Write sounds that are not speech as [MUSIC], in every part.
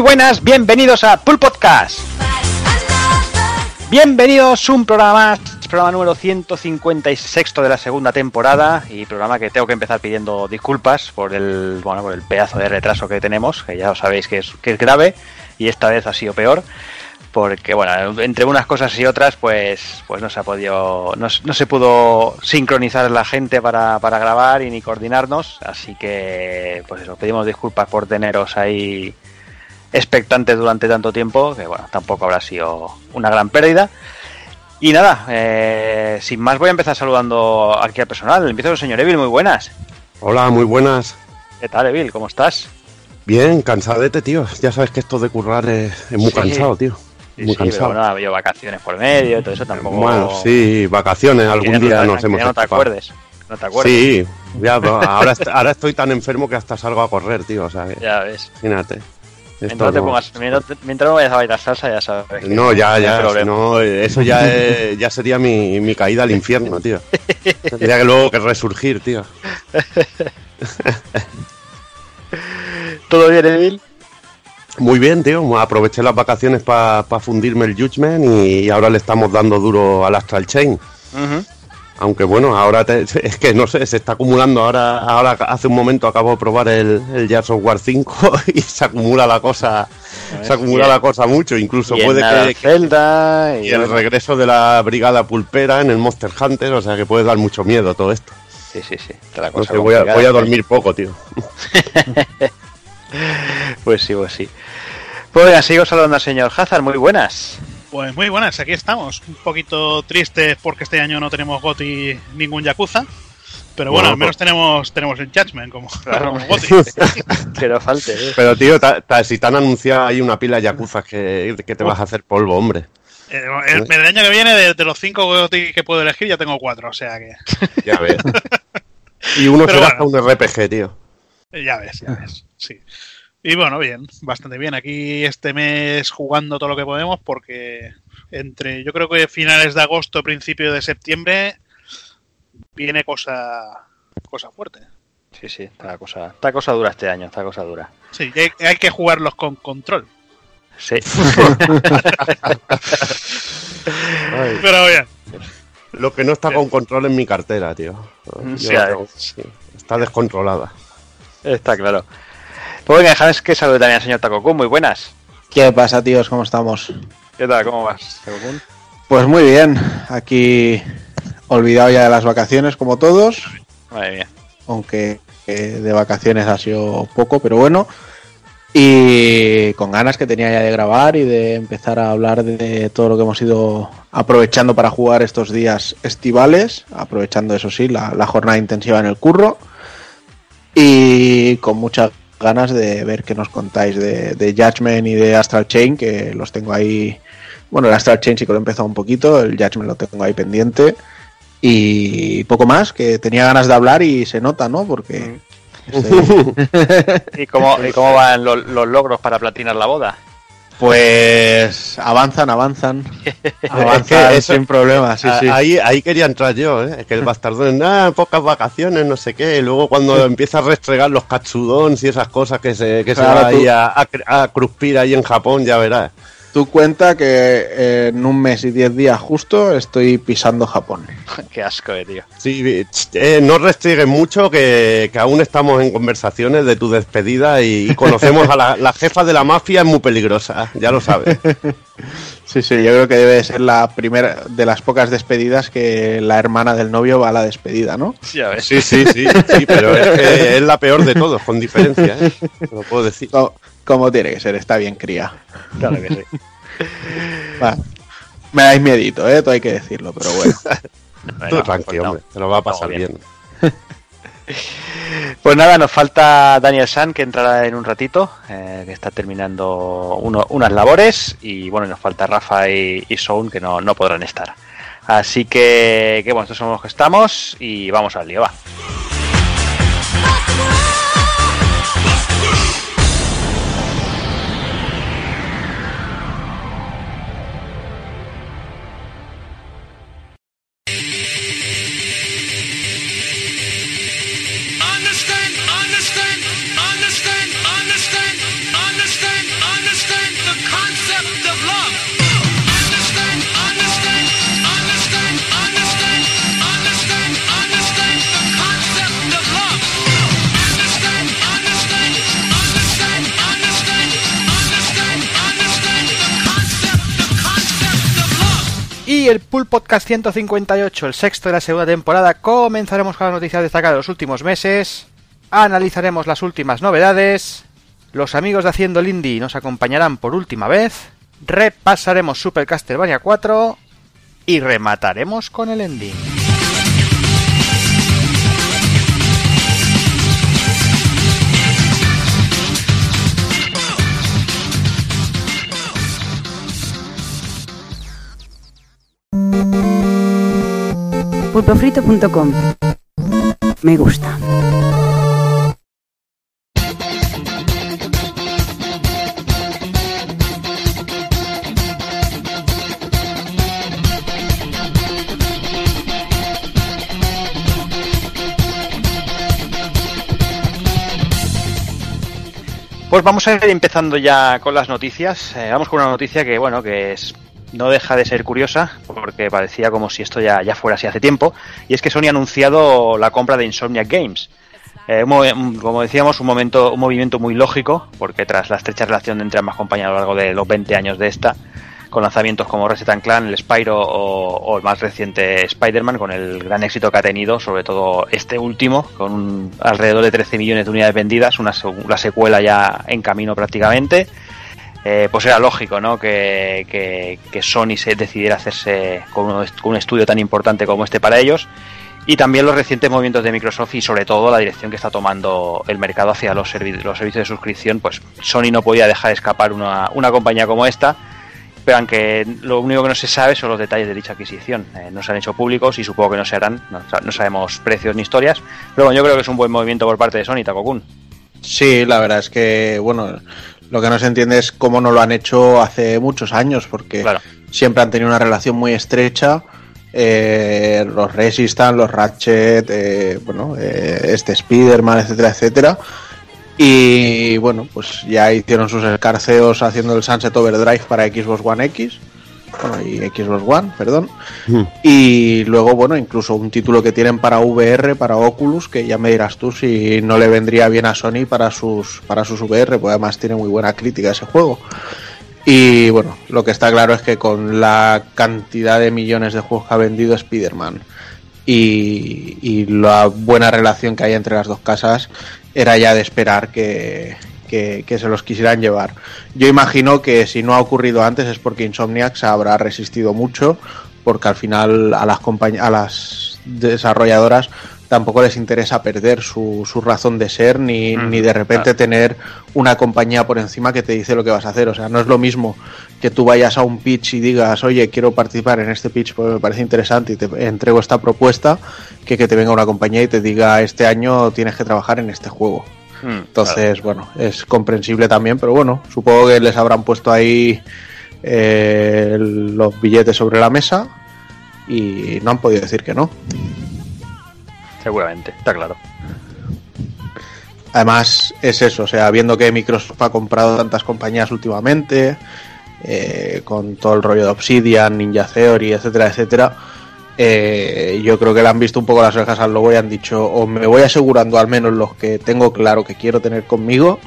Buenas, bienvenidos a Pool Podcast. Bienvenidos un programa más, programa número 156 de la segunda temporada y programa que tengo que empezar pidiendo disculpas por el bueno por el pedazo de retraso que tenemos, que ya sabéis que es, que es grave y esta vez ha sido peor porque bueno, entre unas cosas y otras pues pues no se ha podido no, no se pudo sincronizar la gente para, para grabar y ni coordinarnos, así que pues eso, pedimos disculpas por teneros ahí expectantes durante tanto tiempo, que bueno, tampoco habrá sido una gran pérdida. Y nada, eh, sin más voy a empezar saludando aquí al personal. Empiezo con el señor Evil, muy buenas. Hola, muy buenas. ¿Qué tal, Evil? ¿Cómo estás? Bien, cansadete, tío. Ya sabes que esto de currar es, es muy Sí. cansado, tío. Sí, muy sí, cansado. pero bueno, vacaciones por medio todo eso tampoco. Bueno, sí, vacaciones, algún día nos hemos no te acuerdes. No te acuerdas. Sí, ya, ahora estoy tan enfermo que hasta salgo a correr, tío. O sea, que, Ya ves. imagínate. Mientras no, te no- pongas, mientras, te- mientras no vayas a bailar salsa, ya sabes. No, ya, ya, problema. no, eso ya, es- ya sería mi, mi caída al infierno, tío. Tendría que luego que resurgir, tío. [LAUGHS] ¿Todo bien, Evil? Muy bien, tío. Aproveché las vacaciones para fundirme el Judgment y ahora le estamos dando duro al Astral Chain. Aunque bueno, ahora te- [LAUGHS] es que no sé, se está acumulando. Ahora, ahora hace un momento acabo de probar el, el Gears of War 5 [LAUGHS] y se acumula la cosa, se acumula la cosa mucho. Incluso puede que, Zelda y, y el regreso de la brigada pulpera en el Monster Hunter, o sea que puede dar mucho miedo todo esto. Sí, sí, sí. la No cosa sé, voy, a, voy a dormir poco, tío. [LAUGHS] Pues sí, pues sí. Pues venga, sigo saludando al señor Hazard, muy buenas. Pues muy buenas, aquí estamos. Un poquito tristes porque este año no tenemos Goti ningún Yakuza. Pero bueno, Bueno, al menos pues- tenemos, tenemos el Judgment como, Claro. como Goti. [LAUGHS] que no falte. ¿eh? Pero tío, ta- ta- si te han anunciado ahí una pila de Yakuza que, que te vas a hacer polvo, hombre. Eh, el, el año que viene, de, de los cinco Goti que puedo elegir, ya tengo cuatro, o sea que. [LAUGHS] Ya ves. Y uno Pero será bueno. hasta un RPG, tío. Ya ves, ya ves. Sí. Y bueno, bien, bastante bien. Aquí este mes jugando todo lo que podemos porque entre, yo creo que finales de agosto, principio de septiembre, viene cosa, cosa fuerte. Sí, sí, está cosa, está cosa dura este año, está cosa dura. Sí, y hay, hay que jugarlos con control. Sí. Pero bien, Lo que no está con control en mi cartera, tío. Sí, tengo- sí, Está descontrolada. está claro. Pues venga, dejad que salude también al señor Takokun, muy buenas. ¿Qué pasa, tíos? ¿Cómo estamos? ¿Qué tal? ¿Cómo vas, Takokun? Pues muy bien, aquí olvidado ya de las vacaciones como todos, Madre mía. aunque eh, de vacaciones ha sido poco, pero bueno. Y con ganas que tenía ya de grabar y de empezar a hablar de todo lo que hemos ido aprovechando para jugar estos días estivales, aprovechando eso sí, la, la jornada intensiva en el curro. Y con muchas ganas de ver qué nos contáis de, de Judgment y de Astral Chain, que los tengo ahí. Bueno, el Astral Chain sí que lo he empezado un poquito, el Judgment lo tengo ahí pendiente. Y poco más, que tenía ganas de hablar y se nota, ¿no? Porque. estoy- [LAUGHS] ¿Y cómo, y cómo van los, los logros para platinar la boda? Pues avanzan, avanzan. [LAUGHS] Avanzan eso- sin problemas, sí, sí. Ahí, ahí quería entrar yo, ¿eh? que el bastardo, nada, pocas vacaciones, no sé qué. Y luego cuando empieza a restregar los katsudons y esas cosas que se, que se Claro, va ahí a, a, a cruspir ahí en Japón, ya verás. Tú cuenta que eh, en un mes y diez días justo estoy pisando Japón. [LAUGHS] Qué asco, eh, tío. Sí, eh, no restringen mucho, que, que aún estamos en conversaciones de tu despedida y, y conocemos a la, [LAUGHS] la jefa de la mafia, es muy peligrosa, ya lo sabes. [LAUGHS] Sí, sí, yo creo que debe ser la primera de las pocas despedidas que la hermana del novio va a la despedida, ¿no? Sí, sí, sí, sí, pero es que es la peor de todos, con diferencia, ¿eh? Te lo puedo decir. Como tiene que ser, está bien cría. Claro que sí. [LAUGHS] Va. Me dais miedito, ¿eh? Todo hay que decirlo, pero bueno. [LAUGHS] Venga, Tú tranqui, pues no. hombre, te lo va a pasar bien. [LAUGHS] Pues nada, nos falta Daniel San, que entrará en un ratito, eh, que está terminando uno- unas labores, y bueno, nos falta Rafa y, y Soun, que no, no podrán estar. Así que, que bueno, estos somos los que estamos, y vamos al lío, va. Y el Pool Podcast 158, el sexto de la segunda temporada, comenzaremos con las noticias destacadas de los últimos meses, analizaremos las últimas novedades, los amigos de Haciendo Lindy nos acompañarán por última vez, repasaremos Super Castlevania 4 y remataremos con el ending. pulpofrito.com. Me gusta. Pues vamos a ir empezando ya con las noticias. Eh, vamos con una noticia que, bueno, que es no deja de ser curiosa, porque parecía como si esto ya, ya fuera así hace tiempo, y es que Sony ha anunciado la compra de Insomniac Games. Eh, como decíamos, un, momento, un movimiento muy lógico, porque tras la estrecha relación entre ambas compañías a lo largo de los 20 años de esta, con lanzamientos como Reset Clan, el Spyro o, el más reciente Spider-Man, con el gran éxito que ha tenido, sobre todo este último, con alrededor de 13 millones de unidades vendidas, una, la secuela ya en camino prácticamente eh, pues era lógico ¿no? que, Sony se decidiera hacerse con un, estudio tan importante como este para ellos. Y también los recientes movimientos de Microsoft y sobre todo la dirección que está tomando el mercado hacia los, los servicios de suscripción, pues Sony no podía dejar escapar una, compañía como esta, pero aunque lo único que no se sabe son los detalles de dicha adquisición. Eh, no se han hecho públicos y supongo que no se harán, no, sabemos precios ni historias, pero bueno, yo creo que es un buen movimiento por parte de Sony, Takokun. Sí, la verdad es que, bueno, lo que no se entiende es cómo no lo han hecho hace muchos años, porque siempre han tenido una relación muy estrecha. Eh, los Resistance, los Ratchet, eh, bueno, eh, este Spider-Man, etcétera, etcétera. Y bueno, pues ya hicieron sus escarceos haciendo el Sunset Overdrive para Xbox One X y Xbox One, perdón. Hmm. Y luego, bueno, incluso un título que tienen para VR, para Oculus, que ya me dirás tú si no le vendría bien a Sony para sus, para sus VR, pues además tiene muy buena crítica ese juego. Y bueno, lo que está claro es que con la cantidad de millones de juegos que ha vendido Spider-Man y, y la buena relación que hay entre las dos casas, era ya de esperar que, que, se los quisieran llevar. Yo imagino que si no ha ocurrido antes es porque Insomniac se habrá resistido mucho, porque al final a las, a las desarrolladoras tampoco les interesa perder su, su razón de ser ni, ni de repente tener una compañía por encima que te dice lo que vas a hacer. O sea, no es lo mismo que tú vayas a un pitch y digas, oye, quiero participar en este pitch porque me parece interesante y te entrego esta propuesta, que que te venga una compañía y te diga, este año tienes que trabajar en este juego. Hmm, Entonces, bueno, es comprensible también, pero bueno, supongo que les habrán puesto ahí eh, los billetes sobre la mesa y no han podido decir que no. Seguramente, está claro. Además, es eso, o sea, viendo que Microsoft ha comprado tantas compañías últimamente, eh, con todo el rollo de Obsidian, Ninja Theory, etcétera, etcétera, eh, yo creo que le han visto un poco las orejas al logo y han dicho o me voy asegurando al menos los que tengo claro que quiero tener conmigo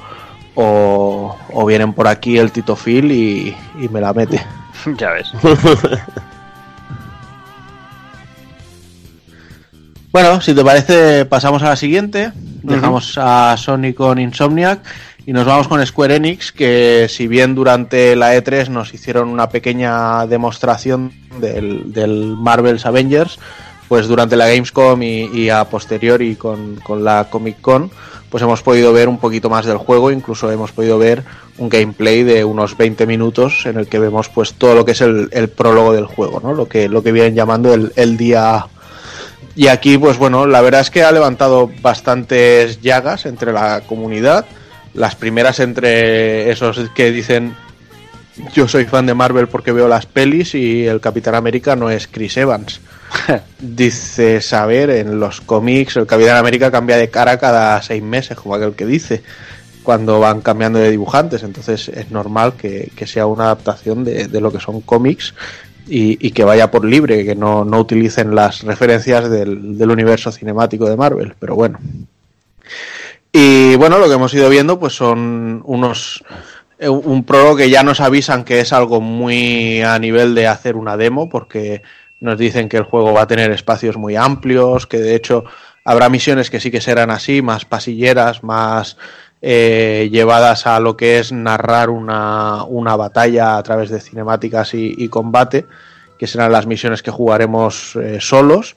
o, vienen por aquí el Tito Phil y, me la mete. [LAUGHS] ya ves. bueno, si te parece pasamos a la siguiente. Dejamos a Sony con Insomniac y nos vamos con Square Enix, que si bien durante la E3 nos hicieron una pequeña demostración del, del Marvel's Avengers, pues durante la Gamescom y, a posteriori con, con la Comic Con, pues hemos podido ver un poquito más del juego, incluso hemos podido ver un gameplay de unos 20 minutos en el que vemos pues todo lo que es el, el prólogo del juego, ¿no? Lo que, lo que vienen llamando el, el día y aquí, pues bueno, la verdad es que ha levantado bastantes llagas entre la comunidad las primeras entre esos que dicen yo soy fan de Marvel porque veo las pelis y el Capitán América no es Chris Evans. [LAUGHS] dice saber, en los cómics el Capitán América cambia de cara cada seis meses, como aquel que dice, cuando van cambiando de dibujantes. Entonces es normal que, sea una adaptación de, lo que son cómics y, que vaya por libre, que no, utilicen las referencias del, del universo cinemático de Marvel. Pero bueno. Y bueno, lo que hemos ido viendo pues son unos Eh, Un prólogo que ya nos avisan que es algo muy a nivel de hacer una demo, porque nos dicen que el juego va a tener espacios muy amplios, que de hecho habrá misiones que sí que serán así, más pasilleras, más eh, llevadas a lo que es narrar una, una batalla a través de cinemáticas y, y combate, que serán las misiones que jugaremos eh, solos,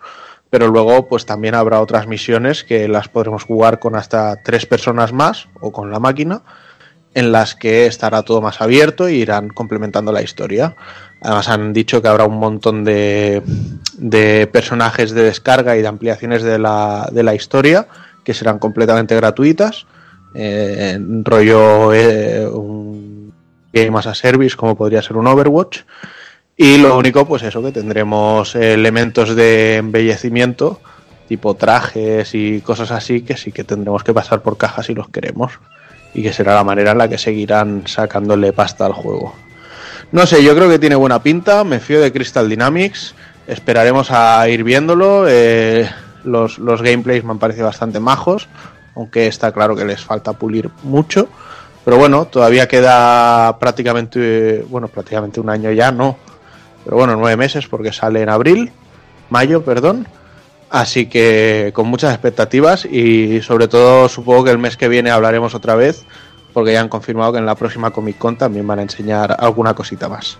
pero luego pues también habrá otras misiones que las podremos jugar con hasta tres personas más o con la máquina, en las que estará todo más abierto y irán complementando la historia. Además han dicho que habrá un montón de, de personajes de descarga y de ampliaciones de la, de la historia que serán completamente gratuitas. Eh, rollo eh, un Game as a Service como podría ser un Overwatch. Y lo único, pues eso, que tendremos elementos de embellecimiento, tipo trajes y cosas así, que sí que tendremos que pasar por cajas si los queremos. Y que será la manera en la que seguirán sacándole pasta al juego. No sé, yo creo que tiene buena pinta, me fío de Crystal Dynamics, esperaremos a ir viéndolo. eh, los, los gameplays me han parecido bastante majos, aunque está claro que les falta pulir mucho. Pero bueno, todavía queda prácticamente, bueno, prácticamente un año ya, no. Pero bueno, nueve meses porque sale en abril, mayo, perdón. Así que con muchas expectativas y sobre todo supongo que el mes que viene hablaremos otra vez porque ya han confirmado que en la próxima Comic Con también van a enseñar alguna cosita más.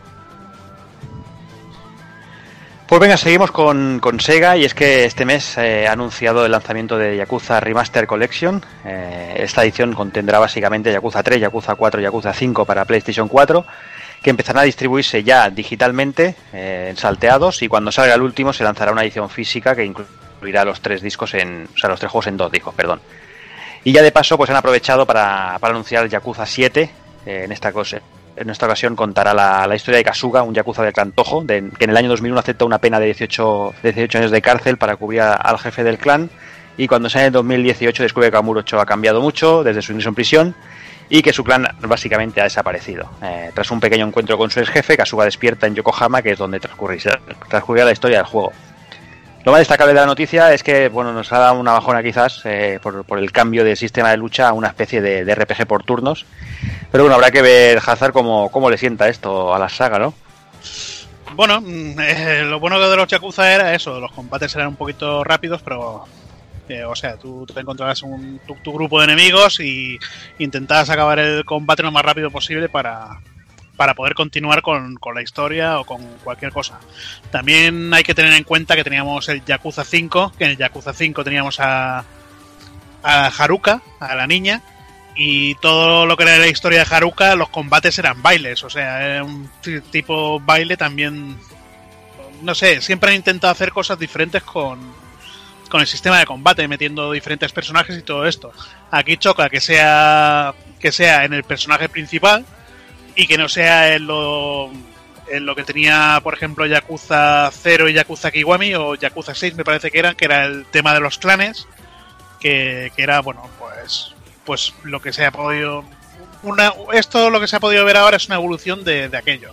Pues venga, seguimos con, con Sega y es que este mes eh, ha anunciado el lanzamiento de Yakuza Remaster Collection. Eh, esta edición contendrá básicamente Yakuza 3, Yakuza 4, Yakuza 5 para PlayStation 4, que empezarán a distribuirse ya digitalmente eh, en salteados y cuando salga el último se lanzará una edición física que incluirá los tres discos en, o sea, los tres juegos en dos discos, perdón. Y ya de paso pues han aprovechado para, para anunciar el Yakuza 7 eh, en esta cosa. En esta ocasión contará la, la historia de Kasuga, un yakuza del clan Tojo, de- que en el año 2001 acepta una pena de 18, de 18 años de cárcel para cubrir al jefe del clan. Y cuando sale en 2018 descubre que Kamurocho ha cambiado mucho desde su ingreso en prisión y que su clan básicamente ha desaparecido. Eh, tras un pequeño encuentro con su ex jefe, Kasuga despierta en Yokohama, que es donde transcurrirá, la historia del juego. Lo más destacable de la noticia es que bueno, nos ha dado una bajona quizás eh, por, el cambio de sistema de lucha a una especie de, de RPG por turnos. Pero bueno, habrá que ver Hazard cómo, cómo le sienta esto a la saga, ¿no? Bueno, mm, eh, lo bueno de los Yakuza era eso, los combates eran un poquito rápidos, pero... eh, o sea, tú te encontrabas un, tu, grupo de enemigos y intentabas acabar el combate lo más rápido posible para, para poder continuar con, con la historia o con cualquier cosa. También hay que tener en cuenta que teníamos el Yakuza 5, que en el Yakuza 5 teníamos a, a Haruka, a la niña, y todo lo que era la historia de Haruka, los combates eran bailes, o sea, era un tipo baile también. No sé, siempre han intentado hacer cosas diferentes con, con el sistema de combate, metiendo diferentes personajes y todo esto. Aquí choca que sea que sea en el personaje principal y que no sea en lo en lo que tenía, por ejemplo, Yakuza 0 y Yakuza Kiwami o Yakuza 6 me parece que eran, que era el tema de los clanes, que, que era, bueno, pues pues lo que se ha podido una, esto lo que se ha podido ver ahora es una evolución de, de aquello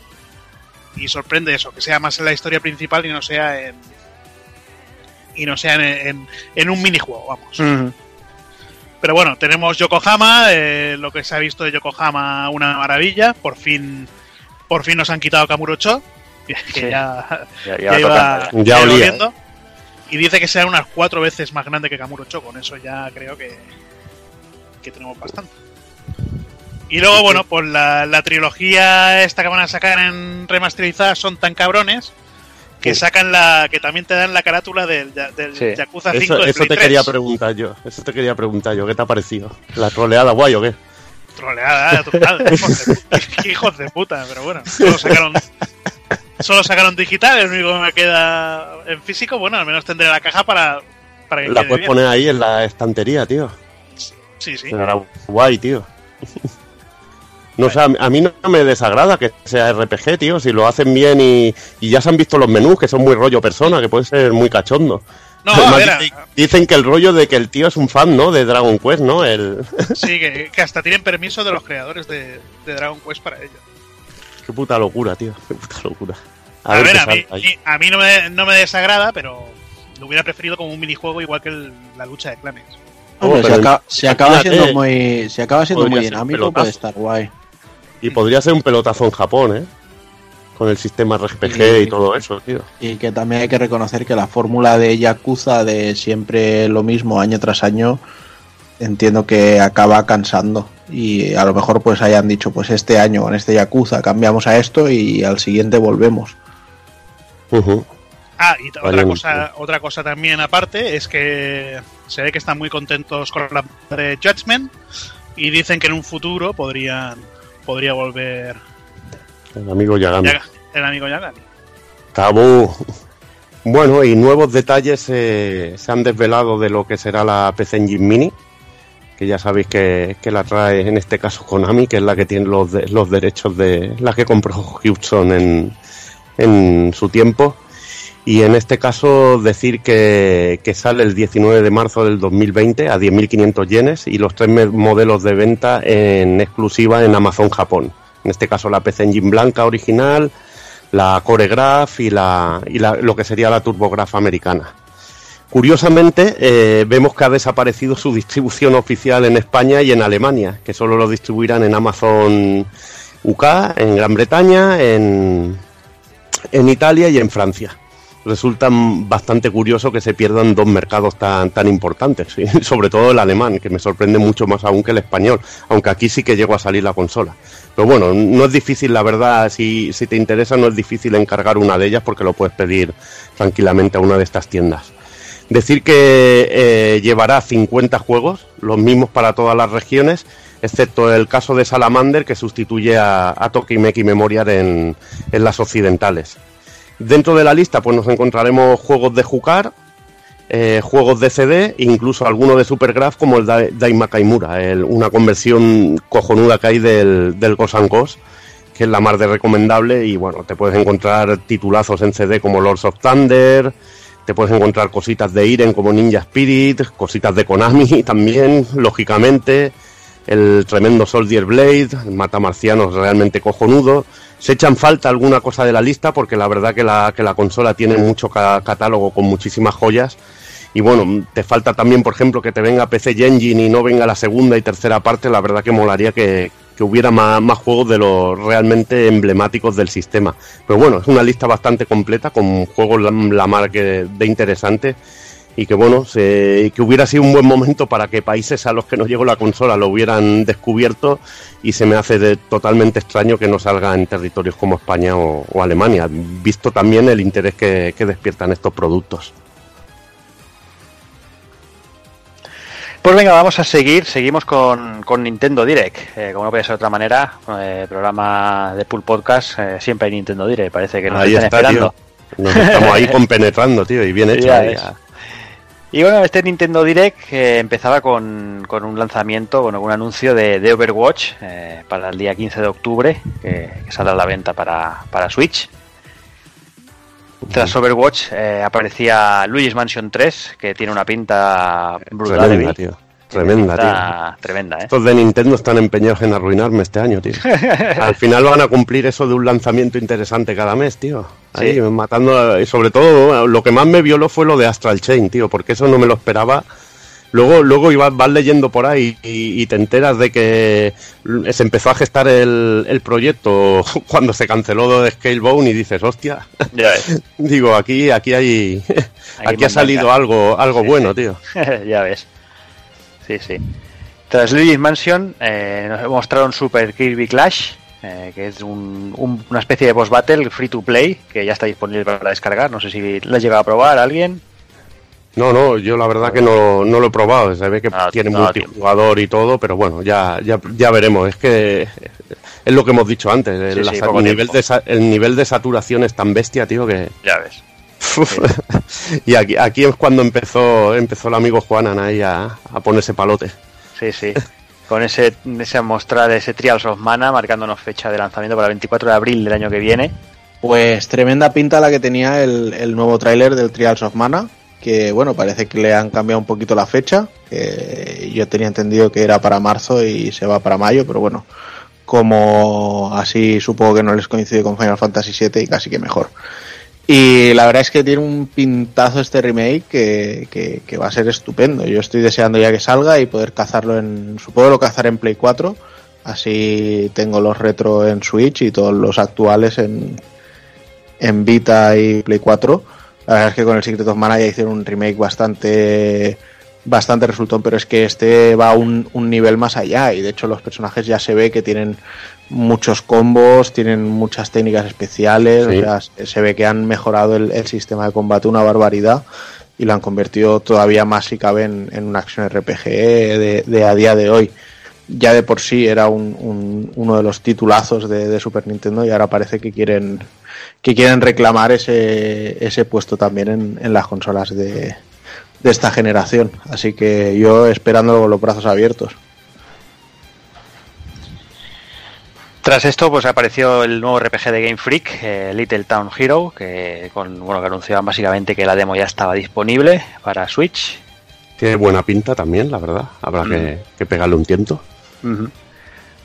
y sorprende eso que sea más en la historia principal y no sea en y no sea en, en, en un minijuego vamos. Pero bueno tenemos Yokohama eh, lo que se ha visto de Yokohama una maravilla. Por fin por fin nos han quitado Kamurocho [LAUGHS] que Sí. ya, Ya, ya iba, Ya olía, y dice que será unas cuatro veces más grande que Kamurocho con eso ya creo que que tenemos bastante. Y luego, bueno, pues la, la trilogía esta que van a sacar en remasterizada son tan cabrones que sacan la. que también te dan la carátula del, del Sí. Yakuza 5 Eso, de eso Play te 3. quería preguntar yo. Eso te quería preguntar yo. ¿Qué te ha parecido? ¿La troleada guay o qué? Troleada total, [LAUGHS] hijos de, qué hijos de puta, pero bueno, solo sacaron. Solo sacaron digital, el único que me queda en físico, bueno, al menos tendré la caja para, para que La puedes bien. poner ahí en la estantería, tío. Sí, sí. Será guay, tío. No sé, a mí- a mí no me desagrada que sea RPG, tío. Si lo hacen bien y, y ya se han visto los menús, que son muy rollo persona, que puede ser muy cachondo. No, a Además, ver, a- dice- dicen que el rollo de que el tío es un fan, ¿no? De Dragon Quest, ¿no? El... [LAUGHS] sí, que, que hasta tienen permiso de los creadores de, de Dragon Quest para ello. Qué puta locura, tío. [LAUGHS] Qué puta locura. A, ver, a mí, a mí no, me, no me desagrada, pero lo hubiera preferido como un minijuego igual que el- la lucha de clanes. Hombre, si, acaba, siendo muy, si acaba siendo muy dinámico, puede estar guay. Y podría ser un pelotazo en Japón, ¿eh? Con el sistema RPG y, todo eso, tío. Y que también hay que reconocer que la fórmula de Yakuza de siempre lo mismo año tras año, entiendo que acaba cansando. Y a lo mejor pues hayan dicho, pues este año con este Yakuza cambiamos a esto y al siguiente volvemos. Ah, y otra cosa, otra cosa también aparte es que se ve que están muy contentos con la de Judgment y dicen que en un futuro podrían podría volver el amigo Yagami. el amigo Yagami. Tabú. Bueno, y nuevos detalles eh, se han desvelado de lo que será la PC Engine Mini, que ya sabéis que, la trae en este caso Konami, que es la que tiene los, los derechos de la que compró Houston en, en su tiempo. Y en este caso decir que, sale el 19 de marzo del 2020 a 10.500 yenes y los tres modelos de venta en exclusiva en Amazon Japón. En este caso la PC Engine blanca original, la Coregraph y, la, y la, lo que sería la TurboGrafx americana. Curiosamente, eh, vemos que ha desaparecido su distribución oficial en España y en Alemania, que solo lo distribuirán en Amazon UK, en Gran Bretaña, en, en Italia y en Francia resulta bastante curioso que se pierdan dos mercados tan, tan importantes, [LAUGHS] sobre todo el alemán, que me sorprende mucho más aún que el español, aunque aquí sí que llegó a salir la consola. Pero bueno, no es difícil, la verdad, si, si te interesa, no es difícil encargar una de ellas porque lo puedes pedir tranquilamente a una de estas tiendas. Decir que eh, llevará 50 juegos, los mismos para todas las regiones, excepto el caso de Salamander, que sustituye a, a Tokimeki Memorial en, en las occidentales. Dentro de la lista pues nos encontraremos juegos de Jukar, eh, juegos de CD, incluso algunos de Supergraph como el Daima Kaimura, una conversión cojonuda que hay del, del Gosan que es la más de recomendable y bueno, te puedes encontrar titulazos en CD como Lords of Thunder, te puedes encontrar cositas de Iren como Ninja Spirit, cositas de Konami [LAUGHS] también, lógicamente, el tremendo Soldier Blade, el Matamarcianos realmente cojonudo, se echan falta alguna cosa de la lista porque la verdad que la, que la consola tiene mucho catálogo con muchísimas joyas. Y bueno, te falta también, por ejemplo, que te venga PC Engine y no venga la segunda y tercera parte. La verdad que molaría que, hubiera más, juegos de los realmente emblemáticos del sistema. Pero bueno, es una lista bastante completa con juegos la, la mar de interesante y que bueno, que hubiera sido un buen momento para que países a los que no llegó la consola lo hubieran descubierto y se me hace totalmente extraño que no salga en territorios como España o, Alemania, visto también el interés que, despiertan estos productos. Pues venga, vamos a seguir. Seguimos con, Nintendo Direct. Eh, como no puede ser de otra manera, eh, programa de Pool Podcast, eh, siempre hay Nintendo Direct. Parece que nos están esperando. Nos estamos ahí [LAUGHS] compenetrando, tío, y bien hecho. Y bueno, este Nintendo Direct eh, empezaba con, un lanzamiento, bueno, un anuncio de, Overwatch eh, para el día 15 de octubre, que, saldrá a la venta para, Switch. Tras Overwatch eh, aparecía Luigi's Mansion 3, que tiene una pinta brutal. tío. Tremenda, tío. Tremenda, ¿eh? Estos de Nintendo están empeñados en arruinarme este año, tío. [LAUGHS] Al final van a cumplir eso de un lanzamiento interesante cada mes, tío. Ahí, matando. Y sobre todo, lo que más me violó fue lo de Astral Chain, tío, porque eso no me lo esperaba. Luego, luego ibas, vas leyendo por ahí y, te enteras de que se empezó a gestar el, proyecto [LAUGHS] cuando se canceló de Scalebone y dices, hostia. [LAUGHS] Digo, aquí, aquí hay. Aquí, ha salido algo, algo bueno, tío. ya ves. Sí, sí. Tras Luigi's Mansion eh, nos mostraron Super Kirby Clash, eh, que es una especie de boss battle free to play, que ya está disponible para descargar. No sé si lo has llegado a probar alguien. No, no, yo la verdad que no, lo he probado. Se ve que ah, tiene multijugador y todo, pero bueno, ya, ya, ya veremos. Es que es lo que hemos dicho antes. el, nivel de, el nivel de saturación es tan bestia, tío, que. Ya ves. [LAUGHS] y aquí, aquí es cuando empezó empezó el amigo Juanan ahí a, ponerse palote. Sí, sí. Con ese, ese mostrar ese Trials of Mana marcándonos fecha de lanzamiento para el 24 de abril del año que viene. Pues tremenda pinta la que tenía el, nuevo tráiler del Trials of Mana, que bueno, parece que le han cambiado un poquito la fecha, que yo tenía entendido que era para marzo y se va para mayo, pero bueno, como así supongo que no les coincide con Final Fantasy VII y casi que mejor. Y la verdad es que tiene un pintazo este remake que, va a ser estupendo. Yo estoy deseando ya que salga y poder cazarlo en. Supongo lo cazar en Play 4, Así tengo los retro en Switch y todos los actuales en, en Vita y Play 4. La verdad es que con el Secret of Mana ya hicieron un remake bastante bastante resultón, pero es que este va un, un nivel más allá y de hecho los personajes ya se ve que tienen muchos combos, tienen muchas técnicas especiales, Sí. o sea, se- ve que han mejorado el, el sistema de combate una barbaridad y lo han convertido todavía más si cabe en, en una acción RPG de, de a día de hoy. Ya de por sí era un, un- uno de los titulazos de, de Super Nintendo y ahora parece que quieren que quieren reclamar ese, ese puesto también en, en las consolas de, de esta generación. Así que yo esperándolo con los brazos abiertos. Tras esto, pues apareció el nuevo RPG de Game Freak, eh, Little Town Hero, que con bueno que anunciaban básicamente que la demo ya estaba disponible para Switch. Tiene buena pinta también, la verdad. Habrá que, que pegarle un tiento.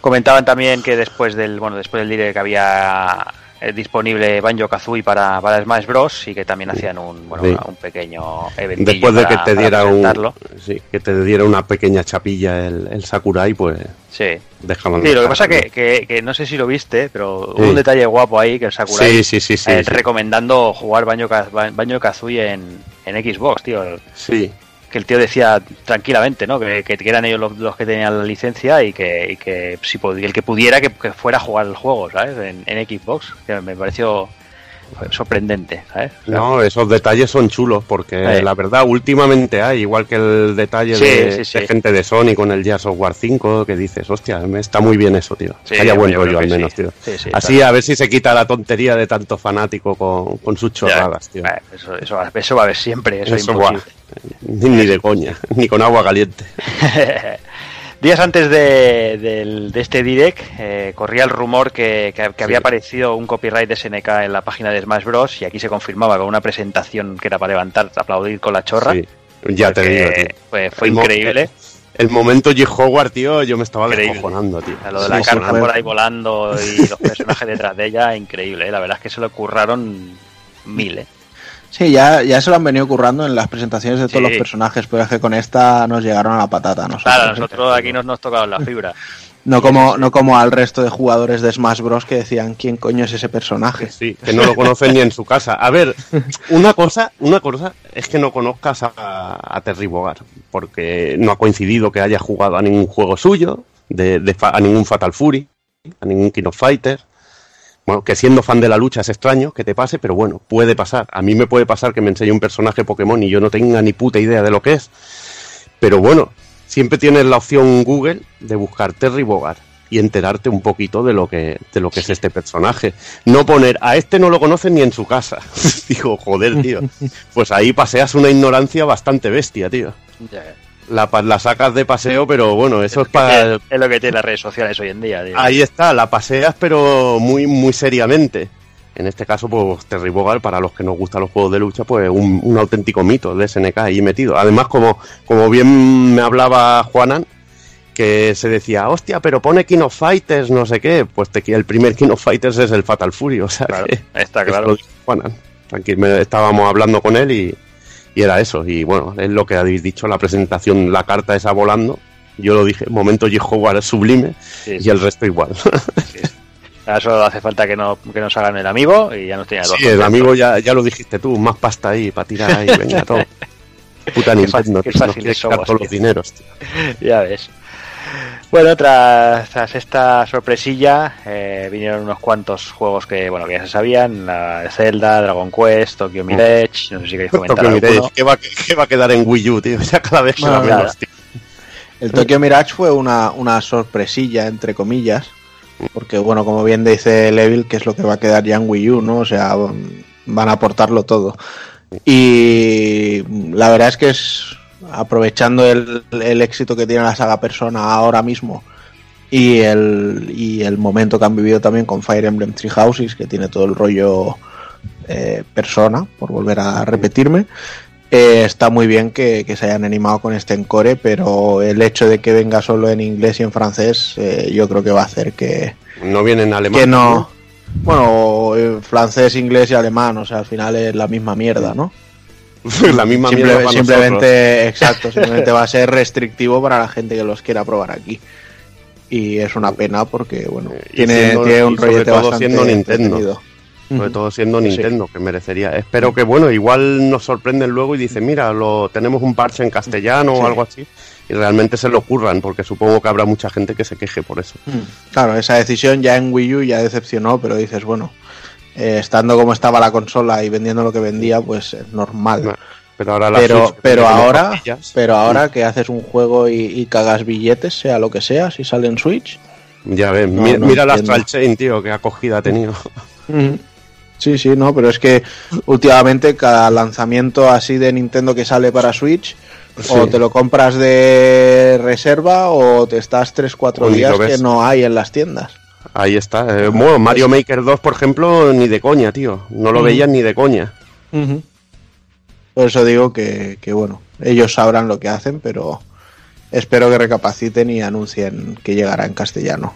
Comentaban también que después del bueno después del direct que había eh, disponible Banjo Kazooie para, para Smash Bros y que también hacían un bueno Sí. un pequeño evento Después de que te diera un, sí, que te diera una pequeña chapilla el, el Sakurai, pues Sí. dejaban. Sí, lo que pasa que, que, que no sé si lo viste, pero Sí. hubo un detalle guapo ahí que el Sakurai Sí, sí, sí, sí. eh, recomendando jugar Banjo, Banjo Kazooie en, en Xbox, tío. Sí, Que el tío decía tranquilamente, ¿no? Que, que- eran ellos los, los que tenían la licencia y que, y que el que pudiera que, que fuera a jugar el juego, ¿sabes? En, en Xbox. Que me pareció sorprendente, ¿sabes? O sea, No, esos detalles son chulos porque la verdad últimamente hay, igual que el detalle Sí, de, sí, sí. de gente de Sony con el Jazz Software 5 que dices, hostia, está muy bien eso, tío. Haya buen rollo al menos, tío. Sí, sí, Así a ver si se quita la tontería de tanto fanático con, con sus chorradas, tío. Eso, eso, va- eso va a haber siempre, eso, Eso es imposible. [LAUGHS] Ni de coña, [LAUGHS] ni con agua caliente. [LAUGHS] Días antes de, de este direct eh, corría el rumor que, que- que había aparecido un copyright de SNK en la página de Smash Bros. y aquí se confirmaba con una presentación que era para levantar, aplaudir con la chorra. Sí, ya te porque, digo, tío. pues, fue El increíble. El momento G. Howard, tío, yo me estaba descojonando, tío. Lo de la carta por ahí volando y los personajes detrás de ella, increíble. ¿eh? La verdad es que se lo curraron mil. ¿eh? Sí, ya, ya se lo han venido currando en las presentaciones de todos Sí. los personajes, pero es que con esta nos llegaron a la patata. Nosotros, Claro, nosotros aquí nos nos tocaron la fibra. No como, no como al resto de jugadores de Smash Bros. que decían quién coño es ese personaje. Sí, que no lo conocen ni en su casa. A ver, una cosa, una cosa es que no conozcas a, a Terry Bogard, porque no ha coincidido que haya jugado a ningún juego suyo, de, de fa- a ningún Fatal Fury, a ningún King of Fighter. Bueno, que siendo fan de la lucha es extraño que te pase, pero bueno, puede pasar. A mí me puede pasar que me enseñe un personaje Pokémon y yo no tenga ni puta idea de lo que es. Pero bueno, siempre tienes la opción Google de buscar Terry Bogard y enterarte un poquito de lo que de lo que es este personaje. No poner a este no lo conocen ni en su casa. [LAUGHS] Digo, joder, tío. [LAUGHS] Pues ahí paseas una ignorancia bastante bestia, tío. La, la sacas de paseo, pero bueno, eso es para Es lo que tiene las redes sociales hoy en día. tío. Ahí está, la paseas, pero muy, muy seriamente. En este caso, pues Terry Bogard, para los que nos gustan los juegos de lucha, pues un, un auténtico mito de SNK ahí metido. Además, como, como bien me hablaba Juanan, que se decía, hostia, pero pone King of Fighters, no sé qué. Pues te, el primer King of Fighters es el Fatal Fury, o sea Claro, que está [LAUGHS] claro. Juanan. Tranquilo, estábamos hablando con él y, y era eso. Y bueno, es lo que habéis dicho, la presentación, la carta esa volando. Yo lo dije, momento J. Howard es sublime Sí, y sí. el resto igual. Ahora solo hace falta que, no, que nos hagan el amigo y ya nos tiene Sí, el contentos. amigo ya, ya lo dijiste tú, más pasta ahí para tirar ahí, venga, [LAUGHS] todo. Puta Qué fácil- Nintendo, qué fáciles quiere quitar somos, todos los dineros, tío. Ya ves. Bueno, tras, tras esta sorpresilla eh, vinieron unos cuantos juegos que bueno que ya se sabían, la de Zelda, Dragon Quest, Tokyo Mirage, no sé si queréis comentar Tokyo Mirage, alguno. ¿qué va, qué va a quedar en Wii U, tío? [LAUGHS] Ya cada vez se Bueno, menos, tío. El Tokyo Mirage fue una, una sorpresilla, entre comillas, porque, bueno, como bien dice Levil, que es lo que va a quedar ya en Wii U, ¿no? O sea, van a aportarlo todo. Y la verdad es que es, aprovechando el, el éxito que tiene la saga Persona ahora mismo y el, y el momento que han vivido también con Fire Emblem Three Houses, que tiene todo el rollo eh, Persona, por volver a repetirme, eh, está muy bien que, que se hayan animado con este encore, pero el hecho de que venga solo en inglés y en francés, eh, yo creo que va a hacer que, No viene en alemán. que no. Bueno, eh, francés, inglés y alemán, o sea, al final es la misma mierda, ¿no? [LAUGHS] la misma Simple- mierda simplemente, exacto, [LAUGHS] simplemente va a ser restrictivo para la gente que los quiera probar aquí. y es una pena porque, bueno, Y tiene, siendo- tiene un sobre rollete todo bastante siendo Nintendo. Sobre todo siendo Sí. Nintendo, que merecería. Espero que, bueno, igual nos sorprenden luego y dicen, mira, lo tenemos un parche en castellano Sí. o algo así. Y realmente se lo ocurran, porque supongo que habrá mucha gente que se queje por eso. Claro, esa decisión ya en Wii U ya decepcionó, pero dices, bueno, eh, estando como estaba la consola y vendiendo lo que vendía, pues es normal. Pero ahora la pero Switch, ahora pero ahora que haces un juego y, y cagas billetes sea lo que sea si sale en Switch Ya ves, No, mi- no mira la. Astral Chain, tío, qué acogida ha tenido. sí sí no pero es que últimamente cada lanzamiento así de Nintendo que sale para Switch o te lo compras de reserva o te estás 3-4 O ni días que no hay en las tiendas Ahí está. Eh, bueno, Mario Maker 2, por ejemplo, ni de coña, tío. No lo Ujú. veías ni de coña. por eso digo que, que, bueno ellos sabrán lo que hacen pero espero que recapaciten y anuncien que llegará en castellano.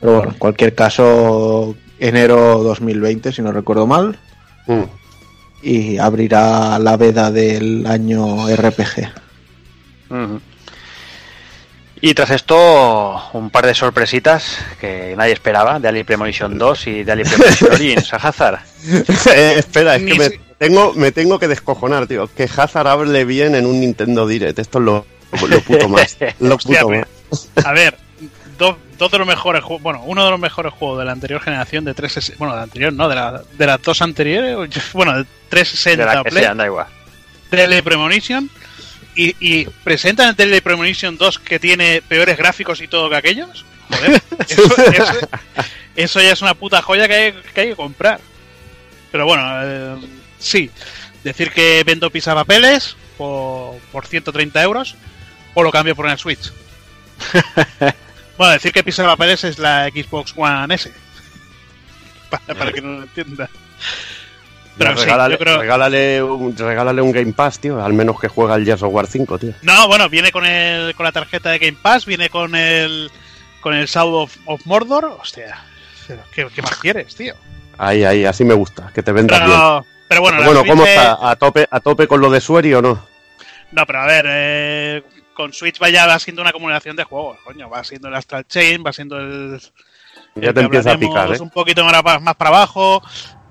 Pero bueno, en cualquier caso, enero 2020, si no recuerdo mal, y abrirá la veda del año RPG. Y tras esto, un par de sorpresitas que nadie esperaba, de Ali Premonition 2 y de Ali Premonition [LAUGHS] Origins a Hazard. Eh, espera, es que me tengo, me tengo que descojonar, tío. Que Hazard hable bien en un Nintendo Direct. Esto es lo, lo puto más. [LAUGHS] Lo Hostia, puto pero- más. A ver, [LAUGHS] dos, dos de los mejores juegos, bueno, uno de los mejores juegos de la anterior generación de 360, bueno, de la anterior, no, de, la, de las dos anteriores, bueno, de De 360 la que Play, sean, da igual. Tele Premonition, y, y presentan el Tele Premonition 2 que tiene peores gráficos y todo que aquellos. Joder, [LAUGHS] eso, eso- eso ya es una puta joya que hay que, hay que comprar. Pero bueno, eh, sí, decir que vendo pisapapeles por, por 130 euros o lo cambio por una Switch. [LAUGHS] bueno, decir que pisapapeles es la Xbox One S. [LAUGHS] Para, para que no lo entienda. Pero sí, regálale, yo creo... regálale, un, regálale un Game Pass, tío. Al menos que juega el Gears of War 5, tío. No, bueno, viene con el con la tarjeta de Game Pass, viene con el con el Sound of, of Mordor. Hostia, ¿qué, qué más quieres, tío? Ahí, ahí, así me gusta. Que te vendas bien. Pero, pero bueno, bueno, ¿cómo es- está? ¿A tope, ¿A tope con lo de Sueri o no? No, pero a ver, eh, con Switch vaya va siendo una acumulación de juegos, coño, va siendo el Astral Chain, va siendo el Ya te empieza a picar, ¿eh? un poquito más para abajo.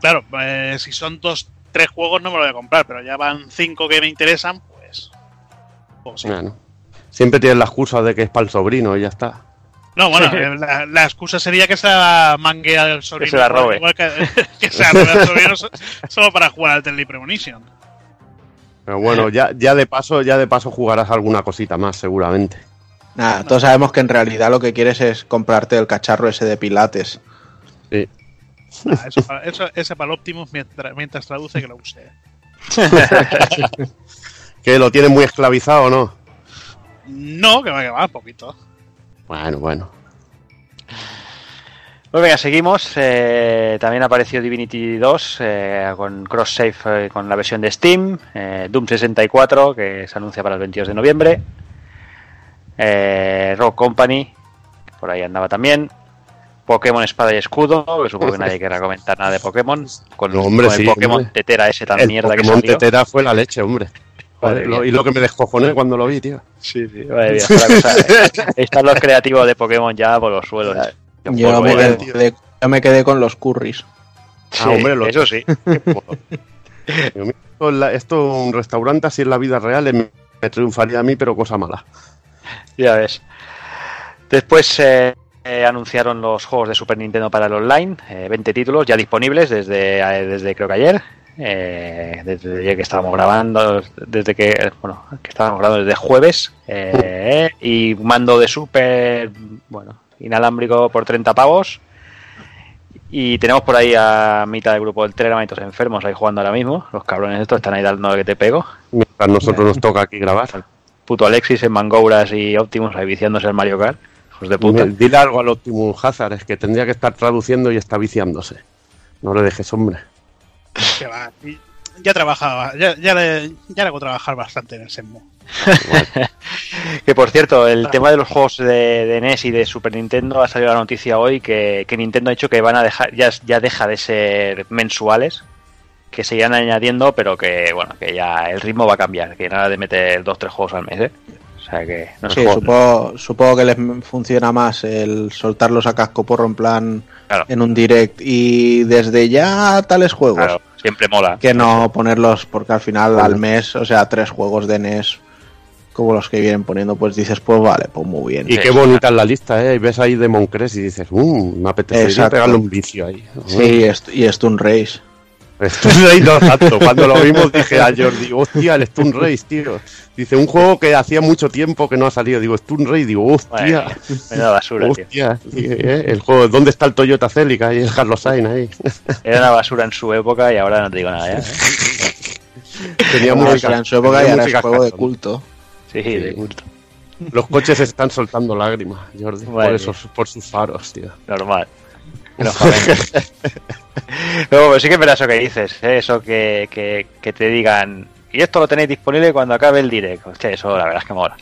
Claro, eh, si son dos, tres juegos no me lo voy a comprar, pero ya van cinco que me interesan, pues. pues sí. Bueno. Siempre tienes la excusa de que es para el sobrino y ya está. No, bueno, eh, la, la excusa sería que se la mangue al sobrino. Que se la robe. Igual que, [LAUGHS] que se la robe al sobrino so- solo para jugar al Tele Premonition. Pero bueno, ya, ya de paso, ya de paso jugarás alguna cosita más, seguramente. Nada, todos sabemos que en realidad lo que quieres es comprarte el cacharro ese de pilates. Sí. Ah, eso, para- eso- ese para el Optimus mientras, mientras traduce que lo use. [LAUGHS] Que lo tienes muy esclavizado, ¿o ¿no? No, que va, que va, un poquito. Bueno, bueno. Pues venga, seguimos. Eh, también apareció Divinity 2 eh, con cross-save eh, con la versión de Steam. eh, Doom 64, que se anuncia para el 22 de noviembre. Eh, Rock Company, por ahí andaba también. Pokémon Espada y Escudo, que supongo que nadie querrá comentar nada de Pokémon. Con, No, hombre, con el sí, Pokémon hombre. Tetera ese tan El mierda que Pokémon salió. Tetera fue la leche, hombre. Joder, lo- y lo que me descojoné cuando lo vi, tío. Sí, sí, madre mía, fue la cosa- Están los creativos de Pokémon ya por los suelos. Yo Polvo, me, eh. quedé, yo me quedé con los curries. Sí, Ah, hombre, lo- eso sí. [LAUGHS] Esto, un restaurante así en la vida real me, me triunfaría a mí, pero cosa mala. Ya ves. Después eh, eh, anunciaron los juegos de Super Nintendo para el online, eh, 20 títulos ya disponibles desde, eh, desde creo que ayer, eh, desde ayer que estábamos grabando, desde que bueno que estábamos grabando desde jueves y mando de Super, bueno inalámbrico por 30 pavos y tenemos por ahí a mitad del grupo del Telegram todos enfermos ahí jugando ahora mismo, los cabrones estos están ahí dando que te pego Mientras nosotros nos toca aquí grabar. puto Alexis en Mangouras y Optimus ahí viciándose el Mario Kart. Hijos de puta. Dile algo al Optimus Hazard, es que tendría que estar traduciendo y está viciándose. No le dejes, hombre. Que va. y Ya trabajaba, ya, ya, le, ya le hago trabajar bastante en el Senmu. [LAUGHS] Que por cierto, el tema de los juegos de, de NES y de Super Nintendo ha salido la noticia hoy que, que Nintendo ha dicho que van a dejar, ya, ya deja de ser mensuales, que se irán añadiendo, pero que bueno, que ya el ritmo va a cambiar, que nada de meter dos tres juegos al mes, ¿eh? Sea que no Sí, supongo, supongo que les funciona más el soltarlos a casco porro en plan Claro. en un direct y desde ya tales juegos. Claro, siempre mola. Que no ponerlos porque al final al mes, o sea, tres juegos de NES como los que vienen poniendo, pues dices, pues vale, pues muy bien. Y Sí, qué bonita es la lista, ¿eh? Y ves ahí Demon Crest y dices, mmm, me apetecería pegarle un vicio ahí. Sí, est- y Stun Race. Stun Race no tanto. Cuando lo vimos dije a Jordi, hostia, el Stun Race, tío. Dice, un juego que hacía mucho tiempo que no ha salido. Digo, Stun Race, digo, hostia. Mía, menuda basura, tío. Sí, ¿eh? el juego, ¿dónde está el Toyota Celica y el Carlos Sainz ahí? Era una basura en su época y ahora no te digo nada ya. ¿eh? Tenía Como música en su época y ahora es juego de culto. Sí, de culto. Los coches están soltando lágrimas, Jordi, por, esos, por sus faros, tío. Normal. Joden. Luego, pues sí que es verdad eso que dices, ¿eh? eso que, que, que te digan, y esto lo tenéis disponible cuando acabe el direct. Hostia, eso la verdad es que mola.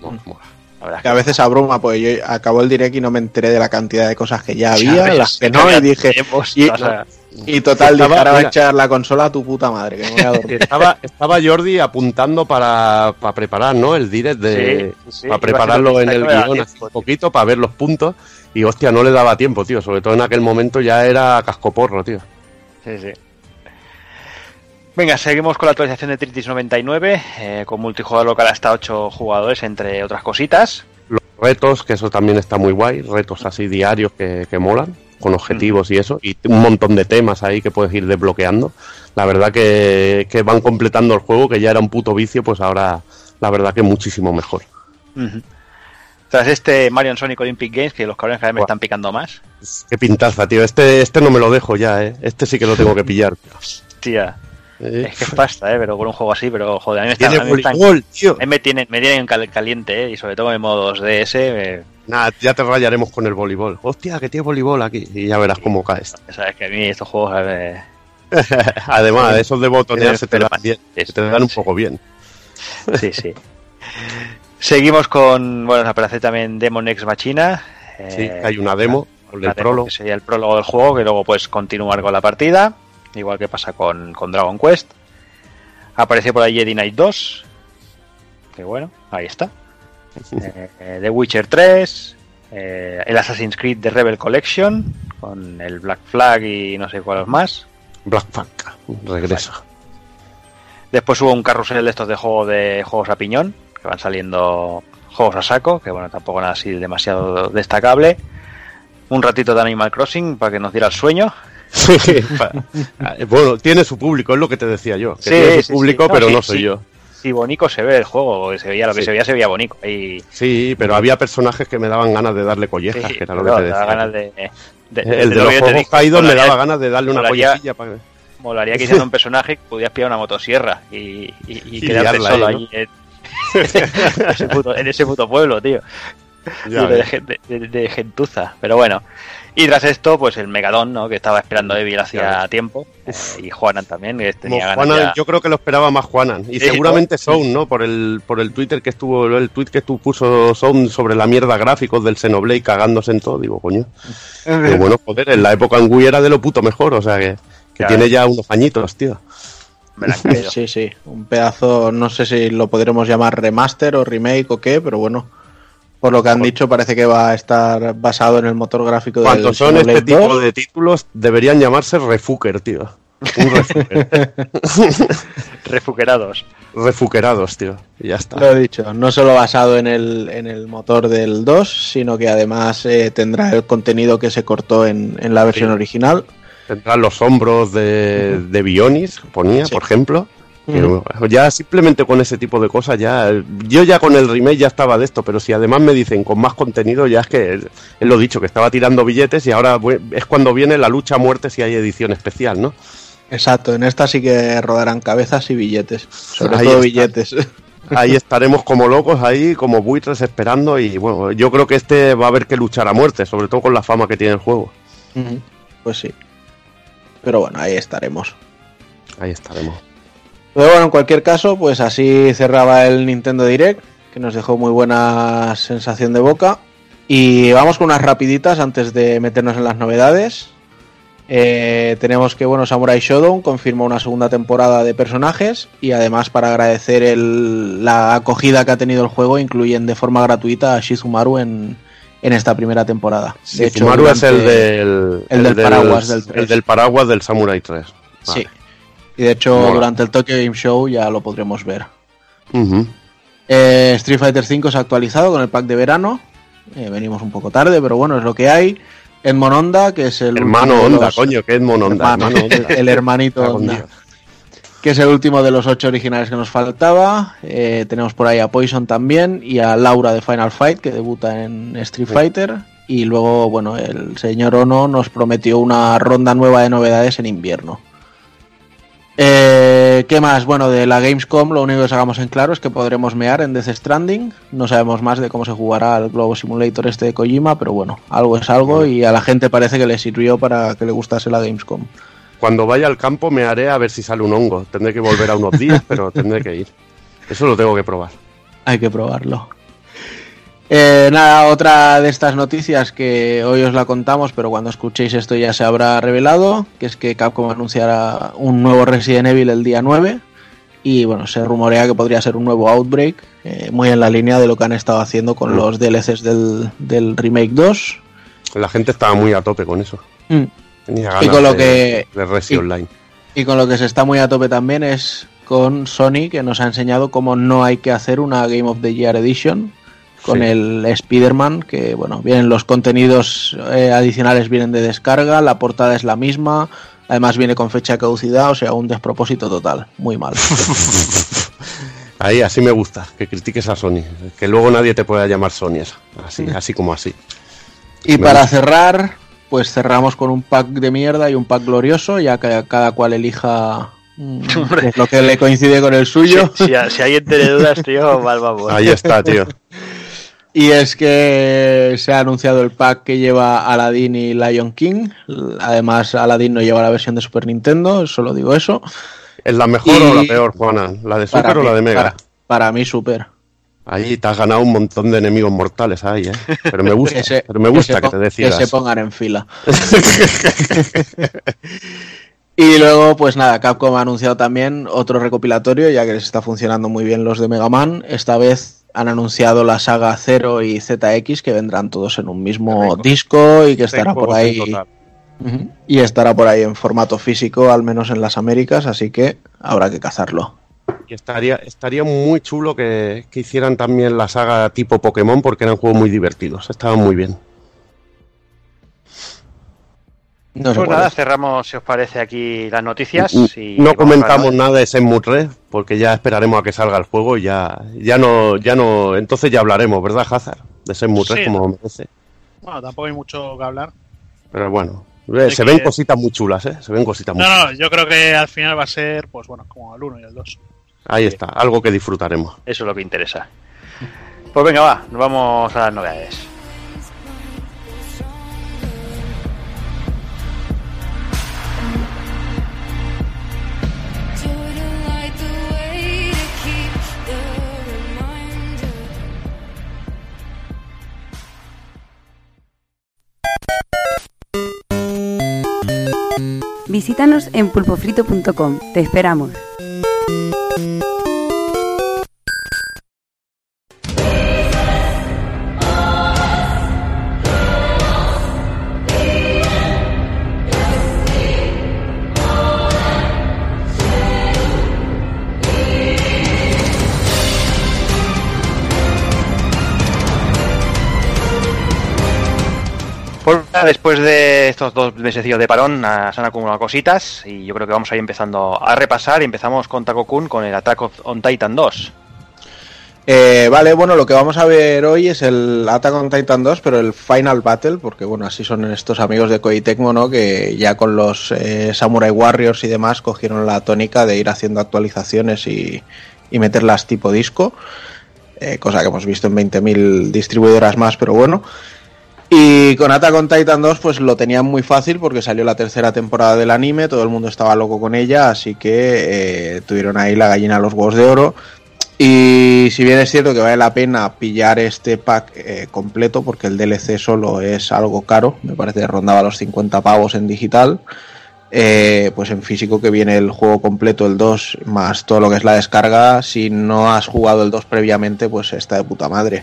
No, mola. La es Que a veces abruma, pues yo acabó el direct y no me enteré de la cantidad de cosas que ya había, las que no, y ya dije, tenemos, y- [LAUGHS] o sea, y total, dije, Estaba- ahora va a echar la consola a tu puta madre, que me voy a dormir. [LAUGHS] Estaba, estaba Jordi apuntando para, para preparar, ¿no? El direct de. Sí, sí, para prepararlo en el guion no un poquito para ver los puntos. Y hostia, no le daba tiempo, tío. Sobre todo en aquel momento ya era cascoporro, tío. Sí, sí. Venga, seguimos con la actualización de Tritis 99, eh, con multijugador local hasta 8 jugadores, entre otras cositas. Los retos, que eso también está muy guay. Retos así diarios que, que molan, con objetivos y eso. Y un montón de temas ahí que puedes ir desbloqueando. La verdad que, que van completando el juego, que ya era un puto vicio, pues ahora la verdad que muchísimo mejor. Ujú. Tras este Mario Sonic Olympic Games, que los cabrones cada vez me están picando más. Qué pintaza, tío. Este, este no me lo dejo ya, ¿eh? Este sí que lo tengo que pillar. Tía, Eh, es que es pasta, ¿eh? Pero con un juego así, pero joder, a mí me, Tiene a mí me, están- voleibol, tío. a mí me tienen, me tienen cal- caliente, ¿eh? Y sobre todo en modo 2DS, eh, Nada, ya te rayaremos con el voleibol. Hostia, que tiene voleibol aquí. Y ya verás cómo caes. sabes que a mí estos juegos... [LAUGHS] Además, [LAUGHS] esos de botonear se te dan bien. Se te dan un poco bien. Sí, sí. [LAUGHS] Seguimos con, bueno, aparece también Demon Ex Machina. Sí, eh, hay una demo una el demo prólogo. Que sería el prólogo del juego, que luego puedes continuar con la partida, igual que pasa con, con Dragon Quest. Apareció por ahí Jedi Knight 2, que bueno, ahí está. [LAUGHS] Eh, The Witcher 3, eh, el Assassin's Creed The Rebel Collection, con el Black Flag y no sé cuáles más. Black Flag, regreso. Después hubo un carrusel de estos de juego de juegos a piñón, que van saliendo juegos a saco, que bueno, tampoco nada así demasiado destacable. Un ratito de Animal Crossing para que nos diera el sueño. [LAUGHS] Pa- eh, bueno, tiene su público, es lo que te decía yo. Que Sí, tiene su sí, público, sí. No, pero sí, no soy sí. yo. Sí, bonito se ve el juego, se veía lo que Sí. se veía, se veía bonito. Y Sí, pero había personajes que me daban ganas de darle collejas, sí, que era lo que te decía. ganas de, de- el de lo los juegos caídos me daba ganas de darle una collecilla para Molaría que hicieran un [LAUGHS] personaje que pudieras pillar una motosierra y, y, y Y quedarte liarla solo ahí, ese puto, en ese puto pueblo, tío. Ya de, de- de- de gentuza. Pero bueno. Y tras esto, pues el Megadon, ¿no? Que estaba esperando Evil hacía tiempo. eh, y Juanan también, que tenía ganas Juanan, ya. yo creo que lo esperaba más Juanan. Y Sí, seguramente ¿no? Sound, ¿no? Por el, por el Twitter que estuvo, el tweet que tú puso Sound sobre la mierda gráficos del Xenoblade cagándose en todo. Digo, coño. [LAUGHS] Pero bueno, joder, en la época en Wii era de lo puto mejor, o sea que, que Ya tiene ves. ya unos añitos, tío. Me la. Sí, sí, un pedazo, no sé si lo podremos llamar remaster o remake o qué, pero bueno, por lo que han dicho parece que va a estar basado en el motor gráfico del Cuando son este tipo 2. de títulos, deberían llamarse Refuker, tío. Un refuker. [LAUGHS] Refuquerados. Refuquerados, tío. Y ya está. Lo he dicho, no solo basado en el, en el motor del 2, sino que además eh, tendrá el contenido que se cortó en, en la versión Sí. original. Tendrán los hombros de, de Bionis, ponía, Sí. por ejemplo. Ya simplemente con ese tipo de cosas, ya. Yo ya con el remake ya estaba de esto, pero si además me dicen con más contenido, ya es que es lo dicho, que estaba tirando billetes y ahora es cuando viene la lucha a muerte si hay edición especial, ¿no? Exacto, en esta sí que rodarán cabezas y billetes, sobre Ahí todo está. billetes. [LAUGHS] Ahí estaremos como locos, ahí como buitres esperando y bueno, yo creo que este va a haber que luchar a muerte, sobre todo con la fama que tiene el juego. Pues sí. Pero bueno, ahí estaremos. Ahí estaremos. Pero bueno, en cualquier caso, pues así cerraba el Nintendo Direct, que nos dejó muy buena sensación de boca. Y vamos con unas rapiditas antes de meternos en las novedades. Eh, tenemos que, bueno, Samurai Shodown confirma una segunda temporada de personajes y además para agradecer el- la acogida que ha tenido el juego incluyen de forma gratuita a Shizumaru en, en esta primera temporada. De hecho, Shizumaru es el del, el del paraguas del 3. el del paraguas del Samurai 3. Sí. Y de hecho Mola. durante el Tokyo Game Show ya lo podremos ver. Eh, Street Fighter V se ha actualizado con el pack de verano. Eh, venimos un poco tarde, pero bueno, es lo que hay. Edmond que es el Hermano los- coño, que es Mononda. hermano, hermano el, hermanito Dios. Que es el último de los ocho originales que nos faltaba. Eh, tenemos por ahí a Poison también y a Laura de Final Fight, que debuta en Street Fighter. Y luego, bueno, el señor Ono nos prometió una ronda nueva de novedades en invierno. Eh, ¿Qué más? Bueno, de la Gamescom lo único que sacamos en claro es que podremos mear en Death Stranding. No sabemos más de cómo se jugará el Globo Simulator este de Kojima, pero bueno, algo es algo y a la gente parece que le sirvió para que le gustase la Gamescom. Cuando vaya al campo me haré a ver si sale un hongo. Tendré que volver a unos días, pero [LAUGHS] tendré que ir. Eso lo tengo que probar. Hay que probarlo. Eh, nada, otra de estas noticias que hoy os la contamos, pero cuando escuchéis esto ya se habrá revelado, que es que Capcom anunciará un nuevo Resident Evil el día 9 y bueno, se rumorea que podría ser un nuevo Outbreak, eh, muy en la línea de lo que han estado haciendo con los DLCs del, del Remake 2. La gente estaba muy a tope con eso. Mm. Y con lo de, que- de y- Online. Y con lo que se está muy a tope también es con Sony, que nos ha enseñado cómo no hay que hacer una Game of the Year Edition con Sí. el Spider-Man, que bueno, vienen los contenidos eh, adicionales vienen de descarga, la portada es la misma, además viene con fecha de caducidad, o sea, un despropósito total, muy mal. [LAUGHS] Ahí, así me gusta, que critiques a Sony. Que luego nadie te pueda llamar Sony, así, así como así. Y Me para gusta. cerrar, pues cerramos con un pack de mierda y un pack glorioso, ya que cada cual elija mm, [LAUGHS] es lo que le coincide con el suyo. Si, si- si alguien tiene dudas, tío, [LAUGHS] mal vamos. Ahí está, tío. Y es que se ha anunciado el pack que lleva Aladdin y Lion King. Además, Aladdin no lleva la versión de Super Nintendo, solo digo eso. ¿Es la mejor Y- o la peor, Juana? ¿La de Super o mí, la de Mega? Para, para mí, Super. Ahí te has ganado un montón de enemigos mortales ahí, ¿eh? Pero me gusta, [LAUGHS] Que se, pero me gusta se que, te decidas. que se pongan en fila. [LAUGHS] y luego, pues nada, Capcom ha anunciado también otro recopilatorio, ya que les está funcionando muy bien los de Mega Man. Esta vez han anunciado la saga 0 y ZX, que vendrán todos en un mismo disco y que estará por ahí. Y estará por ahí en formato físico, al menos en las Américas, así que habrá que cazarlo. Y estaría, estaría muy chulo que, que hicieran también la saga tipo Pokémon porque eran juegos muy divertidos, estaban muy bien. No Pues nada, cerramos, si os parece, aquí las noticias. Y no comentamos nada de Shenmue 3 porque ya esperaremos a que salga el juego y ya, ya no, ya no, entonces ya hablaremos, ¿verdad, Hazard? De Shenmue 3 Sí. como merece. Bueno, tampoco hay mucho que hablar. Pero bueno, eh, se que- ven cositas muy chulas, ¿eh? Se ven cositas muy No, chulas. no, yo creo que al final va a ser, pues bueno, como el 1 y el 2. Ahí está, algo que disfrutaremos. Eso es lo que interesa. Pues venga, va, nos vamos a las novedades. Visítanos en pulpofrito.com. Te esperamos. Pues después de estos dos mesecillos de parón ah, se han acumulado cositas y yo creo que vamos a ir empezando a repasar empezamos con Taco Kun con el Attack on Titan 2. Eh, vale, bueno, lo que vamos a ver hoy es el Attack on Titan 2, pero el Final Battle, porque bueno, así son estos amigos de Koei Tecmo, ¿no? Que ya con los eh, Samurai Warriors y demás cogieron la tónica de ir haciendo actualizaciones y, y meterlas tipo disco, eh, cosa que hemos visto en 20.000 distribuidoras más, pero bueno. Y con Attack Titan 2 pues lo tenían muy fácil porque salió la tercera temporada del anime, todo el mundo estaba loco con ella, así que eh, tuvieron ahí la gallina a los huevos de oro. Y si bien es cierto que vale la pena pillar este pack eh, completo, porque el DLC solo es algo caro, me parece que rondaba los 50 pavos en digital, eh, pues en físico que viene el juego completo, el 2, más todo lo que es la descarga, si no has jugado el 2 previamente, pues está de puta madre.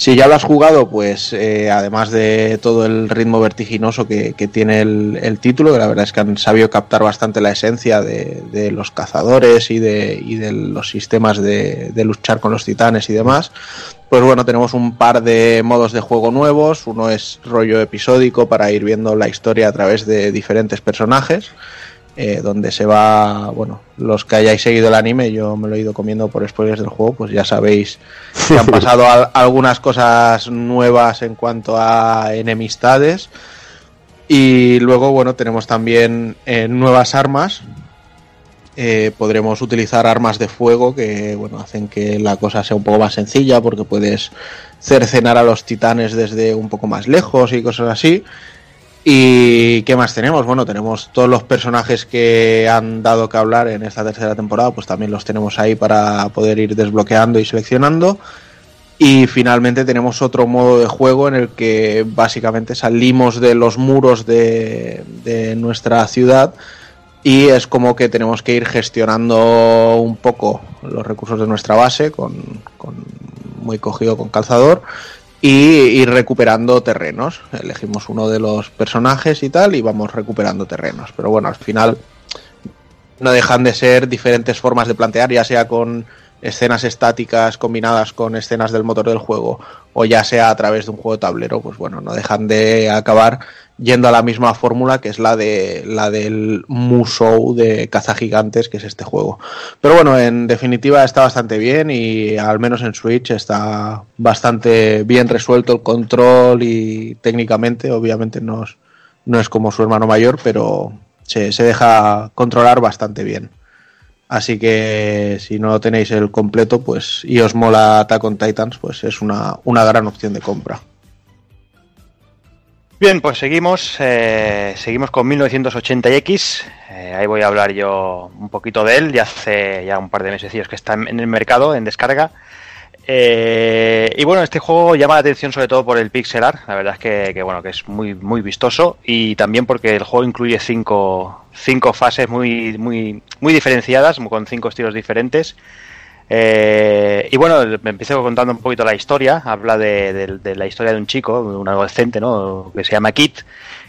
Si ya lo has jugado, pues eh, además de todo el ritmo vertiginoso que, tiene el, título, que la verdad es que han sabido captar bastante la esencia de, de los cazadores y de, y de los sistemas de, de luchar con los titanes y demás, pues bueno, tenemos un par de modos de juego nuevos. Uno es rollo episódico para ir viendo la historia a través de diferentes personajes. Eh, donde se va, bueno, los que hayáis seguido el anime, yo me lo he ido comiendo por spoilers del juego, pues ya sabéis que han [LAUGHS] pasado al- algunas cosas nuevas en cuanto a enemistades. Y luego, bueno, tenemos también eh, nuevas armas. Eh, podremos utilizar armas de fuego que, bueno, hacen que la cosa sea un poco más sencilla porque puedes cercenar a los titanes desde un poco más lejos y cosas así. ¿Y qué más tenemos? Bueno, tenemos todos los personajes que han dado que hablar en esta tercera temporada, pues también los tenemos ahí para poder ir desbloqueando y seleccionando. Y finalmente tenemos otro modo de juego en el que básicamente salimos de los muros de, de nuestra ciudad y es como que tenemos que ir gestionando un poco los recursos de nuestra base con, con muy cogido con calzador y ir recuperando terrenos. Elegimos uno de los personajes y tal y vamos recuperando terrenos. Pero bueno, al final no dejan de ser diferentes formas de plantear, ya sea con escenas estáticas combinadas con escenas del motor del juego o ya sea a través de un juego de tablero, pues bueno, no dejan de acabar yendo a la misma fórmula que es la de la del Musou de cazagigantes, que es este juego. Pero bueno, en definitiva está bastante bien y al menos en Switch está bastante bien resuelto el control y técnicamente, obviamente no es, no es como su hermano mayor, pero se, se deja controlar bastante bien. Así que si no tenéis el completo, pues y os mola Attack Titans, pues es una, una gran opción de compra. Bien, pues seguimos, eh, seguimos con 1980X. Eh, ahí voy a hablar yo un poquito de él. Ya hace ya un par de mesecillos que está en, el mercado, en descarga. Eh, y bueno, este juego llama la atención sobre todo por el pixel art. La verdad es que, que, bueno, que es muy, muy vistoso y también porque el juego incluye cinco, cinco fases muy, muy, muy diferenciadas, con cinco estilos diferentes. Eh, y bueno, me empecé contando un poquito la historia. Habla de, la historia de un chico, un adolescente, ¿no? Que se llama Kit.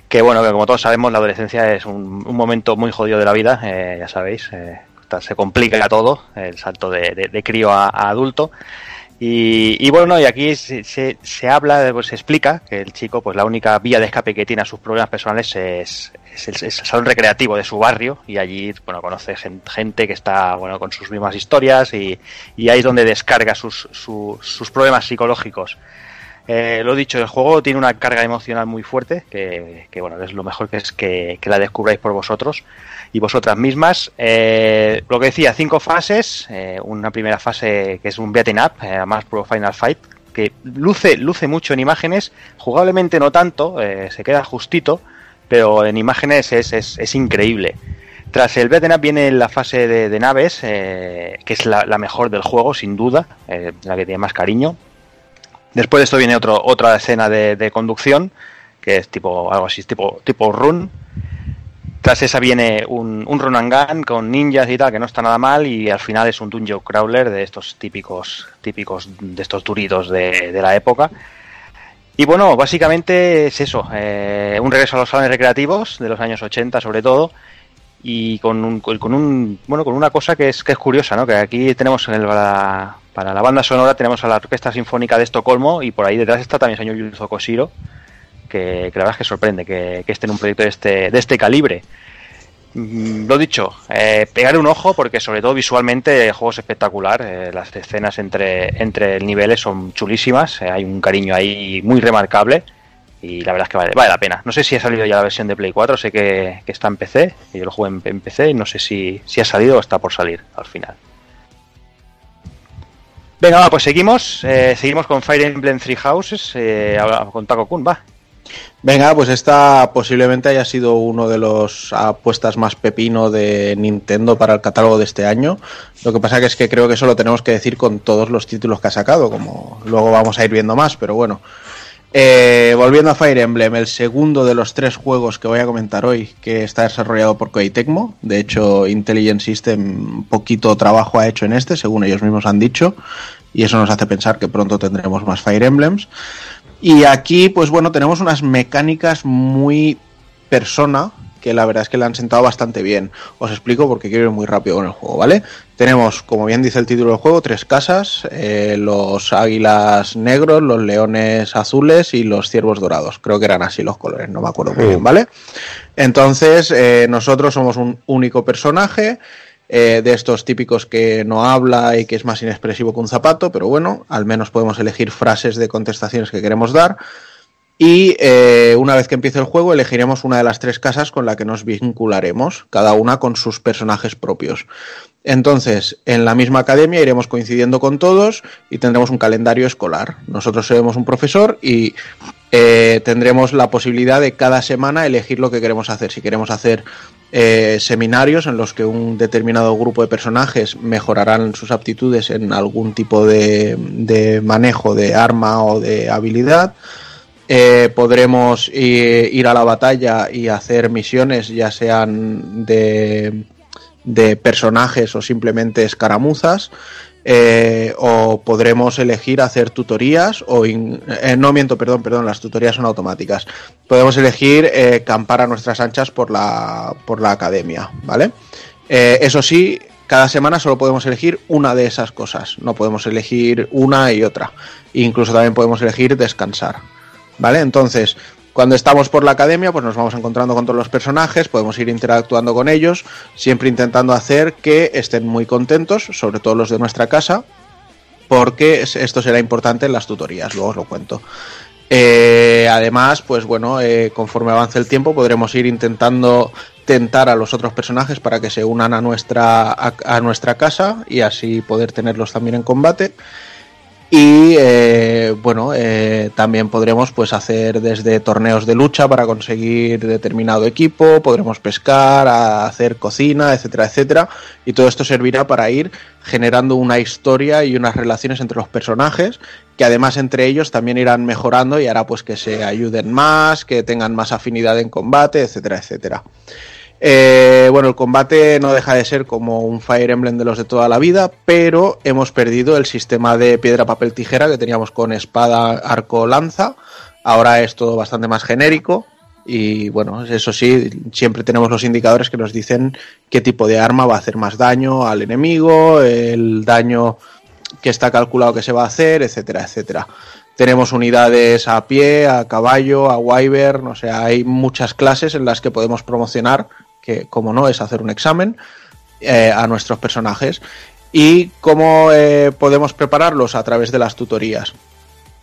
Que bueno, como todos sabemos, la adolescencia es un, momento muy jodido de la vida, eh, ya sabéis. eh, se complica todo, el salto de, de- crío a adulto. Y, y bueno, y aquí se, se, se habla, pues se explica que el chico, pues la única vía de escape que tiene a sus problemas personales es, es el, salón recreativo de su barrio y allí, bueno, conoce gen- gente que está, bueno, con sus mismas historias y, y ahí es donde descarga sus, su- sus problemas psicológicos. Eh, lo dicho, el juego tiene una carga emocional muy fuerte, que, bueno, es lo mejor que es que, la descubráis por vosotros y vosotras mismas. Eh, lo que decía, cinco fases, eh, una primera fase que es un beating up, eh, más pro Final Fight, que luce, luce mucho en imágenes, jugablemente no tanto, se queda justito, pero en imágenes es, es, es increíble. Tras el beaten up viene la fase de, naves, que es la, la mejor del juego, sin duda, la que tiene más cariño. Después de esto viene otro, otra escena de, conducción, que es tipo algo así, tipo, tipo run. Tras esa viene un, un run and gun con ninjas y tal, que no está nada mal, y al final es un dungeon crawler de estos típicos, típicos de estos duritos de, de la época. Y bueno, básicamente es eso, eh, un regreso a los salones recreativos de los años 80 sobre todo, y con un, con un bueno con una cosa que es que es curiosa, ¿no? Que aquí tenemos en el, para, para la banda sonora tenemos a la Orquesta Sinfónica de Estocolmo y por ahí detrás está también el señor Yuzo Koshiro, que, la verdad es que sorprende que, esté en un proyecto de este, de este calibre. Mm, Lo dicho, eh, un ojo porque sobre todo visualmente el juego es espectacular, eh, las escenas entre, entre niveles son chulísimas, eh, hay un cariño ahí muy remarcable y la verdad es que vale, vale la pena. No sé si ha salido ya la versión de Play 4, sé que, está en PC, yo lo jugué en, en PC y no sé si, si ha salido o está por salir al final. Venga, va, pues seguimos, eh, seguimos con Fire Emblem Three Houses, eh, con Taco Kun, va. Venga, pues esta posiblemente haya sido uno de los apuestas más pepino de Nintendo para el catálogo de este año. Lo que pasa es que creo que eso lo tenemos que decir con todos los títulos que ha sacado, como luego vamos a ir viendo más, pero bueno. Eh, volviendo a Fire Emblem, el segundo de los tres juegos que voy a comentar hoy, que está desarrollado por Koei Tecmo. De hecho, Intelligent System poquito trabajo ha hecho en este, según ellos mismos han dicho, y eso nos hace pensar que pronto tendremos más Fire Emblems. Y aquí, pues bueno, tenemos unas mecánicas muy persona que la verdad es que le han sentado bastante bien. Os explico porque quiero ir muy rápido con el juego, ¿vale? Tenemos, como bien dice el título del juego, tres casas, eh, los águilas negros, los leones azules y los ciervos dorados. Creo que eran así los colores, no me acuerdo muy bien, ¿vale? Entonces, eh, nosotros somos un único personaje. eh, de estos típicos que no habla y que es más inexpresivo que un zapato, pero bueno, al menos podemos elegir frases de contestaciones que queremos dar. Y eh, una vez que empiece el juego, elegiremos una de las tres casas con la que nos vincularemos, cada una con sus personajes propios. Entonces, en la misma academia iremos coincidiendo con todos y tendremos un calendario escolar. Nosotros seremos un profesor y eh, tendremos la posibilidad de cada semana elegir lo que queremos hacer. Si queremos hacer eh, seminarios en los que un determinado grupo de personajes mejorarán sus aptitudes en algún tipo de, de manejo de arma o de habilidad. Eh, podremos ir a la batalla y hacer misiones, ya sean de, personajes o simplemente escaramuzas. eh, o podremos elegir hacer tutorías o eh, no miento perdón perdón las tutorías son automáticas. Podemos elegir eh, campar a nuestras anchas por la por la academia vale eso sí cada semana solo podemos elegir una de esas cosas. No podemos elegir una y otra. Incluso también podemos elegir descansar ¿Vale? Entonces, cuando estamos por la academia, pues nos vamos encontrando con todos los personajes, podemos ir interactuando con ellos, siempre intentando hacer que estén muy contentos, sobre todo los de nuestra casa, porque es- esto será importante en las tutorías, luego os lo cuento. Eh, además, pues bueno, eh, conforme avance el tiempo podremos ir intentando tentar a los otros personajes para que se unan a nuestra, a nuestra casa y así poder tenerlos también en combate. Y eh, bueno, eh, también podremos pues hacer desde torneos de lucha para conseguir determinado equipo, podremos pescar, hacer cocina, etcétera, etcétera. Y todo esto servirá para ir generando una historia y unas relaciones entre los personajes que además entre ellos también irán mejorando y hará pues que se ayuden más, que tengan más afinidad en combate, etcétera, etcétera. Eh, bueno, el combate no deja de ser como un Fire Emblem de los de toda la vida, pero hemos perdido el sistema de piedra, papel, tijera que teníamos con espada, arco, lanza. Ahora es todo bastante más genérico. Y bueno, eso sí, siempre tenemos los indicadores que nos dicen qué tipo de arma va a hacer más daño al enemigo, el daño que está calculado que se va a hacer, etcétera, etcétera. Tenemos unidades a pie, a caballo, a wyvern, o sea, hay muchas clases en las que podemos promocionar, que como no es hacer un examen, eh, a nuestros personajes. ¿Y cómo eh, podemos prepararlos? A través de las tutorías.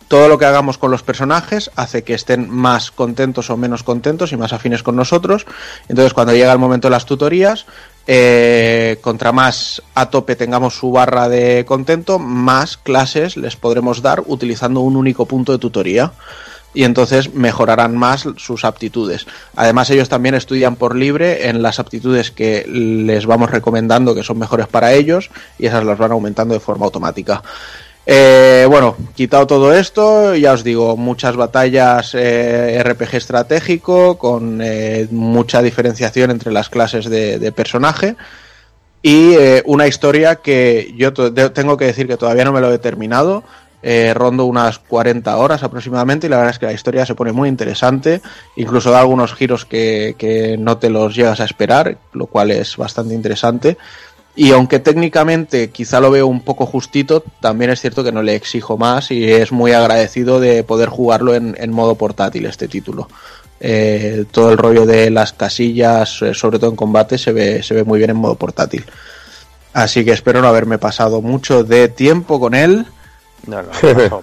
Todo lo que hagamos con los personajes hace que estén más contentos o menos contentos y más afines con nosotros. Entonces, cuando llega el momento de las tutorías, eh, contra más a tope tengamos su barra de contento, más clases les podremos dar utilizando un único punto de tutoría. Y entonces mejorarán más sus aptitudes. Además, ellos también estudian por libre en las aptitudes que les vamos recomendando que son mejores para ellos y esas las van aumentando de forma automática. Eh, bueno, quitado todo esto, ya os digo, muchas batallas eh, RPG estratégico, con eh, mucha diferenciación entre las clases de, de personaje y una historia que yo tengo que decir que todavía no me lo he terminado. Eh, rondo unas 40 horas aproximadamente y la verdad es que la historia se pone muy interesante, incluso da algunos giros que, que no te los llegas a esperar, lo cual es bastante interesante. Y aunque técnicamente quizá lo veo un poco justito, también es cierto que no le exijo más y es muy agradecido de poder jugarlo en, modo portátil este título. Eh, todo el rollo de las casillas, eh, sobre todo en combate, se ve, se ve muy bien en modo portátil. Así que espero no haberme pasado mucho de tiempo con él. No, no,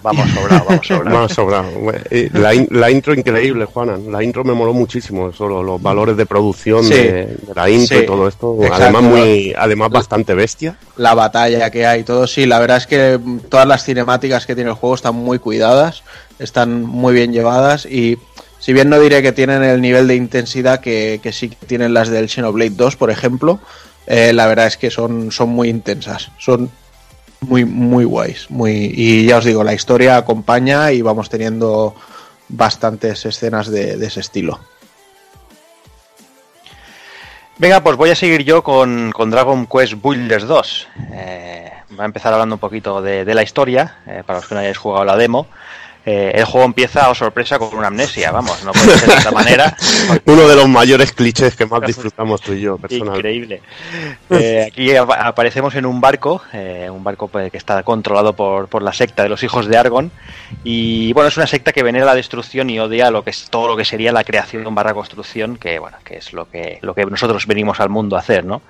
vamos, vamos sobrado, vamos sobrado. [LAUGHS] Eh, La, in- la intro increíble, Juana. La intro me moló muchísimo. Solo los valores de producción Sí. de, de la intro Sí. y todo esto. Exacto. Además, muy, además bastante bestia. la batalla que hay, todo sí, la verdad es que todas las cinemáticas que tiene el juego están muy cuidadas, están muy bien llevadas y Si bien no diré que tienen el nivel de intensidad que, que sí que tienen las del Xenoblade 2, por ejemplo, eh, la verdad es que son, son muy intensas. Son muy, muy guays. Muy, y ya os digo, la historia acompaña y vamos teniendo bastantes escenas de, de ese estilo. Venga, pues voy a seguir yo con, con Dragon Quest Builders 2. Eh, voy a empezar hablando un poquito de, de la historia, eh, para los que no hayáis jugado la demo. Eh, el juego empieza, a sorpresa, con una amnesia, vamos, no puede ser de esta manera. [LAUGHS] Uno de los mayores clichés que más disfrutamos tú y yo, personalmente. Increíble. Eh, aquí ap- aparecemos en un barco, eh, un barco pues, que está controlado por, por la secta de los hijos de Argon. Y bueno, es una secta que venera la destrucción y odia lo que es todo lo que sería la creación barra construcción, que bueno, que es lo que, lo que nosotros venimos al mundo a hacer, ¿no?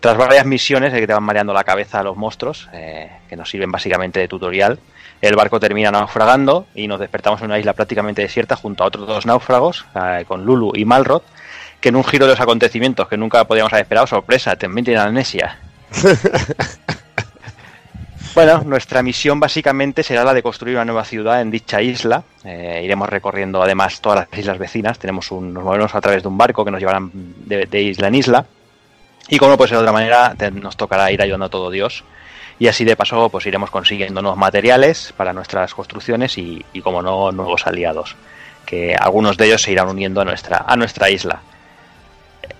Tras varias misiones que te van mareando la cabeza a los monstruos, eh, que nos sirven básicamente de tutorial, el barco termina naufragando y nos despertamos en una isla prácticamente desierta junto a otros dos náufragos, eh, con Lulu y Malrod, que en un giro de los acontecimientos que nunca podíamos haber esperado, sorpresa, también tienen amnesia. [LAUGHS] bueno, nuestra misión básicamente será la de construir una nueva ciudad en dicha isla. Eh, iremos recorriendo además todas las islas vecinas. Tenemos un, nos movemos a través de un barco que nos llevarán de, de isla en isla. Y como no puede ser de otra manera, te- nos tocará ir ayudando a todo Dios. Y así de paso, pues iremos consiguiendo nuevos materiales para nuestras construcciones y, y como no, nuevos aliados. Que algunos de ellos se irán uniendo a nuestra, a nuestra isla.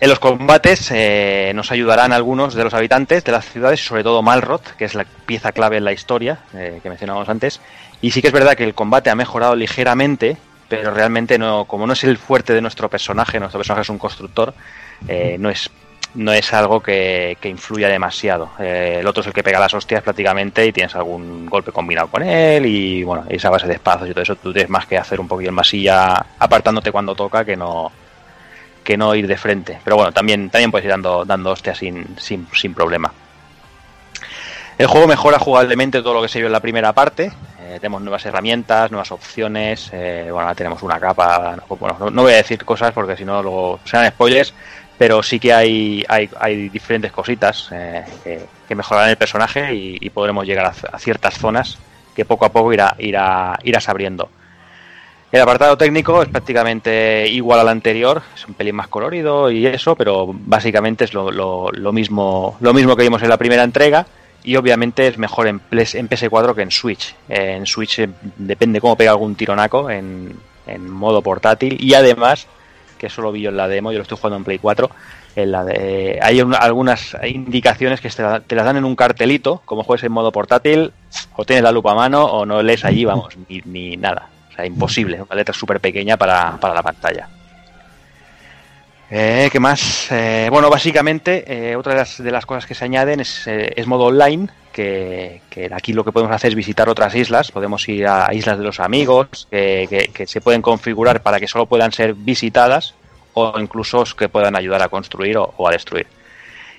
En los combates eh, nos ayudarán algunos de los habitantes de las ciudades, sobre todo Malrod, que es la pieza clave en la historia eh, que mencionábamos antes. Y sí que es verdad que el combate ha mejorado ligeramente, pero realmente no, como no es el fuerte de nuestro personaje, nuestro personaje es un constructor, eh, no es no es algo que, que influya demasiado. Eh, el otro es el que pega las hostias prácticamente y tienes algún golpe combinado con él y bueno, esa base de espacios y todo eso, tú tienes más que hacer un poquillo en masilla apartándote cuando toca que no que no ir de frente. Pero bueno, también, también puedes ir dando, dando hostias sin, sin, sin problema. El juego mejora jugablemente todo lo que se vio en la primera parte. Eh, tenemos nuevas herramientas, nuevas opciones. eh, bueno, ahora tenemos una capa. no, bueno, no, no voy a decir cosas porque si no luego serán spoilers. Pero sí que hay, hay, diferentes cositas eh, que, mejorarán el personaje y, podremos llegar a, ciertas zonas que poco a poco irá, irá, irás abriendo. El apartado técnico es prácticamente igual al anterior, es un pelín más colorido y eso, pero básicamente es lo, lo- lo mismo, lo mismo que vimos en la primera entrega y obviamente es mejor en, en PS4 que en Switch. Eh, en Switch eh, depende cómo pega algún tironaco en, en modo portátil y además, que eso lo vi yo en la demo, yo lo estoy jugando en Play 4, en la de- hay un- algunas indicaciones que te las dan en un cartelito, como juegues en modo portátil, o tienes la lupa a mano o no lees allí, vamos, ni, ni nada. O sea, imposible, una letra súper pequeña para, para la pantalla. Eh, ¿Qué más? Eh, bueno, básicamente, eh, otra de las, cosas que se añaden es, eh, modo online, que, aquí lo que podemos hacer es visitar otras islas, podemos ir a islas de los amigos, que, se pueden configurar para que solo puedan ser visitadas o incluso que puedan ayudar a construir o, a destruir.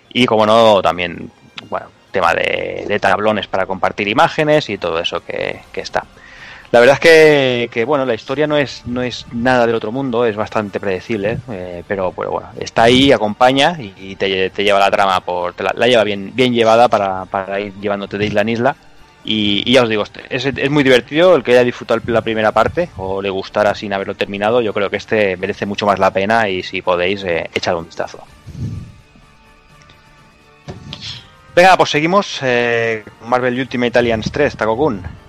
Y como no, también, bueno, tema de, tablones para compartir imágenes y todo eso que está. La verdad es que, que, bueno, la historia no es, no es nada del otro mundo, es bastante predecible, eh, pero, bueno, está ahí, acompaña y te, lleva la trama, por, la, lleva bien, bien llevada para, ir llevándote de isla en isla. Y, ya os digo, es, es muy divertido el que haya disfrutado la primera parte o le gustara sin haberlo terminado. Yo creo que este merece mucho más la pena y si podéis, eh, echad un vistazo. Venga, pues seguimos eh, Marvel Ultimate Alliance 3, Takokun.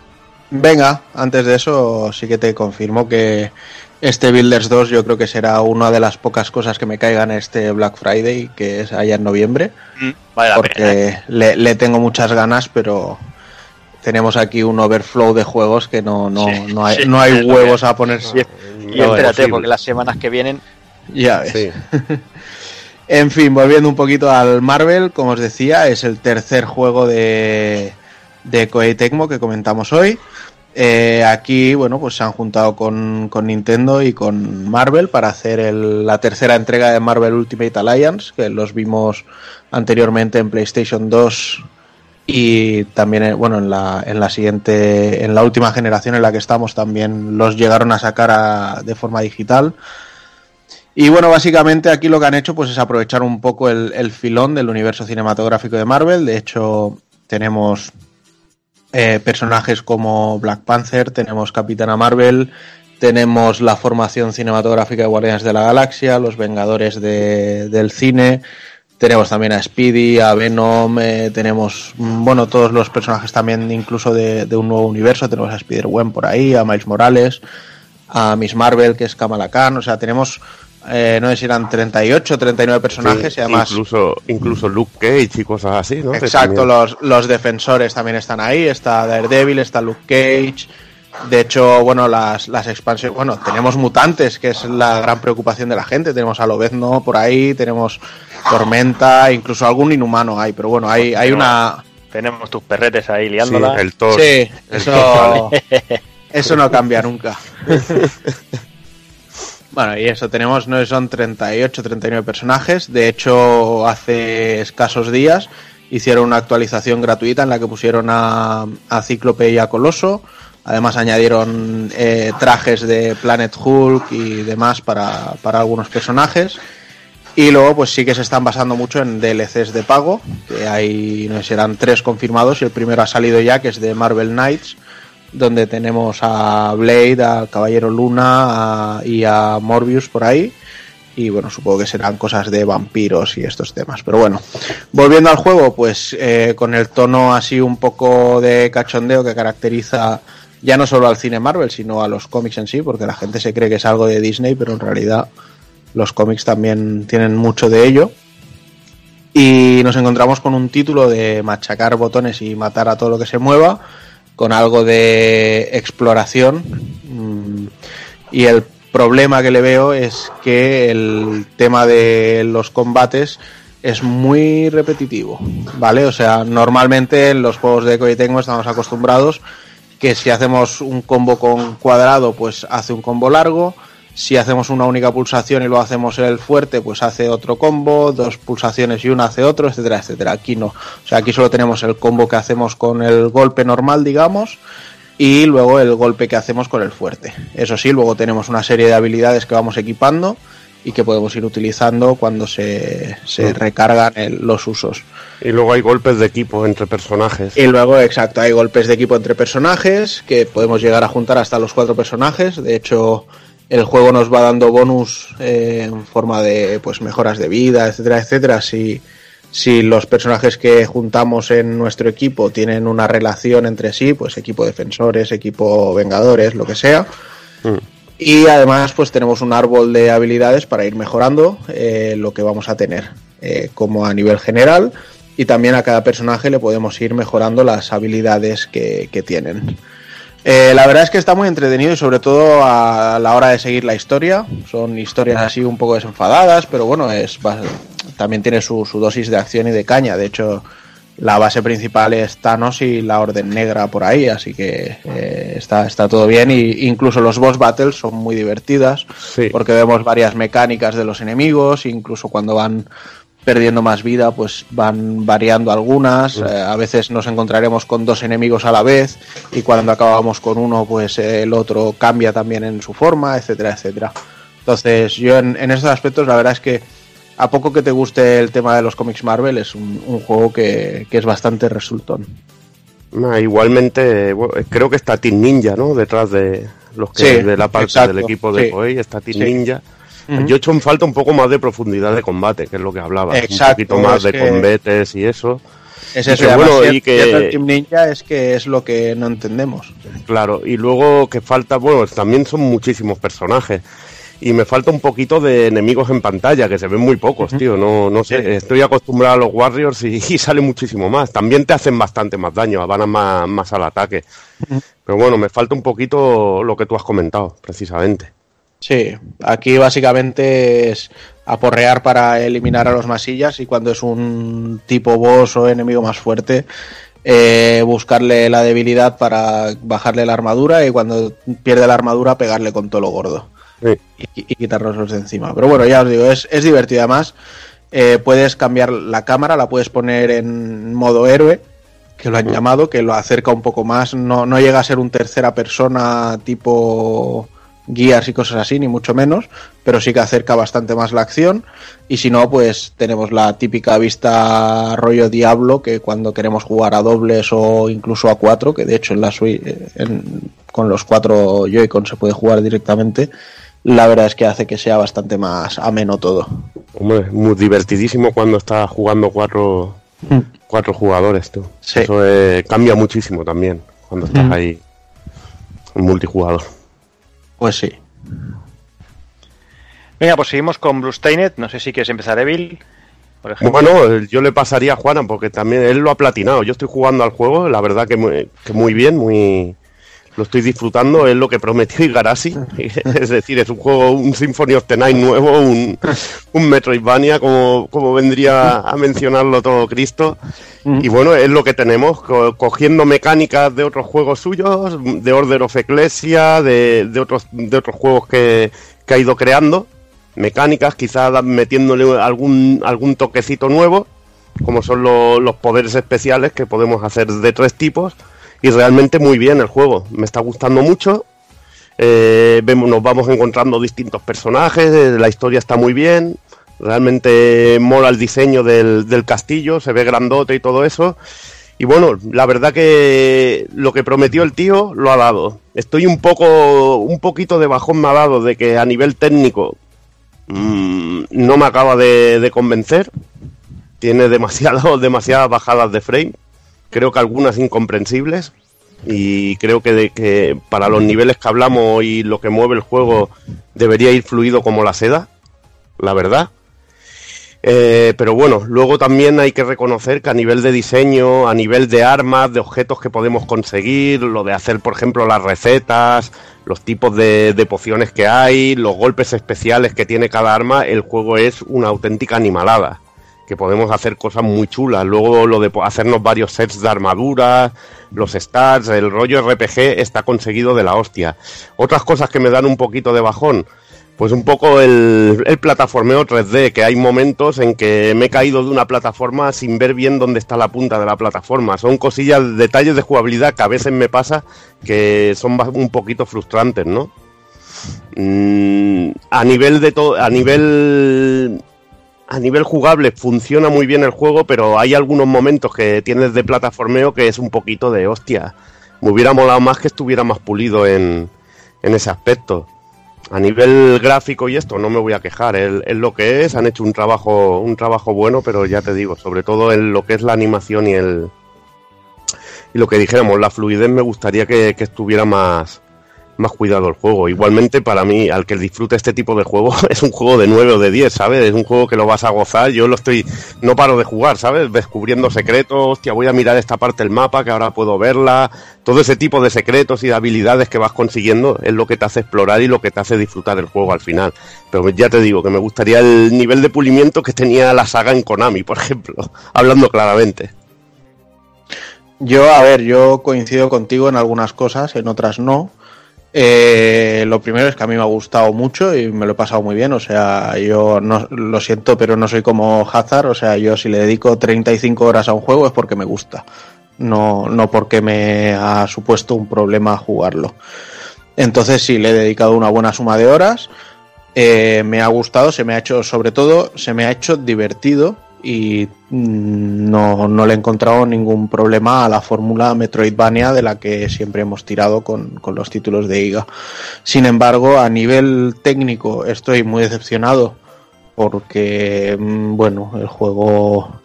Venga, antes de eso sí que te confirmo que este Builders 2 yo creo que será una de las pocas cosas que me caigan este Black Friday, que es allá en noviembre, Mm, Vale la pena. ¿eh? porque le, le tengo muchas ganas, pero tenemos aquí un overflow de juegos que no, no, Sí, no hay, sí, no huevos a ponerse. Y espérate, porque las semanas que vienen Ya ves. Sí. [LAUGHS] En fin, volviendo un poquito al Marvel, como os decía, es el tercer juego de, de Koei Tecmo que comentamos hoy. Eh, aquí, bueno, pues se han juntado con, con Nintendo y con Marvel para hacer el- la tercera entrega de Marvel Ultimate Alliance, que los vimos anteriormente en PlayStation 2 y también, eh, bueno, en la, en la siguiente, en la última generación en la que estamos también los llegaron a sacar de forma digital. Y bueno, básicamente aquí lo que han hecho pues es aprovechar un poco el filón del universo cinematográfico de Marvel. De hecho, tenemos eh, personajes como Black Panther, tenemos Capitana Marvel tenemos la formación cinematográfica de Guardianes de la Galaxia, los Vengadores de- del cine, tenemos también a Speedy, a Venom, eh, tenemos, mm, bueno, todos los personajes también incluso de, de un nuevo universo, tenemos a Spider-Gwen por ahí, a Miles Morales, a Miss Marvel, que es Kamala Khan, o sea, tenemos, eh, no sé si eran 38 o 39 personajes Sí, y además... incluso, incluso Luke Cage y cosas así, ¿no? Exacto, los, los defensores también están ahí, está Daredevil, está Luke Cage. De hecho, bueno, las, las expansiones, bueno, tenemos mutantes, que es la gran preocupación de la gente. Tenemos a Lobezno por ahí, tenemos Tormenta, incluso algún inhumano hay, pero bueno, hay, hay una... Tenemos tus perretes ahí Sí, liándola. el Thor. Sí, eso, [LAUGHS] eso no cambia nunca. [LAUGHS] Bueno, y eso, tenemos, no son 38, 39 personajes. De hecho, hace escasos días hicieron una actualización gratuita en la que pusieron a, a Cíclope y a Coloso. Además añadieron eh, trajes de Planet Hulk y demás para, para algunos personajes. Y luego, pues sí que se están basando mucho en DLCs de pago, que hay, no sé, serán tres confirmados y el primero ha salido ya, que es de Marvel Knights, donde tenemos a Blade, al Caballero Luna a- y a Morbius por ahí. Y bueno, supongo que serán cosas de vampiros y estos temas. Pero bueno, volviendo al juego, pues eh, con el tono así un poco de cachondeo que caracteriza ya no solo al cine Marvel, sino a los cómics en sí, porque la gente se cree que es algo de Disney, pero en realidad los cómics también tienen mucho de ello. Y nos encontramos con un título de machacar botones y matar a todo lo que se mueva, con algo de exploración. Mm, Y el problema que le veo es que el tema de los combates es muy repetitivo, ¿vale? O sea, normalmente en los juegos de Koei Tecmo estamos acostumbrados que si hacemos un combo con cuadrado, pues hace un combo largo. Si hacemos una única pulsación y lo hacemos el fuerte, pues hace otro combo, dos pulsaciones y una hace otro, etcétera, etcétera. Aquí no. O sea, aquí solo tenemos el combo que hacemos con el golpe normal, digamos, y luego el golpe que hacemos con el fuerte. Eso sí, luego tenemos una serie de habilidades que vamos equipando y que podemos ir utilizando cuando se, se Mm. recargan el- los usos. Y luego hay golpes de equipo entre personajes. Y luego, exacto, hay golpes de equipo entre personajes que podemos llegar a juntar hasta los cuatro personajes. De hecho, el juego nos va dando bonus eh, en forma de pues mejoras de vida, etcétera, etcétera. Si, si los personajes que juntamos en nuestro equipo tienen una relación entre sí, pues equipo defensores, equipo vengadores, lo que sea. Mm. Y además, pues tenemos un árbol de habilidades para ir mejorando eh, lo que vamos a tener, eh, como a nivel general. Y también a cada personaje le podemos ir mejorando las habilidades que, que tienen. Eh, la verdad es que está muy entretenido y sobre todo a la hora de seguir la historia. Son historias así un poco desenfadadas, pero bueno, es también tiene su, su dosis de acción y de caña. De hecho, la base principal es Thanos y la Orden Negra por ahí, así que eh, está, está todo bien. Y incluso los boss battles son muy divertidas Sí. porque vemos varias mecánicas de los enemigos, incluso cuando van perdiendo más vida, pues van variando algunas. Eh, a veces nos encontraremos con dos enemigos a la vez y cuando acabamos con uno, pues eh, el otro cambia también en su forma, etcétera, etcétera. Entonces, yo en, en estos aspectos, la verdad es que a poco que te guste el tema de los cómics Marvel, es un, un juego que, que es bastante resultón. Igualmente, bueno, creo que está Team Ninja, ¿no? Detrás de los que Sí, de la parte exacto, del equipo de sí. Koei está Team Sí. Ninja. Yo he hecho en falta un poco más de profundidad de combate, que es lo que hablaba. Exacto, un poquito más de que- combates y eso. Es eso, que y bueno, y que- Team Ninja es que es lo que no entendemos. Claro, y luego que falta, bueno, también son muchísimos personajes. Y me falta un poquito de enemigos en pantalla, que se ven muy pocos, tío. No, no sé, estoy acostumbrado a los Warriors y, [LAUGHS] y sale muchísimo más. También te hacen bastante más daño, van a más, más al ataque. Pero bueno, me falta un poquito lo que tú has comentado, precisamente. Sí, aquí básicamente es aporrear para eliminar a los masillas y cuando es un tipo boss o enemigo más fuerte, eh, buscarle la debilidad para bajarle la armadura y cuando pierde la armadura pegarle con todo lo gordo Sí. y, y quitárnoslos de encima. Pero bueno, ya os digo, es, es divertido además. eh, puedes cambiar la cámara, la puedes poner en modo héroe, que lo han llamado, que lo acerca un poco más. No, no llega a ser un tercera persona tipo guías y cosas así, ni mucho menos, pero sí que acerca bastante más la acción. Y si no, pues tenemos la típica vista rollo Diablo, que cuando queremos jugar a dobles o incluso a cuatro, que de hecho en la eh, en- con los cuatro Joy-Con se puede jugar directamente, la verdad es que hace que sea bastante más ameno todo. Hombre, muy divertidísimo cuando estás jugando cuatro, cuatro jugadores, tú. Sí. Eso eh, cambia muchísimo también cuando estás Mm. ahí en multijugador. Pues sí. Venga, pues seguimos con Bluestained. No sé si quieres empezar, Evil. Por ejemplo. Bueno, yo le pasaría a Juana porque también él lo ha platinado. Yo estoy jugando al juego, la verdad que muy, que muy bien, muy lo estoy disfrutando, es lo que prometió Igarashi. [LAUGHS] es decir, es un juego, un Symphony of the Night nuevo, un, un Metroidvania, como, como vendría a mencionarlo todo Cristo. Y bueno, es lo que tenemos, co- cogiendo mecánicas de otros juegos suyos, de Order of Ecclesia, de, de otros, de otros juegos que, que ha ido creando, mecánicas, quizás metiéndole algún, algún toquecito nuevo, como son lo- los poderes especiales que podemos hacer de tres tipos, y realmente muy bien el juego, me está gustando mucho. Eh, vemos, nos vamos encontrando distintos personajes, eh, la historia está muy bien, realmente mola el diseño del, del castillo, se ve grandote y todo eso. Y bueno, la verdad que lo que prometió el tío lo ha dado. Estoy un poco, un poquito de bajón me ha dado de que a nivel técnico mm, no me acaba de, de convencer. Tiene demasiado, [LAUGHS] demasiadas bajadas de frame. Creo que algunas incomprensibles. Y creo que, de, que para los niveles que hablamos y lo que mueve el juego debería ir fluido como la seda. La verdad. Eh, pero bueno, luego también hay que reconocer que a nivel de diseño, a nivel de armas, de objetos que podemos conseguir, lo de hacer, por ejemplo, las recetas, los tipos de, de pociones que hay, los golpes especiales que tiene cada arma, el juego es una auténtica animalada. Que podemos hacer cosas muy chulas. Luego lo de hacernos varios sets de armaduras, los stats, el rollo RPG está conseguido de la hostia. Otras cosas que me dan un poquito de bajón. Pues un poco el, el plataformeo 3D, que hay momentos en que me he caído de una plataforma sin ver bien dónde está la punta de la plataforma. Son cosillas, detalles de jugabilidad que a veces me pasa que son un poquito frustrantes, ¿no? Mm, a nivel de todo, a nivel a nivel jugable funciona muy bien el juego, pero hay algunos momentos que tienes de plataformeo que es un poquito de hostia. Me hubiera molado más que estuviera más pulido en, en ese aspecto. A nivel gráfico y esto no me voy a quejar, es, lo que es, han hecho un trabajo, un trabajo bueno, pero ya te digo, sobre todo en lo que es la animación y el y lo que dijéramos, la fluidez me gustaría que, que estuviera más, más cuidado el juego. Igualmente, para mí, al que disfrute este tipo de juego, [LAUGHS] es un juego de 9 o de 10, ¿sabes? Es un juego que lo vas a gozar. Yo lo estoy, no paro de jugar, ¿sabes? Descubriendo secretos, hostia, voy a mirar esta parte del mapa que ahora puedo verla. Todo ese tipo de secretos y de habilidades que vas consiguiendo es lo que te hace explorar y lo que te hace disfrutar el juego al final. Pero ya te digo que me gustaría el nivel de pulimiento que tenía la saga en Konami, por ejemplo, [LAUGHS] hablando claramente. Yo, a ver, yo coincido contigo en algunas cosas, en otras no. Eh, lo primero es que a mí me ha gustado mucho y me lo he pasado muy bien. O sea, yo no, lo siento, pero no soy como Hazard. O sea, yo si le dedico 35 horas a un juego es porque me gusta. No, no porque me ha supuesto un problema jugarlo. Entonces sí, le he dedicado una buena suma de horas. Eh, me ha gustado, se me ha hecho, sobre todo, se me ha hecho divertido y mm, no, no le he encontrado ningún problema a la fórmula Metroidvania de la que siempre hemos tirado con, con los títulos de IGA. Sin embargo, a nivel técnico estoy muy decepcionado porque, mm, bueno, el juego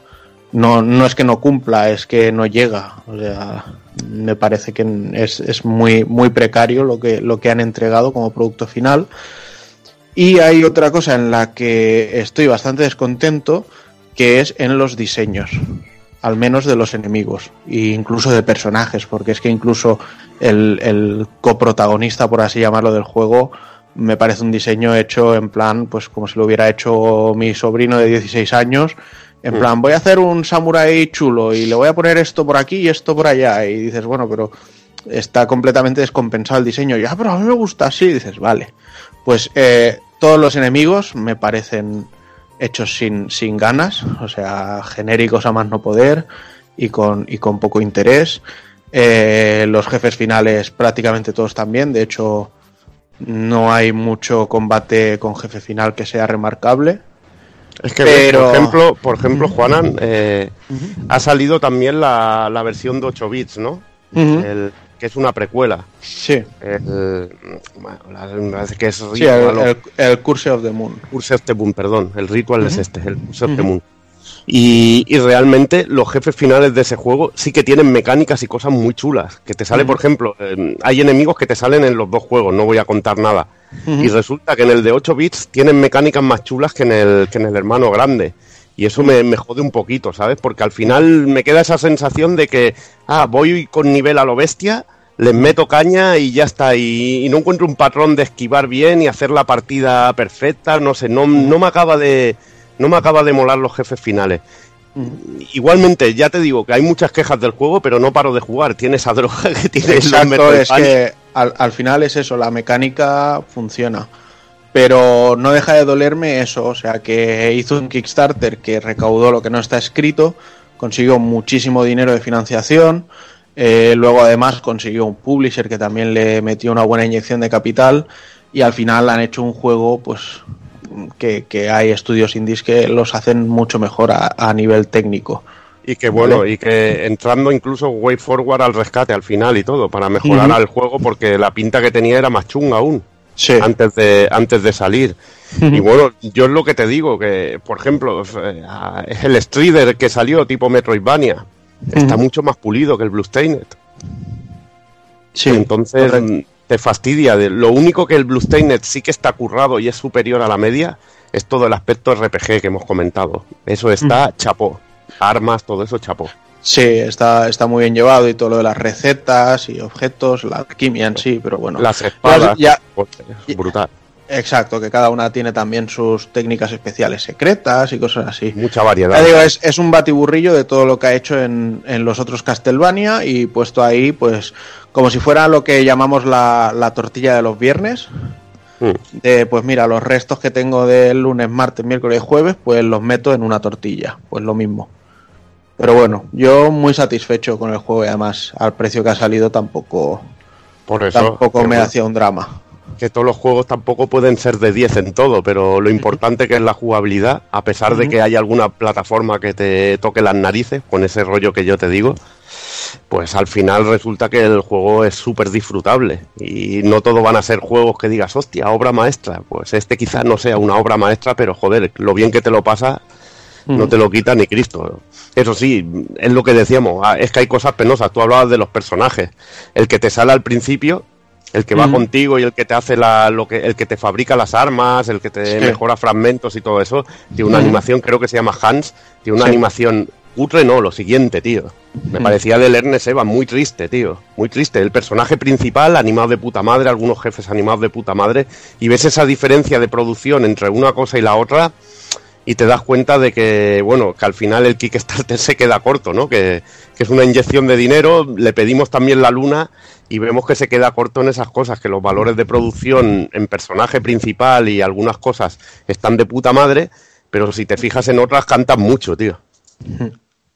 no, no es que no cumpla, es que no llega. O sea, me parece que es, es muy, muy precario lo que, lo que han entregado como producto final. Y hay otra cosa en la que estoy bastante descontento, que es en los diseños, al menos de los enemigos, e incluso de personajes, porque es que incluso el, el coprotagonista, por así llamarlo, del juego, me parece un diseño hecho en plan, pues como si lo hubiera hecho mi sobrino de 16 años, en Mm. plan, voy a hacer un samurái chulo y le voy a poner esto por aquí y esto por allá, y dices, bueno, pero está completamente descompensado el diseño, ya, pero a mí me gusta así, y dices, vale, pues eh, todos los enemigos me parecen hechos sin, sin ganas, o sea, genéricos a más no poder y con, y con poco interés. Eh, los jefes finales prácticamente todos también, de hecho, No hay mucho combate con jefe final que sea remarcable. Es que, Pero- por ejemplo, por ejemplo Juanan, eh, ha salido también la, la versión de 8 bits, ¿no? El- que es una precuela. Sí, El, bueno, que es sí, el, el, el Curse of the Moon. Curse of the Moon, perdón. El ritual es este, el Curse of the Moon. Y, y realmente los jefes finales de ese juego sí que tienen mecánicas y cosas muy chulas. Que te sale, por ejemplo, eh, hay enemigos que te salen en los dos juegos, no voy a contar nada. Y resulta que en el de 8 bits tienen mecánicas más chulas que en el, que en el hermano grande. Y eso me, me jode un poquito, ¿sabes? Porque al final me queda esa sensación de que, ah, voy con nivel a lo bestia, les meto caña y ya está. Y, y no encuentro un patrón de esquivar bien y hacer la partida perfecta. No sé, no, no me acaba de. No me acaba de molar los jefes finales. Igualmente, ya te digo que hay muchas quejas del juego, pero no paro de jugar. Tiene esa [LAUGHS] droga que tiene Exacto, Metroidvania. es que al, al final es eso, la mecánica funciona. Pero no deja de dolerme eso, o sea, que hizo un Kickstarter que recaudó lo que no está escrito, consiguió muchísimo dinero de financiación, eh, luego además consiguió un publisher que también le metió una buena inyección de capital y al final han hecho un juego pues que, que hay estudios indies que los hacen mucho mejor a, a nivel técnico. Y que bueno, y que entrando incluso Way Forward al rescate al final y todo, para mejorar al juego, porque la pinta que tenía era más chunga aún. Sí. antes de antes de salir. Y bueno, yo es lo que te digo, que por ejemplo, eh, el Strider que salió tipo Metroidvania está mucho más pulido que el Bluestained. Sí, Entonces correcto. te fastidia. De, lo único que el Bluestained sí que está currado y es superior a la media es todo el aspecto RPG que hemos comentado. Eso está chapó. Armas, todo eso chapó. Sí, está, está muy bien llevado y todo lo de las recetas y objetos, la alquimia en sí, pero bueno. Las espadas, Ya- pues, es brutal. exacto, que cada una tiene también sus técnicas especiales secretas y cosas así. Mucha variedad. Digo, es, es un batiburrillo de todo lo que ha hecho en, en los otros Castlevania y puesto ahí, pues, como si fuera lo que llamamos la, la tortilla de los viernes. Mm. De, pues mira, los restos que tengo del lunes, martes, miércoles y jueves, pues los meto en una tortilla. Pues lo mismo. Pero bueno, yo muy satisfecho con el juego y además al precio que ha salido tampoco, Por eso. tampoco me hacía un drama. que todos los juegos tampoco pueden ser de 10 en todo, pero lo importante que es la jugabilidad, a pesar de que haya alguna plataforma que te toque las narices, con ese rollo que yo te digo, pues al final resulta que el juego es súper disfrutable y no todo van a ser juegos que digas, hostia, obra maestra. Pues este quizás no sea una obra maestra, pero joder, lo bien que te lo pasa no te lo quita ni Cristo. Eso sí, es lo que decíamos, ah, es que hay cosas penosas. Tú hablabas de los personajes. El que te sale al principio, el que va Ujú. contigo y el que te hace la, lo que, el que te fabrica las armas, el que te Sí. mejora fragmentos y todo eso, tiene una Ujú. animación, creo que se llama Hans, tiene una Sí. animación cutre, no, lo siguiente, tío. Me parecía del Ernest Eva, muy triste, tío. Muy triste. El personaje principal, animado de puta madre, algunos jefes animados de puta madre, y ves esa diferencia de producción entre una cosa y la otra, y te das cuenta de que, bueno, que al final el Kickstarter se queda corto, ¿no? Que, que es una inyección de dinero, le pedimos también la luna y vemos que se queda corto en esas cosas, que los valores de producción en personaje principal y algunas cosas están de puta madre, pero si te fijas en otras cantan mucho, tío.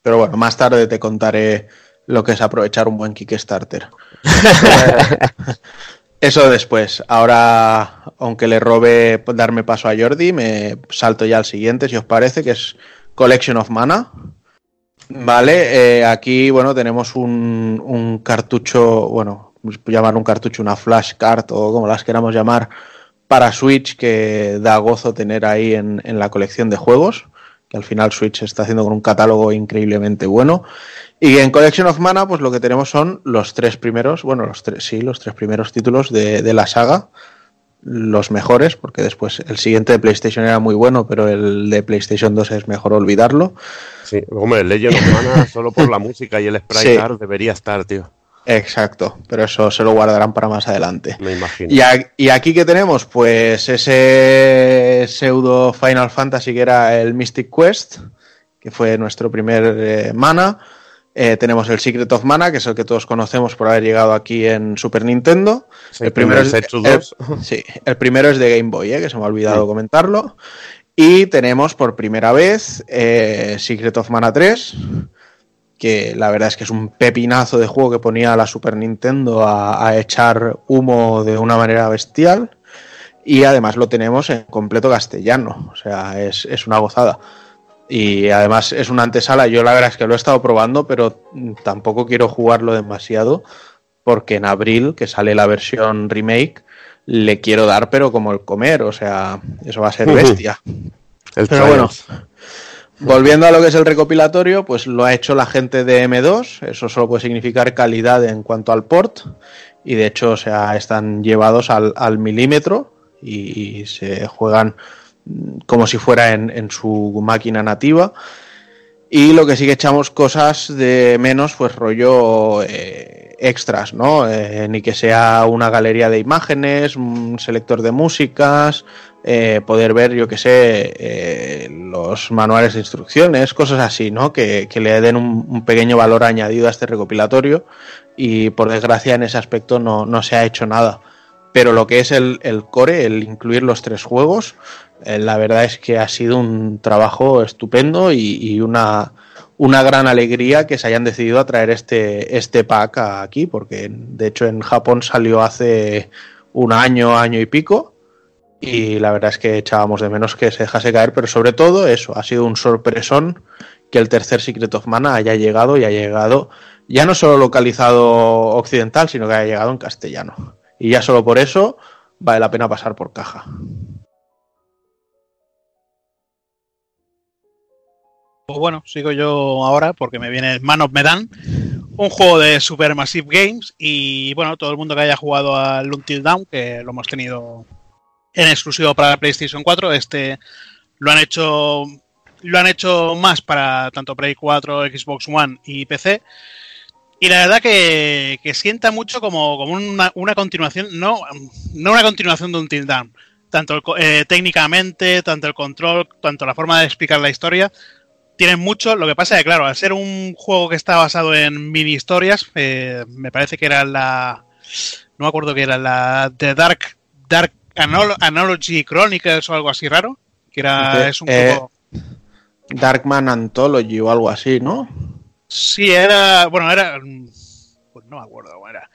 Pero bueno, más tarde te contaré lo que es aprovechar un buen Kickstarter. [LAUGHS] Eso después. Ahora, aunque le robe darme paso a Jordi, me salto ya al siguiente, si os parece, que es Collection of Mana. Vale, eh, aquí, bueno, tenemos un, cartucho, bueno, llamar un cartucho, una flashcard o como las queramos llamar, para Switch que da gozo tener ahí en la colección de juegos, que al final Switch está haciendo con un catálogo increíblemente bueno. Y en Collection of Mana, pues lo que tenemos son los tres primeros, bueno, los tres, sí, los tres primeros títulos de, de la saga, los mejores, porque después el siguiente de PlayStation era muy bueno, pero el de PlayStation 2 es mejor olvidarlo. Sí, hombre, Legend of Mana [LAUGHS] solo por la música y el sprite Sí. art debería estar, tío. Exacto, pero eso se lo guardarán para más adelante. Me imagino. Y, a- y aquí que tenemos, pues ese pseudo Final Fantasy que era el Mystic Quest, que fue nuestro primer eh, mana. Eh, tenemos el Secret of Mana, que es el que todos conocemos por haber llegado aquí en Super Nintendo. Sí, el, primero es, el- 2. [LAUGHS] sí, el primero es de Game Boy, eh, que se me ha olvidado Sí. comentarlo. Y tenemos por primera vez eh, Secret of Mana 3, que la verdad es que es un pepinazo de juego que ponía la Super Nintendo a, a echar humo de una manera bestial. Y además lo tenemos en completo castellano, o sea, es, es una gozada. Y además es una antesala, yo la verdad es que lo he estado probando, pero tampoco quiero jugarlo demasiado, porque en abril, que sale la versión remake, le quiero dar, pero como el comer, o sea, eso va a ser bestia. El Pero bueno, Trials. Volviendo a lo que es el recopilatorio, pues lo ha hecho la gente de M2, eso solo puede significar calidad en cuanto al port, y de hecho, o sea, están llevados al, milímetro y, se juegan mm, como si fuera en, en su máquina nativa. Y lo que sí que echamos cosas de menos, pues rollo eh, extras, ¿no? Eh, ni que sea una galería de imágenes, un selector de músicas, eh, poder ver, yo que sé, eh, los manuales de instrucciones, cosas así, ¿no? Que, que le den un, pequeño valor añadido a este recopilatorio y por desgracia en ese aspecto no, no se ha hecho nada. Pero lo que es el, el core, el incluir los tres juegos, eh, la verdad es que ha sido un trabajo estupendo y, y una, una gran alegría que se hayan decidido a traer este, este pack aquí, porque de hecho en Japón salió hace un año, año y pico, y la verdad es que echábamos de menos que se dejase caer, pero sobre todo eso, ha sido un sorpresón que el tercer Secret of Mana haya llegado y haya llegado ya no solo localizado occidental, sino que haya llegado en castellano. Y ya solo por eso vale la pena pasar por caja. Pues bueno, sigo yo ahora porque me viene Man of Medan, un juego de Supermassive Games y bueno, todo el mundo que haya jugado al Until Dawn, que lo hemos tenido en exclusivo para PlayStation 4, este lo han hecho lo han hecho más para tanto Play 4, Xbox One y PC. Y la verdad que, que sienta mucho como, como una, una continuación, no, no una continuación de Until Dawn, tanto el eh, técnicamente, tanto el control, tanto la forma de explicar la historia, tienen mucho. Lo que pasa es que, claro, al ser un juego que está basado en mini historias, eh, me parece que era la. No me acuerdo que era la The Dark, Dark Analo- Analogy Chronicles o algo así raro. Que era. Es un eh. Darkman Anthology o algo así, ¿no? Sí, era. Bueno, era. Pues no me acuerdo cómo era.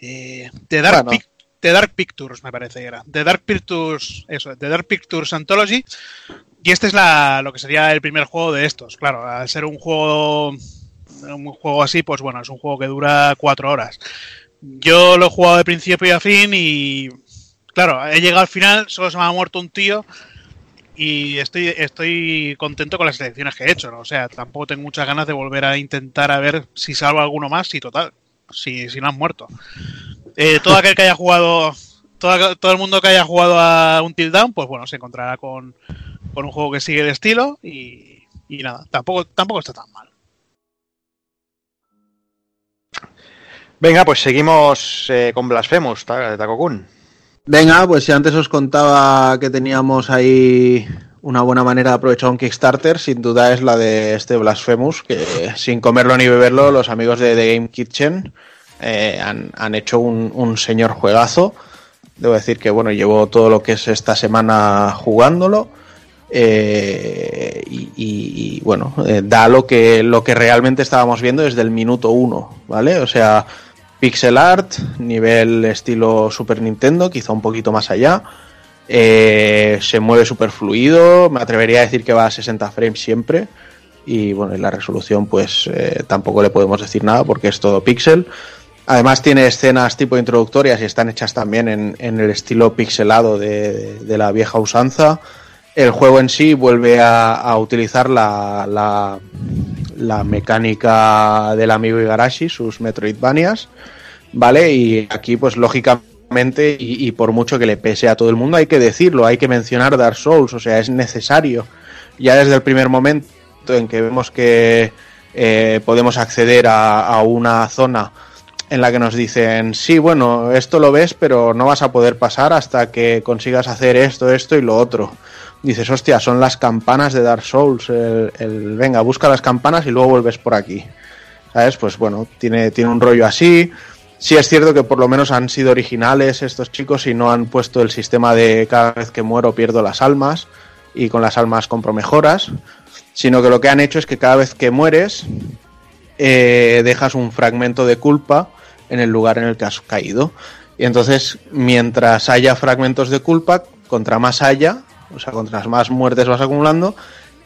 Eh, The, Dark Bueno. Pic- The Dark Pictures, me parece que era. The Dark Pictures. Eso, The Dark Pictures Anthology. Y este es la, lo que sería el primer juego de estos. Claro, al ser un juego. Un juego así, pues bueno, es un juego que dura cuatro horas. Yo lo he jugado de principio a fin y. Claro, he llegado al final, solo se me ha muerto un tío y estoy, estoy contento con las elecciones que he hecho, ¿no? O sea, tampoco tengo muchas ganas de volver a intentar a ver si salvo alguno más y total, si, si no han muerto. Eh, todo aquel que haya jugado, todo, todo el mundo que haya jugado a un Down, pues bueno, se encontrará con, con un juego que sigue el estilo y, y nada, tampoco, tampoco está tan mal. Venga, pues seguimos eh, con Blasphemous, Takokun. Venga, pues si antes os contaba que teníamos ahí una buena manera de aprovechar un Kickstarter, sin duda es la de este Blasphemous, que sin comerlo ni beberlo, los amigos de The Game Kitchen eh, han, han hecho un, un señor juegazo. Debo decir que bueno, llevo todo lo que es esta semana jugándolo. eh, y, y- bueno, eh, da lo que, lo que realmente estábamos viendo desde el minuto uno, ¿vale? O sea, pixel art, nivel estilo Super Nintendo, quizá un poquito más allá. Eh, se mueve súper fluido, me atrevería a decir que va a 60 frames siempre. Y bueno, y la resolución pues eh, tampoco le podemos decir nada porque es todo pixel. Además tiene escenas tipo introductorias y están hechas también en, en el estilo pixelado de la vieja usanza. El juego en sí vuelve a, utilizar la, la, mecánica del amigo Igarashi, sus Metroidvanias, ¿vale? Y aquí, pues lógicamente, y, por mucho que le pese a todo el mundo, hay que decirlo, hay que mencionar Dark Souls, o sea, es necesario. Ya desde el primer momento en que vemos que eh, podemos acceder a una zona en la que nos dicen, sí, bueno, esto lo ves, pero no vas a poder pasar hasta que consigas hacer esto, esto y lo otro. Dices, hostia, son las campanas de Dark Souls, el, venga, busca las campanas y luego vuelves por aquí. ¿Sabes? Pues bueno, tiene, tiene un rollo así. Sí es cierto que por lo menos han sido originales estos chicos y no han puesto el sistema de cada vez que muero pierdo las almas y con las almas compro mejoras, sino que lo que han hecho es que cada vez que mueres eh, dejas un fragmento de culpa en el lugar en el que has caído. Y entonces, mientras haya fragmentos de culpa, contra más haya, o sea, contra más muertes vas acumulando,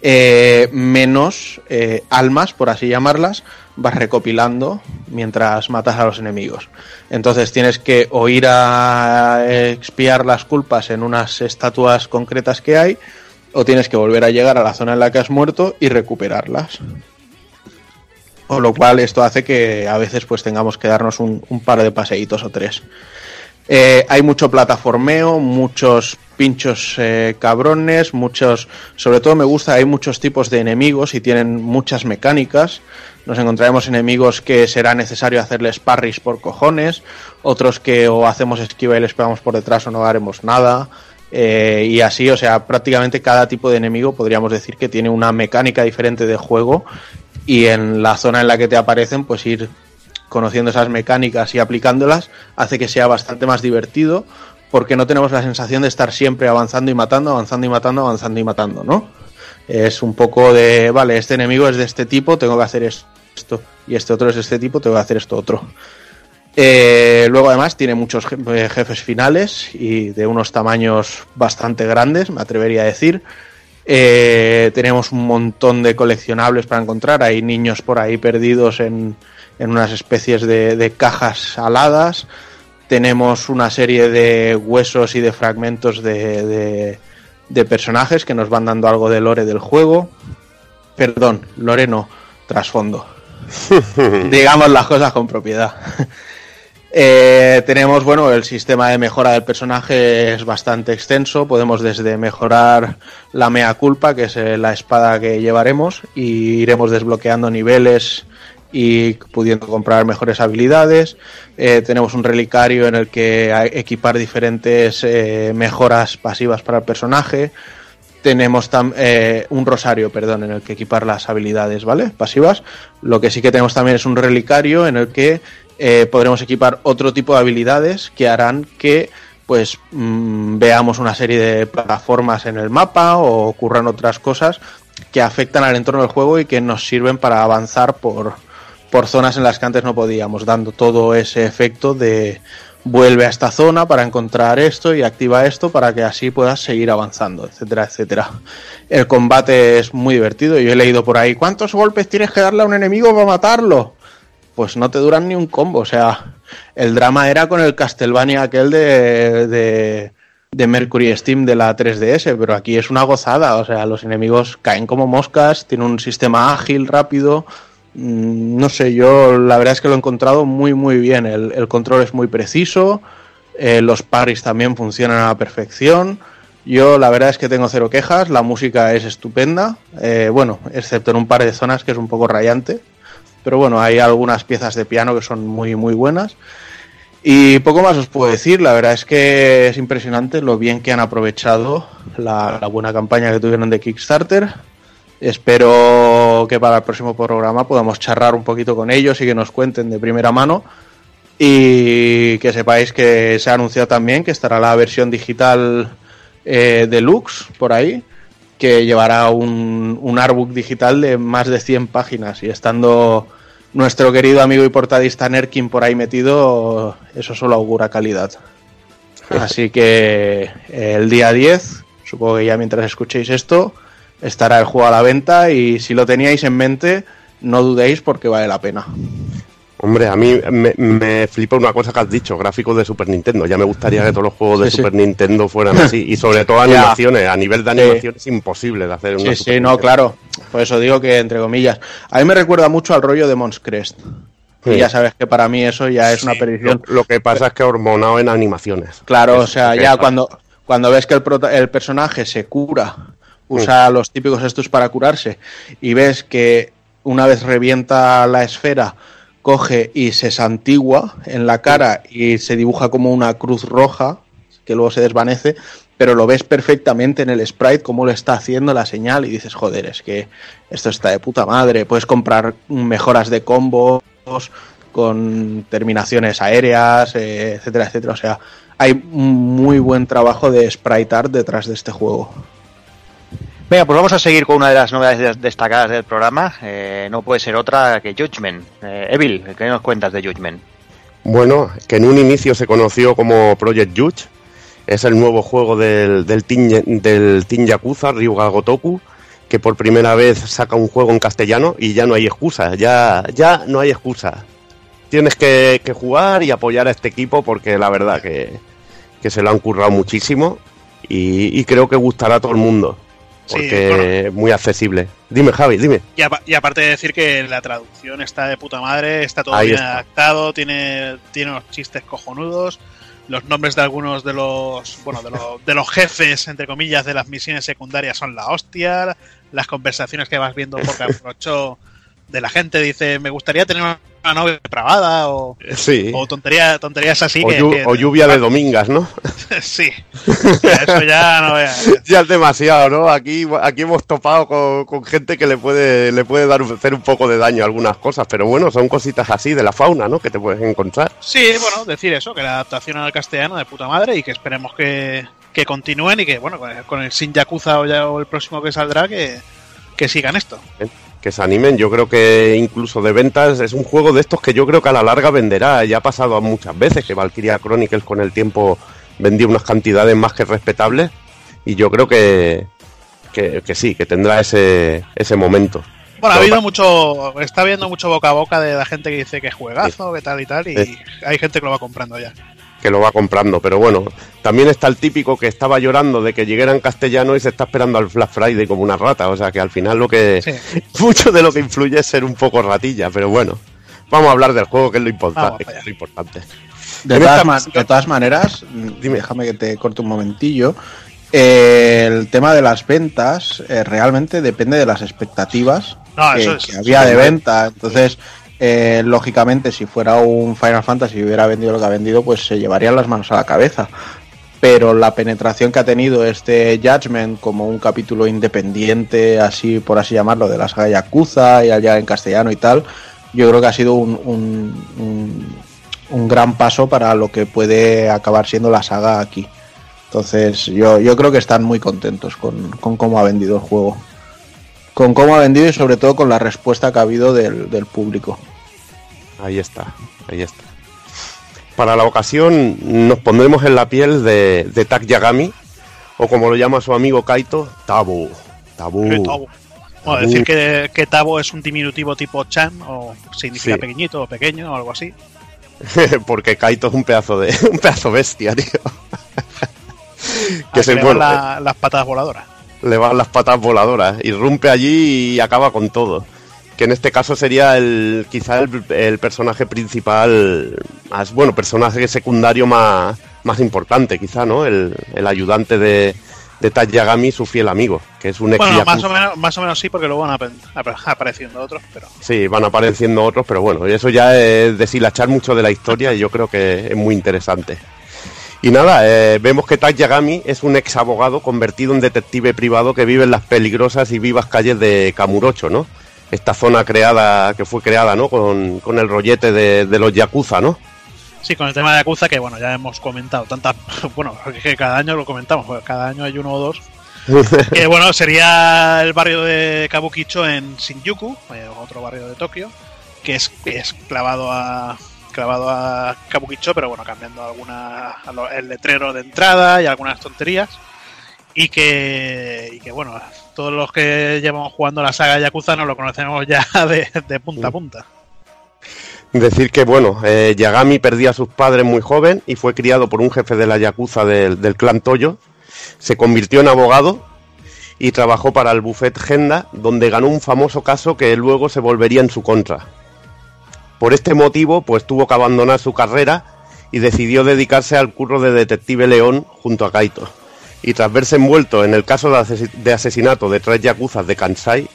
eh, menos eh, almas, por así llamarlas, vas recopilando mientras matas a los enemigos. Entonces tienes que o ir a expiar las culpas en unas estatuas concretas que hay, o tienes que volver a llegar a la zona en la que has muerto y recuperarlas. Con lo cual esto hace que a veces pues tengamos que darnos un, par de paseitos o tres. Eh, hay mucho plataformeo, muchos pinchos eh, cabrones, muchos, sobre todo me gusta, hay muchos tipos de enemigos y tienen muchas mecánicas. Nos encontraremos enemigos que será necesario hacerles parries por cojones, otros que o hacemos esquiva y les pegamos por detrás o no haremos nada. eh, y así, o sea, prácticamente cada tipo de enemigo podríamos decir que tiene una mecánica diferente de juego y en la zona en la que te aparecen, pues ir conociendo esas mecánicas y aplicándolas hace que sea bastante más divertido porque no tenemos la sensación de estar siempre avanzando y matando, avanzando y matando, avanzando y matando, ¿no? Es un poco de, vale, este enemigo es de este tipo, tengo que hacer esto, y este otro es de este tipo, tengo que hacer esto otro. Eh, luego además tiene muchos eh, jefes finales y de unos tamaños bastante grandes, me atrevería a decir. Eh, tenemos un montón de coleccionables para encontrar. Hay niños por ahí perdidos en, en unas especies de, de cajas aladas. Tenemos una serie de huesos y de fragmentos de, de- de personajes que nos van dando algo de lore del juego. Perdón, lore no, trasfondo. [LAUGHS] Digamos las cosas con propiedad. Eh, tenemos, bueno, el sistema de mejora del personaje es bastante extenso. Podemos desde mejorar la mea culpa, que es eh, la espada que llevaremos, y iremos desbloqueando niveles y pudiendo comprar mejores habilidades. Eh, tenemos un relicario en el que equipar diferentes eh, mejoras pasivas para el personaje. Tenemos tam- un rosario, perdón, en el que equipar las habilidades, ¿vale? Pasivas. Lo que sí que tenemos también es un relicario en el que eh, podremos equipar otro tipo de habilidades que harán que pues mm, veamos una serie de plataformas en el mapa o ocurran otras cosas que afectan al entorno del juego y que nos sirven para avanzar por, por zonas en las que antes no podíamos, dando todo ese efecto de vuelve a esta zona para encontrar esto y activa esto para que así puedas seguir avanzando, etcétera, etcétera. El combate es muy divertido. Yo he leído por ahí, ¿cuántos golpes tienes que darle a un enemigo para matarlo? Pues no te duran ni un combo. O sea, el drama era con el Castlevania aquel de, de, Mercury Steam de la 3DS, pero aquí es una gozada. O sea, los enemigos caen como moscas, tiene un sistema ágil, rápido. Mm, No sé, yo la verdad es que lo he encontrado muy, muy bien. El, el control es muy preciso, eh, los parries también funcionan a la perfección. Yo la verdad es que tengo cero quejas, la música es estupenda, eh, bueno, excepto en un par de zonas que es un poco rayante, pero bueno, hay algunas piezas de piano que son muy, muy buenas. Y poco más os puedo decir, la verdad es que es impresionante lo bien que han aprovechado la, buena campaña que tuvieron de Kickstarter. Espero que para el próximo programa podamos charlar un poquito con ellos y que nos cuenten de primera mano. Y que sepáis que se ha anunciado también que estará la versión digital eh, deluxe por ahí, que llevará un, un artbook digital de más de 100 páginas. Y estando nuestro querido amigo y portadista Nerkin por ahí metido, eso solo augura calidad. [LAUGHS] Así que eh, el día 10, supongo que ya mientras escuchéis esto, estará el juego a la venta y si lo teníais en mente, no dudéis porque vale la pena. Hombre, a mí me, me flipa una cosa que has dicho, gráficos de Super Nintendo. Ya me gustaría que todos los juegos de Sí, sí. Super Nintendo fueran así. Y sobre todo [LAUGHS] animaciones. A nivel de animación es imposible de hacer una Sí, Super sí, no, claro. Por eso digo que, entre comillas, a mí me recuerda mucho al rollo de Mons Crest. Y ya sabes que para mí eso ya es una perdición. Lo, lo que pasa es que hormonado en animaciones. Claro, Eso o sea, ya pasa. cuando, cuando ves que el, prota- el personaje se cura, usa los típicos estos para curarse, y ves que una vez revienta la esfera, coge y se santigua en la cara y se dibuja como una cruz roja, que luego se desvanece, pero lo ves perfectamente en el sprite cómo lo está haciendo la señal y dices, joder, es que esto está de puta madre, puedes comprar mejoras de combos con terminaciones aéreas, eh, etcétera, etcétera. O sea, hay un muy buen trabajo de sprite art detrás de este juego. Venga, pues vamos a seguir con una de las novedades des- destacadas del programa. Eh, no puede ser otra que Judgment. Eh, Evil, ¿qué nos cuentas de Judgment? Bueno, que en un inicio se conoció como Project Judge. Es el nuevo juego del, del, team, del Team Yakuza, Ryuga Gotoku, que por primera vez saca un juego en castellano y ya no hay excusa, ya, ya no hay excusa. Tienes que, jugar y apoyar a este equipo porque la verdad que, que se lo han currado muchísimo y creo que gustará a todo el mundo. Sí, Porque muy accesible. Dime, Javi, dime. Y, apa- y aparte de decir que la traducción está de puta madre, está todo Ahí bien está. adaptado, tiene, tiene unos chistes cojonudos, los nombres de algunos de los, bueno, de los, [LAUGHS] de los jefes, entre comillas, de las misiones secundarias son la hostia, las conversaciones que vas viendo por aprovechó [LAUGHS] de la gente dice, me gustaría tener una novia depravada o, Sí. o tontería, tonterías así O, que, llu- que- o lluvia de domingas, ¿no? [LAUGHS] sí, [LAUGHS] Ya, eso ya no veas. ya es demasiado, ¿no? Aquí, aquí hemos topado con, con gente que le puede, le puede dar hacer un poco de daño a algunas cosas, pero bueno, son cositas así de la fauna, ¿no? Que te puedes encontrar. Sí, bueno, decir eso, que la adaptación al castellano de puta madre y que esperemos que, que continúen y que, bueno, con el, Shin Yakuza o, ya, o el próximo que saldrá, que, que sigan esto. Que se animen, yo creo que incluso de ventas es un juego de estos que yo creo que a la larga venderá. Ya ha pasado muchas veces que Valkyria Chronicles con el tiempo vendió unas cantidades más que respetables y yo creo que, que, que sí, que tendrá ese, ese momento. Bueno, ha habido mucho, está habiendo mucho boca a boca de la gente que dice que es juegazo, que tal y tal, y hay gente que lo va comprando ya. Que lo va comprando. Pero bueno, también está el típico que estaba llorando de que llegara en castellano y se está esperando al Black Friday como una rata. O sea que al final lo que. Sí. [LAUGHS] Mucho de lo que influye es ser un poco ratilla, pero bueno. Vamos a hablar del juego, que es lo, importa- Vamos que para es allá. lo importante. De todas, de maneras, mm, déjame que te corte un momentillo. Eh, el tema de las ventas eh, realmente depende de las expectativas No, que, eso es- que había de venta. Entonces, eh, lógicamente, si fuera un Final Fantasy y hubiera vendido lo que ha vendido, pues se llevarían las manos a la cabeza. Pero la penetración que ha tenido este Judgment como un capítulo independiente, así por así llamarlo, de la saga Yakuza y allá en castellano y tal, yo creo que ha sido un, un- un- un gran paso para lo que puede acabar siendo la saga aquí. Entonces, yo, yo creo que están muy contentos con, con cómo ha vendido el juego. Con cómo ha vendido y sobre todo con la respuesta que ha habido del, del público. Ahí está, ahí está. Para la ocasión nos pondremos en la piel de, de Tak Yagami, o como lo llama su amigo Kaito, Tabu. Tabu. Tabo. Bueno, decir que, que Tabo es un diminutivo tipo Chan, o significa Sí. pequeñito o pequeño o algo así. [LAUGHS] Porque Kaito es un pedazo de [LAUGHS] un pedazo bestia, tío. [LAUGHS] Que se le van la- las patas voladoras. le van las patas voladoras, irrumpe allí y acaba con todo. Que en este caso sería el quizá el, el personaje principal, más bueno, personaje secundario más, más importante, quizá, ¿no? El, el ayudante de, de Tai Yagami, su fiel amigo, que es un ex Bueno, más o, menos, más o menos sí, porque luego van ap- ap- apareciendo otros, pero Sí, van apareciendo otros, pero bueno, eso ya es deshilachar mucho de la historia y yo creo que es muy interesante. Y nada, eh, vemos que Tai Yagami es un ex abogado convertido en detective privado que vive en las peligrosas y vivas calles de Kamurocho, ¿no? Esta zona creada, que fue creada, ¿no? Con, con el rollete de, de los Yakuza, ¿no? sí, con el tema de Yakuza, que bueno, ya hemos comentado tantas. [LAUGHS] Bueno, es que cada año lo comentamos, porque cada año hay uno o dos. [LAUGHS] Que bueno, sería el barrio de Kabukicho en Shinjuku, eh, otro barrio de Tokio, que es, que es clavado a clavado a Kabukicho, pero bueno, cambiando alguna el letrero de entrada y algunas tonterías. Y que, y que bueno, todos los que llevamos jugando la saga Yakuza nos lo conocemos ya [LAUGHS] de, de punta a punta. Decir que, bueno, eh, Yagami perdía a sus padres muy joven y fue criado por un jefe de la Yakuza del, del clan Toyo. Se convirtió en abogado y trabajó para el buffet Genda, donde ganó un famoso caso que luego se volvería en su contra. Por este motivo, pues tuvo que abandonar su carrera y decidió dedicarse al curro de detective León junto a Kaito. Y tras verse envuelto en el caso de, ases- de asesinato de tres yakuzas de Kansai,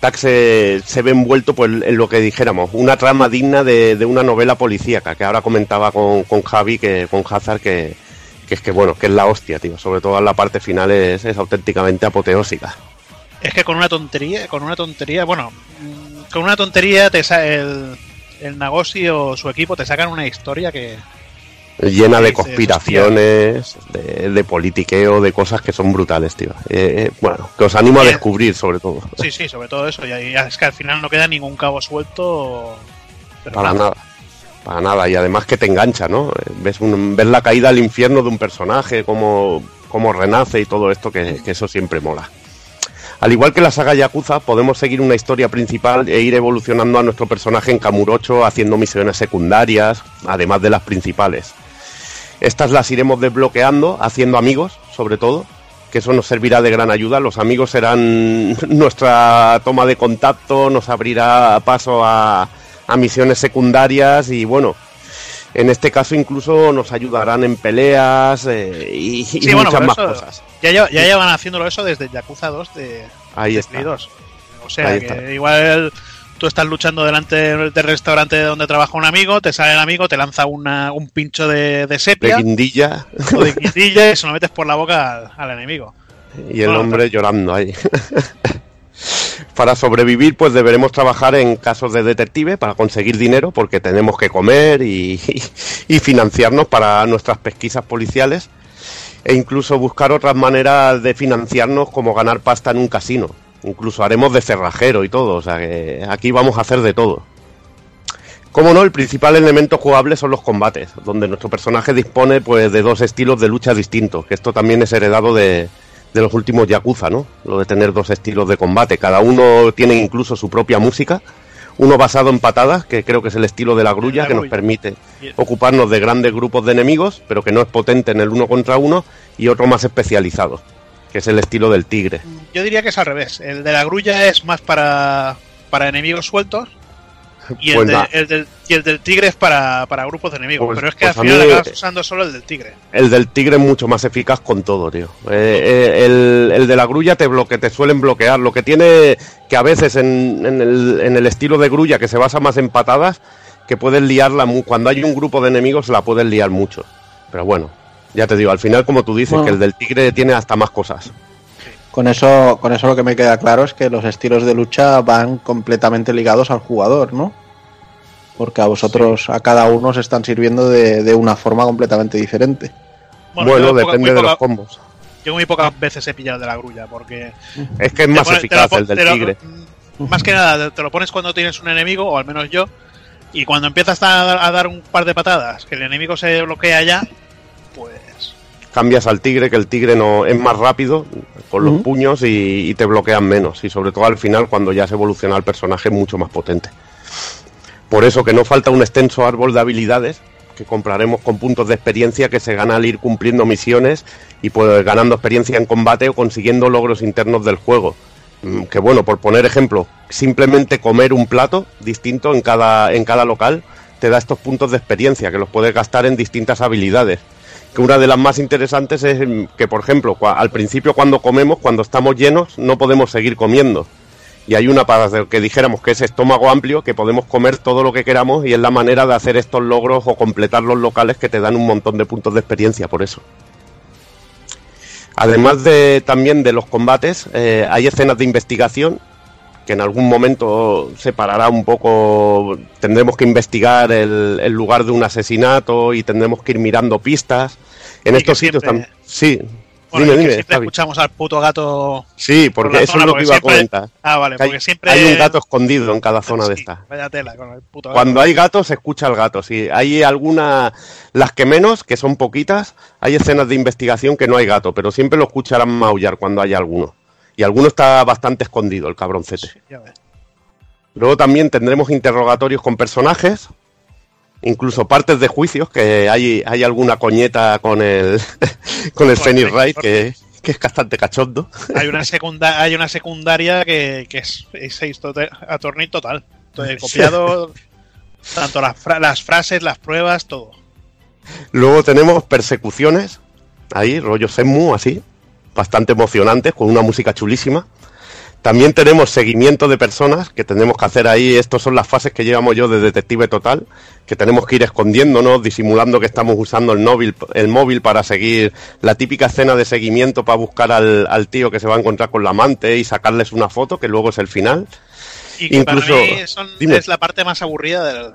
Tak se, se ve envuelto pues, en lo que dijéramos, una trama digna de, de una novela policíaca, que ahora comentaba con, con Javi, que, con Hazard, que, que es que bueno, que es la hostia, tío. Sobre todo en la parte final es, es auténticamente apoteósica. Es que con una tontería, con una tontería, bueno, con una tontería te el, el Nagosi o su equipo te sacan una historia que, Llena de conspiraciones, de, de politiqueo, de cosas que son brutales, tío. Eh, eh, bueno, que os animo a descubrir, sobre todo. Sí, sí, sobre todo eso. Y es que al final no queda ningún cabo suelto. Para nada. Para nada. Y además que te engancha, ¿no? Eh, Ves, un, ves la caída al infierno de un personaje, cómo, cómo renace y todo esto, que, que eso siempre mola. Al igual que la saga Yakuza, podemos seguir una historia principal e ir evolucionando a nuestro personaje en Kamurocho, haciendo misiones secundarias, además de las principales. Estas las iremos desbloqueando, haciendo amigos, sobre todo, que eso nos servirá de gran ayuda. Los amigos serán [LAUGHS] nuestra toma de contacto, nos abrirá paso a, a misiones secundarias y bueno, en este caso incluso nos ayudarán en peleas eh, y, y Sí, bueno, muchas más cosas. Ya, lleva- ya llevan haciéndolo eso desde Yakuza 2 de, Ahí de está. Play 2. O sea Ahí que está. igual tú estás luchando delante del restaurante donde trabaja un amigo, te sale el amigo, te lanza una- un pincho de, de De sepia guindilla o de guindilla y se lo metes por la boca al, al enemigo. y el No, hombre llorando ahí. [LAUGHS] Para sobrevivir, pues deberemos trabajar en casos de detective para conseguir dinero, porque tenemos que comer y, y financiarnos para nuestras pesquisas policiales, e incluso buscar otras maneras de financiarnos, como ganar pasta en un casino. Incluso haremos de cerrajero y todo, o sea que aquí vamos a hacer de todo. Como no, el principal elemento jugable son los combates, donde nuestro personaje dispone pues de dos estilos de lucha distintos, que esto también es heredado de, de los últimos Yakuza, ¿no? Lo de tener dos estilos de combate. Cada uno tiene incluso su propia música. Uno basado en patadas, que creo que es el estilo de la grulla, La que nos permite ocuparnos de grandes grupos de enemigos, pero que no es potente en el uno contra uno, y otro más especializado, que es el estilo del tigre. Yo diría que es al revés. El de la grulla es más para, para enemigos sueltos y el, Pues de- el del, y el del tigre es para, para grupos de enemigos. Pues- Pero es que pues al final acabas usando solo el del tigre. El del tigre es mucho más eficaz con todo, tío. Eh, eh, el, el de la grulla te, bloque, te suelen bloquear. Lo que tiene que a veces en, en el, en el estilo de grulla, que se basa más en patadas, que puedes liarla. Cuando hay un grupo de enemigos, la puedes liar mucho. Pero bueno, ya te digo, al final, como tú dices, Bueno. que el del tigre tiene hasta más cosas. Con eso, con eso lo que me queda claro es que los estilos de lucha van completamente ligados al jugador, ¿no? Porque a vosotros, a cada uno, os están sirviendo de, de una forma completamente diferente. Bueno, poca- depende de poca- los combos. Yo muy pocas veces he pillado el de la grulla porque Es que es más lo eficaz el del lo- tigre. mm, Más que nada, te lo pones cuando tienes un enemigo, o al menos yo, y cuando empiezas a, a dar un par de patadas, que el enemigo se bloquea ya, pues cambias al tigre, que el tigre no es más rápido con los puños y, y te bloquean menos. Y sobre todo al final, cuando ya se evoluciona el personaje, mucho más potente. Por eso que no falta un extenso árbol de habilidades que compraremos con puntos de experiencia que se gana al ir cumpliendo misiones y pues ganando experiencia en combate o consiguiendo logros internos del juego. Mm, Que bueno, por poner ejemplo, simplemente comer un plato distinto en cada, en cada local te da estos puntos de experiencia que los puedes gastar en distintas habilidades que una de las más interesantes es que, por ejemplo, al principio cuando comemos, cuando estamos llenos, no podemos seguir comiendo. Y hay una para que dijéramos que es estómago amplio, que podemos comer todo lo que queramos y es la manera de hacer estos logros o completar los locales que te dan un montón de puntos de experiencia por eso. Además de también de los combates, eh, hay escenas de investigación que en algún momento separará un poco, tendremos que investigar el, el lugar de un asesinato y tendremos que ir mirando pistas. En Y estos sitios siempre- también. Sí, bueno, dime, y que dime. siempre Javi. escuchamos al puto gato. Sí, por porque eso zona, es lo porque que iba siempre- a comentar. Ah, vale, Que hay, porque siempre hay un gato escondido en cada zona de esta. Vaya tela con el puto gato. Cuando hay gatos se escucha el gato. Sí, hay algunas, las que menos, que son poquitas, hay escenas de investigación que no hay gato, pero siempre lo escucharán maullar cuando haya alguno. Y alguno está bastante escondido, el cabroncete. Sí, ya ves. Luego también tendremos interrogatorios con personajes, incluso partes de juicios, que hay, hay alguna coñeta con el, [LAUGHS] con el Phoenix Wright, que, que es bastante cachondo. Hay una, secunda, hay una secundaria que, que es, es total. Todo [LAUGHS] copiado, tanto las, fra- las frases, las pruebas, todo. Luego tenemos persecuciones, ahí, rollo Senmu, así, bastante emocionantes, con una música chulísima. También tenemos seguimiento de personas que tenemos que hacer ahí. Estas son las fases que llevamos yo de Detective Total, que tenemos que ir escondiéndonos, disimulando que estamos usando el móvil, el móvil para seguir la típica escena de seguimiento para buscar al, al tío que se va a encontrar con la amante y sacarles una foto, que luego es el final. Y que Incluso- para mí son- es la parte más aburrida del.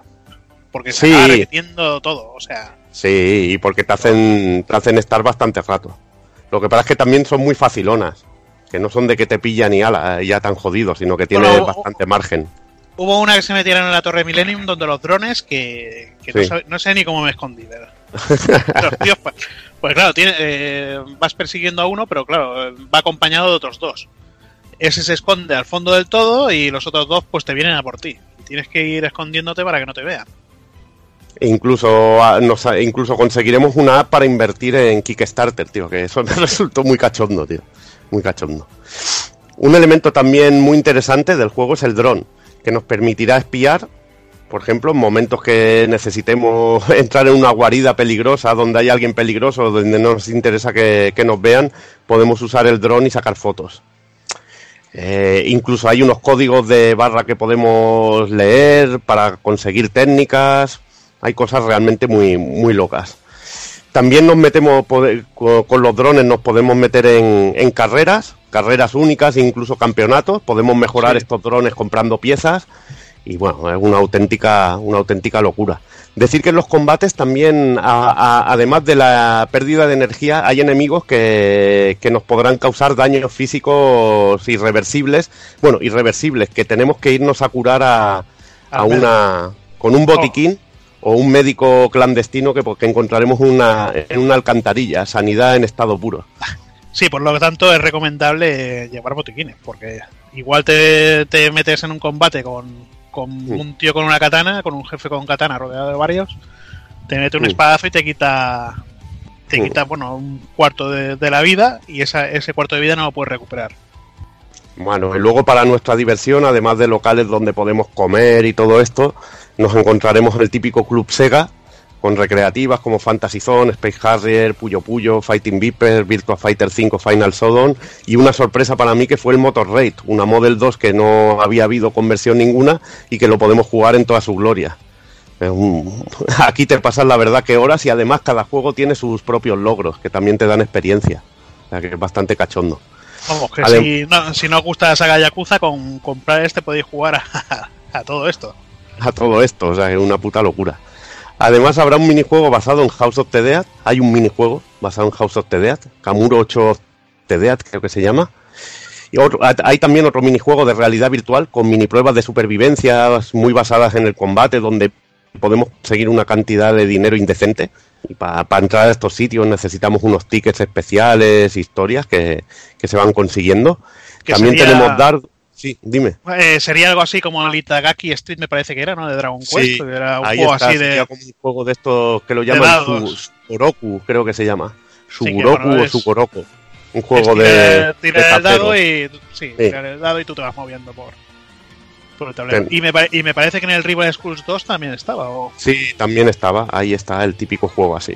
Porque Sí. se acaba repitiendo todo. O sea, Sí, y porque te hacen, te hacen estar bastante rato. Lo que pasa es que también son muy facilonas. Que no son de que te pillan y ala, ya tan jodidos, sino que tiene Bueno, bastante margen. Hubo una que se metieron en la Torre Millennium donde los drones que, que no, Sí. sabe- no sé ni cómo me escondí. ¿verdad? [LAUGHS] Los tíos, pues, pues claro, tiene, eh, vas persiguiendo a uno, pero claro, eh, va acompañado de otros dos. Ese se esconde al fondo del todo y los otros dos pues te vienen a por ti. Tienes que ir escondiéndote para que no te vean. E incluso, ah, incluso conseguiremos una app para invertir en Kickstarter, tío, que eso [LAUGHS] me resultó muy cachondo, tío. Muy cachondo. Un elemento también muy interesante del juego es el dron, que nos permitirá espiar, por ejemplo, en momentos que necesitemos [LAUGHS] entrar en una guarida peligrosa, donde hay alguien peligroso, donde no nos interesa que, que nos vean, podemos usar el dron y sacar fotos. Eh, incluso hay unos códigos de barra que podemos leer para conseguir técnicas. Hay cosas realmente muy, muy locas. También nos metemos con los drones, nos podemos meter en, en carreras, carreras únicas, incluso campeonatos. Podemos mejorar Sí. estos drones comprando piezas. Y bueno, es una auténtica, una auténtica locura. Decir que en los combates también, a- a- además de la pérdida de energía, hay enemigos que, que nos podrán causar daños físicos irreversibles. Bueno, irreversibles, que tenemos que irnos a curar a, a una con un botiquín o un médico clandestino que, que encontraremos una, en una alcantarilla, sanidad en estado puro. Sí, por lo tanto es recomendable llevar botiquines, porque igual te, te metes en un combate con, con un tío con una katana, con un jefe con katana rodeado de varios, te mete un Mm. espadazo y te quita te quita bueno un cuarto de, de la vida y esa, ese cuarto de vida no lo puedes recuperar. Bueno, y luego para nuestra diversión, además de locales donde podemos comer y todo esto, nos encontraremos en el típico Club Sega, con recreativas como Fantasy Zone, Space Harrier, Puyo Puyo, Fighting Viper, Virtua Fighter 5 Final Showdown y una sorpresa para mí que fue el Motor Raid, una Model 2 que no había habido conversión ninguna y que lo podemos jugar en toda su gloria. [LAUGHS] Aquí te pasas la verdad que horas y además cada juego tiene sus propios logros que también te dan experiencia. O sea que es bastante cachondo. Vamos, que si no, si no os gusta la saga Yakuza, con comprar este podéis jugar a, a todo esto. a todo esto, o sea, es una puta locura. Además habrá un minijuego basado en House of the Dead, hay un minijuego basado en House of the Dead, Kamuro 8 of the Dead creo que se llama. Y otro- hay también otro minijuego de realidad virtual con mini pruebas de supervivencia muy basadas en el combate donde podemos conseguir una cantidad de dinero indecente. Y para entrar a estos sitios necesitamos unos tickets especiales, historias que, que se van consiguiendo. Que También sería- tenemos Dark... Sí, dime. Eh, sería algo así como el Itagaki Street, me parece que era, ¿no? De Dragon Quest. Sí, era un Ahí juego está, así de. como un juego de estos que lo llaman dados. su, Sugoroku, creo que se llama. Sí, que, Suguroku bueno, o es- Sugoroku. Un es juego tirar- de, tirar de el dado y. Sí, tirar el dado y tú te vas moviendo por, por el tablero. Ten- Y me, y me parece que en el Rival Schools 2 también estaba. O... Sí, también estaba. Ahí está el típico juego así.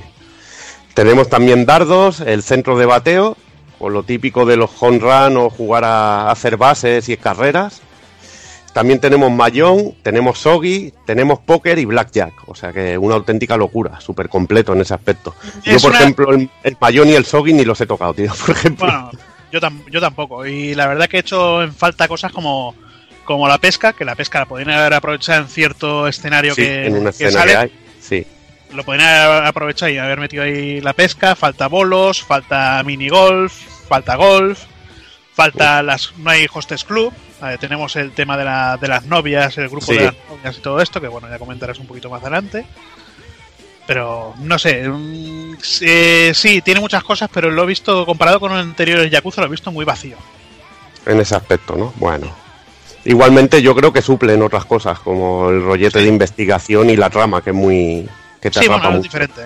Tenemos también dardos, el centro de bateo, con lo típico de los home run o jugar a, a hacer bases y carreras. También tenemos Mahjong, tenemos Sogi, tenemos póker y Blackjack. O sea que una auténtica locura, súper completo en ese aspecto. Yo, por una- ejemplo, el, el Mahjong y el Sogi ni los he tocado, tío. Por ejemplo. Bueno, yo, tam- yo tampoco. Y la verdad que he hecho en falta cosas como, como la pesca, que la pesca la podrían haber aprovechado en cierto escenario Sí, que, en una que sale. que hay. Sí. Lo podrían haber aprovechado y haber metido ahí la pesca. Falta bolos, falta mini golf, falta golf, falta las. No hay hostess club. tenemos el tema de, la, de las novias, el grupo Sí. de las novias y todo esto, que bueno, ya comentarás un poquito más adelante. Pero no sé, mm, eh, sí, tiene muchas cosas, pero lo he visto comparado con los anteriores Yakuza, lo he visto muy vacío. en ese aspecto, ¿no? Bueno. Igualmente yo creo que suplen otras cosas, como el rollete de investigación y la trama, que es muy... que te Sí, bueno, es mucho. diferente.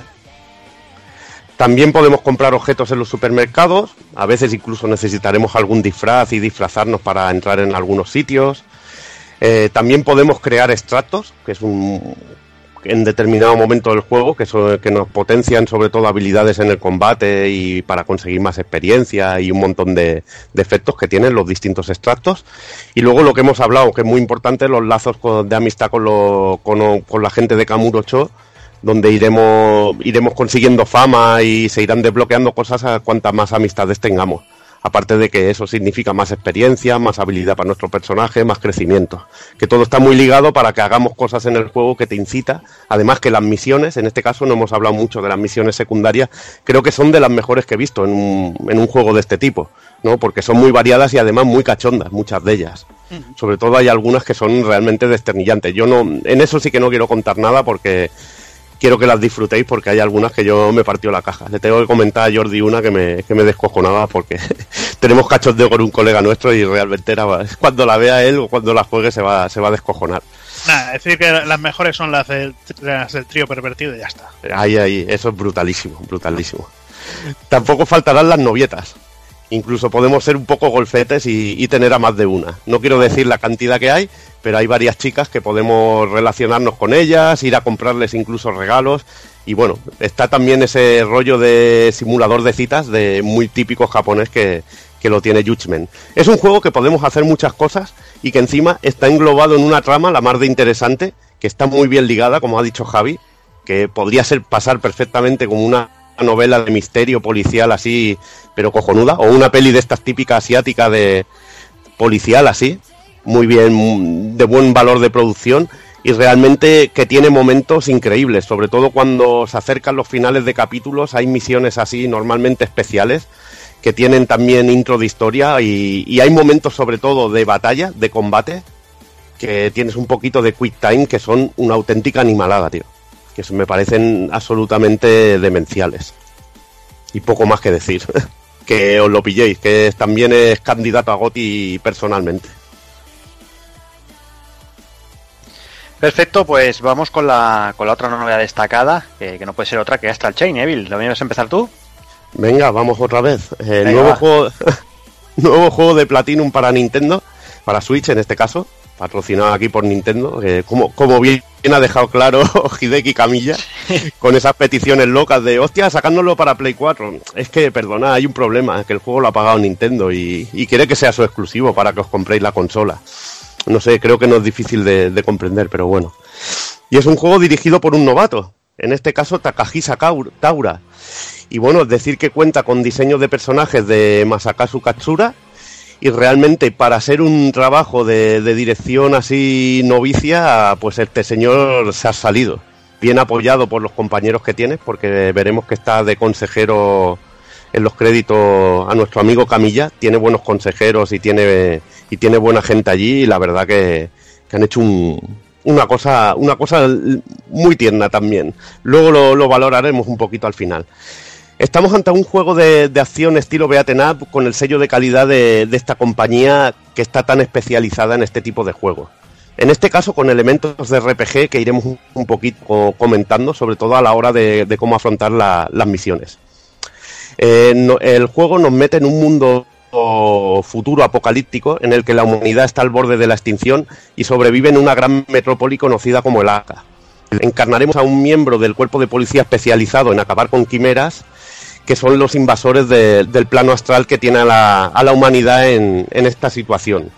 También podemos comprar objetos en los supermercados, a veces incluso necesitaremos algún disfraz y disfrazarnos para entrar en algunos sitios. Eh, también podemos crear extractos, que es un en determinado momento del juego, que, que nos potencian sobre todo habilidades en el combate y para conseguir más experiencia y un montón de, de efectos que tienen los distintos extractos. Y luego lo que hemos hablado, que es muy importante, los lazos de amistad con, lo- con, con la gente de Kamuro 8, donde iremos, iremos consiguiendo fama y se irán desbloqueando cosas a cuantas más amistades tengamos. Aparte de que eso significa más experiencia, más habilidad para nuestro personaje, más crecimiento. Que todo está muy ligado para que hagamos cosas en el juego que te incita. Además que las misiones, en este caso no hemos hablado mucho de las misiones secundarias, creo que son de las mejores que he visto en un, en un juego de este tipo, ¿no? Porque son muy variadas y además muy cachondas, muchas de ellas. Sobre todo hay algunas que son realmente desternillantes. Yo no, en eso sí que no quiero contar nada porque quiero que las disfrutéis porque hay algunas que yo me partió la caja. Le tengo que comentar a Jordi una que me, que me descojonaba porque [LAUGHS] tenemos cachondeo con un colega nuestro y realmente era, cuando la vea él o cuando la juegue se va, se va a descojonar. Nada, decir que las mejores son las del, las del trío pervertido y ya está. Ahí, ahí, eso es brutalísimo, brutalísimo. Tampoco faltarán las novietas. Incluso podemos ser un poco golfetes y, tener a más de una. No quiero decir la cantidad que hay, pero hay varias chicas que podemos relacionarnos con ellas, ir a comprarles incluso regalos. Y bueno, está también ese rollo de simulador de citas de muy típico japonés que, que lo tiene Judgment. Es un juego que podemos hacer muchas cosas y que encima está englobado en una trama la más de interesante, que está muy bien ligada, como ha dicho Javi, que podría ser pasar perfectamente como una novela de misterio policial así, pero cojonuda, o una peli de estas típicas asiáticas de policial así, muy bien, de buen valor de producción y realmente que tiene momentos increíbles, sobre todo cuando se acercan los finales de capítulos, hay misiones así normalmente especiales que tienen también intro de historia y, y hay momentos sobre todo de batalla, de combate, que tienes un poquito de quick time que son una auténtica animalada, tío. Que me parecen absolutamente demenciales. Y poco más que decir. [LAUGHS] que os lo pilléis, que también es candidato a Goti personalmente. Perfecto, pues vamos con la, con la otra novedad destacada, que, que no puede ser otra que Astral Chain, Evil. ¿Lo vienes a empezar tú? Venga, vamos otra vez. Eh, Venga, nuevo, va. juego, [LAUGHS] nuevo juego de Platinum para Nintendo, para Switch en este caso, patrocinado aquí por Nintendo, como, como bien ha dejado claro [LAUGHS] Hideki Camilla, [LAUGHS] con esas peticiones locas de, hostia, sacándolo para Play 4. Es que, perdona, hay un problema, es que el juego lo ha pagado Nintendo y, y quiere que sea su exclusivo para que os compréis la consola. No sé, creo que no es difícil de, de comprender, pero bueno. Y es un juego dirigido por un novato, en este caso Takahisa Taura. Y bueno, es decir que cuenta con diseños de personajes de Masakazu Katsura y realmente para ser un trabajo de, de dirección así novicia, pues este señor se ha salido. Bien apoyado por los compañeros que tiene, porque veremos que está de consejero en los créditos a nuestro amigo Camilla. Tiene buenos consejeros y tiene, y tiene buena gente allí y la verdad que, que han hecho un, una cosa, una cosa muy tierna también. Luego lo valoraremos un poquito al final. Estamos ante un juego de, de acción estilo Beaten Up con el sello de calidad de, de esta compañía que está tan especializada en este tipo de juegos. En este caso con elementos de RPG que iremos un, poquito comentando, sobre todo a la hora de, de cómo afrontar la- las misiones. Eh, el juego nos mete en un mundo futuro apocalíptico en el que la humanidad está al borde de la extinción y sobrevive en una gran metrópoli conocida como el Aka. Encarnaremos a un miembro del cuerpo de policía especializado en acabar con quimeras, que son los invasores de- del plano astral que tiene a la, humanidad en, en esta situación.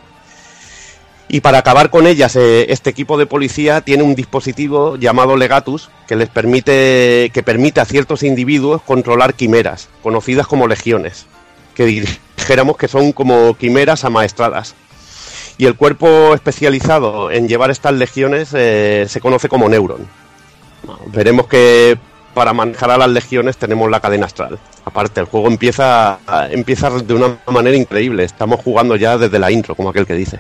Y para acabar con ellas, eh, este equipo de policía tiene un dispositivo llamado Legatus que les permite, que permite a ciertos individuos controlar quimeras, conocidas como legiones, que dijéramos que son como quimeras amaestradas. Y el cuerpo especializado en llevar estas legiones eh, se conoce como Neuron. Veremos que para manejar a las legiones tenemos la cadena astral. Aparte, el juego empieza, empieza de una manera increíble. Estamos jugando ya desde la intro, como aquel que dice.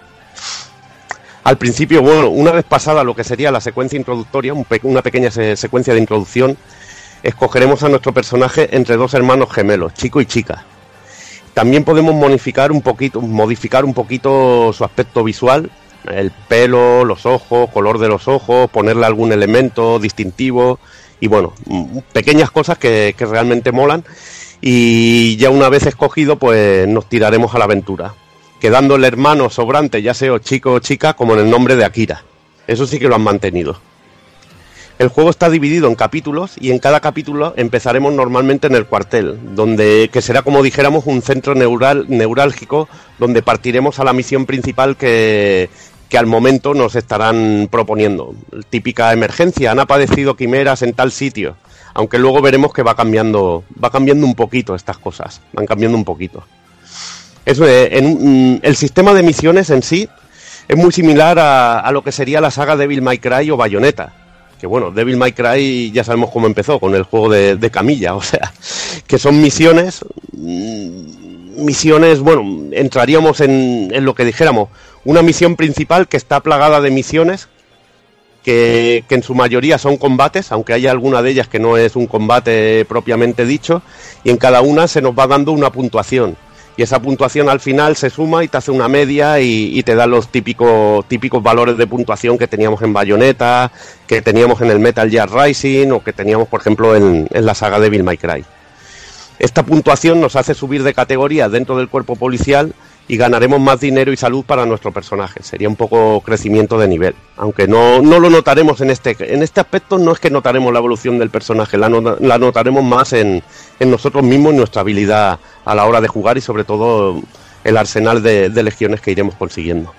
Al principio, bueno, una vez pasada lo que sería la secuencia introductoria, una pequeña se- secuencia de introducción, escogeremos a nuestro personaje entre dos hermanos gemelos, chico y chica. También podemos modificar un poquito, modificar un poquito su aspecto visual, el pelo, los ojos, color de los ojos, ponerle algún elemento distintivo y bueno, pequeñas cosas que, que realmente molan. Y ya una vez escogido, pues nos tiraremos a la aventura, quedando el hermano sobrante, ya sea chico o chica, como en el nombre de Akira. Eso sí que lo han mantenido. El juego está dividido en capítulos y en cada capítulo empezaremos normalmente en el cuartel, donde que será como dijéramos un centro neural, neurálgico donde partiremos a la misión principal que, que al momento nos estarán proponiendo. Típica emergencia, han aparecido quimeras en tal sitio, aunque luego veremos que va cambiando, va cambiando un poquito estas cosas, van cambiando un poquito. Es, eh, en, mm, el sistema de misiones en sí es muy similar a, a lo que sería la saga Devil May Cry o Bayonetta. Que bueno, Devil May Cry ya sabemos cómo empezó, con el juego de, de Camilla, [LAUGHS] o sea, que son misiones, mm, misiones, bueno, entraríamos en, en lo que dijéramos, una misión principal que está plagada de misiones que, que en su mayoría son combates, aunque haya alguna de ellas que no es un combate propiamente dicho, y en cada una se nos va dando una puntuación. Y esa puntuación al final se suma y te hace una media y, te da los típicos, típicos valores de puntuación que teníamos en Bayonetta, que teníamos en el Metal Gear Rising o que teníamos, por ejemplo, en, en la saga Devil May Cry. Esta puntuación nos hace subir de categoría dentro del cuerpo policial y ganaremos más dinero y salud para nuestro personaje. Sería un poco crecimiento de nivel. Aunque no, no lo notaremos en este, en este aspecto, no es que notaremos la evolución del personaje, la, no- la notaremos más en, en nosotros mismos y nuestra habilidad a la hora de jugar y sobre todo el arsenal de, de legiones que iremos consiguiendo.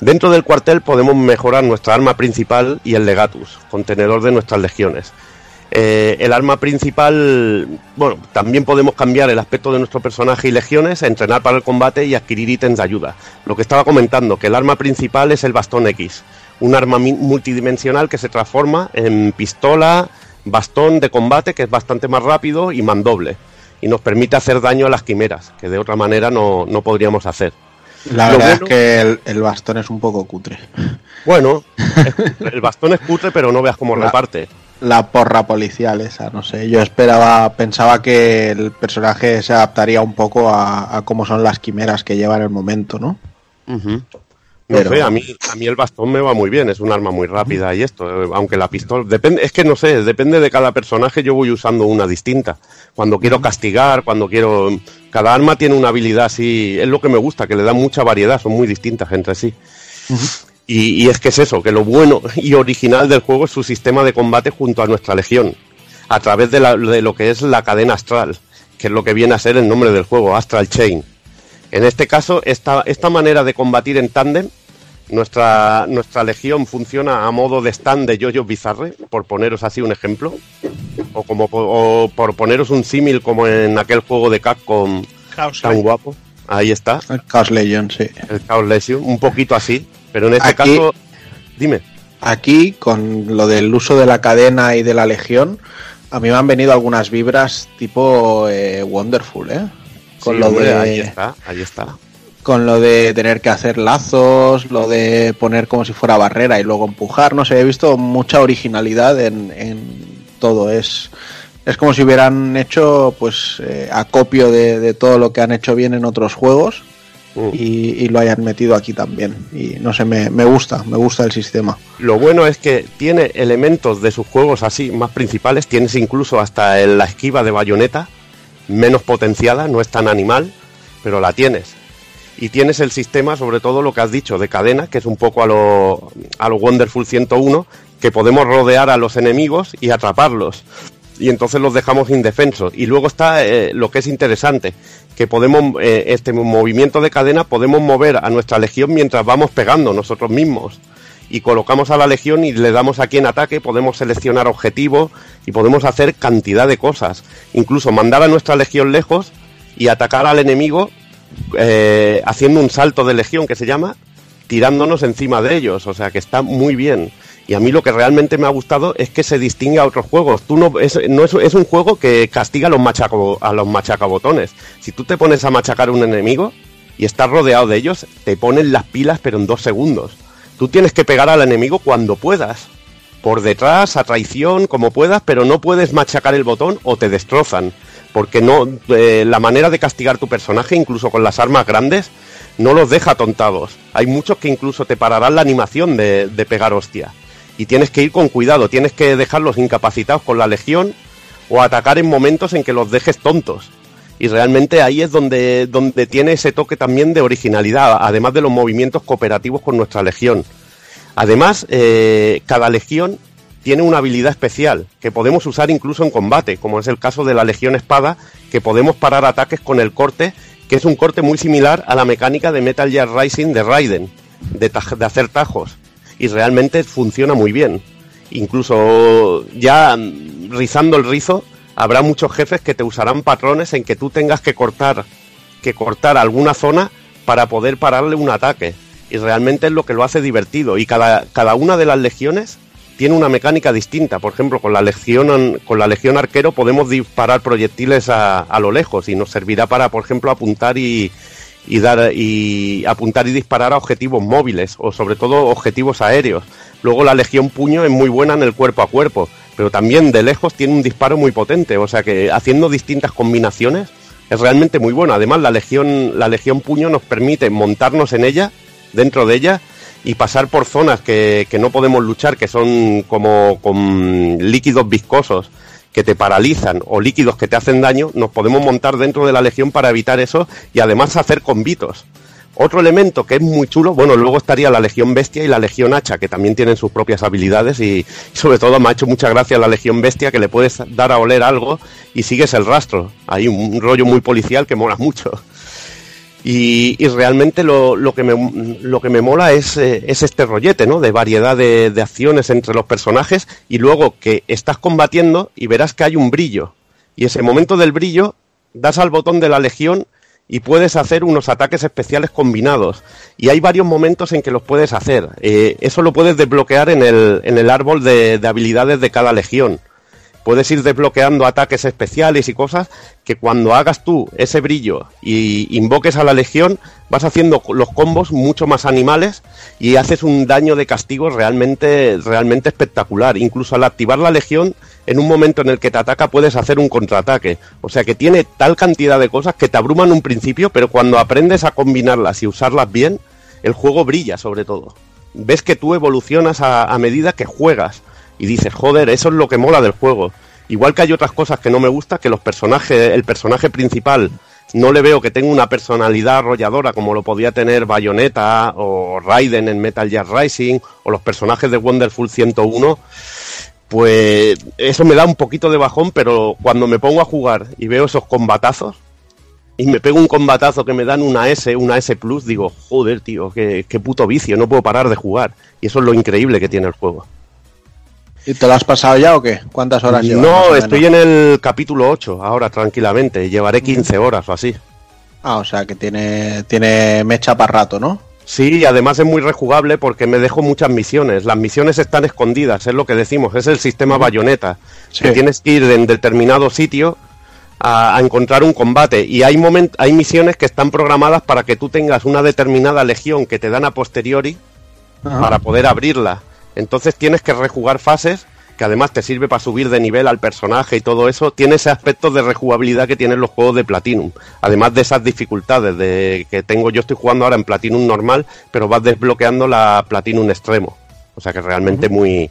Dentro del cuartel podemos mejorar nuestra arma principal y el legatus, contenedor de nuestras legiones. Eh, el arma principal, bueno, también podemos cambiar el aspecto de nuestro personaje y legiones, entrenar para el combate y adquirir ítems de ayuda. Lo que estaba comentando, que el arma principal es el bastón X, un arma multidimensional que se transforma en pistola, bastón de combate, que es bastante más rápido y mandoble, y nos permite hacer daño a las quimeras, que de otra manera no, no podríamos hacer. La Lo verdad bueno- es que el, el bastón es un poco cutre. Bueno, [LAUGHS] el bastón es cutre, pero no veas cómo reparte. La porra policial esa, no sé. Yo esperaba, pensaba que el personaje se adaptaría un poco a, a cómo son las quimeras que lleva en el momento, ¿no? No Pero- sé, a mí, a mí el bastón me va muy bien, es un arma muy rápida y esto, eh, aunque la pistola, depende, es que no sé, depende de cada personaje, yo voy usando una distinta. Cuando quiero castigar, cuando quiero, cada arma tiene una habilidad así, es lo que me gusta, que le da mucha variedad, son muy distintas entre sí. Y, y es que es eso, que lo bueno y original del juego es su sistema de combate junto a nuestra legión, a través de, la- de lo que es la cadena astral, que es lo que viene a ser el nombre del juego, Astral Chain. En este caso, esta, esta manera de combatir en tándem, nuestra, nuestra legión funciona a modo de stand de Jojo Bizarre, por poneros así un ejemplo, o, como, o por poneros un símil como en aquel juego de Capcom Chaos tan guapo. Ahí está, El Chaos Legion, sí. el Chaos Legion, un poquito así, pero en este Aquí- caso, dime. Aquí, con lo del uso de la cadena y de la legión, a mí me han venido algunas vibras tipo eh, Wonderful, ¿eh? Con, Sí, lo hombre, de, ahí está, ahí está. con lo de tener que hacer lazos, lo de poner como si fuera barrera y luego empujar, no sé, he visto mucha originalidad en, en todo. Es, es como si hubieran hecho pues eh, acopio de, de todo lo que han hecho bien en otros juegos Mm. y, y lo hayan metido aquí también. Y no sé, me, me gusta, me gusta el sistema. Lo bueno es que tiene elementos de sus juegos así más principales, tienes incluso hasta la esquiva de bayoneta, menos potenciada, no es tan animal, pero la tienes. Y tienes el sistema, sobre todo lo que has dicho, de cadena, que es un poco a lo, a lo Wonderful 101, que podemos rodear a los enemigos y atraparlos. Y entonces los dejamos indefensos. Y luego está eh, lo que es interesante, que podemos, eh, este movimiento de cadena, podemos mover a nuestra legión mientras vamos pegando nosotros mismos y colocamos a la legión y le damos aquí en ataque, podemos seleccionar objetivos y podemos hacer cantidad de cosas. Incluso mandar a nuestra legión lejos y atacar al enemigo eh, haciendo un salto de legión que se llama, tirándonos encima de ellos. O sea que está muy bien. Y a mí lo que realmente me ha gustado es que se distingue a otros juegos. Tú no, es, un juego que castiga a los, machaco, a los machacabotones. Si tú te pones a machacar a un enemigo y estás rodeado de ellos, te ponen las pilas pero en dos segundos. Tú tienes que pegar al enemigo cuando puedas. Por detrás, a traición, como puedas, pero no puedes machacar el botón o te destrozan. Porque no, eh, la manera de castigar tu personaje, incluso con las armas grandes, no los deja tontados. Hay muchos que incluso te pararán la animación de, de pegar hostia. Y tienes que ir con cuidado, tienes que dejarlos incapacitados con la legión o atacar en momentos en que los dejes tontos. Y realmente ahí es donde, donde tiene ese toque también de originalidad, además de los movimientos cooperativos con nuestra legión. Además, eh, cada legión tiene una habilidad especial que podemos usar incluso en combate, como es el caso de la Legión Espada, que podemos parar ataques con el corte, que es un corte muy similar a la mecánica de Metal Gear Rising de Raiden, de, de hacer tajos. Y realmente funciona muy bien. Incluso ya mm, rizando el rizo, habrá muchos jefes que te usarán patrones en que tú tengas que cortar que cortar alguna zona para poder pararle un ataque. Y realmente es lo que lo hace divertido. Y cada, cada una de las legiones tiene una mecánica distinta. Por ejemplo, con la legión con la legión arquero podemos disparar proyectiles a, a lo lejos y nos servirá para, por ejemplo, apuntar y, y dar y apuntar y disparar a objetivos móviles o sobre todo objetivos aéreos. Luego la legión puño es muy buena en el cuerpo a cuerpo, pero también de lejos tiene un disparo muy potente, o sea que haciendo distintas combinaciones es realmente muy bueno. Además la legión la legión puño nos permite montarnos en ella, dentro de ella y pasar por zonas que, que no podemos luchar, que son como con líquidos viscosos que te paralizan o líquidos que te hacen daño, nos podemos montar dentro de la legión para evitar eso y además hacer convitos. Otro elemento que es muy chulo, bueno, luego estaría la Legión Bestia y la Legión Hacha, que también tienen sus propias habilidades y sobre todo me ha hecho mucha gracia la Legión Bestia, que le puedes dar a oler algo y sigues el rastro. Hay un rollo muy policial que mola mucho. Y, realmente lo, lo, que me, lo que me mola es, eh, es este rollete, ¿no? De variedad de, acciones entre los personajes y luego que estás combatiendo y verás que hay un brillo. Y ese momento del brillo, das al botón de la legión y puedes hacer unos ataques especiales combinados. Y hay varios momentos en que los puedes hacer. Eh, eso lo puedes desbloquear en el, en el árbol de habilidades de cada legión puedes ir desbloqueando ataques especiales y cosas que cuando hagas tú ese brillo y invoques a la legión vas haciendo los combos mucho más animales y haces un daño de castigo realmente realmente espectacular. Incluso al activar la legión en un momento en el que te ataca puedes hacer un contraataque. O sea que tiene tal cantidad de cosas que te abruman un principio pero cuando aprendes a combinarlas y usarlas bien el juego brilla sobre todo. Ves que tú evolucionas a, a medida que juegas y dices, joder, eso es lo que mola del juego. Igual que hay otras cosas que no me gusta, que los personajes, el personaje principal no le veo que tenga una personalidad arrolladora como lo podía tener Bayonetta o Raiden en Metal Gear Rising o los personajes de Wonderful 101, pues eso me da un poquito de bajón, pero cuando me pongo a jugar y veo esos combatazos y me pego un combatazo que me dan una S, una S Plus, digo, joder, tío, qué, qué puto vicio, no puedo parar de jugar. Y eso es lo increíble que tiene el juego. ¿Y te lo has pasado ya o qué? ¿Cuántas horas llevas? No, estoy en el capítulo 8 ahora tranquilamente. Llevaré 15 horas o así. Ah, o sea que tiene, tiene mecha para rato, ¿no? Sí, y además es muy rejugable porque me dejo muchas misiones. Las misiones están escondidas, es lo que decimos, es el sistema bayoneta. Sí. Que tienes que ir en determinado sitio a, a encontrar un combate. Y hay, moment, hay misiones que están programadas para que tú tengas una determinada legión que te dan a posteriori Ajá. para poder abrirla. Entonces tienes que rejugar fases, que además te sirve para subir de nivel al personaje y todo eso. Tiene ese aspecto de rejugabilidad que tienen los juegos de Platinum. Además de esas dificultades de que tengo, yo estoy jugando ahora en Platinum normal, pero vas desbloqueando la Platinum extremo. O sea que realmente uh -huh. muy,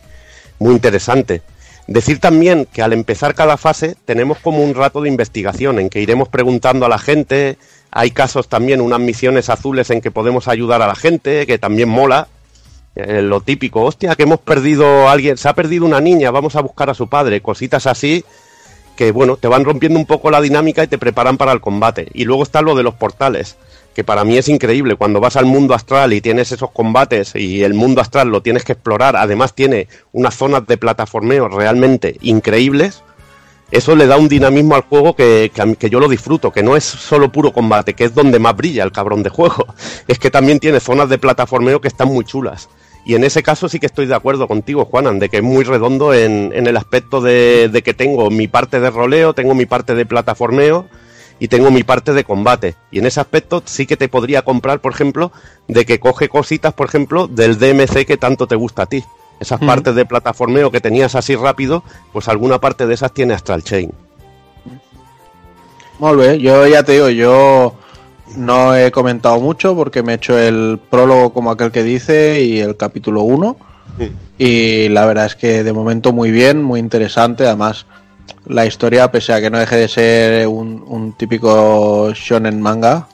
muy interesante. Decir también que al empezar cada fase tenemos como un rato de investigación en que iremos preguntando a la gente. Hay casos también, unas misiones azules en que podemos ayudar a la gente, que también mola, eh, lo típico, hostia, que hemos perdido a alguien, se ha perdido una niña, vamos a buscar a su padre, cositas así que bueno, te van rompiendo un poco la dinámica y te preparan para el combate. Y luego está lo de los portales, que para mí es increíble, cuando vas al mundo astral y tienes esos combates y el mundo astral lo tienes que explorar, además tiene unas zonas de plataformeo realmente increíbles, eso le da un dinamismo al juego que, que, que, yo lo disfruto, que no es solo puro combate, que es donde más brilla el cabrón de juego. [LAUGHS] Es que también tiene zonas de plataformeo que están muy chulas. Y en ese caso sí que estoy de acuerdo contigo, Juanan, de que es muy redondo en, en el aspecto de, de, que tengo mi parte de roleo, tengo mi parte de plataformeo y tengo mi parte de combate. Y en ese aspecto sí que te podría comprar, por ejemplo, de que coge cositas, por ejemplo, del DMC que tanto te gusta a ti. Esas mm. partes de plataformeo que tenías así rápido, pues alguna parte de esas tiene Astral Chain. Muy bien, yo ya te digo, yo no he comentado mucho porque me he hecho el prólogo como aquel que dice y el capítulo 1. Sí. Y la verdad es que de momento muy bien, muy interesante. Además, la historia, pese a que no deje de ser un, un típico shonen manga,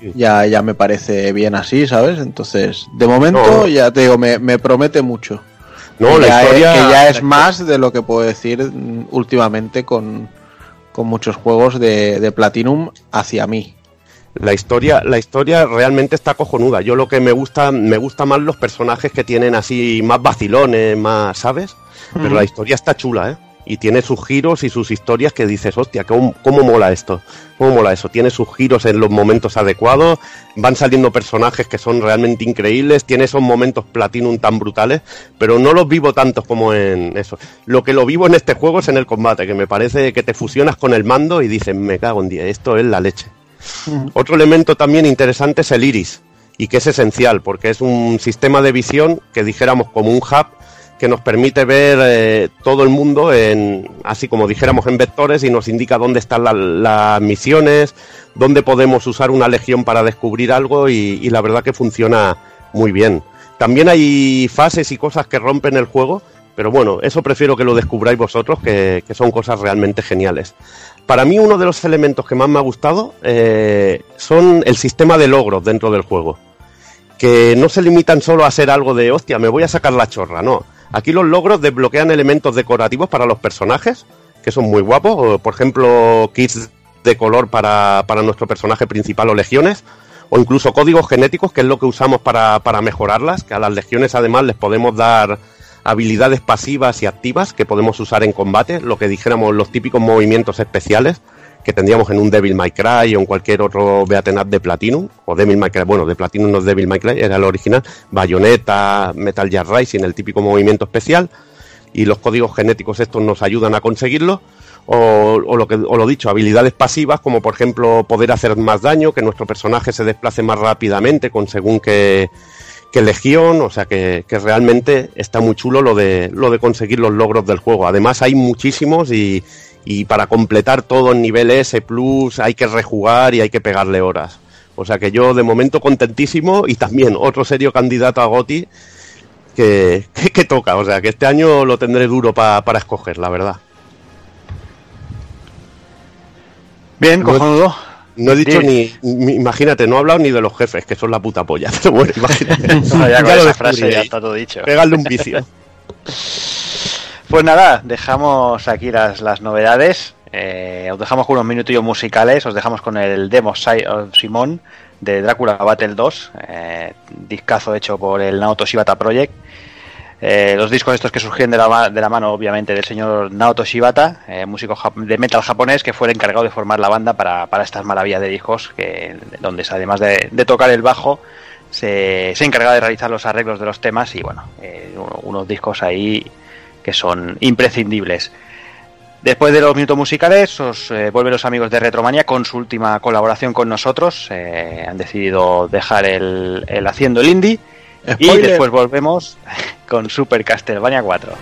sí. ya, ya me parece bien así, ¿sabes? Entonces, de momento, no. ya te digo, me, me promete mucho. No, la historia... Es, que ya es más de lo que puedo decir últimamente con, con muchos juegos de, de Platinum hacia mí la historia la historia realmente está cojonuda yo lo que me gusta me gusta más los personajes que tienen así más vacilones más sabes pero mm. la historia está chula eh y tiene sus giros y sus historias que dices, hostia, ¿cómo, cómo mola esto? ¿Cómo mola eso? Tiene sus giros en los momentos adecuados, van saliendo personajes que son realmente increíbles, tiene esos momentos Platinum tan brutales, pero no los vivo tantos como en eso. Lo que lo vivo en este juego es en el combate, que me parece que te fusionas con el mando y dices, me cago en día, esto es la leche. [LAUGHS] Otro elemento también interesante es el iris, y que es esencial, porque es un sistema de visión que dijéramos como un hub que nos permite ver eh, todo el mundo en, así como dijéramos en vectores y nos indica dónde están la- las misiones, dónde podemos usar una legión para descubrir algo y, la verdad que funciona muy bien. También hay fases y cosas que rompen el juego, pero bueno, eso prefiero que lo descubráis vosotros, que son cosas realmente geniales. Para mí uno de los elementos que más me ha gustado eh, son el sistema de logros dentro del juego. Que no se limitan solo a ser algo de, hostia, me voy a sacar la chorra, no. Aquí los logros desbloquean elementos decorativos para los personajes, que son muy guapos, por ejemplo, kits de color para, para nuestro personaje principal o legiones, o incluso códigos genéticos, que es lo que usamos para, para mejorarlas, que a las legiones además les podemos dar habilidades pasivas y activas que podemos usar en combate, lo que dijéramos los típicos movimientos especiales que tendríamos en un Devil May Cry o en cualquier otro Beaten Up de Platinum, o Devil May Cry, bueno, de Platinum no es Devil May Cry, era el original, Bayonetta, Metal Gear Rising, el típico movimiento especial, y los códigos genéticos estos nos ayudan a conseguirlo, o, o lo que, o lo dicho, habilidades pasivas, como por ejemplo poder hacer más daño, que nuestro personaje se desplace más rápidamente con según que, que Legión, o sea que, que realmente está muy chulo lo de, lo de conseguir los logros del juego. Además hay muchísimos y, y para completar todo en nivel S plus hay que rejugar y hay que pegarle horas. O sea que yo de momento contentísimo y también otro serio candidato a Goti que, que, toca. O sea que este año lo tendré duro pa- para escoger, la verdad. Bien, cojonudo. No he dicho ni, ni- imagínate, no he hablado ni de los jefes, que son la puta polla. [LAUGHS] Pero bueno, imagínate. [LAUGHS] No, ya [LAUGHS] con Ya lo esa frase ya está todo dicho. Pegarle un vicio. Pues nada, dejamos aquí las, las novedades. Eh, os dejamos con unos minutillos musicales. Os dejamos con el demo of Simón de Drácula Battle 2, eh, discazo hecho por el Naoto Shibata Project. Eh, los discos estos que surgieron de la, de la mano, obviamente, del señor Naoto Shibata, eh, músico de metal japonés, que fue el encargado de formar la banda para, para estas maravillas de discos, que, donde además de, tocar el bajo, se, se encarga de realizar los arreglos de los temas y, bueno, eh, uno- unos discos ahí que son imprescindibles. Después de los minutos musicales, os vuelven los amigos de Retromania con su última colaboración con nosotros. Han decidido dejar el, el haciendo el indie. Y Spoiler. después volvemos con Super Castlevania 4.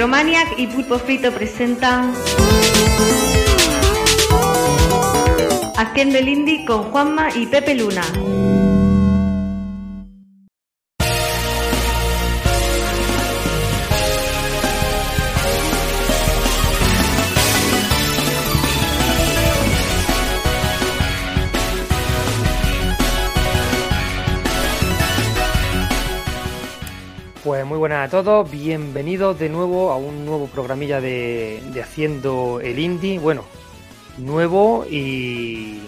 Retromaniac y Pulpo Frito presentan Haciendo el Indie con Juanma y Pepe Luna. Todos, bienvenidos de nuevo a un nuevo programilla de, Haciendo el Indie. Bueno, nuevo y,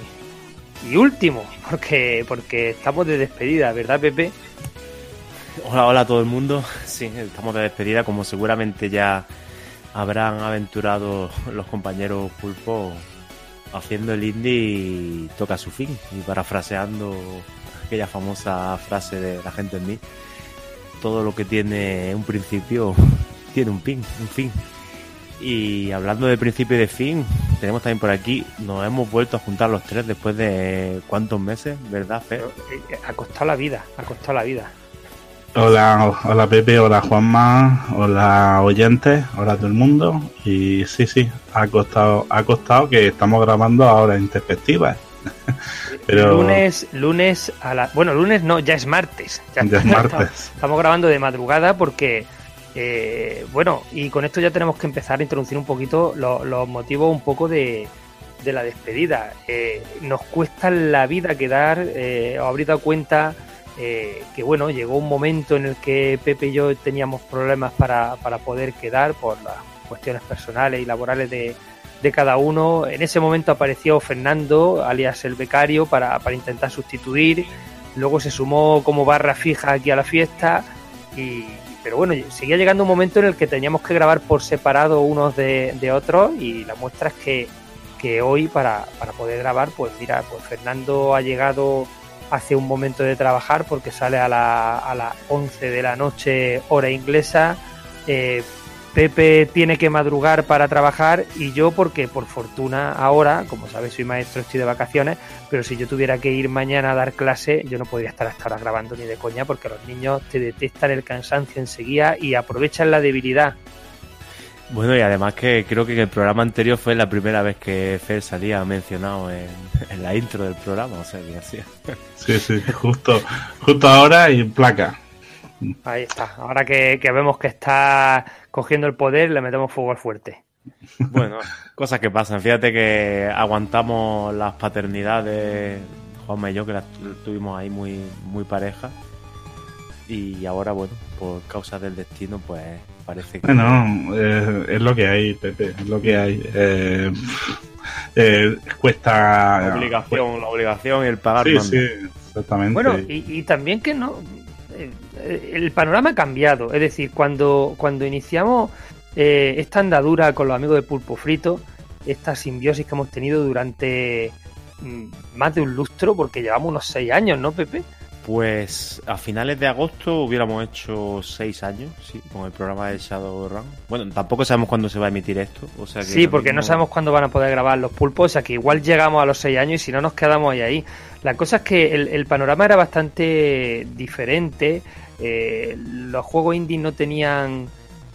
y último, porque, porque estamos de despedida, ¿verdad, Pepe? Hola, hola a todo el mundo. Sí, estamos de despedida, como seguramente ya habrán aventurado los compañeros Pulpo haciendo el indie toca su fin y parafraseando aquella famosa frase de la gente en mí todo lo que tiene un principio [LAUGHS] tiene un fin, un fin. Y hablando de principio y de fin, tenemos también por aquí, nos hemos vuelto a juntar los tres después de cuántos meses, ¿verdad, Fer? Eh, Ha costado la vida, ha costado la vida. Hola, hola Pepe, hola Juanma, hola oyentes, hola todo el mundo. Y sí, sí, ha costado, ha costado que estamos grabando ahora en perspectiva. [LAUGHS] Pero Lunes, lunes a la... Bueno, lunes no, ya es martes. Ya es [LAUGHS] martes. Estamos grabando de madrugada porque, eh, bueno, y con esto ya tenemos que empezar a introducir un poquito lo- los motivos un poco de, de la despedida. Eh, nos cuesta la vida quedar, eh, os habréis dado cuenta eh, que, bueno, llegó un momento en el que Pepe y yo teníamos problemas para, para poder quedar por las cuestiones personales y laborales de, de cada uno. En ese momento apareció Fernando, alias el becario, para, para intentar sustituir. Luego se sumó como barra fija aquí a la fiesta. Y, pero bueno, seguía llegando un momento en el que teníamos que grabar por separado unos de, de otros. Y la muestra es que, que hoy, para, para poder grabar, pues mira, pues Fernando ha llegado hace un momento de trabajar porque sale a, la, a las 11 de la noche, hora inglesa. Eh, Pepe tiene que madrugar para trabajar y yo porque por fortuna ahora, como sabes, soy maestro, estoy de vacaciones, pero si yo tuviera que ir mañana a dar clase, yo no podría estar hasta ahora grabando ni de coña porque los niños te detectan el cansancio enseguida y aprovechan la debilidad. Bueno, y además que creo que en el programa anterior fue la primera vez que Fer salía mencionado en, [LAUGHS] en la intro del programa, o sea que así. sí, sí, justo, justo ahora y en placa. Ahí está. Ahora que, que vemos que está cogiendo el poder, le metemos fuego al fuerte. Bueno, cosas que pasan. Fíjate que aguantamos las paternidades, Juanma y yo, que las tu- tuvimos ahí muy, muy pareja. Y ahora, bueno, por causa del destino, pues parece que. Bueno, eh, es lo que hay, Pepe, es lo que hay. Eh, eh, cuesta. la obligación, la obligación y el pagar Sí, sí, exactamente. Bueno, y, y también que no. Eh, El panorama ha cambiado. Es decir, cuando, cuando iniciamos eh, esta andadura con los amigos de Pulpo Frito, esta simbiosis que hemos tenido durante mm, más de un lustro, porque llevamos unos seis años, ¿no, Pepe? Pues a finales de agosto hubiéramos hecho seis años, sí, con el programa de Shadowrun. Bueno, tampoco sabemos cuándo se va a emitir esto. O sea que Sí, porque no sabemos cuándo van a poder grabar los pulpos, o sea que igual llegamos a los seis años y si no nos quedamos ahí ahí. La cosa es que el, panorama era bastante diferente, eh, los juegos indie no tenían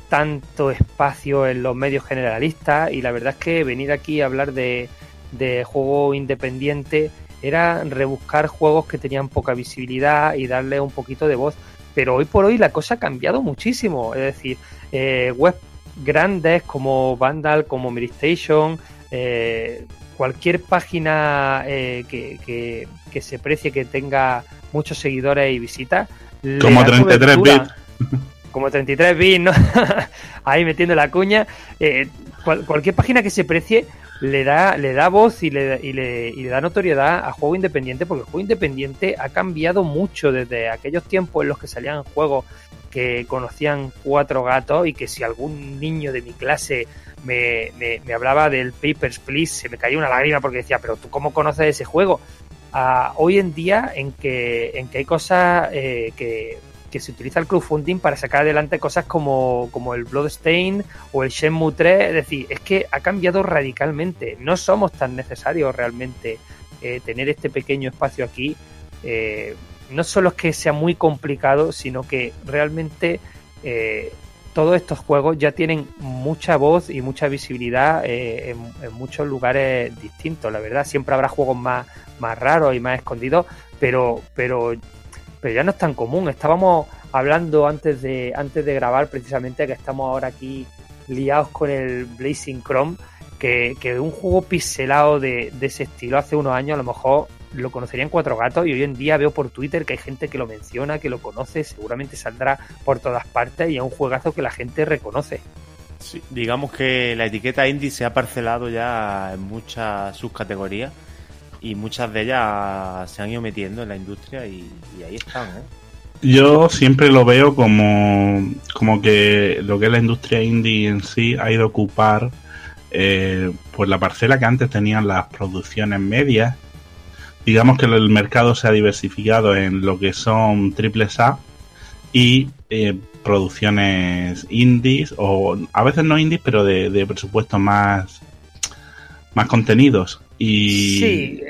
tanto espacio en los medios generalistas y la verdad es que venir aquí a hablar de, de juego independiente era rebuscar juegos que tenían poca visibilidad y darle un poquito de voz. Pero hoy por hoy la cosa ha cambiado muchísimo. Es decir, eh, web grandes como Vandal, como Meristation, eh, cualquier página eh, que, que- que se precie que tenga muchos seguidores y visitas. Como da 33 cobertura. [LAUGHS] Como 33 bits, ¿no? [LAUGHS] Ahí metiendo la cuña. Eh, cual- cualquier página que se precie le da, le da voz y le, y, le, y le da notoriedad a juego independiente, porque el juego independiente ha cambiado mucho desde aquellos tiempos en los que salían juegos que conocían cuatro gatos y que si algún niño de mi clase me, me- hablaba del Papers, Please, se me caía una lágrima porque decía, pero tú cómo conoces ese juego. Ah, hoy en día en que, en que hay cosas eh, que, que se utiliza el crowdfunding para sacar adelante cosas como, como el Bloodstain o el Shenmue 3, es decir, es que ha cambiado radicalmente. No somos tan necesarios realmente eh, tener este pequeño espacio aquí. Eh, no solo es que sea muy complicado, sino que realmente eh, todos estos juegos ya tienen mucha voz y mucha visibilidad eh, en, muchos lugares distintos, la verdad. Siempre habrá juegos más, más raros y más escondidos, pero, pero, pero ya no es tan común. Estábamos hablando antes de, antes de grabar precisamente que estamos ahora aquí liados con el Blazing Chrome, que, que un juego pixelado de, de ese estilo hace unos años a lo mejor lo conocerían cuatro gatos y hoy en día veo por Twitter que hay gente que lo menciona, que lo conoce, seguramente saldrá por todas partes y es un juegazo que la gente reconoce. Sí, digamos que la etiqueta indie se ha parcelado ya en muchas subcategorías y muchas de ellas se han ido metiendo en la industria y, y ahí están. ¿eh? Yo siempre lo veo como, como que lo que es la industria indie en sí ha ido a ocupar eh, pues la parcela que antes tenían las producciones medias. Digamos que el mercado se ha diversificado en lo que son triples A y eh, producciones indies o a veces no indies pero de, de presupuestos más más contenidos y Sí,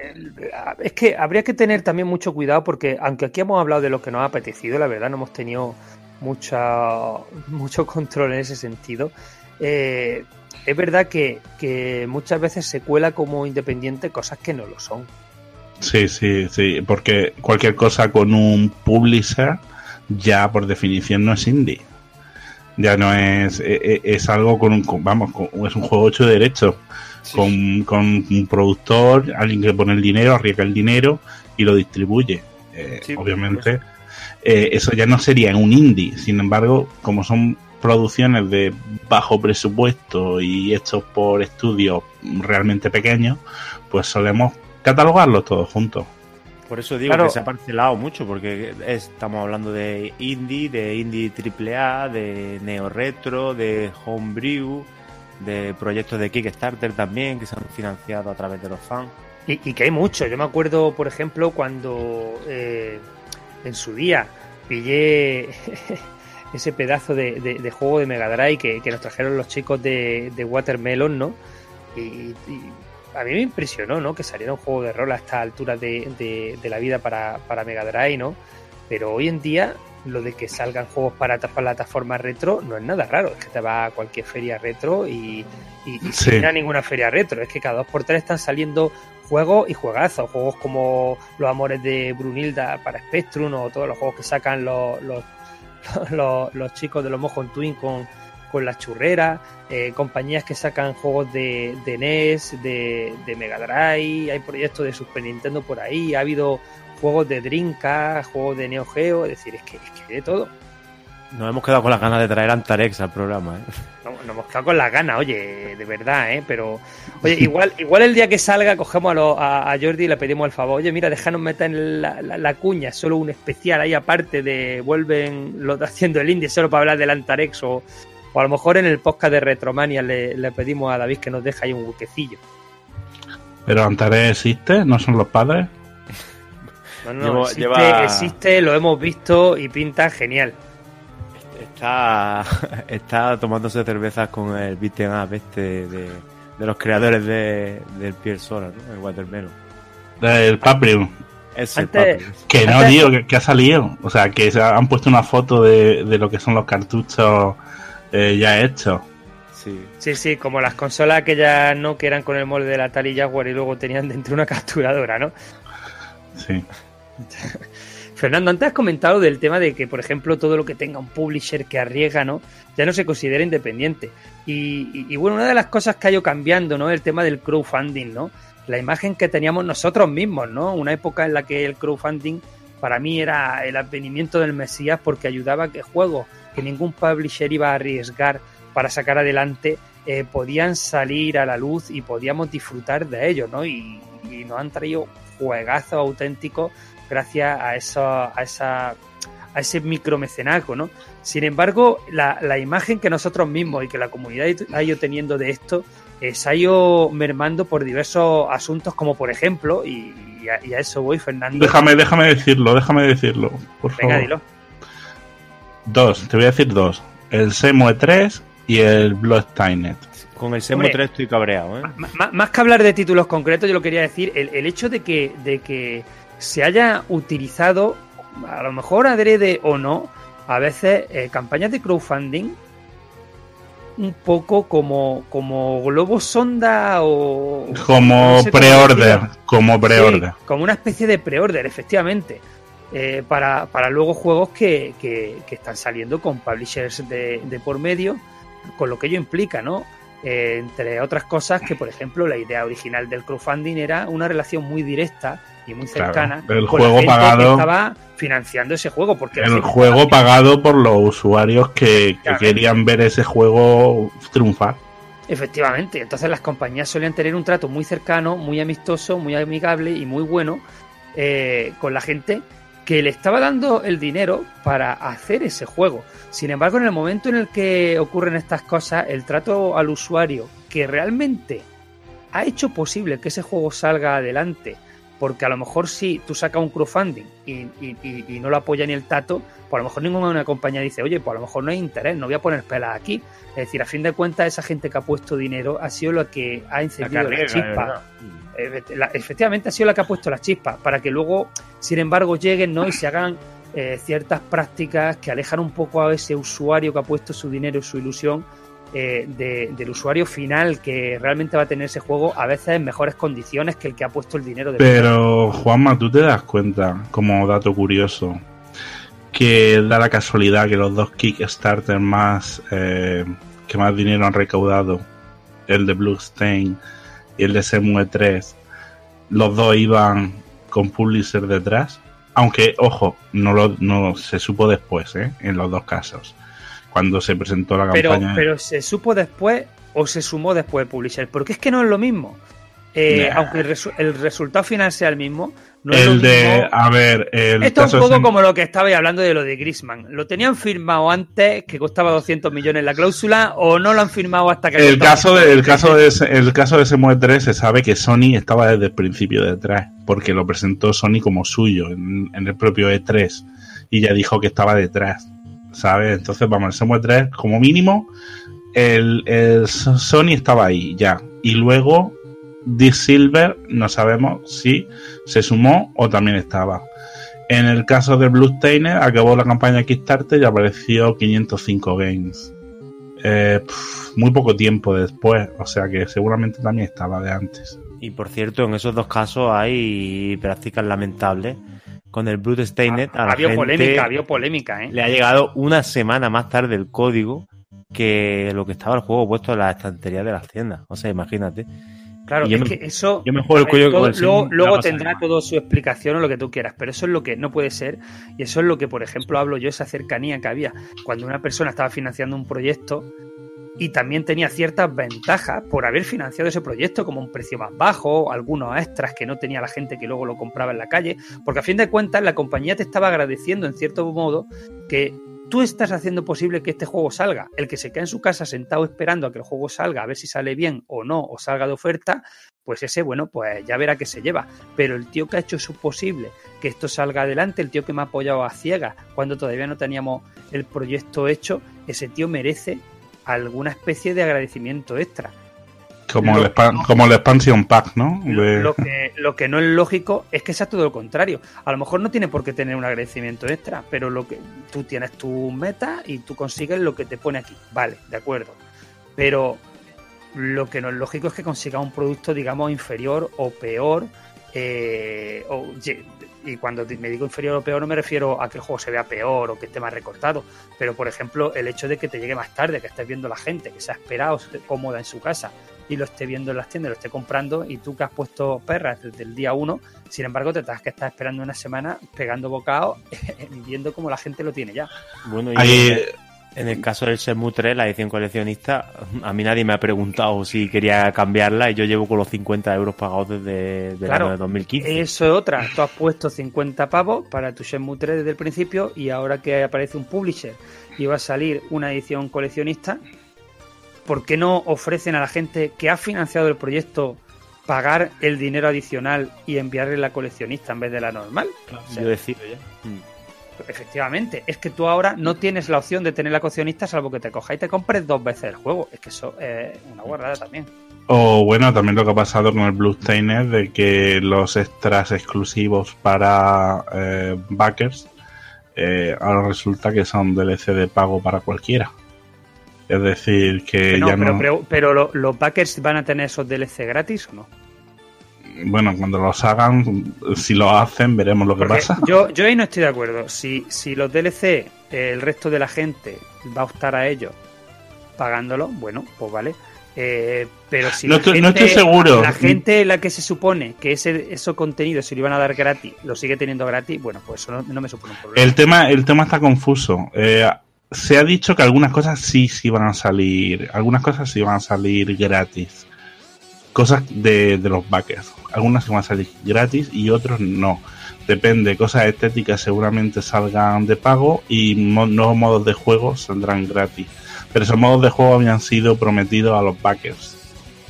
es que habría que tener también mucho cuidado porque aunque aquí hemos hablado de lo que nos ha apetecido, la verdad no hemos tenido mucha, mucho control en ese sentido. eh, es verdad que, que muchas veces se cuela como independiente cosas que no lo son. Sí, sí, sí, porque cualquier cosa con un publisher ya por definición no es indie. Ya no es, e- e- es, algo con un, con- vamos, con- es un juego hecho de derecho, con, con un productor, alguien que pone el dinero, arriesga el dinero y lo distribuye. Eh, Sí, obviamente, eh, eso ya no sería un indie. Sin embargo, como son producciones de bajo presupuesto y hechos por estudios realmente pequeños, pues solemos catalogarlos todos juntos. Por eso digo Claro. que se ha parcelado mucho, porque es- estamos hablando de indie, de indie AAA, de neo retro, de homebrew, de proyectos de Kickstarter también que se han financiado a través de los fans. Y, y que hay mucho. Yo me acuerdo, por ejemplo, cuando eh, en su día pillé [LAUGHS] ese pedazo de, de- de juego de Mega Drive que, que nos trajeron los chicos de, de Watermelon, ¿no? Y, y a mí me impresionó, ¿no? Que saliera un juego de rol a esta altura de, de- de la vida para, para Mega Drive, ¿no? Pero hoy en día lo de que salgan juegos para ta- plataformas retro no es nada raro. Es que te vas a cualquier feria retro y, y, y Sí. sin ir a ninguna feria retro. Es que cada dos por tres están saliendo juegos y juegazos. Juegos como Los Amores de Brunilda para Spectrum o todos los juegos que sacan los, los, [LAUGHS] los, los chicos de los Mojon Twin con, con la churrera. eh, compañías que sacan juegos de, de NES, de, de Mega Drive. Hay proyectos de Super Nintendo por ahí. Ha habido juegos de Dreamcast, juegos de Neo Geo. Es decir, es que, es que de todo. Nos hemos quedado con las ganas de traer Antarex al programa. ¿eh? No- Nos hemos quedado con las ganas, oye, de verdad, ¿eh? Pero, oye, igual, igual el día que salga cogemos a, lo- a, a Jordi y le pedimos el favor. Oye, mira, déjanos meter en la, la- la cuña, solo un especial ahí aparte de vuelven lo haciendo el indie solo para hablar del Antarex o, o a lo mejor en el podcast de Retromania le, le pedimos a David que nos deje ahí un huequecillo. Pero Antares existe, no son los padres. [LAUGHS] No, no, Llevo- existe, lleva- existe, lo hemos visto y pinta genial. Está, [LAUGHS] está tomándose cervezas con el beat'em up este de, de los creadores de, del Pier Solar, ¿no? El Watermelon. El Paprium. Ese Antes- papi. Que no, tío, que, que ha salido. O sea, que se han puesto una foto de, de lo que son los cartuchos eh, ya hechos. Sí. Sí, sí, como las consolas que ya no que eran con el molde de la Atari Jaguar y luego tenían [LAUGHS] dentro una capturadora, ¿no? Sí. [LAUGHS] Fernando, antes has comentado del tema de que, por ejemplo, todo lo que tenga un publisher que arriesga, ¿no? Ya no se considera independiente. Y, y- y, bueno, una de las cosas que ha ido cambiando, ¿no? El tema del crowdfunding, ¿no? La imagen que teníamos nosotros mismos, ¿no? Una época en la que el crowdfunding para mí era el advenimiento del Mesías porque ayudaba a que juegos que ningún publisher iba a arriesgar para sacar adelante eh, podían salir a la luz y podíamos disfrutar de ellos, ¿no? Y, y nos han traído juegazos auténticos gracias a, eso, a, esa, a ese micromecenazgo, ¿no? Sin embargo, la, la imagen que nosotros mismos y que la comunidad ha ido teniendo de esto eh, se ha ido mermando por diversos asuntos, como por ejemplo, y, y a, y a eso voy, Fernando. Déjame, déjame decirlo, déjame decirlo, por Venga, favor. dilo. Dos, te voy a decir dos. El Semue 3 y el Bloodstainet. Con el Semo Hombre. 3 estoy cabreado, ¿eh? Más que hablar de títulos concretos, yo lo quería decir, el, el hecho de que, de que se haya utilizado, a lo mejor adrede o no, a veces eh, campañas de crowdfunding un poco como, como globo sonda o... Como no sé pre-order, como pre-order. Sí, como una especie de pre-order, efectivamente. Eh, para, para luego juegos que, que- que están saliendo con publishers de, de por medio, con lo que ello implica, ¿no? Eh, entre otras cosas que, por ejemplo, la idea original del crowdfunding era una relación muy directa y muy Claro, cercana el con juego la gente pagado- que estaba financiando ese juego. Porque El juego pagado por los usuarios que, que Claro. querían ver ese juego triunfar. Efectivamente, entonces las compañías solían tener un trato muy cercano, muy amistoso, muy amigable y muy bueno eh, con la gente que le estaba dando el dinero para hacer ese juego. Sin embargo, en el momento en el que ocurren estas cosas, el trato al usuario que realmente ha hecho posible que ese juego salga adelante, porque a lo mejor si tú sacas un crowdfunding y, y- y- y no lo apoya ni el tato, pues a lo mejor ninguna compañía dice, oye, pues a lo mejor no hay interés, no voy a poner pelas aquí. Es decir, a fin de cuentas, esa gente que ha puesto dinero ha sido la que ha encendido la, carrera, chispa. la- Efectivamente, ha sido la que ha puesto la chispa, para que luego, sin embargo, lleguen ¿no? y se hagan eh, ciertas prácticas que alejan un poco a ese usuario que ha puesto su dinero y su ilusión eh, de- del usuario final que realmente va a tener ese juego a veces en mejores condiciones que el que ha puesto el dinero de Pero, Juanma, tú te das cuenta, como dato curioso, que da la casualidad que los dos Kickstarter más eh, que más dinero han recaudado, el de Bluestain y el de Semue 3, los dos iban con publisher detrás. Aunque, ojo, no lo no se supo después, ¿eh? en los dos casos. Cuando se presentó la pero, campaña. pero se supo después o se sumó después de Publisher, porque es que no es lo mismo. Eh, Nah. Aunque el, resu- el resultado final sea el mismo, no es lo el de, mismo. a ver, el Esto es un poco como lo que estabais hablando de lo de Grisman. ¿Lo tenían firmado antes que costaba 200 millones la cláusula o no lo han firmado hasta que El caso, de, el, caso de, el caso de Semue 3 se sabe que Sony estaba desde el principio detrás, porque lo presentó Sony como suyo en, en el propio E3 y ya dijo que estaba detrás, ¿sabes? Entonces, vamos, el Semue 3, como mínimo, el, el Sony estaba ahí ya. Y luego, Deep Silver, no sabemos si se sumó o también estaba. En el caso de Bluestainer, acabó la campaña Kickstarter y apareció 505 Games. Eh, pf, muy poco tiempo después, o sea que seguramente también estaba de antes. Y por cierto, en esos dos casos hay prácticas lamentables. Con el Bloodstained a la Había polémica, había polémica, ¿eh? le ha llegado una semana más tarde el código que lo que estaba el juego puesto en la estantería de las tiendas. O sea, imagínate. Claro, Y yo es me- que eso. yo me juego el a ver, cuello todo- con el luego luego tendrá todo su explicación o lo que tú quieras, pero eso es lo que no puede ser. Y eso es lo que, por ejemplo, hablo yo, esa cercanía que había cuando una persona estaba financiando un proyecto y también tenía ciertas ventajas por haber financiado ese proyecto, como un precio más bajo, algunos extras que no tenía la gente que luego lo compraba en la calle, porque a fin de cuentas la compañía te estaba agradeciendo en cierto modo que tú estás haciendo posible que este juego salga. El que se queda en su casa sentado esperando a que el juego salga, a ver si sale bien o no, o salga de oferta, pues ese, bueno, pues ya verá que se lleva. Pero el tío que ha hecho eso posible, que esto salga adelante, el tío que me ha apoyado a ciegas cuando todavía no teníamos el proyecto hecho, ese tío merece alguna especie de agradecimiento extra. Como, el, como el expansion pack, ¿no? De- Lo que, [LAUGHS] lo que no es lógico es que sea todo lo contrario. A lo mejor no tiene por qué tener un agradecimiento extra, pero lo que tú tienes tu meta y tú consigues lo que te pone aquí. Vale, de acuerdo. Pero lo que no es lógico es que consigas un producto, digamos, inferior o peor. eh, o, y cuando me digo inferior o peor no me refiero a que el juego se vea peor o que esté más recortado, pero por ejemplo el hecho de que te llegue más tarde, que estés viendo a la gente, que se ha esperado esté cómoda en su casa y lo esté viendo en las tiendas, lo esté comprando y tú que has puesto perras desde el día uno, sin embargo te tengas que estar esperando una semana pegando bocados [LAUGHS] viendo cómo la gente lo tiene ya. Bueno, y Ahí- en, el, caso del Shenmue 3, la edición coleccionista, a mí nadie me ha preguntado si quería cambiarla y yo llevo con los 50 euros pagados desde el Claro, año de 2015. Eso es otra. Tú has puesto 50 pavos para tu Shenmue 3 desde el principio y ahora que aparece un publisher y va a salir una edición coleccionista, ¿por qué no ofrecen a la gente que ha financiado el proyecto pagar el dinero adicional y enviarle la coleccionista en vez de la normal? O sea, yo decido ya. Mm. Efectivamente, es que tú ahora no tienes la opción de tener la coleccionista salvo que te cojas y te compres dos veces el juego. Es que eso es una guardada también. O bueno, también lo que ha pasado con el Bluestainer de que los extras exclusivos para eh, backers eh, ahora resulta que son DLC de pago para cualquiera. Es decir, que No, ya pero, no. pero, pero lo- los backers van a tener esos DLC gratis o no? Bueno, cuando los hagan, si lo hacen, veremos lo que Porque pasa. yo, yo ahí no estoy de acuerdo. Si, si los DLC, el resto de la gente va a optar a ellos pagándolo, bueno, pues vale. Eh, pero si No la estoy- no gente- estoy seguro. la gente la que se supone que ese esos contenidos se lo iban a dar gratis, lo sigue teniendo gratis, bueno, pues eso no, no me supone un problema. El tema, el tema está confuso. Eh, se ha dicho que algunas cosas sí, sí van a salir. Algunas cosas sí van a salir gratis. Cosas de, de los backers. Algunas sí van a salir gratis y otros no. Depende, cosas estéticas seguramente salgan de pago y mo- nuevos modos de juego saldrán gratis. Pero esos modos de juego habían sido prometidos a los backers.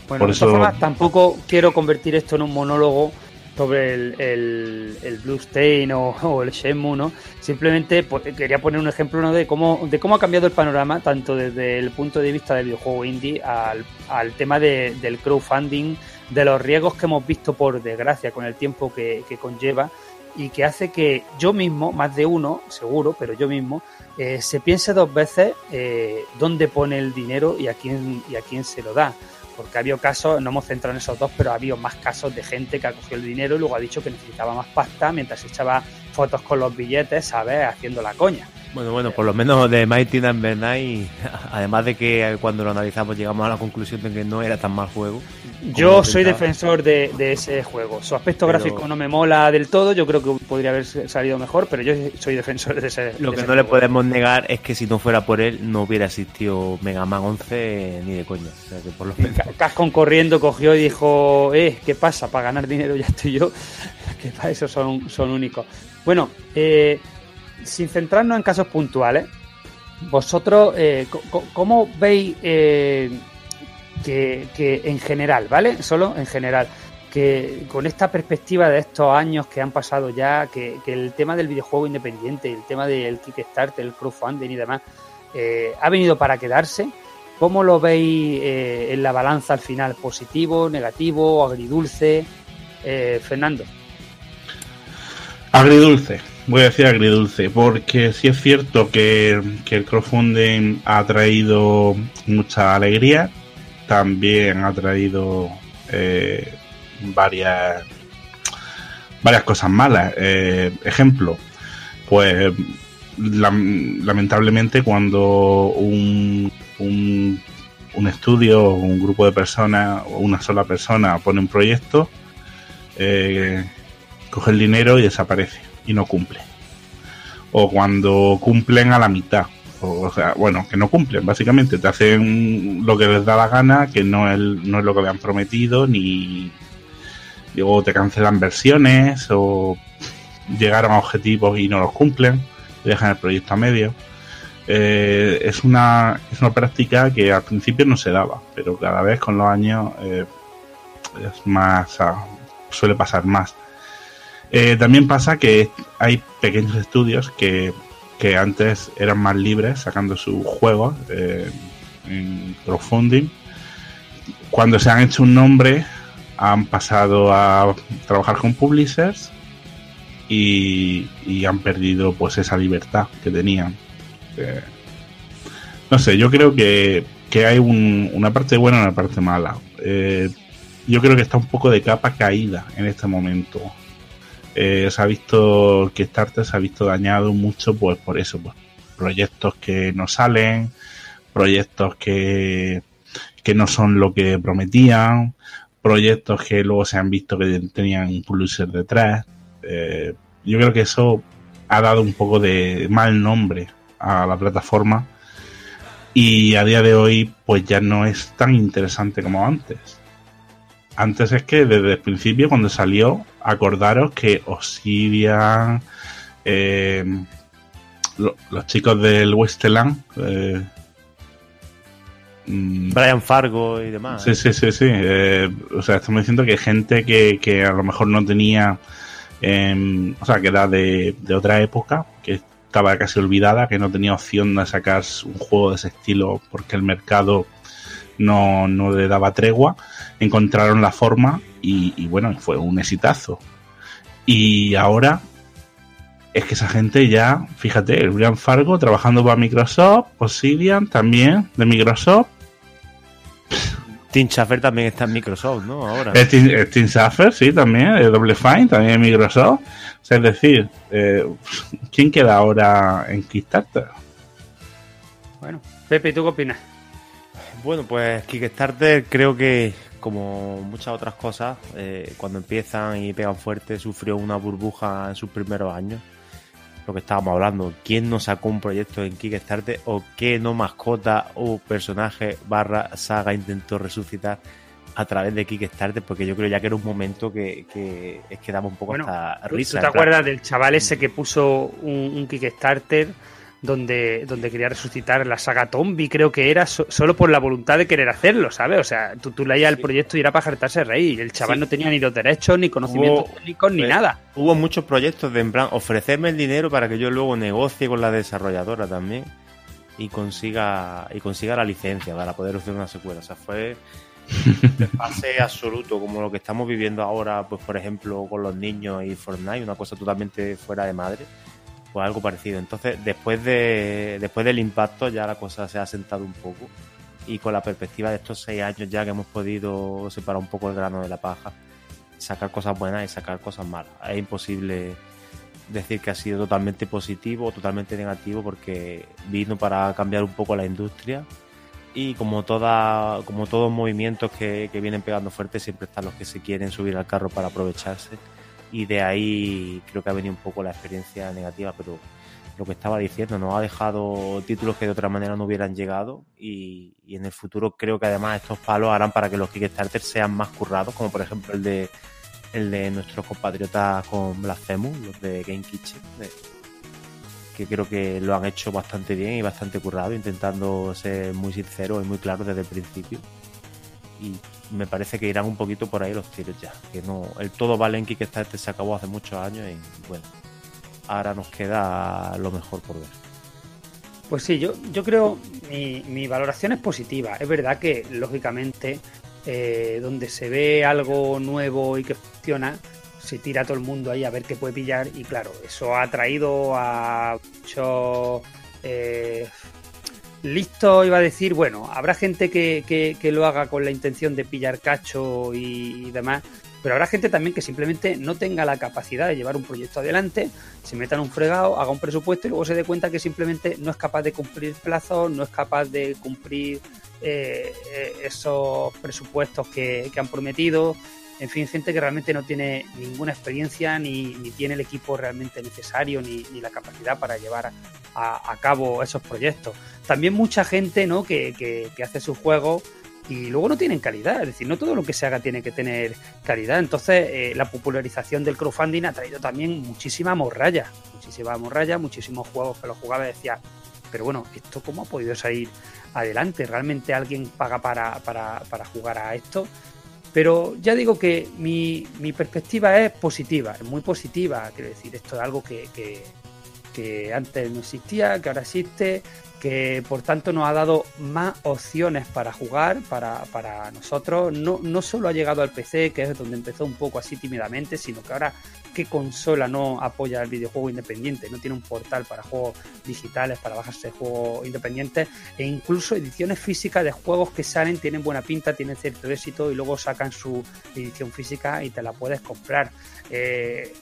Bueno, por de eso- todas formas, tampoco quiero convertir esto en un monólogo sobre el, el, el o, [LAUGHS] o el Shenmue, ¿no? Simplemente pues, quería poner un ejemplo ¿no? de cómo de cómo ha cambiado el panorama, tanto desde el punto de vista del videojuego indie al, al tema de- del crowdfunding, de los riesgos que hemos visto por desgracia con el tiempo que, que conlleva y que hace que yo mismo, más de uno, seguro, pero yo mismo, eh, se piense dos veces eh, dónde pone el dinero y a quién y a quién se lo da. Porque ha habido casos, no hemos centrado en esos dos, pero ha habido más casos de gente que ha cogido el dinero y luego ha dicho que necesitaba más pasta mientras echaba fotos con los billetes, ¿sabes? Haciendo la coña. Bueno, bueno, por lo menos de Mighty Number 9, [LAUGHS] además de que cuando lo analizamos llegamos a la conclusión de que no era tan mal juego. Yo soy defensor de, de ese juego. Su aspecto Pero- gráfico no me mola del todo, yo creo que podría haber salido mejor, pero yo soy defensor de ese. Lo de que ese no le podemos negar es que si no fuera por él no hubiera existido Mega Man 11 ni de coña. O sea que por lo menos... Ca- Cascon corriendo cogió y dijo, eh, ¿qué pasa? Para ganar dinero ya estoy yo, [LAUGHS] que para eso son, son únicos. Bueno, eh, sin centrarnos en casos puntuales, vosotros, eh, ¿cómo veis eh, que, en general, ¿vale? Solo en general, que con esta perspectiva de estos años que han pasado ya, que, que el tema del videojuego independiente, el tema del Kickstarter, el crowdfunding y demás, eh, ha venido para quedarse? ¿Cómo lo veis eh, en la balanza al final? ¿Positivo, negativo, agridulce? Eh, Fernando. Agridulce, voy a decir agridulce, porque sí es cierto que, que el crowdfunding ha traído mucha alegría, también ha traído eh, varias varias cosas malas. Eh, ejemplo, pues lam- lamentablemente cuando un, un, un estudio un grupo de personas o una sola persona pone un proyecto, eh, coge el dinero y desaparece y no cumple. O cuando cumplen a la mitad. O, sea, bueno, que no cumplen, básicamente. Te hacen lo que les da la gana, que no es, no es lo que habían prometido, ni. Luego te cancelan versiones, o llegaron a objetivos y no los cumplen, y dejan el proyecto a medio. Eh, es, una, es una práctica que al principio no se daba, pero cada vez con los años eh, es más. ah, suele pasar más. Eh, también pasa que hay pequeños estudios que, que antes eran más libres sacando sus juegos eh, en crowdfunding. Cuando se han hecho un nombre, han pasado a trabajar con publishers y, y han perdido pues esa libertad que tenían. Eh, no sé, yo creo que, que hay un- una parte buena y una parte mala. Eh, yo creo que está un poco de capa caída en este momento. Eh, se ha visto que Starter se ha visto dañado mucho pues por eso, pues, proyectos que no salen, proyectos que, que no son lo que prometían, proyectos que luego se han visto que tenían un publisher detrás. Eh, yo creo que eso ha dado un poco de mal nombre a la plataforma y a día de hoy pues ya no es tan interesante como antes. Antes es que desde el principio cuando salió acordaros que Obsidian eh, lo- los chicos del Westland eh, mm, Brian Fargo y demás. Sí, sí, sí, sí. Eh, o sea, estamos diciendo que gente que, que a lo mejor no tenía, em, o sea, que era de, de otra época, que estaba casi olvidada, que no tenía opción de sacar un juego de ese estilo porque el mercado no, no le daba tregua, encontraron la forma y, y bueno, fue un exitazo. Y ahora es que esa gente ya, fíjate, el Brian Fargo trabajando para Microsoft, Obsidian también de Microsoft. Tim Schafer también está en Microsoft, ¿no? Ahora. Tim, Tim Schafer, sí, también, eh, Double Fine, también en Microsoft. O sea, es decir, eh, ¿quién queda ahora en Kickstarter? Bueno, Pepe, ¿tú qué opinas? Bueno, pues Kickstarter creo que, como muchas otras cosas, eh, cuando empiezan y pegan fuerte, sufrió una burbuja en sus primeros años. Lo que estábamos hablando, ¿quién no sacó un proyecto en Kickstarter o qué no mascota o personaje barra saga intentó resucitar a través de Kickstarter? Porque yo creo ya que era un momento que, que es que daba un poco Bueno, hasta ¿Tú, risa. tú te acuerdas del chaval ese que puso un, un Kickstarter donde, donde quería resucitar la saga Tombi, creo que era, so- solo por la voluntad de querer hacerlo, ¿sabes? O sea, tú, tú leías el proyecto y era para jartarse rey. y El chaval Sí. no tenía ni los derechos, ni conocimientos Hubo- técnicos, ni nada. Hubo muchos proyectos de en plan ofrecerme el dinero para que yo luego negocie con la desarrolladora también y consiga y consiga la licencia para poder hacer una secuela. O sea, fue un pase [LAUGHS] absoluto como lo que estamos viviendo ahora, pues por ejemplo con los niños y Fortnite, una cosa totalmente fuera de madre. Pues algo parecido. Entonces, después de después del impacto ya la cosa se ha sentado un poco y con la perspectiva de estos seis años ya que hemos podido separar un poco el grano de la paja, sacar cosas buenas y sacar cosas malas. Es imposible decir que ha sido totalmente positivo o totalmente negativo porque vino para cambiar un poco la industria y como toda como todos movimientos que, que vienen pegando fuerte siempre están los que se quieren subir al carro para aprovecharse y de ahí creo que ha venido un poco la experiencia negativa pero lo que estaba diciendo nos ha dejado títulos que de otra manera no hubieran llegado y, y en el futuro creo que además estos palos harán para que los Kickstarter sean más currados como por ejemplo el de el de nuestros compatriotas con Blasphemous, los de Game Kitchen, que creo que lo han hecho bastante bien y bastante currado, intentando ser muy sinceros y muy claros desde el principio. Y me parece que irán un poquito por ahí los tiros ya, que no el todo vale en Kickstarter se acabó hace muchos años y bueno, ahora nos queda lo mejor por ver. Pues sí, yo, yo creo mi, mi valoración es positiva. Es verdad que, lógicamente, eh, donde se ve algo nuevo y que funciona, se tira todo el mundo ahí a ver qué puede pillar. Y claro, eso ha traído a muchos eh, listos, iba a decir, bueno, habrá gente que, que- lo haga con la intención de pillar cacho y, y demás. Pero habrá gente también que simplemente no tenga la capacidad de llevar un proyecto adelante, se meta en un fregado, haga un presupuesto y luego se dé cuenta que simplemente no es capaz de cumplir plazos, no es capaz de cumplir eh, eh, esos presupuestos que, que han prometido. En fin, gente que realmente no tiene ninguna experiencia ni, ni tiene el equipo realmente necesario ni, ni la capacidad para llevar a, a cabo esos proyectos. También mucha gente ¿no? que, que- hace sus juegos y luego no tienen calidad, es decir, no todo lo que se haga tiene que tener calidad. Entonces, eh, la popularización del crowdfunding ha traído también muchísima morralla, muchísima morralla, muchísimos juegos que los jugaba y decía, pero bueno, ¿esto cómo ha podido salir adelante? ¿Realmente alguien paga para, para, para jugar a esto? Pero ya digo que mi, mi perspectiva es positiva, es muy positiva. Quiero decir, esto es algo que, que- que antes no existía, que ahora existe, que por tanto nos ha dado más opciones para jugar para, para nosotros. No, no solo ha llegado al PC, que es donde empezó un poco así tímidamente, sino que ahora qué consola no apoya el videojuego independiente, no tiene un portal para juegos digitales, para bajarse juegos independientes e incluso ediciones físicas de juegos que salen, tienen buena pinta, tienen cierto éxito y luego sacan su edición física y te la puedes comprar. Eh,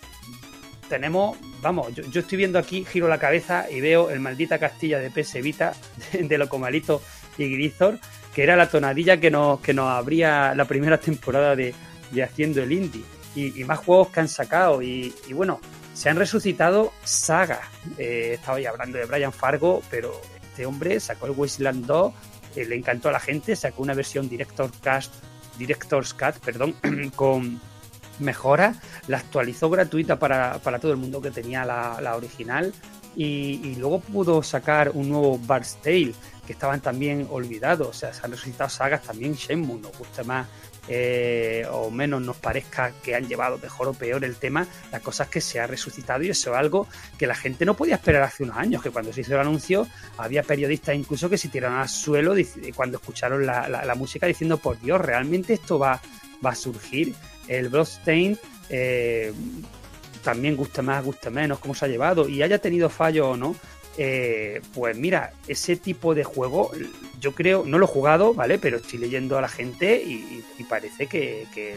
tenemos, vamos, yo, yo estoy viendo aquí, giro la cabeza y veo el maldita Castilla de PS [LAUGHS] de, de Locomalito y Grisor, que era la tonadilla que nos, que nos abría la primera temporada de, de Haciendo el Indie. Y, más juegos que han sacado. Y, bueno, se han resucitado sagas. Eh, estaba ya hablando de Brian Fargo, pero este hombre sacó el Wasteland 2, eh, le encantó a la gente, sacó una versión Director's Cast, Director's Cut, perdón, [CLEARS THROAT] con mejora, la actualizó gratuita para, para todo el mundo que tenía la, la original y, luego pudo sacar un nuevo Bard's Tale que estaban también olvidados, o sea, se han resucitado sagas también Shenmue, nos guste más eh, o menos nos parezca que han llevado mejor o peor el tema, la cosa es que se ha resucitado y eso es algo que la gente no podía esperar hace unos años, que cuando se hizo el anuncio había periodistas incluso que se tiraron al suelo cuando escucharon la, la- la música diciendo, por Dios, ¿realmente esto va, va a surgir? El Bloodstained eh, también guste más, guste menos, cómo se ha llevado y haya tenido fallos o no, eh, pues mira, ese tipo de juego, yo creo, no lo he jugado, ¿vale? Pero estoy leyendo a la gente y, parece que, que,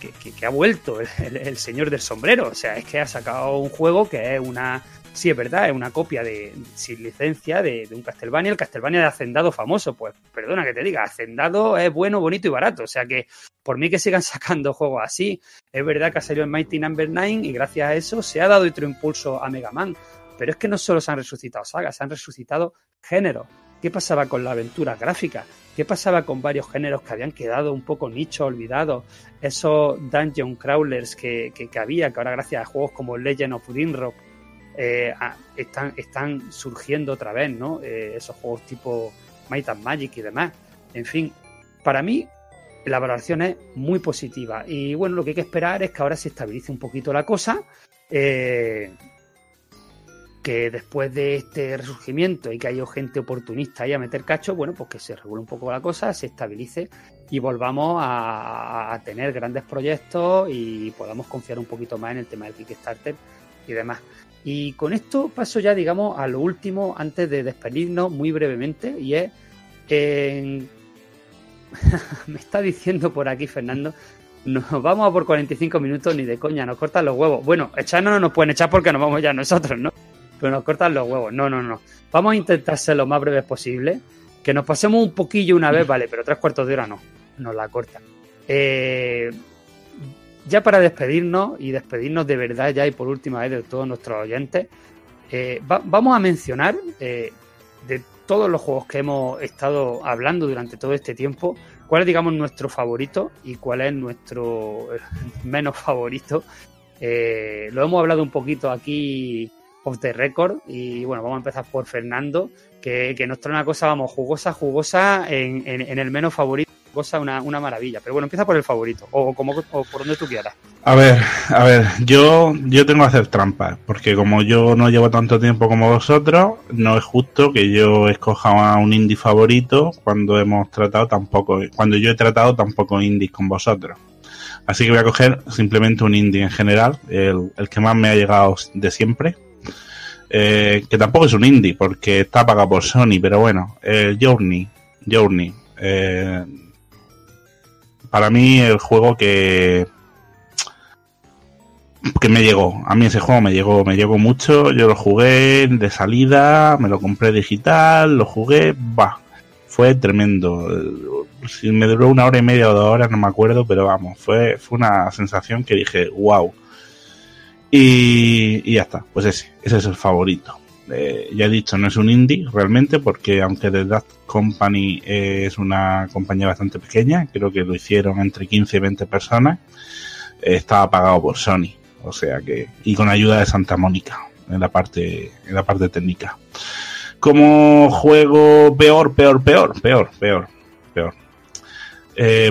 que, ha vuelto el, el- el señor del sombrero. O sea, es que ha sacado un juego que es una. Sí, es verdad, es una copia de sin licencia de, un Castlevania, el Castlevania de Hacendado famoso. Pues perdona que te diga, Hacendado es bueno, bonito y barato. O sea que por mí que sigan [LAUGHS] sacando juegos así. Es verdad que ha salido el Mighty Number 9 y gracias a eso se ha dado otro impulso a Mega Man. Pero es que no solo se han resucitado sagas, se han resucitado géneros. ¿Qué pasaba con la aventura gráfica? ¿Qué pasaba con varios géneros que habían quedado un poco nicho, olvidados? Esos dungeon crawlers que, que- había, que ahora gracias a juegos como Legend of Grimrock eh, están, están surgiendo otra vez, ¿no? Eh, esos juegos tipo Might and Magic y demás. En fin, para mí la valoración es muy positiva. Y bueno, lo que hay que esperar es que ahora se estabilice un poquito la cosa. eh, que después de este resurgimiento y que haya gente oportunista ahí a meter cacho, bueno, pues que se regule un poco la cosa, se estabilice y volvamos a, a tener grandes proyectos y podamos confiar un poquito más en el tema del Kickstarter y demás. Y con esto paso ya, digamos, a lo último antes de despedirnos muy brevemente y es en- [LAUGHS] me está diciendo por aquí Fernando nos vamos a por 45 minutos ni de coña, nos cortan los huevos. Bueno, echarnos no nos pueden echar porque nos vamos ya nosotros, ¿no? Pero nos cortan los huevos. No, no, no. Vamos a intentar ser lo más breves posible. Que nos pasemos un poquillo una vez, vale, pero tres cuartos de hora no. Nos la cortan. Eh, ya para despedirnos y despedirnos de verdad ya y por última vez de todos nuestros oyentes, eh, va- vamos a mencionar eh, de todos los juegos que hemos estado hablando durante todo este tiempo, cuál es, digamos, nuestro favorito y cuál es nuestro eh, [LAUGHS] menos favorito. Lo hemos hablado un poquito aquí off the record y bueno, vamos a empezar por Fernando, que, nos trae una cosa, vamos, jugosa, jugosa en- en el menos favorito, cosa una, una maravilla. Pero bueno, empieza por el favorito o, como, o por donde tú quieras. A ver, a ver, yo, yo tengo que hacer trampas, porque como yo no llevo tanto tiempo como vosotros, no es justo que yo escoja un indie favorito cuando hemos tratado tampoco, cuando yo he tratado tampoco indies con vosotros. Así que voy a coger simplemente un indie en general, el, el que más me ha llegado de siempre. Eh, que tampoco es un indie, porque está pagado por Sony, pero bueno, el Journey, Journey, eh, para mí el juego que que me llegó. A mí ese juego me llegó, me llegó mucho. Yo lo jugué de salida, me lo compré digital, lo jugué, va, fue tremendo. Si me duró una hora y media o dos horas, no me acuerdo, pero vamos, fue, fue una sensación que dije, wow. Y, y ya está, pues ese, ese es el favorito. Eh, ya he dicho, no es un indie realmente, porque aunque The Dust Company eh, es una compañía bastante pequeña, creo que lo hicieron entre 15 y 20 personas, eh, estaba pagado por Sony. O sea que, y con ayuda de Santa Mónica en la parte, en la parte técnica. Como juego peor, peor, peor, peor, peor, peor. Eh,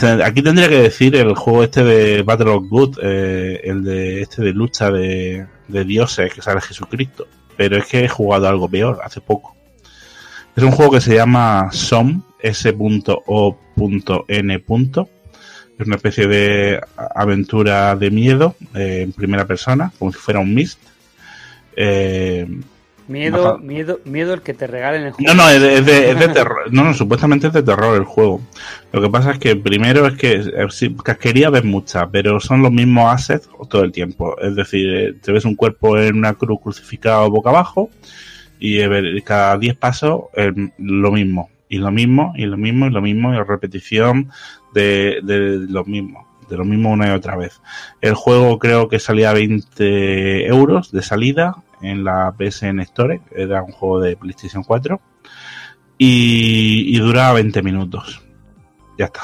te- aquí tendría que decir el juego este de Battle of Good, eh, el de este de lucha de, de dioses que sale Jesucristo. Pero es que he jugado algo peor hace poco. Es un juego que se llama SOM, S.O.N. Es una especie de aventura de miedo eh, en primera persona, como si fuera un Mist. Eh, Miedo, Ajá. miedo, miedo el que te regalen el no, juego. no, es de, es de- es de terror. No, no, supuestamente es de terror el juego. Lo que pasa es que primero es que sí, casquería ves muchas, pero son los mismos assets todo el tiempo. Es decir, eh, te ves un cuerpo en una cruz crucificado boca abajo y eh, cada 10 pasos eh, lo mismo. Y lo mismo, y lo mismo, y lo mismo, y repetición de, de lo mismo. De lo mismo una y otra vez. El juego creo que salía a 20 euros de salida en la PSN Store. Era un juego de PlayStation 4 y, y dura 20 minutos. Ya está.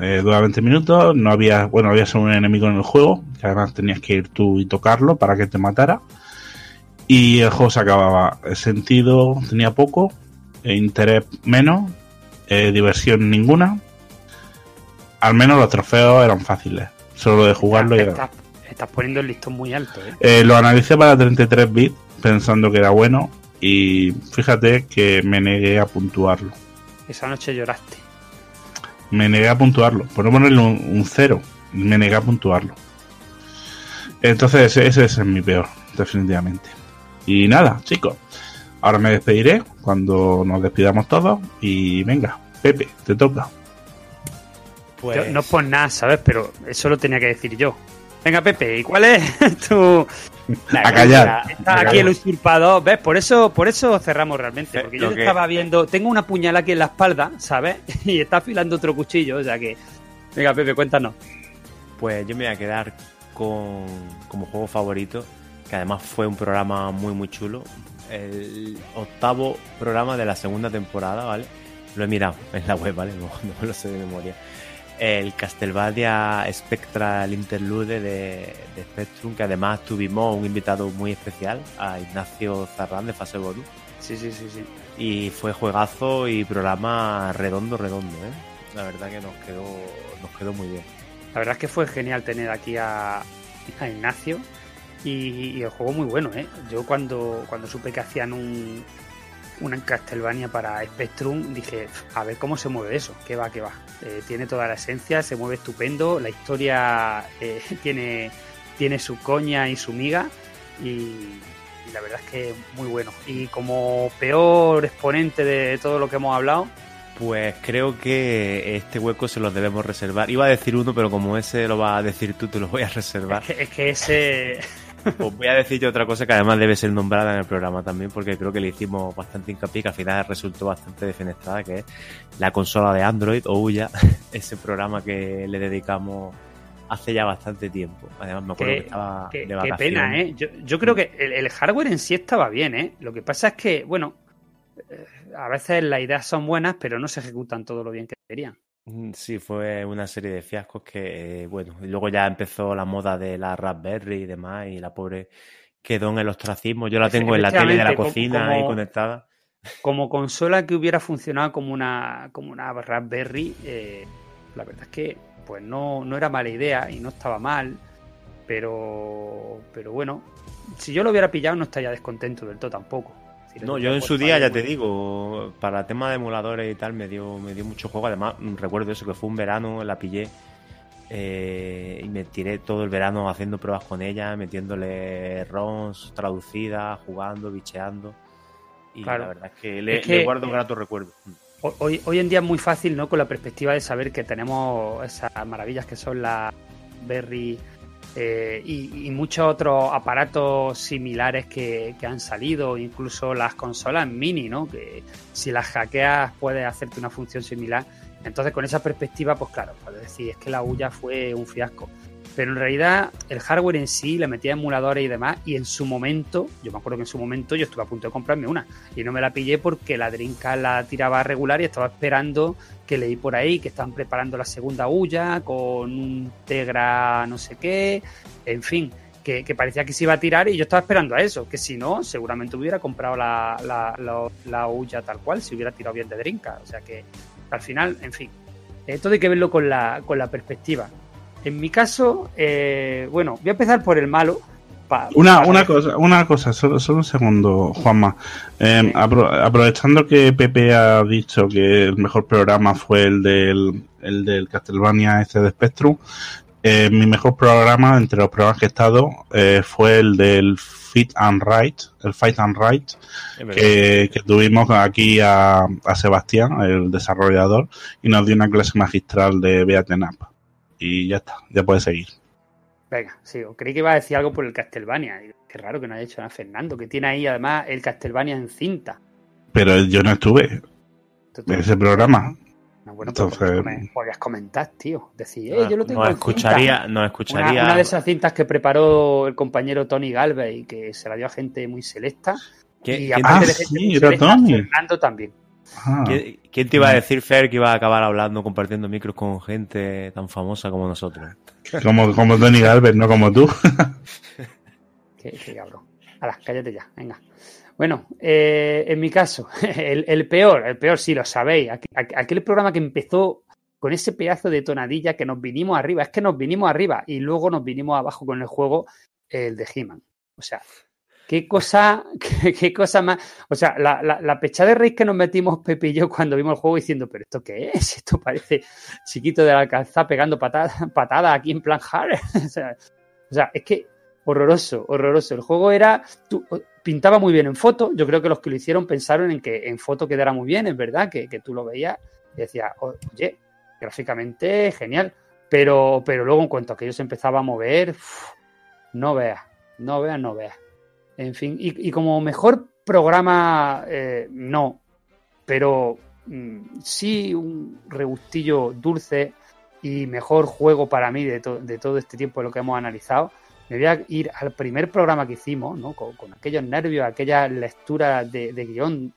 Eh, dura 20 minutos, no había, bueno, había solo un enemigo en el juego, que además tenías que ir tú y tocarlo para que te matara. Y el juego se acababa. El sentido tenía poco, eh, interés menos, eh, diversión ninguna. Al menos los trofeos eran fáciles. Solo de jugarlo ya. Estás, estás poniendo el listón muy alto, ¿eh? Eh, lo analicé para 33 bits pensando que era bueno y fíjate que me negué a puntuarlo. Esa noche lloraste. Me negué a puntuarlo. Por no ponerle un, un cero, me negué a puntuarlo. Entonces, ese es mi peor, definitivamente. Y nada, chicos. Ahora me despediré cuando nos despidamos todos. Y venga, Pepe, te toca. Pues, no es por nada, ¿sabes? Pero eso lo tenía que decir yo. Venga, Pepe, ¿y cuál es [LAUGHS] tu...? A callar. Está A aquí callar. el usurpador, ¿ves? Por eso, por eso cerramos realmente. Eh, Porque yo que- estaba viendo... Tengo una puñalada aquí en la espalda, ¿sabes? [LAUGHS] Y está afilando otro cuchillo, o sea que... Venga, Pepe, cuéntanos. Pues yo me voy a quedar con como juego favorito, que además fue un programa muy muy chulo. El octavo programa de la segunda temporada, ¿vale? Lo he mirado en la web, ¿vale? [LAUGHS] No, lo sé de memoria. El Castlevania Spectral Interlude de, de Spectrum, que además tuvimos un invitado muy especial, a Ignacio Zarrán de Fase Bonus. Sí, sí, sí, sí. Y fue juegazo y programa redondo, redondo, ¿eh? La verdad que nos quedó, nos quedó muy bien. La verdad es que fue genial tener aquí a, a Ignacio y, y el juego muy bueno, ¿eh? Yo cuando, cuando supe que hacían un, una Castlevania para Spectrum dije, a ver cómo se mueve eso, que va, que va. Eh, tiene toda la esencia, se mueve estupendo, la historia eh, [LAUGHS] tiene, tiene su coña y su miga y, y la verdad es que muy bueno. Y como peor exponente de todo lo que hemos hablado, Pues creo que este hueco se lo debemos reservar. Iba a decir uno, pero como ese lo vas a decir tú, te lo voy a reservar. es que, es que ese... Pues voy a decirte otra cosa que además debe ser nombrada en el programa también, porque creo que le hicimos bastante hincapié, que al final resultó bastante defenestrada, que es la consola de Android o Uya, [LAUGHS] ese programa que le dedicamos hace ya bastante tiempo. Además me acuerdo Qué- que estaba Qué, de qué vacaciones. pena, ¿eh? Yo, yo creo que el, el hardware en sí estaba bien, ¿eh? Lo que pasa es que, bueno, eh, a veces las ideas son buenas, pero no se ejecutan todo lo bien que querían. Mm, Sí, fue una serie de fiascos que, eh, bueno, y luego ya empezó la moda de la Raspberry y demás, y la pobre quedó en el ostracismo. Yo la tengo en la tele de la cocina como- ahí conectada. Como consola que hubiera funcionado como una, como una Raspberry, eh, la verdad es que pues no, no era mala idea y no estaba mal, pero, pero bueno, si yo lo hubiera pillado no estaría descontento del todo tampoco. Si No, yo en su día, ya te digo, para tema de emuladores y tal, me dio, me dio mucho juego. Además, recuerdo eso, que fue un verano, la pillé eh, y me tiré todo el verano haciendo pruebas con ella, metiéndole ROMs traducidas, jugando, bicheando. Y Claro. la verdad es que le, Es que- le guardo un grato recuerdo. Ho- Hoy, hoy en día es muy fácil, ¿no? Con la perspectiva de saber que tenemos esas maravillas que son las Berry eh, y, muchos otros aparatos similares que, han salido, incluso las consolas mini, ¿no? Que si las hackeas puedes hacerte una función similar. Entonces, con esa perspectiva, pues claro, puedes decir, es que la Uya fue un fiasco. Pero en realidad, el hardware en sí, le metía emuladores y demás, y en su momento, yo me acuerdo que en su momento yo estuve a punto de comprarme una, y no me la pillé porque la Dreamcast la tiraba regular y estaba esperando que leí por ahí que estaban preparando la segunda Uya con un Tegra no sé qué, en fin, que, parecía que se iba a tirar y yo estaba esperando a eso, que si no, seguramente hubiera comprado la, la, tal cual, si hubiera tirado bien de Dreamcast, o sea que al final, en fin, todo hay que verlo con la, con la perspectiva. En mi caso, eh, bueno, voy a empezar por el malo. Una, una cosa, una cosa, solo, solo un segundo, Juanma. Eh, apro- aprovechando que Pepe ha dicho que el mejor programa fue el del, el del Castlevania este de Spectrum, eh, mi mejor programa entre los programas que he estado eh, fue el del Fit and Right, el Fight and Right, que tuvimos aquí a, a Sebastián, el desarrollador, y nos dio una clase magistral de Beaten Up. Y ya está, ya puede seguir. Venga, sí, o creí que iba a decir algo por el Castlevania. Qué raro que no haya hecho nada Fernando, que tiene ahí además el Castlevania en cinta. Pero yo no estuve en ese programa. No, bueno, pero Entonces- podías comen- podías comentar, tío. Decir, eh, yo lo tengo nos en escucharía, cinta. nos Una, escucharía. una de esas cintas que preparó el compañero Tony Galvez y que se la dio a gente muy selecta. ¿Quién- y aparte Ah, de gente sí, muy era selecta, Tony. Fernando también. Ah. ¿Quién, te iba a decir, Fer, que iba a acabar hablando, compartiendo micros con gente tan famosa como nosotros? Como, como Tony Galvez, no como tú. [LAUGHS] Qué, qué cabrón. Hala, cállate ya, venga. Bueno, eh, en mi caso, [LAUGHS] el, el peor, el peor, sí lo sabéis. aqu- aqu- Aquel programa que empezó con ese pedazo de tonadilla que nos vinimos arriba, es que nos vinimos arriba y luego nos vinimos abajo con el juego, el de He-Man. O sea, qué cosa, [LAUGHS] qué, qué cosa más. O sea, la, la, la pechada de raíz que nos metimos Pepe y yo cuando vimos el juego diciendo, ¿pero esto qué es? [LAUGHS] Esto parece chiquito de la calzada pegando patadas patada aquí en plan hard. [LAUGHS] o, sea, es que horroroso, horroroso. El juego era, tú- pintaba muy bien en foto. Yo creo que los que lo hicieron pensaron en que en foto quedara muy bien, es verdad, que, que tú lo veías y decías, "O- oye, gráficamente genial. Pero, pero luego en cuanto a que ellos se empezaba a mover, no veas, no veas, no veas. En fin, y, y como mejor programa, eh, no, pero mm, sí un regustillo dulce y mejor juego para mí de, to- de todo este tiempo de lo que hemos analizado. Me voy a ir al primer programa que hicimos, ¿no? con, con aquellos nervios, aquellas lecturas de, de guion,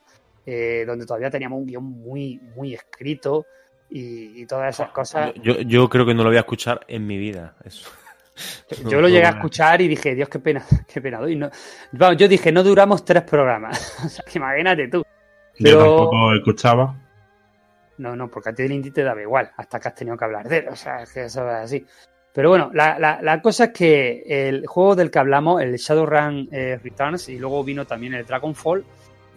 eh, donde todavía teníamos un guion muy, muy escrito y, y todas esas cosas. Yo, yo creo que no lo voy a escuchar en mi vida. Eso. [LAUGHS] Yo lo llegué a escuchar y dije, Dios, qué pena, [LAUGHS] qué pena doy. No, vamos, yo dije, no duramos tres programas. [LAUGHS] o sea, que imagínate tú. Yo Pero- tampoco escuchaba. No, no, porque a ti el indie te daba igual, hasta que has tenido que hablar de él. O sea, es que eso es así. Pero bueno, la, la- la cosa es que el juego del que hablamos, el Shadowrun eh, Returns, y luego vino también el Dragonfall,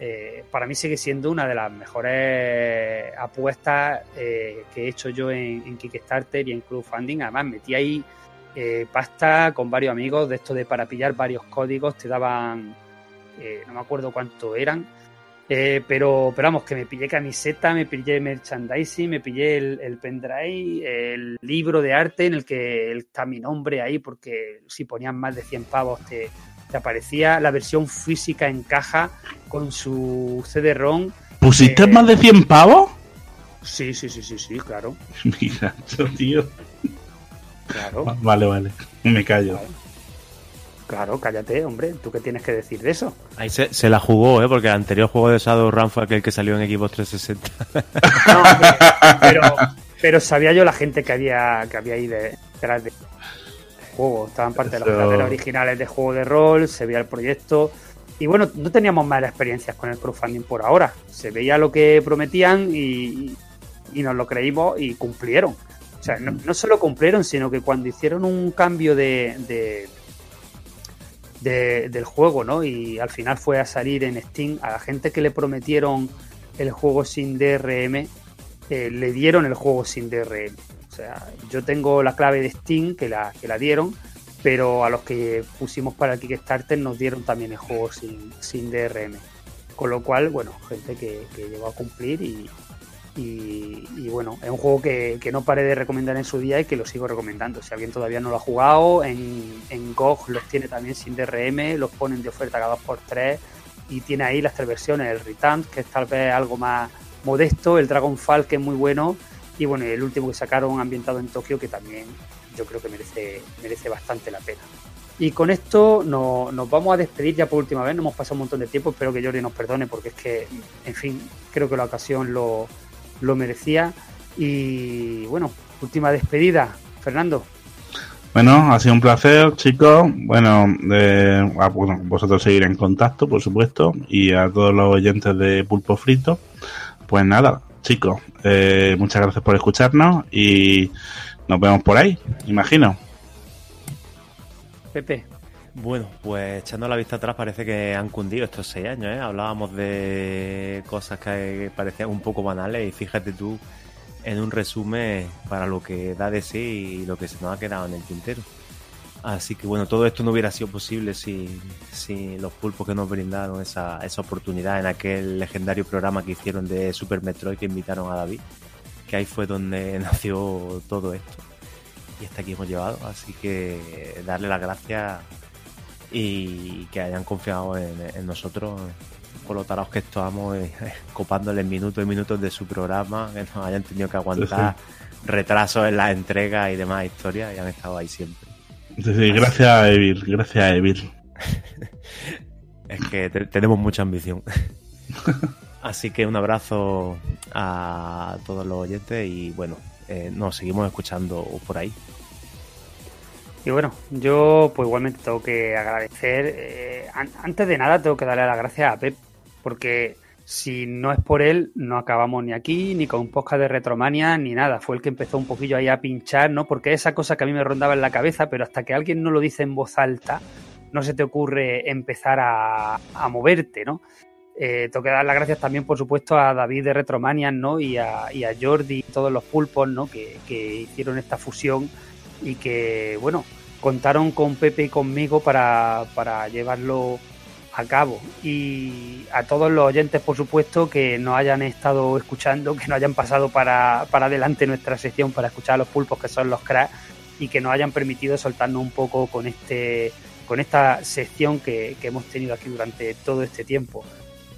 eh, para mí sigue siendo una de las mejores apuestas eh, que he hecho yo en, en Kickstarter y en crowdfunding. Además, metí ahí eh, pasta con varios amigos de esto de para pillar varios códigos, te daban, eh, no me acuerdo cuánto eran, eh, pero, pero vamos, que me pillé camiseta, me pillé merchandising, me pillé el, el pendrive, el libro de arte en el que está mi nombre ahí, porque si ponían más de 100 pavos te, te aparecía la versión física en caja con su CD-ROM. ¿Pusiste Eh, más de 100 pavos? Sí, sí, sí, sí, sí, claro. [LAUGHS] Mira, tío. Claro. Vale, vale. Me callo. Claro, cállate, hombre. ¿Tú qué tienes que decir de eso? Ahí se, se la jugó, ¿eh? Porque el anterior juego de Shadowrun fue aquel que salió en Xbox 360. [LAUGHS] No, pero, pero sabía yo la gente que había, que había ahí de- detrás de juego. Estaban parte de los creadores originales de juego de rol, se veía el proyecto. Y bueno, no teníamos malas experiencias con el crowdfunding por ahora. Se veía lo que prometían y, y nos lo creímos y cumplieron. O sea, no, no solo cumplieron, sino que cuando hicieron un cambio de, de- de- del juego, ¿no? Y al final fue a salir en Steam, a la gente que le prometieron el juego sin DRM, eh, le dieron el juego sin DRM. O sea, yo tengo la clave de Steam que la, que la dieron, pero a los que pusimos para el Kickstarter nos dieron también el juego sin, sin DRM. Con lo cual, bueno, gente que, que llegó a cumplir y, y, bueno, es un juego que, no paré de recomendar en su día y que lo sigo recomendando. Si alguien todavía no lo ha jugado, en, en GOG los tiene también sin DRM, los ponen de oferta cada 2x3 y tiene ahí las tres versiones, el Return, que es tal vez algo más modesto, el Dragonfall, que es muy bueno, y bueno, el último que sacaron ambientado en Tokio, que también yo creo que merece, merece bastante la pena. Y con esto no- nos vamos a despedir ya por última vez, no hemos pasado un montón de tiempo, espero que Jordi nos perdone porque es que, en fin, creo que la ocasión lo, lo merecía. Y bueno, última despedida, Fernando. Bueno, ha sido un placer, chicos. Bueno, eh, ah, bueno, vosotros seguir en contacto, por supuesto, y a todos los oyentes de Pulpo Frito. Pues nada, chicos, eh, muchas gracias por escucharnos y nos vemos por ahí, imagino. Pepe. Bueno, pues echando la vista atrás parece que han cundido estos seis años, ¿eh? Hablábamos de cosas que parecían un poco banales y fíjate tú en un resumen para lo que da de sí y lo que se nos ha quedado en el tintero. Así que bueno, todo esto no hubiera sido posible si, si los pulpos que nos brindaron esa, esa oportunidad en aquel legendario programa que hicieron de Super Metroid que invitaron a David, que ahí fue donde [LAUGHS] nació todo esto. Y hasta aquí hemos llevado, así que darle las gracias y que hayan confiado en, en nosotros con lo tarados que estamos eh, [LAUGHS] copándoles minutos y minutos de su programa, que nos hayan tenido que aguantar retrasos en las entregas y demás historias y han estado ahí siempre. Sí, gracias a Evil, gracias a Evil. [LAUGHS] Es que te- tenemos mucha ambición. [LAUGHS] Así que un abrazo a todos los oyentes y bueno, eh, nos seguimos escuchando por ahí. Bueno, yo pues igualmente tengo que agradecer, eh, an- antes de nada tengo que darle las gracias a Pep, porque si no es por él, no acabamos ni aquí, ni con un podcast de Retromania, ni nada. Fue el que empezó un poquillo ahí a pinchar, ¿no? Porque esa cosa que a mí me rondaba en la cabeza, pero hasta que alguien no lo dice en voz alta, no se te ocurre empezar a, moverte, ¿no? Eh, tengo que dar las gracias también, por supuesto, a David de Retromanias, ¿no? Y a, Jordi y todos los pulpos, ¿no? Que hicieron esta fusión y que, bueno, contaron con Pepe y conmigo para, para llevarlo a cabo. Y a todos los oyentes, por supuesto, que nos hayan estado escuchando, que nos hayan pasado para, para adelante nuestra sección para escuchar a los pulpos que son los cracks y que nos hayan permitido soltarnos un poco con este con esta sección que, que hemos tenido aquí durante todo este tiempo.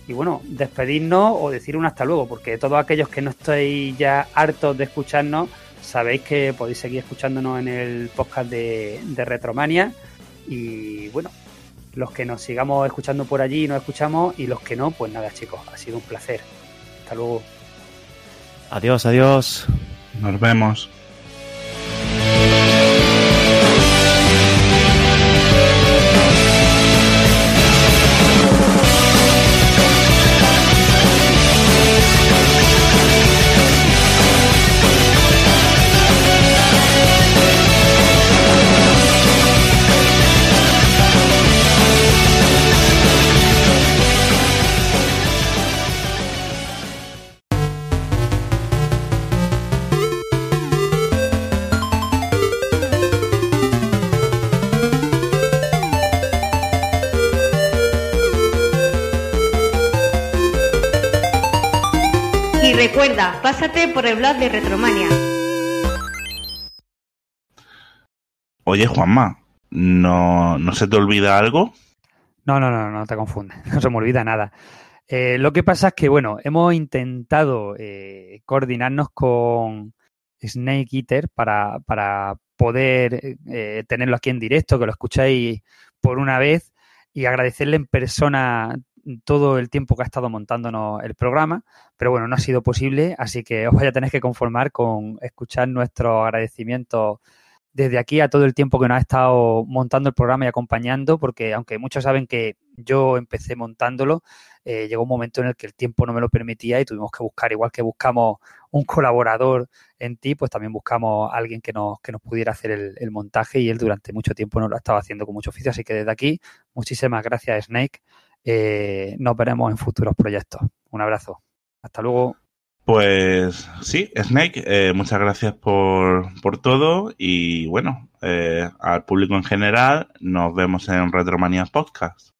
Y bueno, despedirnos o decir un hasta luego, porque todos aquellos que no estáis ya hartos de escucharnos, sabéis que podéis seguir escuchándonos en el podcast de, de Retromania. Y bueno, los que nos sigamos escuchando por allí nos escuchamos y los que no, pues nada chicos, ha sido un placer. Hasta luego. Adiós, adiós. Nos vemos. Recuerda, pásate por el blog de Retromania. Oye, Juanma, ¿no, ¿no se te olvida algo? No, no, no, no te confundes, [LAUGHS] no se me olvida nada. Eh, lo que pasa es que, bueno, hemos intentado eh, coordinarnos con Snake Eater para, para poder eh, tenerlo aquí en directo, que lo escucháis por una vez y agradecerle en persona todo el tiempo que ha estado montándonos el programa, pero bueno, no ha sido posible, así que os vais a tener que conformar con escuchar nuestros agradecimientos desde aquí a todo el tiempo que nos ha estado montando el programa y acompañando, porque aunque muchos saben que yo empecé montándolo, eh, llegó un momento en el que el tiempo no me lo permitía y tuvimos que buscar, igual que buscamos un colaborador en ti, pues también buscamos a alguien que nos, que nos pudiera hacer el, el montaje y él durante mucho tiempo no lo ha estado haciendo con mucho oficio, así que desde aquí, muchísimas gracias Snake, eh, nos veremos en futuros proyectos. Un abrazo. Hasta luego. Pues sí, Snake, eh, muchas gracias por, por todo y bueno, eh, al público en general, nos vemos en Retromania Podcast.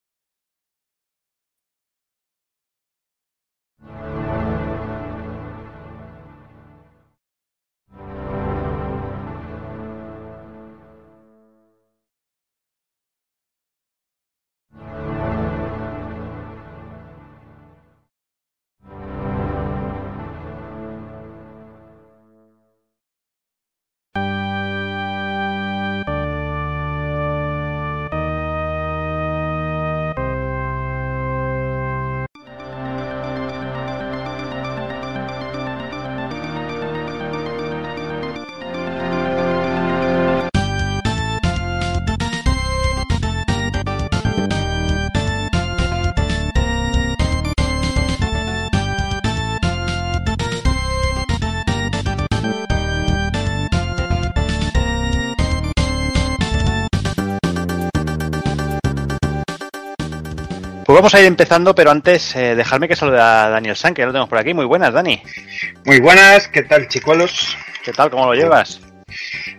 Pues vamos a ir empezando, pero antes eh, dejarme que salude a Daniel San, que ya lo tenemos por aquí. Muy buenas, Dani. Muy buenas, ¿qué tal, chicuelos? ¿Qué tal? ¿Cómo lo llevas?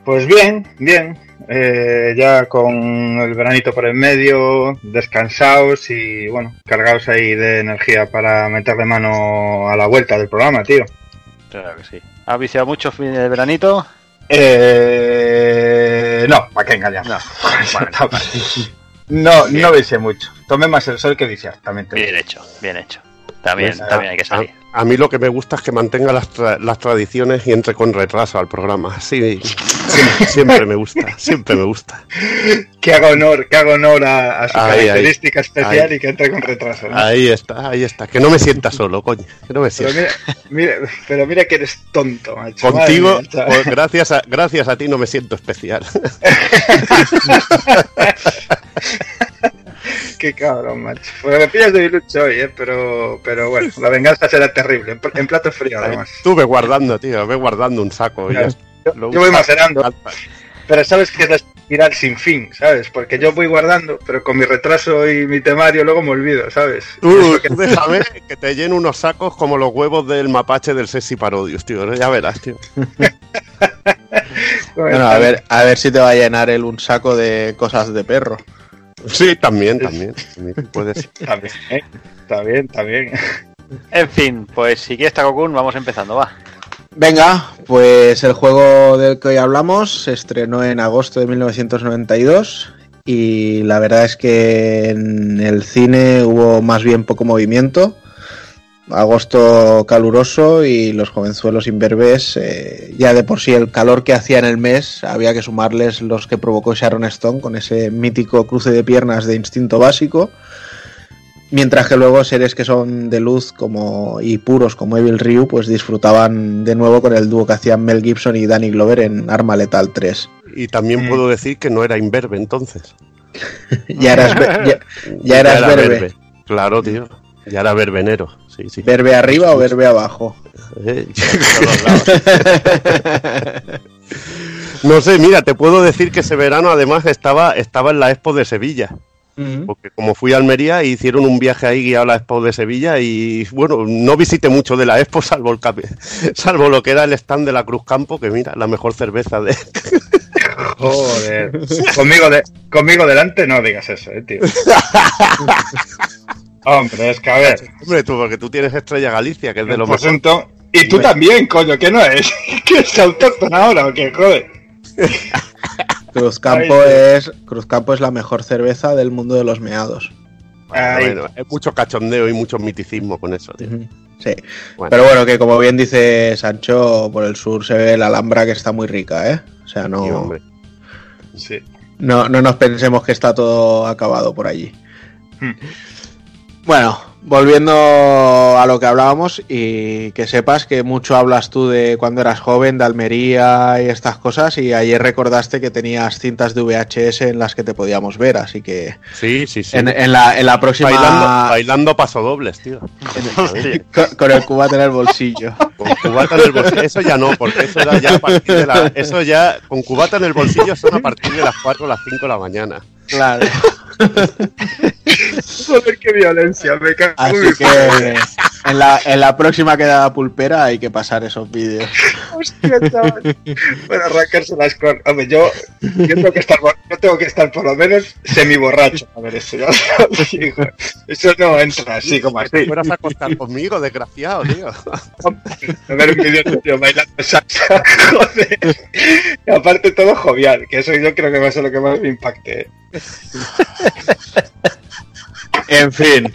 Pues bien, bien. Eh, ya con el veranito por en medio, descansados y bueno, cargados ahí de energía para meterle mano a la vuelta del programa, tío. Claro que sí. ¿Has viciado mucho fin de veranito? Eh, no, ¿para qué engañar? No. [LAUGHS] No, no vise mucho. Tomé más el sol que digo. Bien hecho, bien hecho. También, Pues, también hay que salir. A, a mí lo que me gusta es que mantenga las, tra- las tradiciones y entre con retraso al programa. Sí, siempre, siempre me gusta, siempre me gusta. Que haga honor, que haga honor a, a su Ahí, ahí. característica especial Ahí. y que entre con retraso. ¿no? Ahí está, ahí está. Que no me sienta solo, coño. Que no me Pero sienta. mira, mira, pero mira que eres tonto, macho. Contigo, mía, pues gracias a, gracias a ti no me siento especial. [LAUGHS] [LAUGHS] Qué cabrón, macho. Bueno, me pillas de bilucho hoy, ¿eh? Pero, pero bueno, la venganza será terrible. En, pl- en plato frío, además. Tú ve guardando, tío, ve guardando un saco. está. Yo, voy macerando. Pero sabes que es la espiral sin fin, ¿sabes? Porque yo voy guardando, pero con mi retraso y mi temario luego me olvido, ¿sabes? Tú, tú [LAUGHS] déjame que te llene unos sacos como los huevos del mapache del Sexy Parodius, tío. Ya verás, tío. [LAUGHS] Bueno, a ver, a ver si te va a llenar él un saco de cosas de perro. Sí, también, también. [LAUGHS] también puede ser. ¿eh? bien, está bien. En fin, pues si quieres Takokun, vamos empezando, va. Venga, pues el juego del que hoy hablamos se estrenó en agosto de 1992 y la verdad es que en el cine hubo más bien poco movimiento. Agosto caluroso y los jovenzuelos imberbes, eh, ya de por sí el calor que hacía en el mes, había que sumarles los que provocó Sharon Stone con ese mítico cruce de piernas de instinto básico. Mientras que luego seres que son de luz como y puros como Evil Ryu, pues disfrutaban de nuevo con el dúo que hacían Mel Gibson y Danny Glover en Arma Letal 3. Y también puedo decir que no era imberbe entonces. [LAUGHS] ya eras, ya eras era verbe. Claro, tío. Ya era verbenero. Sí, sí. ¿Verbe arriba o verbe abajo? [LAUGHS] Eh, [LAUGHS] No sé, mira, te puedo decir que ese verano además estaba, estaba en la Expo de Sevilla. Porque como fui a Almería, hicieron un viaje ahí guiado a la Expo de Sevilla y bueno, no visité mucho de la Expo [LAUGHS] salvo, el cap- salvo lo que era el stand de la Cruz Campo, que mira, la mejor cerveza de... Joder. conmigo, de, conmigo delante no digas eso, eh, tío. Hombre, es que a ver. [LAUGHS] Hombre, tú, porque tú tienes Estrella Galicia, que es de lo Pues mejor. ento- y tú Hombre. también, coño, ¿qué no es? [LAUGHS] ¿Qué es autóctona ahora o qué? Joder. [LAUGHS] Cruzcampo es, Cruzcampo es la mejor cerveza del mundo de los meados. Bueno, es mucho cachondeo y mucho miticismo con eso, tío. Sí. Bueno. Pero bueno, que como bien dice Sancho, por el sur se ve la Alhambra que está muy rica, ¿eh? O sea, no, Sí, hombre. Sí. no, no nos pensemos que está todo acabado por allí. Bueno, volviendo a lo que hablábamos y que sepas que mucho hablas tú de cuando eras joven, de Almería y estas cosas y ayer recordaste que tenías cintas de VHS en las que te podíamos ver, así que Sí, sí, sí. en, en la, en la próxima... Bailando, bailando pasodobles, tío. [LAUGHS] con, con el cubata en el bolsillo. Con cubata en el bolsillo. Eso ya no, porque eso ya a partir de la. Eso ya, con cubata en el bolsillo son a partir de las 4 o las 5 de la mañana. Claro. [LAUGHS] Joder, qué violencia, me cago en Así mi que en la, en la próxima quedada pulpera hay que pasar esos vídeos. Hostia, chaval. Bueno, arrancarse las cosas. Hombre, yo, yo, tengo que estar, yo tengo que estar por lo menos semi borracho a ver eso. [LAUGHS] Eso no entra así como así. Fueras a acostar conmigo, desgraciado, tío. A ver un vídeo tío bailando salsa, [LAUGHS] joder. Y aparte todo jovial, que eso yo creo que va a ser lo que más me impacte. En fin,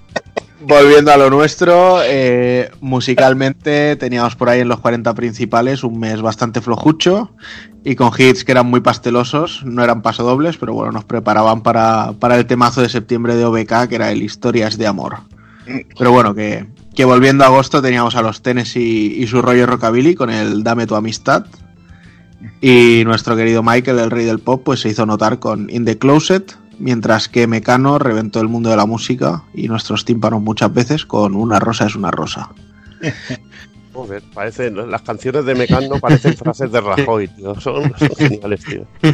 volviendo a lo nuestro, eh, musicalmente teníamos por ahí en los 40 principales un mes bastante flojucho y con hits que eran muy pastelosos, no eran pasodobles, pero bueno, nos preparaban para, para el temazo de septiembre de OBK, que era el Historias de Amor. Pero bueno, que, que volviendo a agosto teníamos a los Tennessee y su rollo rockabilly con el Dame tu amistad. Y nuestro querido Michael, el rey del pop, pues se hizo notar con In the Closet, mientras que Mecano reventó el mundo de la música y nuestros tímpanos muchas veces con Una rosa es una rosa. [LAUGHS] Joder, las canciones de Mecano parecen frases de Rajoy, tío. Son, son geniales, tío. [LAUGHS]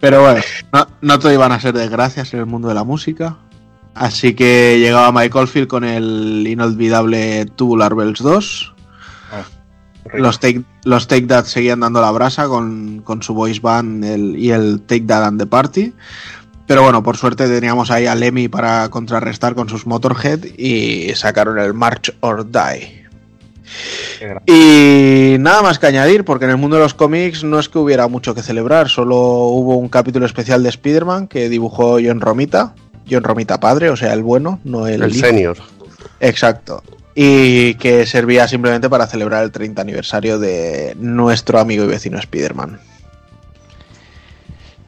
Pero bueno, no, no todo iban a ser desgracias en el mundo de la música. Así que llegaba Mike Oldfield con el inolvidable Tubular Bells 2. Los Take, los Take That seguían dando la brasa con, con su voice band el- y el Take That and the Party. Pero bueno, por suerte teníamos ahí a Lemmy para contrarrestar con sus Motorhead y sacaron el March or Die. Y nada más que añadir, porque en el mundo de los cómics no es que hubiera mucho que celebrar, solo hubo un capítulo especial de Spider-Man que dibujó John Romita, John Romita padre, o sea, el bueno, no el, El hijo. senior. Exacto. Y que servía simplemente para celebrar el 30 aniversario de nuestro amigo y vecino Spider-Man.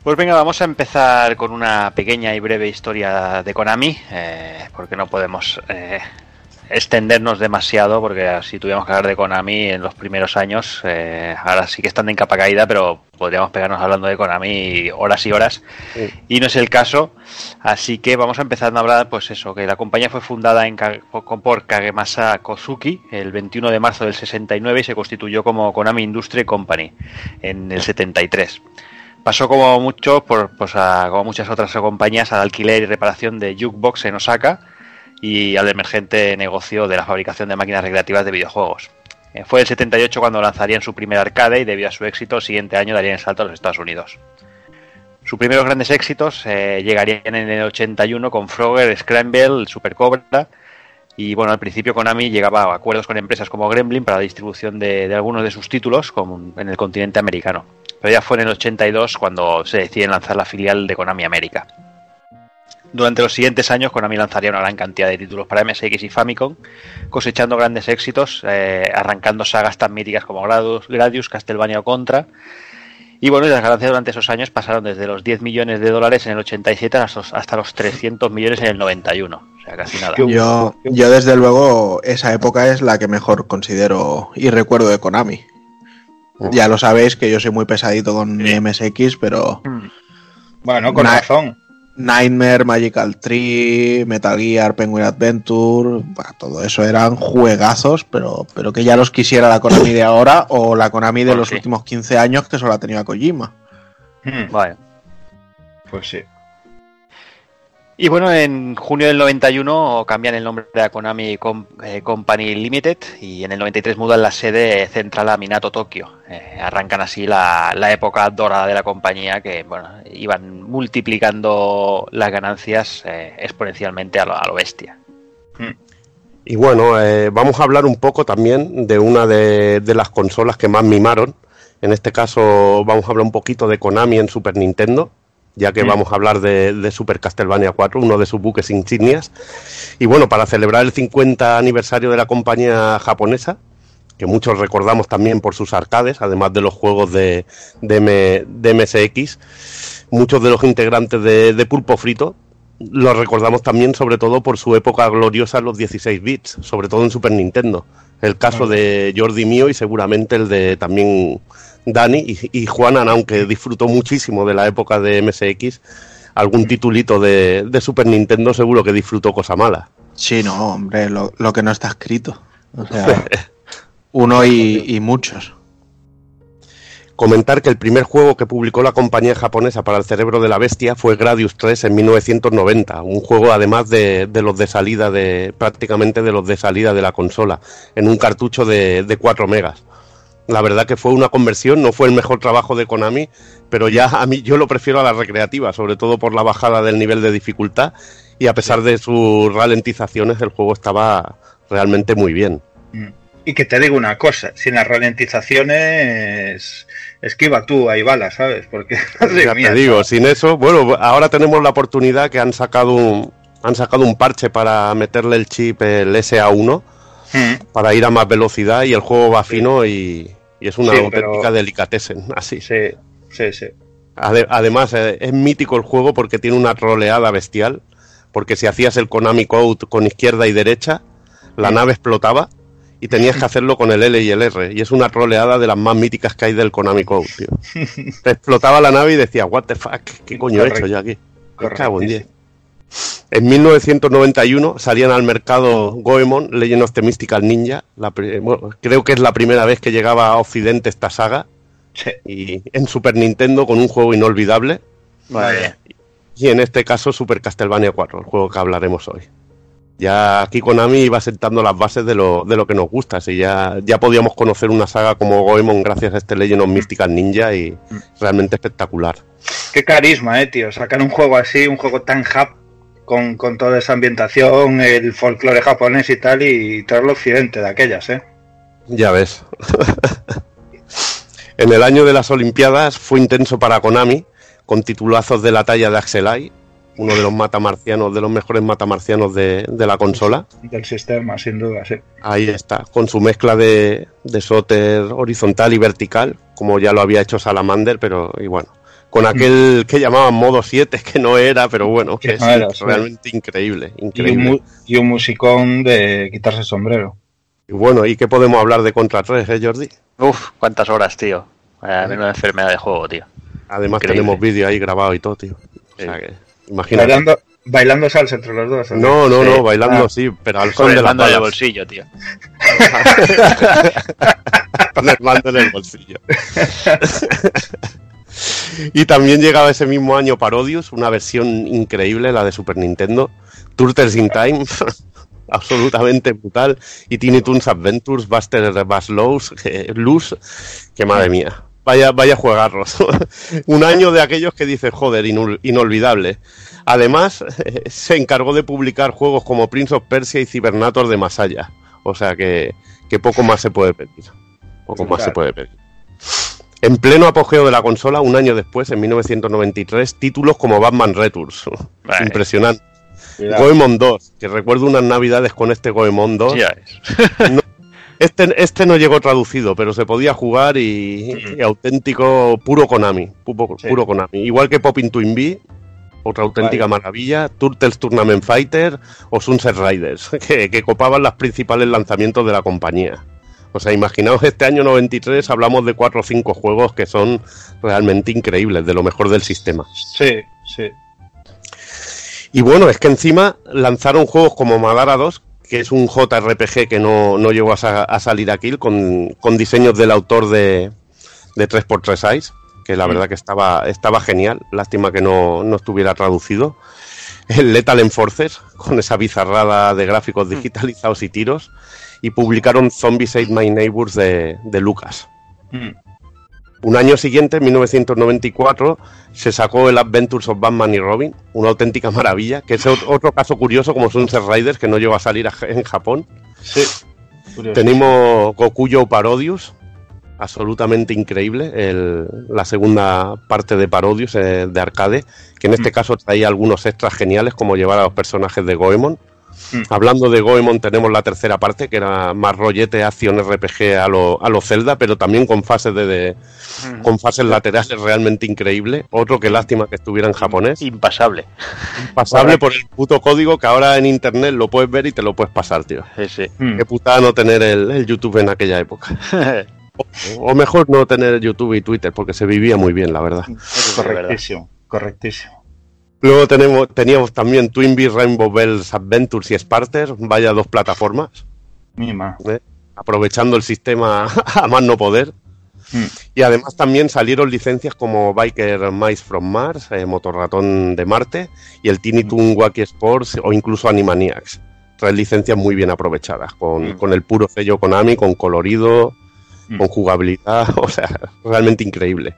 Pues venga, vamos a empezar con una pequeña y breve historia de Konami, eh, porque no podemos eh, extendernos demasiado, porque si tuviéramos que hablar de Konami en los primeros años, eh, ahora sí que están de capa caída, pero podríamos pegarnos hablando de Konami horas y horas, y no es el caso, así que vamos a empezar a hablar, pues eso, que la compañía fue fundada en, por Kagemasa Kosuki el 21 de marzo del 69 y se constituyó como Konami Industry Company en el 73. Pasó como mucho, por, pues a- como muchas otras compañías, al alquiler y reparación de jukebox en Osaka y al emergente negocio de la fabricación de máquinas recreativas de videojuegos. Eh, fue el 78 cuando lanzarían su primer arcade y debido a su éxito, el siguiente año darían el salto a los Estados Unidos. Sus primeros grandes éxitos eh, llegarían en el 81 con Frogger, Scramble, Super Cobra y bueno, al principio Konami llegaba a acuerdos con empresas como Gremlin para la distribución de, algunos de sus títulos en el continente americano. Pero ya fue en el 82 cuando se decide lanzar la filial de Konami América. Durante los siguientes años, Konami lanzaría una gran cantidad de títulos para MSX y Famicom, cosechando grandes éxitos, eh, arrancando sagas tan míticas como Gradius, Gradius, Castlevania o Contra. Y bueno, las ganancias durante esos años pasaron desde los 10 millones de dólares en el 87 hasta los, hasta los 300 millones en el 91. O sea, casi nada. Yo, yo desde luego esa época es la que mejor considero y recuerdo de Konami. Ya lo sabéis que yo soy muy pesadito con mi MSX, pero Bueno, con razón. Nightmare, Magical Tree, Metal Gear, Penguin Adventure, bah, todo eso eran juegazos, pero, pero que ya los quisiera la Konami de ahora o la Konami de Bueno, los sí. últimos 15 años que solo ha tenido a Kojima. Hmm, Vale. Pues sí. Y bueno, en junio del 91 cambian el nombre de la Konami Com- eh, Company Limited y en el 93 mudan la sede central a Minato, Tokio. Eh, arrancan así la, la época dorada de la compañía que bueno, iban multiplicando las ganancias eh, exponencialmente a lo, a lo bestia. Y bueno, eh, vamos a hablar un poco también de una de, de las consolas que más mimaron. En este caso vamos a hablar un poquito de Konami en Super Nintendo, ya que Mm. vamos a hablar de, de Super Castlevania 4, uno de sus buques insignias. Y bueno, para celebrar el 50 aniversario de la compañía japonesa, que muchos recordamos también por sus arcades, además de los juegos de, de, M- de MSX, muchos de los integrantes de, de Pulpo Frito los recordamos también sobre todo por su época gloriosa en los 16 bits, sobre todo en Super Nintendo. El caso de Jordi mío y seguramente el de también Dani y, y Juanan, aunque disfrutó muchísimo de la época de MSX, algún titulito de, de Super Nintendo seguro que disfrutó cosa mala. Sí, no, hombre, lo, lo que no está escrito. O sea, [LAUGHS] uno y, y muchos. Comentar que el primer juego que publicó la compañía japonesa para el cerebro de la bestia fue Gradius 3 en 1990, un juego además de, los de salida de prácticamente de los de salida de la consola, en un cartucho de, de 4 megas. La verdad que fue una conversión, no fue el mejor trabajo de Konami, pero ya a mí yo lo prefiero a la recreativa, sobre todo por la bajada del nivel de dificultad y a pesar de sus ralentizaciones el juego estaba realmente muy bien. Y que te digo una cosa, sin las ralentizaciones esquiva tú ahí balas, ¿sabes? Porque [LAUGHS] ya mía, te digo, sin eso, bueno, ahora tenemos la oportunidad que han sacado un, han sacado un parche para meterle el chip, el SA1, Mm, para ir a más velocidad y el juego va fino y, y es una Sí, auténtica pero- delicatessen, [LAUGHS] así. Sí, sí, sí. Ade- además, eh, es mítico el juego porque tiene una troleada bestial, porque si hacías el Konami Code con izquierda y derecha, la Mm. nave explotaba y tenías que hacerlo con el L y el R, y es una troleada de las más míticas que hay del Konami Code, tío. [LAUGHS] Te explotaba la nave y decía, what the fuck, ¿qué coño he hecho yo aquí? Cago en diez. En 1991 salían al mercado Goemon, Legend of the Mystical Ninja. La bueno, creo que es la primera vez que llegaba a Occidente esta saga. Y en Super Nintendo con un juego inolvidable. Vale. Y en este caso Super Castlevania 4, el juego que hablaremos hoy. Ya aquí Konami iba sentando las bases de lo, de lo que nos gusta. Así ya, ya podíamos conocer una saga como Goemon gracias a este Legend of Mystical Ninja y realmente espectacular. Qué carisma, eh, tío. Sacar un juego así, un juego tan hap, con, con toda esa ambientación, el folclore japonés y tal, y traerlo occidente de aquellas, eh. Ya ves. [LAUGHS] en el año de las Olimpiadas fue intenso para Konami, con titulazos de la talla de Axelai, uno de los matamarcianos, de los mejores matamarcianos de, de la consola. Del sistema, sin duda, sí. Ahí está, con su mezcla de, de soter horizontal y vertical, como ya lo había hecho Salamander, pero y bueno, con aquel que llamaban modo 7, que no era, pero bueno, que es sí. realmente increíble, Y un, increíble. mu- y un musicón de quitarse el sombrero. Y bueno, ¿y qué podemos hablar de Contra 3, eh, Jordi? Uf, cuántas horas, tío. Vaya, menuda enfermedad de juego, tío. Además Increíble. tenemos vídeo ahí grabado y todo, tío. O sea que, imagínate. Bailando, bailando salsa entre los dos. No, no, no, Sí. bailando Ah. sí, pero al son de las mando en el balas. bolsillo, tío. Con el mando en el bolsillo. [LAUGHS] y también llegaba ese mismo año Parodius, una versión increíble, la de Super Nintendo, Turtles in Time. [LAUGHS] absolutamente brutal. Y Tiny Toons Adventures, Buster Bass Lows, eh, Luz, que madre mía. Vaya, vaya juegarros. [LAUGHS] Un año de aquellos que dices, joder, inol- inolvidable. Además, [LAUGHS] se encargó de publicar juegos como Prince of Persia y Cybernator de Masaya. O sea que, que poco más se puede pedir. Poco más se puede pedir. En pleno apogeo de la consola, un año después, en 1993, títulos como Batman Returns. [LAUGHS] Vale. Impresionante. Cuidado. Goemon 2, que recuerdo unas navidades con este Goemon 2. Ya ves. No- este, este no llegó traducido, pero se podía jugar y, y auténtico puro Konami. Puro, Sí. puro Konami. Igual que Popping Twin B, otra auténtica maravilla, Turtles Tournament Fighter o Sunset Riders, [LAUGHS] que, que copaban los principales lanzamientos de la compañía. O sea, imaginaos este año 93, hablamos de cuatro o cinco juegos que son realmente increíbles, de lo mejor del sistema. Sí, sí. Y bueno, es que encima lanzaron juegos como Madara 2, que es un JRPG que no, no llegó a, sa- a salir aquí, con, con diseños del autor de, de 3x3 Ice, que la verdad que estaba, estaba genial. Lástima que no, no estuviera traducido. El Lethal Enforcers, con esa bizarrada de gráficos digitalizados y tiros. Y publicaron Zombies Ate My Neighbors de, de Lucas. Mm. Un año siguiente, en 1994, se sacó el Adventures of Batman y Robin, una auténtica maravilla, que es ot- otro caso curioso como Sunset Riders, que no llegó a salir en Japón. Sí. Curioso. Tenemos Gokuyo Parodius, absolutamente increíble, el- la segunda parte de Parodius eh, de arcade, que en este Mm. caso traía algunos extras geniales como llevar a los personajes de Goemon. Mm. Hablando de Goemon tenemos la tercera parte, que era más rollete, acción RPG a lo, a lo Zelda, pero también con fases de, de- con fases laterales realmente increíble. Otro que lástima que estuviera en japonés. Impasable. Pasable por el puto código que ahora en internet lo puedes ver y te lo puedes pasar, tío. Sí, sí. Mm. Qué putada no tener el, el YouTube en aquella época. [LAUGHS] O, o mejor no tener YouTube y Twitter, porque se vivía muy bien, la verdad. Correctísimo, correctísimo. Luego tenemos, teníamos también Twinbee, Rainbow Bells Adventures y Sparters, vaya dos plataformas, Mima. ¿eh? aprovechando el sistema [LAUGHS] a más no poder. Mm. Y además también salieron licencias como Biker Mice from Mars, eh, Motorratón de Marte y el Tiny Toon Wacky Sports o incluso Animaniacs. Tres licencias muy bien aprovechadas, con, Mm. con el puro sello Konami, con colorido, Mm. con jugabilidad, [LAUGHS] o sea, realmente increíble.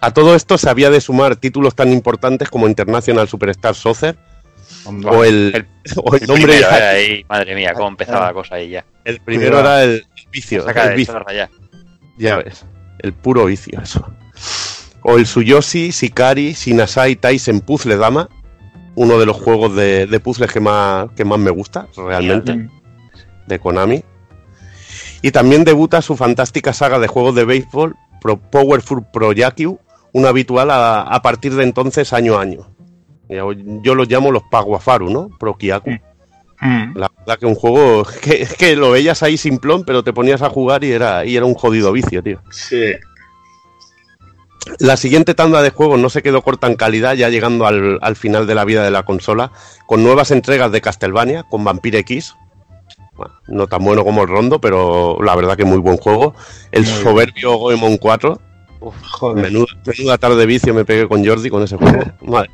A todo esto se había de sumar títulos tan importantes como International Superstar Soccer o el, El- o el El nombre primero, eh, ahí, madre mía, cómo empezaba la cosa ahí ya. el primero era el, vicio, Saca el vicio. ya. Ya ves, el puro vicio, eso. O el Suyoshi, Shikari, Shinasai, Taisen Puzzle Dama, uno de los juegos de, de puzzles que más, que más me gusta, realmente, de Konami. Y también debuta su fantástica saga de juegos de béisbol, Pro Powerful Pro Yakyu, un habitual a, a partir de entonces año a año. Yo, yo los llamo los Paguafaru, ¿no? Pro Kyaku. Mm. La verdad que un juego [LAUGHS] que, es que lo veías ahí simplón, pero te ponías a jugar y era, y era un jodido vicio, tío. Sí. La siguiente tanda de juegos no se quedó corta en calidad, ya llegando al, al final de la vida de la consola, con nuevas entregas de Castlevania, con Vampire X. Bueno, no tan bueno como el Rondo, pero la verdad que muy buen juego. El Muy soberbio Goemon 4. Joder. Menuda, menuda tarde de vicio me pegué con Jordi con ese juego. [LAUGHS] Madre.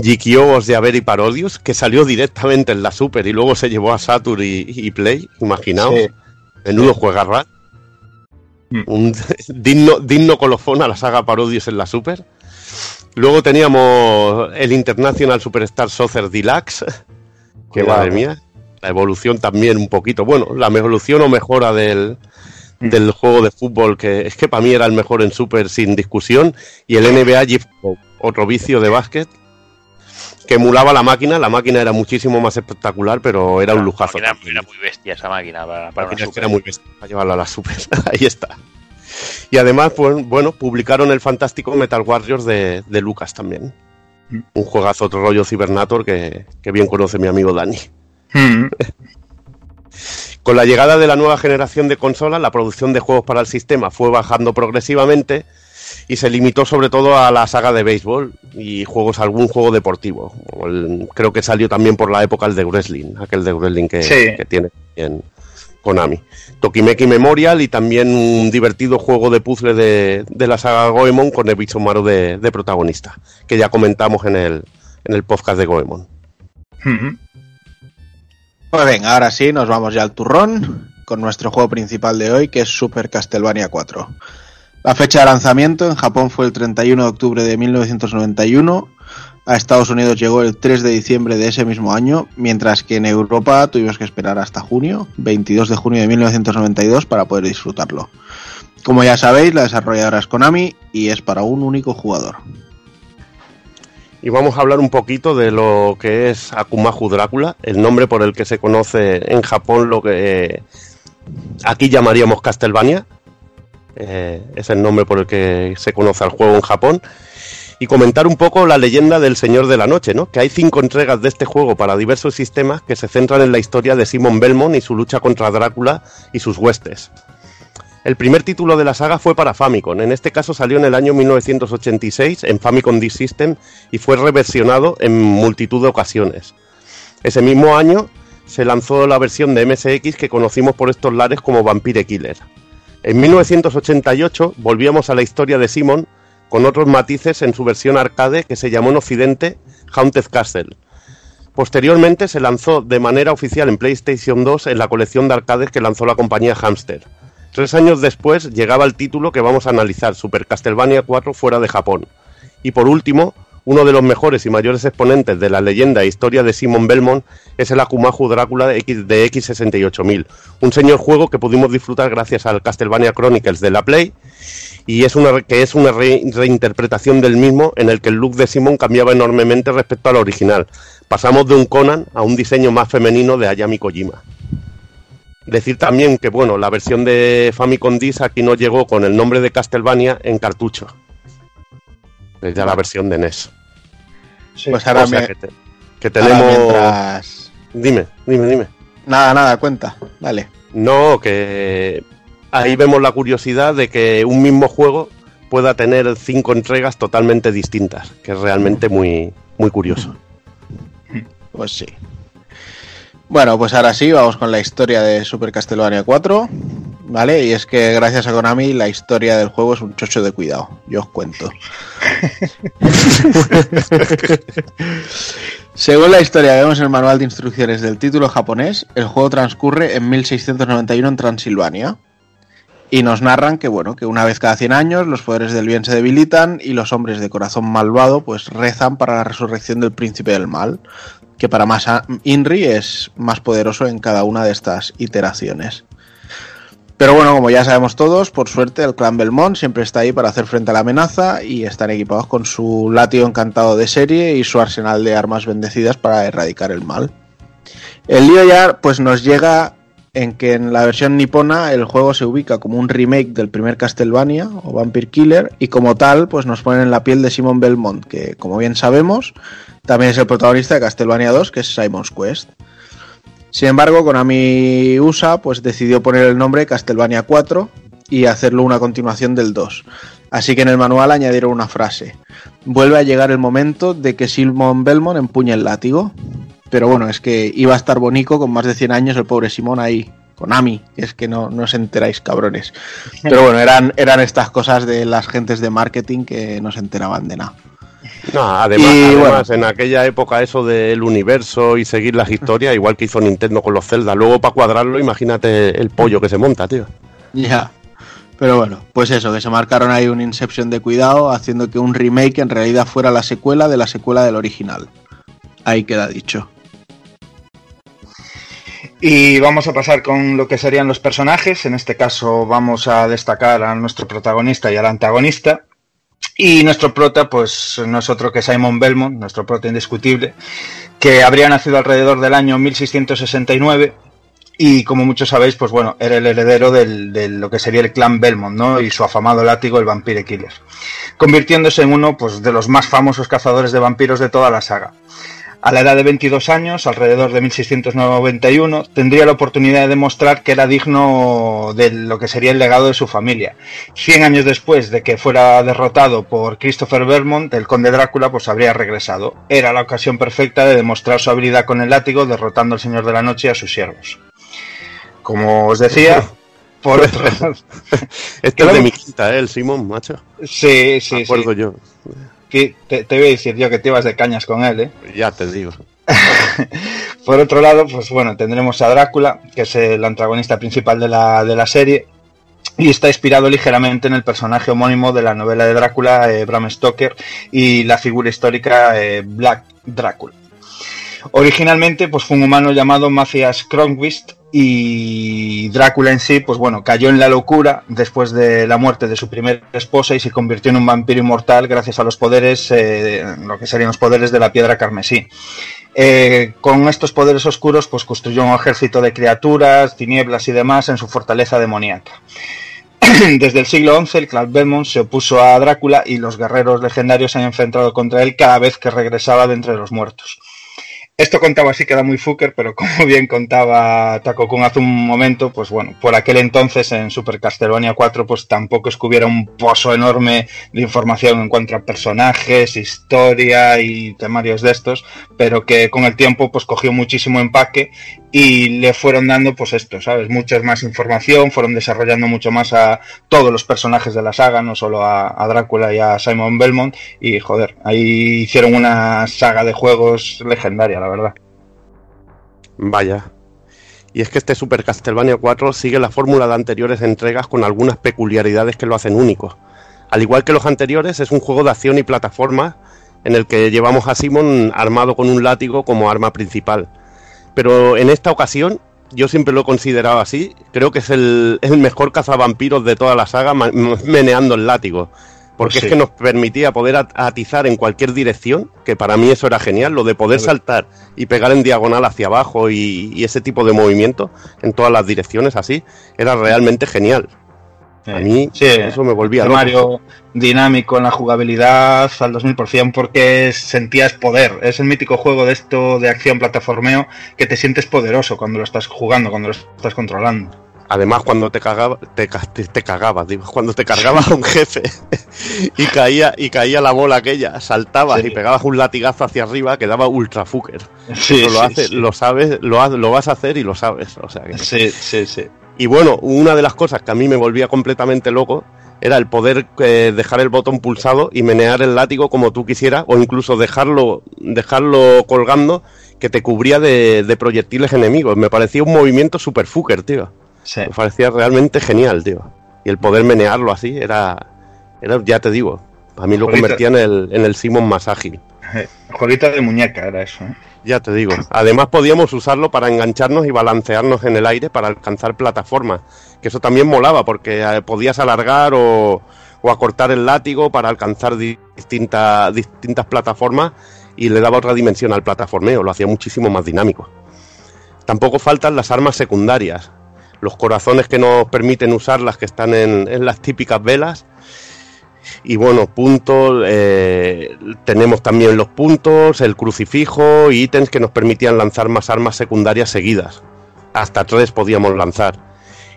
Jikyobos de Aver y Parodius, que salió directamente en la Super y luego se llevó a Saturn y, y Play, imaginaos. Sí. Menudo juegarra. Mm. Un [LAUGHS] digno, digno colofón a la saga Parodius en la Super. Luego teníamos el International Superstar Soccer Deluxe, que Cuidado. madre mía, la evolución también un poquito. Bueno, la evolución o mejora del, Mm. del juego de fútbol, que es que para mí era el mejor en Super sin discusión, y el NBA otro vicio de básquet, que emulaba la máquina. La máquina era muchísimo más espectacular, pero era un lujazo. Era, era muy bestia esa máquina para, para una Máquina que super. era muy bestia para llevarla a la Super. [LAUGHS] Ahí está. Y además, pues bueno, publicaron el fantástico Metal Warriors de, de Lucas también. Mm. Un juegazo otro rollo Cibernator que, que bien conoce mi amigo Dani. Mm. Con la llegada de la nueva generación de consolas, la producción de juegos para el sistema fue bajando progresivamente y se limitó sobre todo a la saga de béisbol y juegos, algún juego deportivo. El- creo que salió también por la época el de Wrestling, aquel de Wrestling que, Sí. que tiene en Konami. Tokimeki Memorial y también un divertido juego de puzzle de, de la saga Goemon con el bicho Maru de, de protagonista, que ya comentamos en el, en el podcast de Goemon. Mm. Pues venga, ahora sí, nos vamos ya al turrón con nuestro juego principal de hoy, que es Super Castlevania 4. La fecha de lanzamiento en Japón fue el 31 de octubre de 1991. A Estados Unidos llegó el 3 de diciembre de ese mismo año, mientras que en Europa tuvimos que esperar hasta junio, 22 de junio de 1992, para poder disfrutarlo. Como ya sabéis, la desarrolladora es Konami y es para un único jugador. Y vamos a hablar un poquito de lo que es Akumahu Drácula, el nombre por el que se conoce en Japón lo que aquí llamaríamos Castlevania. Eh, es el nombre por el que se conoce al juego en Japón. Y comentar un poco la leyenda del Señor de la Noche, ¿no? Que hay cinco entregas de este juego para diversos sistemas que se centran en la historia de Simon Belmont y su lucha contra Drácula y sus huestes. El primer título de la saga fue para Famicom, en este caso salió en el año 1986 en Famicom Disk System y fue reversionado en multitud de ocasiones. Ese mismo año se lanzó la versión de MSX que conocimos por estos lares como Vampire Killer. En 1988 volvíamos a la historia de Simon con otros matices en su versión arcade que se llamó en Occidente Haunted Castle. Posteriormente se lanzó de manera oficial en PlayStation 2 en la colección de arcades que lanzó la compañía Hamster. Tres años después llegaba el título que vamos a analizar, Super Castlevania 4 fuera de Japón. Y por último, uno de los mejores y mayores exponentes de la leyenda e historia de Simon Belmont es el Akumahu Drácula de, X, de X68000, un señor juego que pudimos disfrutar gracias al Castlevania Chronicles de la Play y es una que es una re- reinterpretación del mismo en el que el look de Simon cambiaba enormemente respecto al original. Pasamos de un Conan a un diseño más femenino de Ayami Kojima. Decir también que bueno, la versión de Famicom Disk aquí no llegó con el nombre de Castlevania en cartucho. Es ya la versión de NES. Pues ahora O sea me- que, te- que ahora tenemos. mientras- Dime, dime, dime. Nada, nada, cuenta, dale. No, que ahí vemos la curiosidad de que un mismo juego pueda tener cinco entregas totalmente distintas, que es realmente muy, muy curioso. Pues sí. Bueno, pues ahora sí, vamos con la historia de Super Castlevania 4, ¿vale? Y es que gracias a Konami la historia del juego es un chocho de cuidado, yo os cuento. [LAUGHS] Según la historia que vemos en el manual de instrucciones del título japonés, el juego transcurre en 1691 en Transilvania. Y nos narran que, bueno, que una vez cada 100 años los poderes del bien se debilitan y los hombres de corazón malvado pues rezan para la resurrección del príncipe del mal, que para más Inri es más poderoso en cada una de estas iteraciones. Pero bueno, como ya sabemos todos, por suerte el clan Belmont siempre está ahí para hacer frente a la amenaza y están equipados con su látigo encantado de serie y su arsenal de armas bendecidas para erradicar el mal. El lío ya pues nos llega en que en la versión nipona el juego se ubica como un remake del primer Castlevania o Vampire Killer y como tal pues nos ponen en la piel de Simon Belmont que como bien sabemos también es el protagonista de Castlevania 2 que es Simon's Quest. Sin embargo, Konami USA pues decidió poner el nombre Castlevania 4 y hacerlo una continuación del 2. Así que en el manual añadieron una frase. Vuelve a llegar el momento de que Simon Belmont empuñe el látigo. Pero bueno, es que iba a estar bonito con más de 100 años el pobre Simón ahí. Konami, es que no, no os enteráis, cabrones. Pero bueno, eran, eran estas cosas de las gentes de marketing que no se enteraban de nada. No, además, Y, además, en aquella época eso del universo y seguir las historias, igual que hizo Nintendo con los Zelda, luego para cuadrarlo, imagínate el pollo que se monta, tío. Ya. Pero bueno, pues eso, que se marcaron ahí un Inception de cuidado, haciendo que un remake en realidad fuera la secuela de la secuela del original. Ahí queda dicho. Y vamos a pasar con lo que serían los personajes. En este caso vamos a destacar a nuestro protagonista y al antagonista. Y nuestro prota, pues no es otro que Simon Belmont, nuestro prota indiscutible, que habría nacido alrededor del año 1669 y como muchos sabéis, pues bueno, era el heredero de lo que sería el clan Belmont, ¿no? Y su afamado látigo, el Vampire Killer, convirtiéndose en uno pues, de los más famosos cazadores de vampiros de toda la saga. A la edad de 22 años, alrededor de 1691, tendría la oportunidad de demostrar que era digno de lo que sería el legado de su familia. Cien años después de que fuera derrotado por Christopher Vermont, el conde Drácula pues habría regresado. Era la ocasión perfecta de demostrar su habilidad con el látigo, derrotando al Señor de la Noche y a sus siervos. Como os decía, por [LAUGHS] otro Este es de mi quinta, ¿eh? El Simón, macho. Sí, sí, Me acuerdo sí. yo. Que te, te voy a decir yo que te ibas de cañas con él, ¿eh? Ya te digo. [LAUGHS] Por otro lado, pues bueno, tendremos a Drácula, que es el antagonista principal de la, de la serie, y está inspirado ligeramente en el personaje homónimo de la novela de Drácula, eh, Bram Stoker, y la figura histórica eh, Black Drácula. Originalmente, pues fue un humano llamado Matthias Cronquist y Drácula en sí, pues bueno, cayó en la locura después de la muerte de su primera esposa y se convirtió en un vampiro inmortal gracias a los poderes, eh, lo que serían los poderes de la piedra carmesí. Eh, con estos poderes oscuros, pues construyó un ejército de criaturas, tinieblas y demás en su fortaleza demoníaca. [CLEARS THROAT] Desde el siglo XI, el clan Belmont se opuso a Drácula y los guerreros legendarios se han enfrentado contra él cada vez que regresaba de entre los muertos. Esto contaba así queda muy fucker, pero como bien contaba Taco Kun hace un momento, pues bueno, por aquel entonces en Super Castlevania 4 pues tampoco es que hubiera un pozo enorme de información en cuanto a personajes, historia y temarios de estos, pero que con el tiempo pues cogió muchísimo empaque y le fueron dando pues esto, ¿sabes? Mucha más información, fueron desarrollando mucho más a todos los personajes de la saga, no solo a, a Drácula y a Simon Belmont y joder, ahí hicieron una saga de juegos legendaria, la verdad. Vaya. Y es que este Super Castlevania 4 sigue la fórmula de anteriores entregas con algunas peculiaridades que lo hacen único. Al igual que los anteriores, es un juego de acción y plataforma en el que llevamos a Simon armado con un látigo como arma principal. Pero en esta ocasión, yo siempre lo he considerado así, creo que es el, el mejor cazavampiros de toda la saga meneando el látigo. Porque Pues sí. es que nos permitía poder at- atizar en cualquier dirección, que para mí eso era genial, lo de poder saltar y pegar en diagonal hacia abajo y, y ese tipo de movimiento en todas las direcciones así, era realmente genial. A mí Sí, eso me volvía loco. Mario dinámico en la jugabilidad al 2000% porque sentías poder. Es el mítico juego de esto de acción plataformeo que te sientes poderoso cuando lo estás jugando, cuando lo estás controlando. Además, cuando te cagaba, te, ca- te, te cagabas, digo, cuando te cargabas a un jefe y caía, y caía la bola aquella, saltabas Sí. y pegabas un latigazo hacia arriba, quedaba ultra fucker. Sí, Eso lo, sí, hace- lo sabes, lo, lo vas a hacer y lo sabes. O sea que- Sí, sí, sí. Y bueno, una de las cosas que a mí me volvía completamente loco era el poder eh, dejar el botón pulsado y menear el látigo como tú quisieras, o incluso dejarlo, dejarlo colgando que te cubría de, de proyectiles enemigos. Me parecía un movimiento super fucker, tío. Sí. Me parecía realmente genial, tío. Y el poder menearlo así era, era ya te digo, a mí lo convertía en el, en el Simon más ágil. [LAUGHS] Jueguito de muñeca era eso. ¿eh? Ya te digo. Además podíamos usarlo para engancharnos y balancearnos en el aire para alcanzar plataformas. Que eso también molaba porque eh, podías alargar o, o acortar el látigo para alcanzar di- distinta- distintas plataformas y le daba otra dimensión al plataformeo. Lo hacía muchísimo más dinámico. Tampoco faltan las armas secundarias. Los corazones que nos permiten usarlas que están en, las típicas velas y bueno, puntos, eh, tenemos también los puntos, el crucifijo y ítems que nos permitían lanzar más armas secundarias seguidas. Hasta tres podíamos lanzar.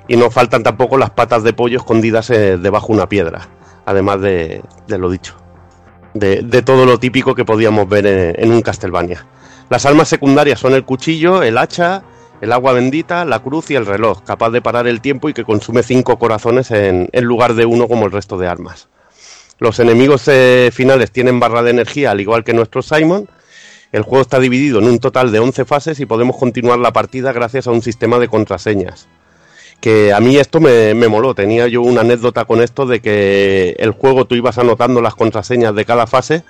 Y no faltan tampoco las patas de pollo escondidas eh, debajo de una piedra, además de, de lo dicho, de, todo lo típico que podíamos ver en, en un Castlevania. Las armas secundarias son el cuchillo, el hacha, el agua bendita, la cruz y el reloj, capaz de parar el tiempo y que consume cinco corazones en, lugar de uno como el resto de armas. Los enemigos eh, finales tienen barra de energía, al igual que nuestro Simon. El juego está dividido en un total de 11 fases y podemos continuar la partida gracias a un sistema de contraseñas. Que a mí esto me, me moló. Tenía yo una anécdota con esto de que el juego tú ibas anotando las contraseñas de cada fase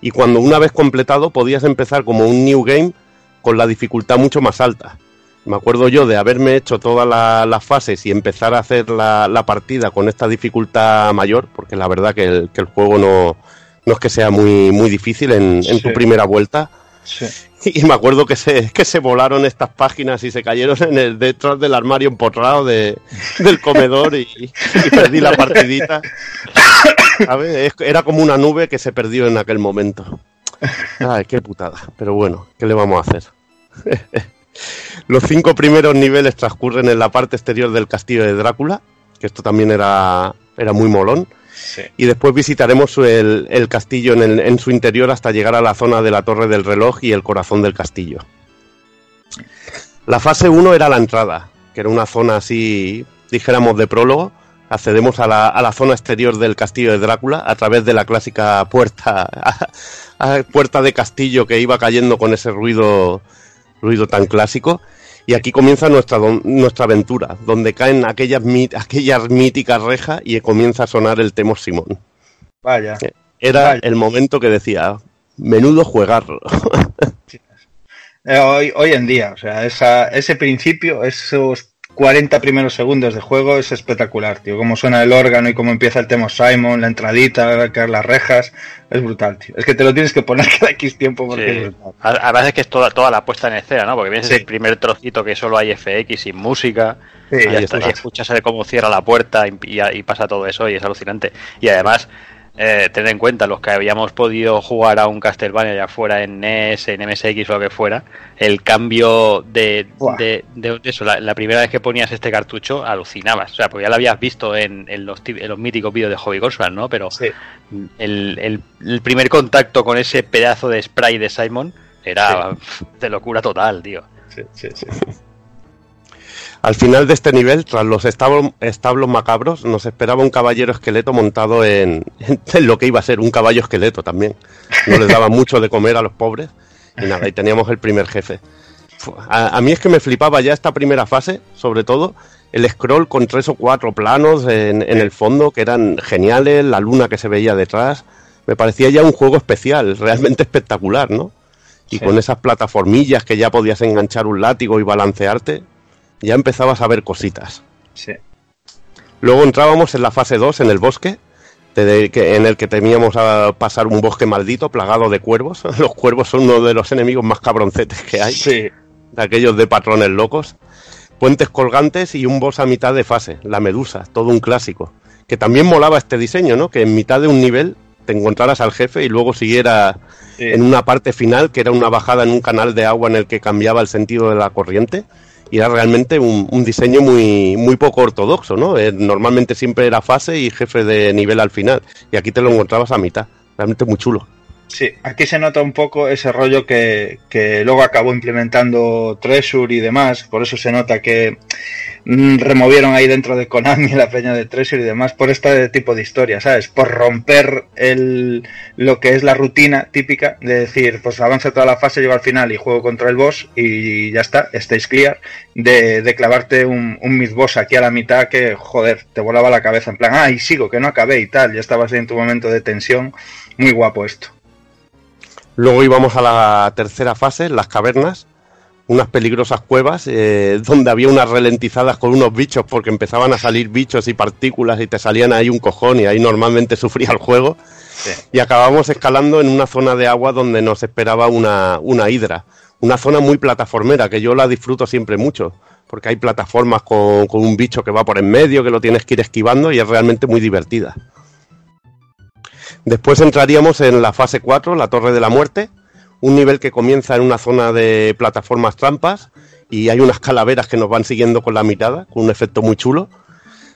y cuando una vez completado podías empezar como un new game con la dificultad mucho más alta. Me acuerdo yo de haberme hecho todas la- las fases y empezar a hacer la, la partida con esta dificultad mayor, porque la verdad que el, que el juego no, no es que sea muy, muy difícil en, en tu primera vuelta. Sí. [LAUGHS] Y me acuerdo que se, que se volaron estas páginas y se cayeron en el, detrás del armario empotrado de, [LAUGHS] del comedor y, y perdí la partidita. Era como una nube que se perdió en aquel momento. Ay, qué putada. Pero bueno, ¿qué le vamos a hacer? [LAUGHS] Los cinco primeros niveles transcurren en la parte exterior del castillo de Drácula, que esto también era, era muy molón. Y después visitaremos el, el castillo en, el- en su interior hasta llegar a la zona de la torre del reloj y el corazón del castillo. La fase 1 era la entrada, que era una zona así, dijéramos, de prólogo, accedemos a la, a la zona exterior del castillo de Drácula a través de la clásica puerta, [LAUGHS] a- puerta de castillo que iba cayendo con ese ruido, ruido tan clásico. Y aquí comienza nuestra, don- nuestra aventura, donde caen aquellas, aquellas míticas rejas y comienza a sonar el Temo Simón. Vaya. Era Vaya. el momento que decía, menudo juegarro. [LAUGHS] Eh, hoy, hoy en día, o sea, esa, ese principio, esos 40 primeros segundos de juego es espectacular, tío. Cómo suena el órgano y cómo empieza el tema Simon, la entradita, caer las rejas, es brutal, tío. Es que te lo tienes que poner [LAUGHS] cada X tiempo porque Sí. es brutal. A- Además es que es toda, toda la puesta en escena, ¿no? Porque vienes Sí. el primer trocito que solo hay FX sin música. Sí, y, ahí ya está, está. y escuchas cómo cierra la puerta y, y- y pasa todo eso y es alucinante. Y además, eh, tened en cuenta, los que habíamos podido jugar a un Castlevania ya fuera en NES, en MSX o lo que fuera, el cambio de, Buah. de, de- de eso, la, la primera vez que ponías este cartucho, alucinabas. O sea, porque ya lo habías visto en, en los, ti- en los míticos vídeos de Hobby Console, ¿no? Pero Sí. el, el- el primer contacto con ese pedazo de spray de Simon era de locura total, tío. Sí, sí, sí. Al final de este nivel, tras los establos, establos macabros, nos esperaba un caballero esqueleto montado en, [LAUGHS] en lo que iba a ser un caballo esqueleto también. No les daba mucho de comer a los pobres. Y nada, y teníamos el primer jefe. A, a mí es que me flipaba ya esta primera fase, sobre todo el scroll con tres o cuatro planos en, en el fondo que eran geniales, la luna que se veía detrás. Me parecía ya un juego especial, [LAUGHS] realmente espectacular, ¿no? Y Sí. con esas plataformillas que ya podías enganchar un látigo y balancearte, ya empezabas a ver cositas. Sí. Luego entrábamos en la fase 2, en el bosque, en el que temíamos a pasar un bosque maldito plagado de cuervos. [LAUGHS] Los cuervos son uno de los enemigos más cabroncetes que hay, Sí. de aquellos de patrones locos. Puentes colgantes y un boss a mitad de fase, la medusa, todo un clásico. Que también molaba este diseño, ¿no? Que en mitad de un nivel te encontraras al jefe y luego siguiera Sí. en una parte final, que era una bajada en un canal de agua en el que cambiaba el sentido de la corriente. Y era realmente un, diseño muy, muy poco ortodoxo, ¿no? Eh, normalmente siempre era fase y jefe de nivel al final. Y aquí te lo encontrabas a mitad. Realmente muy chulo. Sí, aquí se nota un poco ese rollo que, que luego acabó implementando Treasure y demás, por eso se nota que mm, removieron ahí dentro de Konami [LAUGHS] la peña de Treasure y demás por este tipo de historia, ¿sabes? Por romper el, lo que es la rutina típica de decir, pues avanza toda la fase, llego al final y juego contra el boss y ya está, estáis clear, de, clavarte un, un mid-boss aquí a la mitad que, joder, te volaba la cabeza en plan, ah, y sigo, que no acabé y tal, ya estabas en tu momento de tensión, muy guapo esto. Luego íbamos a la tercera fase, las cavernas, unas peligrosas cuevas eh, donde había unas ralentizadas con unos bichos porque empezaban a salir bichos y partículas y te salían ahí un cojón y ahí normalmente [LAUGHS] sufría el juego. Y acabamos escalando en una zona de agua donde nos esperaba una, una hidra. Una zona muy plataformera que yo la disfruto siempre mucho porque hay plataformas con, con un bicho que va por en medio que lo tienes que ir esquivando y es realmente muy divertida. Después entraríamos en la fase 4, la Torre de la Muerte, un nivel que comienza en una zona de plataformas trampas y hay unas calaveras que nos van siguiendo con la mirada, con un efecto muy chulo.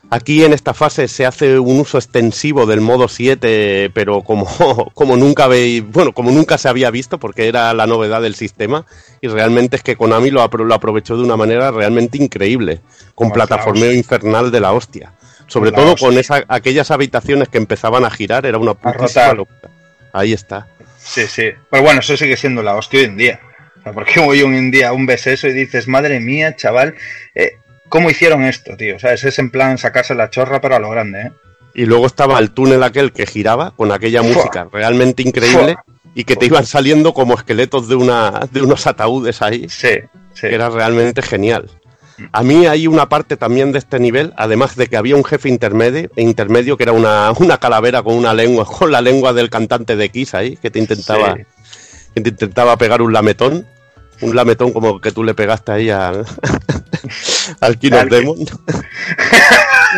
Aquí en esta fase se hace un uso extensivo del modo 7, pero como, [LAUGHS] como nunca veis, bueno, como nunca se había visto, porque era la novedad del sistema, y realmente es que Konami lo, apro- lo aprovechó de una manera realmente increíble, con plataformeo infernal de la hostia. Sobre La todo hostia. con esa, aquellas habitaciones que empezaban a girar, era una putísima locura. Ahí está. Sí, sí. Pero bueno, eso sigue siendo la hostia hoy en día. O sea, porque [LAUGHS] hoy en día un ves eso y dices, madre mía, chaval, eh, ¿cómo hicieron esto, tío? O sea, es en plan sacarse la chorra, pero a lo grande, ¿eh? Y luego estaba el túnel aquel que giraba con aquella Fua. música realmente increíble y que te iban saliendo como esqueletos de, una, de unos ataúdes ahí. Sí, sí. que era realmente genial. A mí hay una parte también de este nivel, además de que había un jefe intermedio, intermedio que era una, [LAUGHS] una calavera con una lengua, con la lengua del cantante de Kiss ahí, que te intentaba, Sí. que te intentaba pegar un lametón, un lametón como que tú le pegaste ahí al, [LAUGHS] al King of Demon.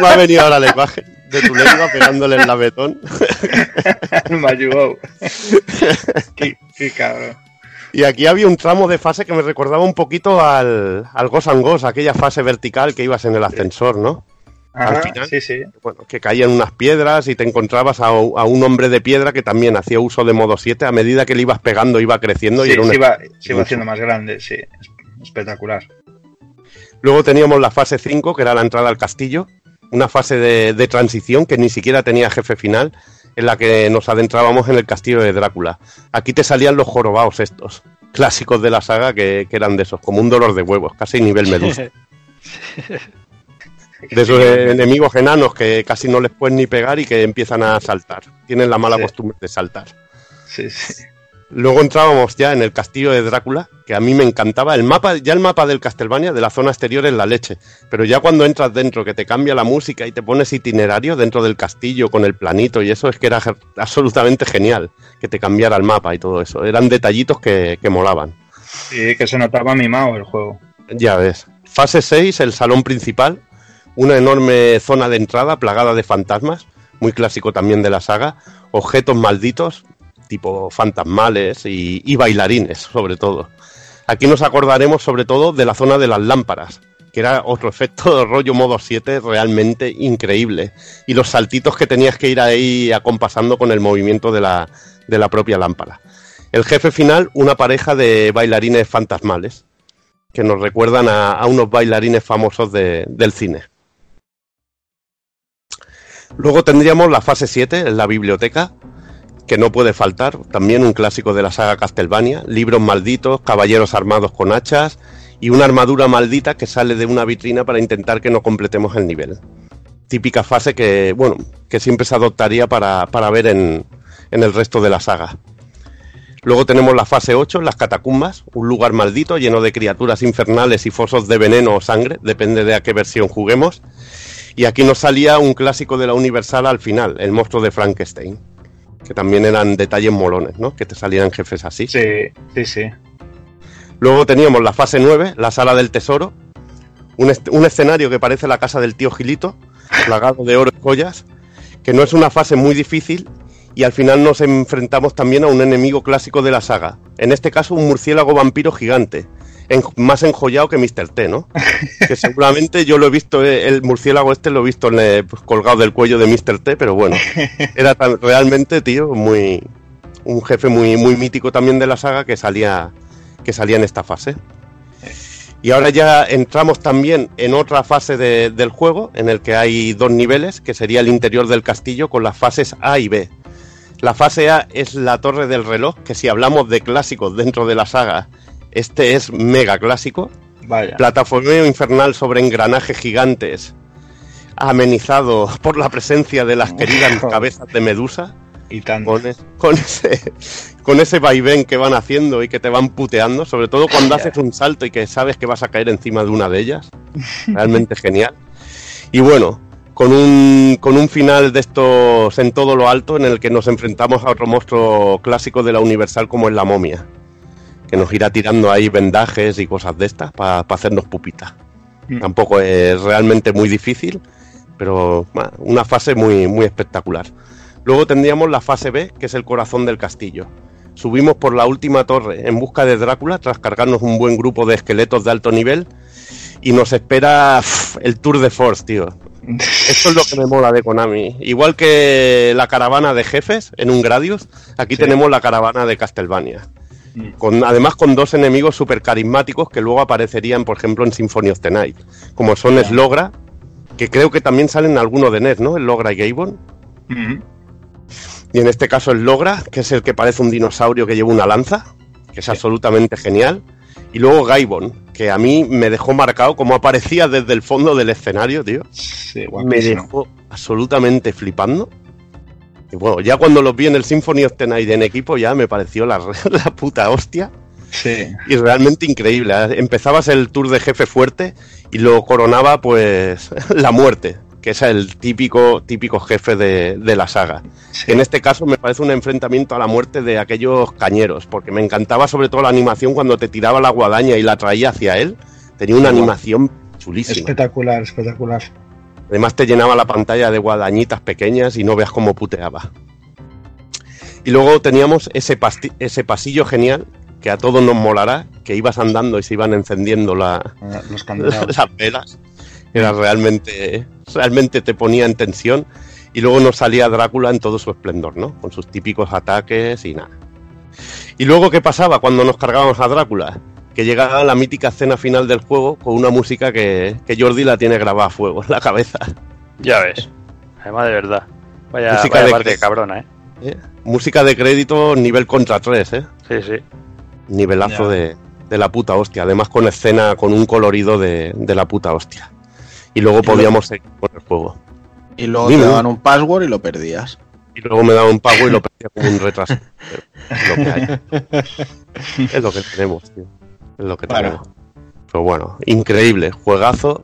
Me ha venido ahora la imagen de tu lengua pegándole el lametón. [LAUGHS] Me ayudó. qué, qué cabrón. Y aquí había un tramo de fase que me recordaba un poquito al, al Ghost and Ghost, aquella fase vertical que ibas en el ascensor, ¿no? Ajá, Al final, sí, sí. bueno, que caían unas piedras y te encontrabas a, a un hombre de piedra que también hacía uso de modo 7. A medida que le ibas pegando, iba creciendo y era un se iba, se iba haciendo más grande, sí. Es- Espectacular. Luego teníamos la fase 5, que era la entrada al castillo, una fase de, de transición que ni siquiera tenía jefe final, en la que nos adentrábamos en el castillo de Drácula. Aquí te salían los jorobaos estos, clásicos de la saga que, que eran de esos, como un dolor de huevos, casi nivel medusa. [LAUGHS] De esos enemigos enanos que casi no les puedes ni pegar y que empiezan a saltar. Tienen la mala Sí. costumbre de saltar. Sí, sí. Luego entrábamos ya en el castillo de Drácula, que a mí me encantaba. El mapa, ya el mapa del Castlevania, de la zona exterior es la leche. Pero ya cuando entras dentro, que te cambia la música y te pones itinerario dentro del castillo con el planito y eso, es que era absolutamente genial que te cambiara el mapa y todo eso. Eran detallitos que, que molaban. Sí, que se notaba mimado el juego. Ya ves. Fase 6, el salón principal. Una enorme zona de entrada plagada de fantasmas, muy clásico también de la saga. Objetos malditos, tipo fantasmales y, bailarines, sobre todo. Aquí nos acordaremos sobre todo de la zona de las lámparas, que era otro efecto de [LAUGHS] rollo modo 7 realmente increíble. Y los saltitos que tenías que ir ahí acompasando con el movimiento de la, de la propia lámpara. El jefe final, una pareja de bailarines fantasmales que nos recuerdan a, unos bailarines famosos de- del cine. Luego tendríamos la fase 7, la biblioteca, que no puede faltar, también un clásico de la saga Castlevania, libros malditos, caballeros armados con hachas y una armadura maldita que sale de una vitrina para intentar que no completemos el nivel. Típica fase que, bueno, que siempre se adoptaría para, para ver en, en el resto de la saga. Luego tenemos la fase 8, las catacumbas, un lugar maldito lleno de criaturas infernales y fosos de veneno o sangre, depende de a qué versión juguemos. Y aquí nos salía un clásico de la Universal al final, el monstruo de Frankenstein, que también eran detalles molones, ¿no? Que te salían jefes así. Sí, sí, sí. Luego teníamos la fase 9, la sala del tesoro, un, un escenario que parece la casa del tío Gilito, plagado de oro y joyas, que no es una fase muy difícil y al final nos enfrentamos también a un enemigo clásico de la saga, en este caso un murciélago vampiro gigante, en- más enjollado que Mr. T, ¿no? [LAUGHS] Que seguramente yo lo he visto, eh, el murciélago este lo he visto en, eh, pues, colgado del cuello de Mr. T, pero bueno, [LAUGHS] era tan- realmente, tío, muy un jefe muy, muy mítico también de la saga que salía, que salía en esta fase. Y ahora ya entramos también en otra fase de- del juego, en el que hay dos niveles, que sería el interior del castillo con las fases A y B. La fase A es la torre del reloj, que si hablamos de clásicos dentro de la saga, este es mega clásico. Vaya. Plataformeo infernal sobre engranajes gigantes, amenizado por la presencia de las queridas cabezas de Medusa. Y tanto. Con, es- con ese, con ese vaivén que van haciendo y que te van puteando, sobre todo cuando haces un salto y que sabes que vas a caer encima de una de ellas. [LAUGHS] Realmente genial. Y bueno, con un, con un final de estos en todo lo alto en el que nos enfrentamos a otro monstruo clásico de la Universal como es la momia, que nos irá tirando ahí vendajes y cosas de estas para hacernos pupitas. Mm. Tampoco es realmente muy difícil, pero bueno, una fase muy, muy espectacular. Luego tendríamos la fase B, que es el corazón del castillo. Subimos por la última torre en busca de Drácula tras cargarnos un buen grupo de esqueletos de alto nivel y nos espera el Tour de Force, tío. [LAUGHS] Esto es lo que me mola de Konami. Igual que la caravana de jefes en un Gradius, aquí Sí. tenemos la caravana de Castlevania. Con, además con dos enemigos súper carismáticos que luego aparecerían, por ejemplo, en Symphony of the Night. Como son Ya. Slogra, que creo que también salen algunos de NES, ¿no? El Logra y Gabon. Y en este caso el Logra, que es el que parece un dinosaurio que lleva una lanza, que es absolutamente genial. Y luego Gaibon, que a mí me dejó marcado como aparecía desde el fondo del escenario, tío. Sí, Me dejó absolutamente flipando. Y bueno, ya cuando los vi en el Symphony of the Night en equipo ya me pareció la, [LAUGHS] la puta hostia. Sí. Y realmente increíble. Empezabas el tour de jefe fuerte y lo coronaba pues [LAUGHS] la muerte, que es el típico, típico jefe de, de la saga. sí. En este caso me parece un enfrentamiento a la muerte de aquellos cañeros, porque me encantaba sobre todo la animación cuando te tiraba la guadaña y la traía hacia él. Tenía una animación chulísima. Espectacular, espectacular. Además te llenaba la pantalla de guadañitas pequeñas y no veas cómo puteaba. Y luego teníamos ese, pasillo genial que a todos nos molará, que ibas andando y se iban encendiendo la- Los candelados. [LAUGHS] las velas. Era realmente, realmente te ponía en tensión. Y luego nos salía Drácula en todo su esplendor, ¿no? Con sus típicos ataques y nada. Y luego, ¿qué pasaba cuando nos cargábamos a Drácula? Que llegaba la mítica escena final del juego con una música que, que Jordi la tiene grabada a fuego en la cabeza. Ya ves. Además de verdad. Vaya, Música vaya de parte cabrona, ¿eh? ¿eh? Música de crédito nivel contra 3, ¿eh? Sí, sí. Nivelazo de, de la puta hostia. Además con escena, con un colorido de, de la puta hostia. Y luego podíamos seguir con el juego. Y luego Dime. te daban un password y lo perdías. Y luego me daba un pago y lo perdía como un retraso. [LAUGHS] Es lo que hay. Es lo que tenemos, tío. Es lo que Bueno. tenemos. Pero bueno, increíble. Juegazo.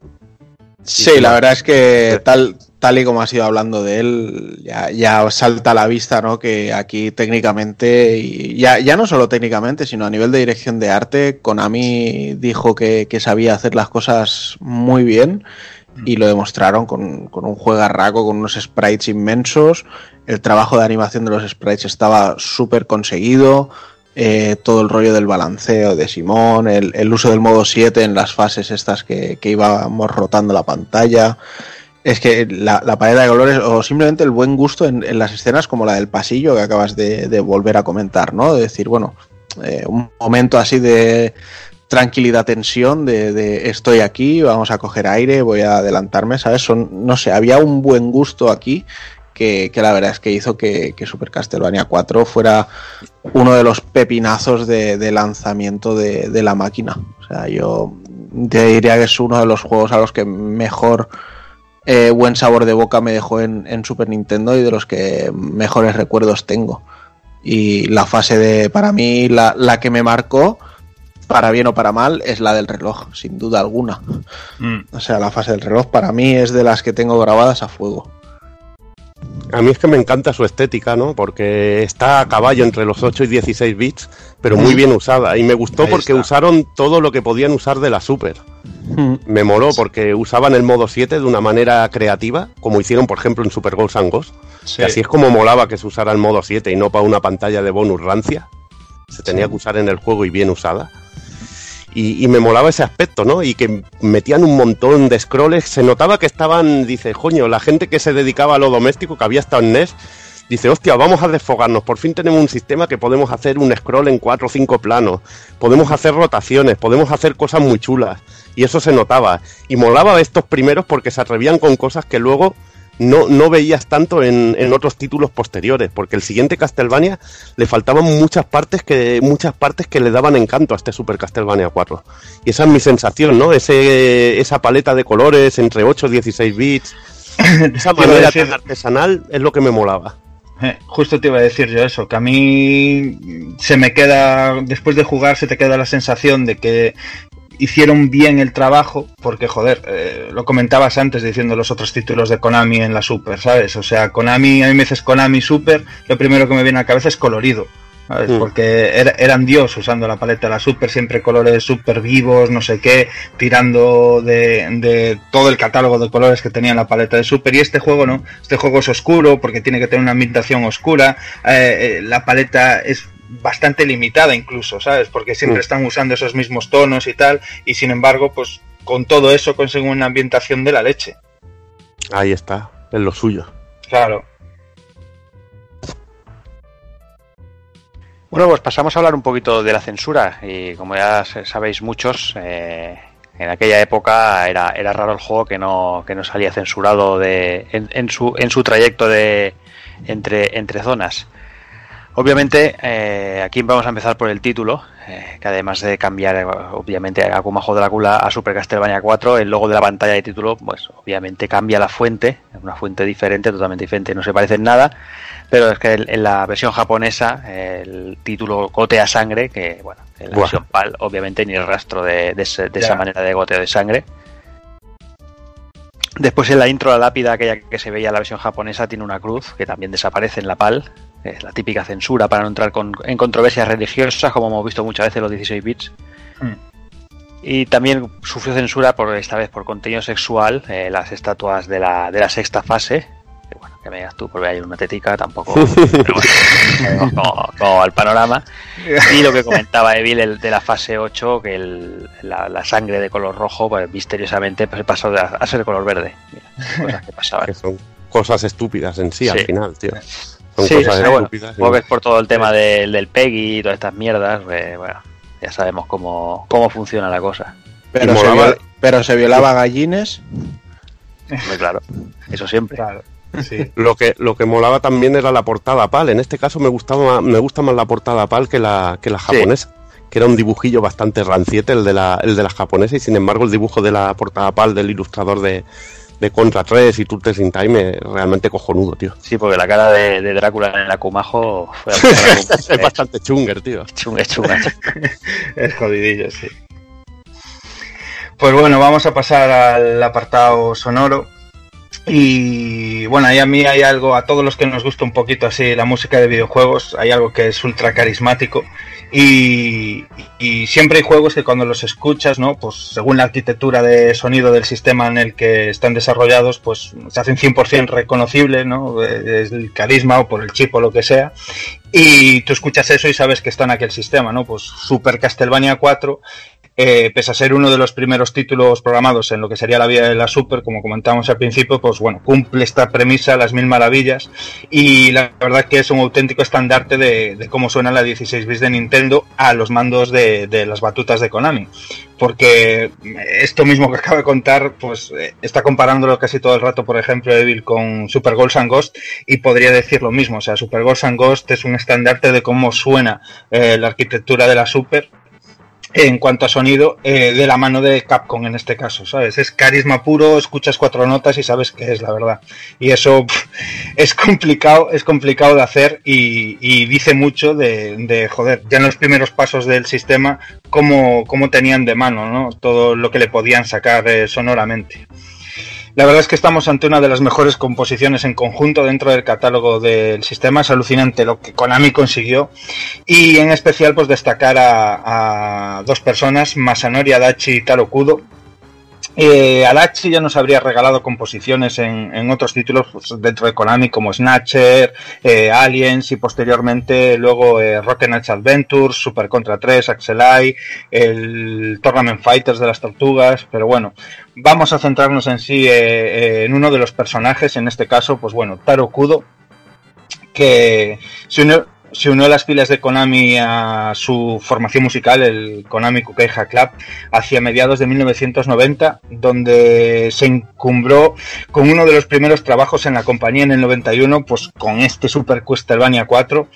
Sí, la verdad es que tal, tal y como has ido hablando de él, ya, salta a la vista, ¿no? Que aquí técnicamente, y ya, ya no solo técnicamente, sino a nivel de dirección de arte, Konami dijo que, que sabía hacer las cosas muy bien y lo demostraron con, con un juegarraco, con unos sprites inmensos. El trabajo de animación de los sprites estaba súper conseguido. Eh, todo el rollo del balanceo de Simón, el, el uso del modo 7 en las fases estas que, que íbamos rotando la pantalla. Es que la, la paleta de colores, o simplemente el buen gusto en, en las escenas como la del pasillo que acabas de, de volver a comentar, ¿no? De decir, bueno, eh, un momento así de tranquilidad, tensión, de, de estoy aquí, vamos a coger aire, voy a adelantarme, ¿sabes? Son, no sé, había un buen gusto aquí que, que la verdad es que hizo que, que Super Castlevania 4 fuera uno de los pepinazos de, de lanzamiento de, de la máquina. O sea, yo te diría que es uno de los juegos a los que mejor eh, buen sabor de boca me dejó en, en Super Nintendo y de los que mejores recuerdos tengo. Y la fase de, para mí, la, la que me marcó, para bien o para mal, es la del reloj, sin duda alguna. Mm. O sea, la fase del reloj para mí es de las que tengo grabadas a fuego. A mí es que me encanta su estética, ¿no? Porque está a caballo entre los 8 y 16 bits, pero muy bien usada. Y me gustó Ahí porque está. usaron todo lo que podían usar de la Super. Me moló porque usaban el modo 7 de una manera creativa, como hicieron, por ejemplo, en Super Ghosts and Ghosts. Sí. Así es como molaba que se usara el modo 7 y no para una pantalla de bonus rancia. Se tenía que usar en el juego y bien usada. Y, me molaba ese aspecto, ¿no? Y que metían un montón de scrolls. Se notaba que estaban, dice, coño, la gente que se dedicaba a lo doméstico, que había estado en NES, dice, hostia, vamos a desfogarnos. Por fin tenemos un sistema que podemos hacer un scroll en cuatro o cinco planos. Podemos hacer rotaciones, podemos hacer cosas muy chulas. Y eso se notaba. Y molaba estos primeros porque se atrevían con cosas que luego no, no veías tanto en, en otros títulos posteriores, porque el siguiente Castlevania le faltaban muchas partes que muchas partes que le daban encanto a este Super Castlevania 4. Y esa es mi sensación, ¿no? Ese, esa paleta de colores entre 8 y 16 bits, [LAUGHS] esa manera decir- tan artesanal es lo que me molaba. Eh, justo te iba a decir yo eso, que a mí se me queda, después de jugar, se te queda la sensación de que hicieron bien el trabajo, porque joder, eh, lo comentabas antes diciendo los otros títulos de Konami en la Super, ¿sabes? O sea, Konami, a mí me dices Konami Super, lo primero que me viene a la cabeza es colorido. ¿sabes? Mm. Porque era- eran Dios usando la paleta de la Super, siempre colores super vivos, no sé qué, tirando de, de todo el catálogo de colores que tenía la paleta de Super. Y este juego no, este juego es oscuro porque tiene que tener una ambientación oscura. eh, eh, la paleta es bastante limitada incluso, ¿sabes? Porque siempre Mm. están usando esos mismos tonos y tal. Y sin embargo, pues con todo eso consiguen una ambientación de la leche. Ahí está, es lo suyo. Claro. Bueno, pues pasamos a hablar un poquito de la censura y como ya sabéis muchos, eh, en aquella época era, era raro el juego que no, que no salía censurado de, en, en su, en su trayecto de entre, entre zonas. Obviamente, eh, aquí vamos a empezar por el título, eh, que además de cambiar, eh, obviamente, a Kumajo de la Cula a Super Castlevania 4, el logo de la pantalla de título, pues obviamente cambia la fuente, es una fuente diferente, totalmente diferente, no se parece en nada, pero es que en en la versión japonesa el título gotea sangre, que bueno, en la Buah. versión PAL obviamente ni rastro de, de ese- de Ya. esa manera de goteo de sangre. Después en la intro la lápida aquella que se veía en la versión japonesa tiene una cruz que también desaparece en la PAL, es la típica censura para no entrar con- en controversias religiosas como hemos visto muchas veces los 16 bits. Mm. Y también sufrió censura por esta vez por contenido sexual, eh, las estatuas de la, de la sexta fase. Que bueno, que me digas tú, porque hay una tetica, tampoco. [LAUGHS] pero bueno, cómo, cómo va el panorama. Y lo que comentaba Evil el de la fase 8, que el- la, la sangre de color rojo, pues misteriosamente pues, pasó de- a ser de color verde. Mira, cosas que pasaban. [LAUGHS] Que son cosas estúpidas en sí, al Sí. final, tío. Son Sí, cosas bueno, estúpidas. y- supongo que es por todo el tema del, del PEGI y todas estas mierdas, pues, bueno, ya sabemos cómo, cómo funciona la cosa. Pero, se, viol- pero se violaba gallines. Hombre, claro, eso siempre. Claro, sí. Lo que, lo que molaba también era la portada PAL. En este caso me gustaba me gusta más la portada PAL que la, que la japonesa. Que era un dibujillo bastante ranciete el de la, el de la japonesa. Y sin embargo, el dibujo de la portada PAL del ilustrador de, de Contra 3 y Turtles in Time es realmente cojonudo, tío. Sí, porque la cara de, de Drácula en el Akumajo fue [LAUGHS] es bastante chunger, tío. Chung- es chunga. [LAUGHS] Es jodidillo, sí. Pues bueno, vamos a pasar al apartado sonoro. Y bueno, ahí a mí hay algo, a todos los que nos gusta un poquito así la música de videojuegos, hay algo que es ultra carismático. Y, siempre hay juegos que cuando los escuchas, ¿no? Pues según la arquitectura de sonido del sistema en el que están desarrollados, pues se hacen 100% reconocibles, ¿no? Es el carisma o por el chip o lo que sea. Y tú escuchas eso y sabes que está en aquel sistema, ¿no? Pues Super Castlevania 4 eh, pese a ser uno de los primeros títulos programados en lo que sería la vida de la Super, como comentábamos al principio, pues bueno, cumple esta premisa las mil maravillas y la verdad que es un auténtico estandarte de, cómo suena la 16 bits de Nintendo a los mandos de, de las batutas de Konami. Porque esto mismo que acabo de contar, pues eh, está comparándolo casi todo el rato, por ejemplo, Evil con Super Ghosts and Ghost y podría decir lo mismo. O sea, Super Ghosts and Ghost es un estandarte de cómo suena eh, la arquitectura de la Super en cuanto a sonido, eh, de la mano de Capcom en este caso, ¿sabes? Es carisma puro, escuchas cuatro notas y sabes que es la verdad. Y eso es complicado, es complicado de hacer y, y dice mucho de, de, joder, ya en los primeros pasos del sistema, cómo, cómo tenían de mano, ¿no? Todo lo que le podían sacar eh, sonoramente. La verdad es que estamos ante una de las mejores composiciones en conjunto dentro del catálogo del sistema. Es alucinante lo que Konami consiguió. Y en especial, pues destacar a, dos personas, Masanori Adachi y Taro Kudo. Eh, Adachi ya nos habría regalado composiciones en, otros títulos pues, dentro de Konami como Snatcher, eh, Aliens y posteriormente luego eh, Rock'n'Edge Adventures, Super Contra 3, Axelai, el Tournament Fighters de las Tortugas, pero bueno, vamos a centrarnos en sí eh, en uno de los personajes, en este caso, pues bueno, Taro Kudo, que se unió, se unió a las filas de Konami a su formación musical, el Konami Kukeiha Club, hacia mediados de 1990, donde se encumbró con uno de los primeros trabajos en la compañía en el 91, pues con este Super Castlevania 4,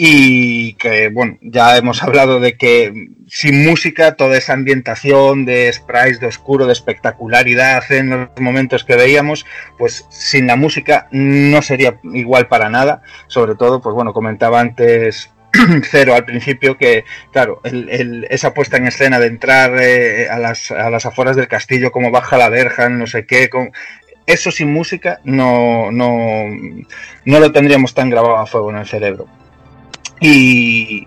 y que, bueno, ya hemos hablado de que sin música, toda esa ambientación de sprites, de oscuro, de espectacularidad en los momentos que veíamos, pues sin la música no sería igual para nada. Sobre todo, pues bueno, comentaba antes [CLEARS THROAT] Cero al principio que, claro, el, el, esa puesta en escena de entrar eh, a, las, a las afueras del castillo, como baja la verja, no sé qué, eso sin música no, no, no lo tendríamos tan grabado a fuego en el cerebro. Y,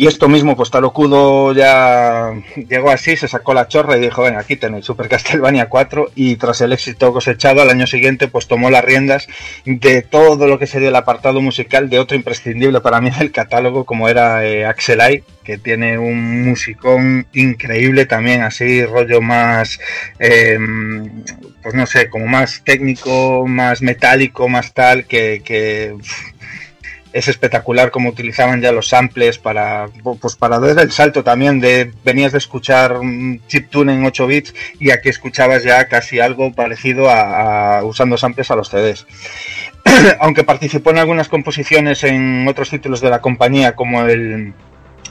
y esto mismo, pues Taro Kudo ya llegó así, se sacó la chorra y dijo, venga, aquí tenéis Super Castlevania 4 y tras el éxito cosechado al año siguiente, pues tomó las riendas de todo lo que sería el apartado musical de otro imprescindible para mí del catálogo, como era eh, Axelai, que tiene un musicón increíble también, así rollo más, eh, pues no sé, como más técnico, más metálico, más tal, que... que es espectacular cómo utilizaban ya los samples para pues para dar el salto también de venías de escuchar un chiptune en 8 bits y aquí escuchabas ya casi algo parecido a, a usando samples a los CDs. [CLEARS THROAT] Aunque participó en algunas composiciones en otros títulos de la compañía como el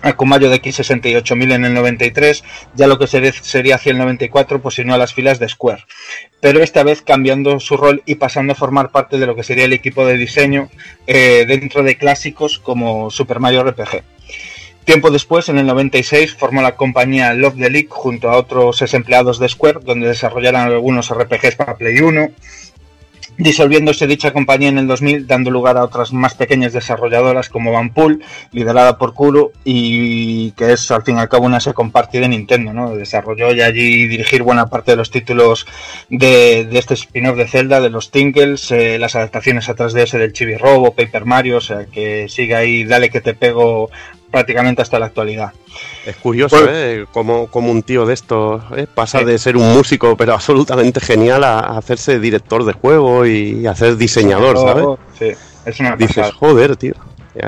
Akumayo de X68000 en el 93, ya lo que sería hacia el 94, pues unió a las filas de Square. Pero esta vez cambiando su rol y pasando a formar parte de lo que sería el equipo de diseño eh, dentro de clásicos como Super Mario RPG. Tiempo después, en el 96, formó la compañía Love the League junto a otros ex empleados de Square, donde desarrollaron algunos RPGs para Play 1, disolviéndose dicha compañía en el 2000, dando lugar a otras más pequeñas desarrolladoras como Vanpool, liderada por Kuro, y que es al fin y al cabo una second party de Nintendo, ¿no? Desarrolló y allí dirigir buena parte de los títulos de, este spin-off de Zelda, de los Tingles, eh, las adaptaciones a 3DS del Chibi Robo, Paper Mario, o sea que sigue ahí, dale que te pego prácticamente hasta la actualidad. Es curioso, pues, ¿eh? Como, como, un tío de estos ¿eh? pasa de ser un músico, pero absolutamente genial, a, a hacerse director de juego y a ser diseñador, ¿sabes? Sí, es una Dices, pasada. joder, tío.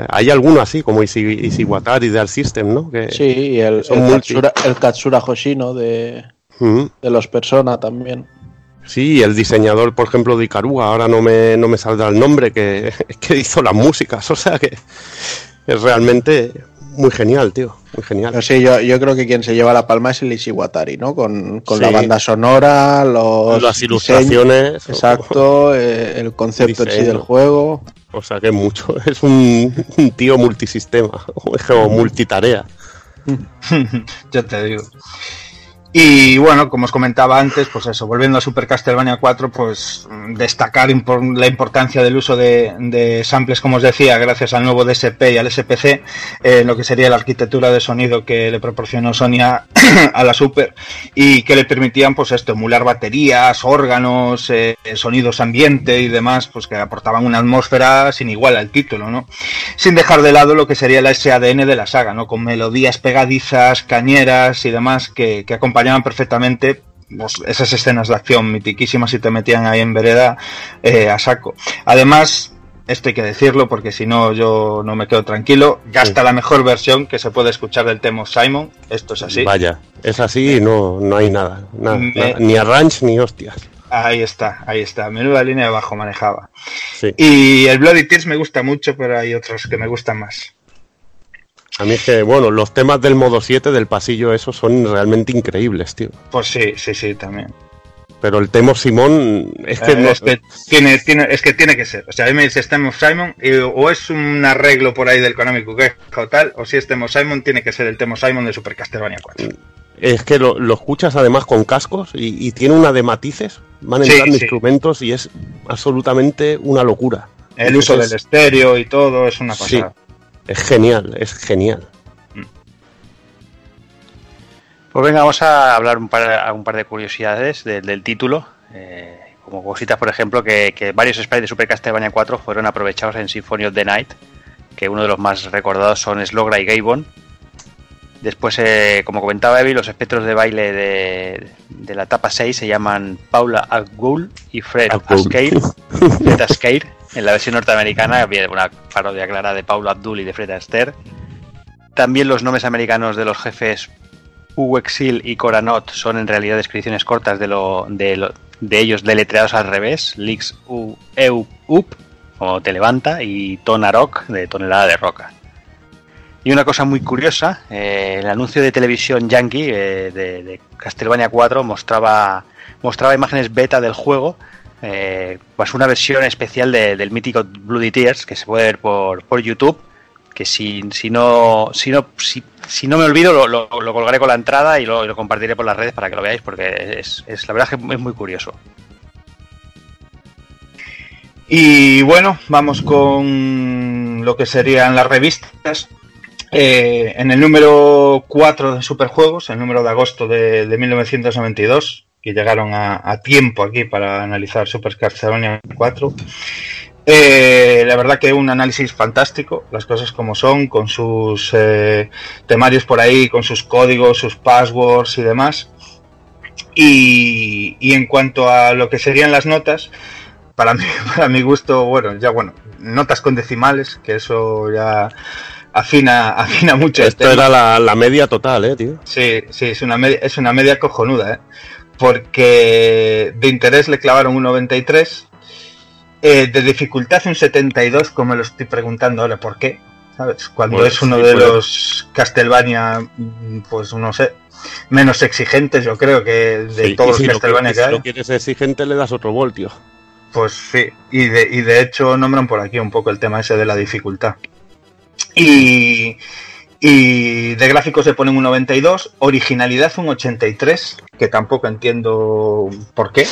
Hay alguno así, como Isiwatari de Art System, ¿no? Que sí, y el, el, Katsura, el, Katsura, Hoshino de, uh -huh. de los Persona también. Sí, el diseñador, por ejemplo, de Icaruga, ahora no me, no me saldrá el nombre, que, [LAUGHS] que hizo las músicas, o sea que es realmente muy genial, tío, muy genial. Pero sí, yo, yo creo que quien se lleva la palma es el Ishiwatari, ¿no? Con, con la banda sonora, los Las diseños, ilustraciones. exacto, eh, el concepto en sí del juego. O sea que es mucho, [LAUGHS] es un, un tío multisistema, [LAUGHS] o multitarea. [LAUGHS] Yo te digo. Y bueno, como os comentaba antes, pues eso, volviendo a Super Castlevania 4, pues mm, destacar la importancia del uso de, samples, como os decía, gracias al nuevo DSP y al SPC, eh, lo que sería la arquitectura de sonido que le proporcionó Sony [COUGHS] a, la Super y que le permitían, pues esto, emular baterías, órganos, eh, sonidos ambiente y demás, pues que aportaban una atmósfera sin igual al título, ¿no? sin dejar de lado lo que sería la SADN de la saga, ¿no? Con melodías pegadizas, cañeras y demás que, que acompañaban perfectamente pues, esas escenas de acción mitiquísimas y te metían ahí en vereda eh, a saco. Además, esto hay que decirlo porque si no yo no me quedo tranquilo, ya está la mejor versión que se puede escuchar del tema Simon, esto es así. Vaya, es así y no, no hay nada, nada, Me- nada, ni arrange ni hostias. Ahí está, ahí está, menuda línea de bajo manejaba. Sí. Y el Bloody Tears me gusta mucho, pero hay otros que me gustan más. A mí es que, bueno, los temas del modo 7 del pasillo, esos son realmente increíbles, tío. Pues sí, sí, sí, también. Pero el Temo Simón es que, Eh, no- es, que tiene, tiene, es que tiene que ser. O sea, a mí me dice Stem of Simon, y o es un arreglo por ahí del Konami que o tal, o si es Temo Simon, tiene que ser el Temo Simon de Super Castlevania 4. es que lo, lo escuchas además con cascos y, y tiene una de matices, van entrando sí. instrumentos y es absolutamente una locura. El uso del estéreo y todo es una Sí, pasada. Es genial, es genial. Pues venga, vamos a hablar un par, a un par de curiosidades del- del título. eh, como cositas, por ejemplo, que, que varios sprites de Super Castlevania 4 fueron aprovechados en Symphony of the Night, que uno de los más recordados son Slogra y Gaibon. Después, eh, como comentaba Evi, los espectros de baile de, de la etapa 6 se llaman Paula Abgul y Fred. Askeir. [LAUGHS] Fred Askeir. En la versión norteamericana había una parodia clara de Paula Abdul y de Fred Astaire. También los nombres americanos de los jefes Uwexil y Coranot son en realidad descripciones cortas de, lo, de, lo- de ellos deletreados al revés. Lix U, Eu, Up, o te levanta, y Tonarok, de tonelada de roca. Y una cosa muy curiosa, eh, el anuncio de televisión yankee eh, de, de Castlevania 4 mostraba, mostraba imágenes beta del juego, eh, pues una versión especial de- del mítico Bloody Tears que se puede ver por, YouTube, que si, si no si no si, no me olvido lo, colgaré con la entrada y lo, compartiré por las redes para que lo veáis porque es, es la verdad que es muy curioso. Y bueno, vamos con lo que serían las revistas. Eh, en el número 4 de Superjuegos, el número de agosto de, de 1992, que llegaron a, a tiempo aquí para analizar Super Castlevania 4. Eh, la verdad que un análisis fantástico, las cosas como son, con sus eh, temarios por ahí, con sus códigos, sus passwords y demás. Y, y en cuanto a lo que serían las notas, para [LAUGHS] mí, para mi gusto, bueno, ya bueno, notas con decimales, que eso ya afina, afina mucho el Esto tema. era la, la media total, eh, tío. Sí, sí, es una media, es una media cojonuda, ¿eh? Porque de interés le clavaron un 93, eh, de dificultad un 72, como me lo estoy preguntando ahora, ¿por qué? ¿Sabes? Cuando Pues, es uno sí, de puede. los Castlevania, mm, pues no sé, menos exigentes, yo creo que de Sí, todos los si lo Castlevania que si hay. lo quieres exigente, le das otro voltio. Pues sí, y de, y de hecho nombran por aquí un poco el tema ese de la dificultad. Y, y de gráficos se ponen un 92, originalidad un 83, que tampoco entiendo por qué.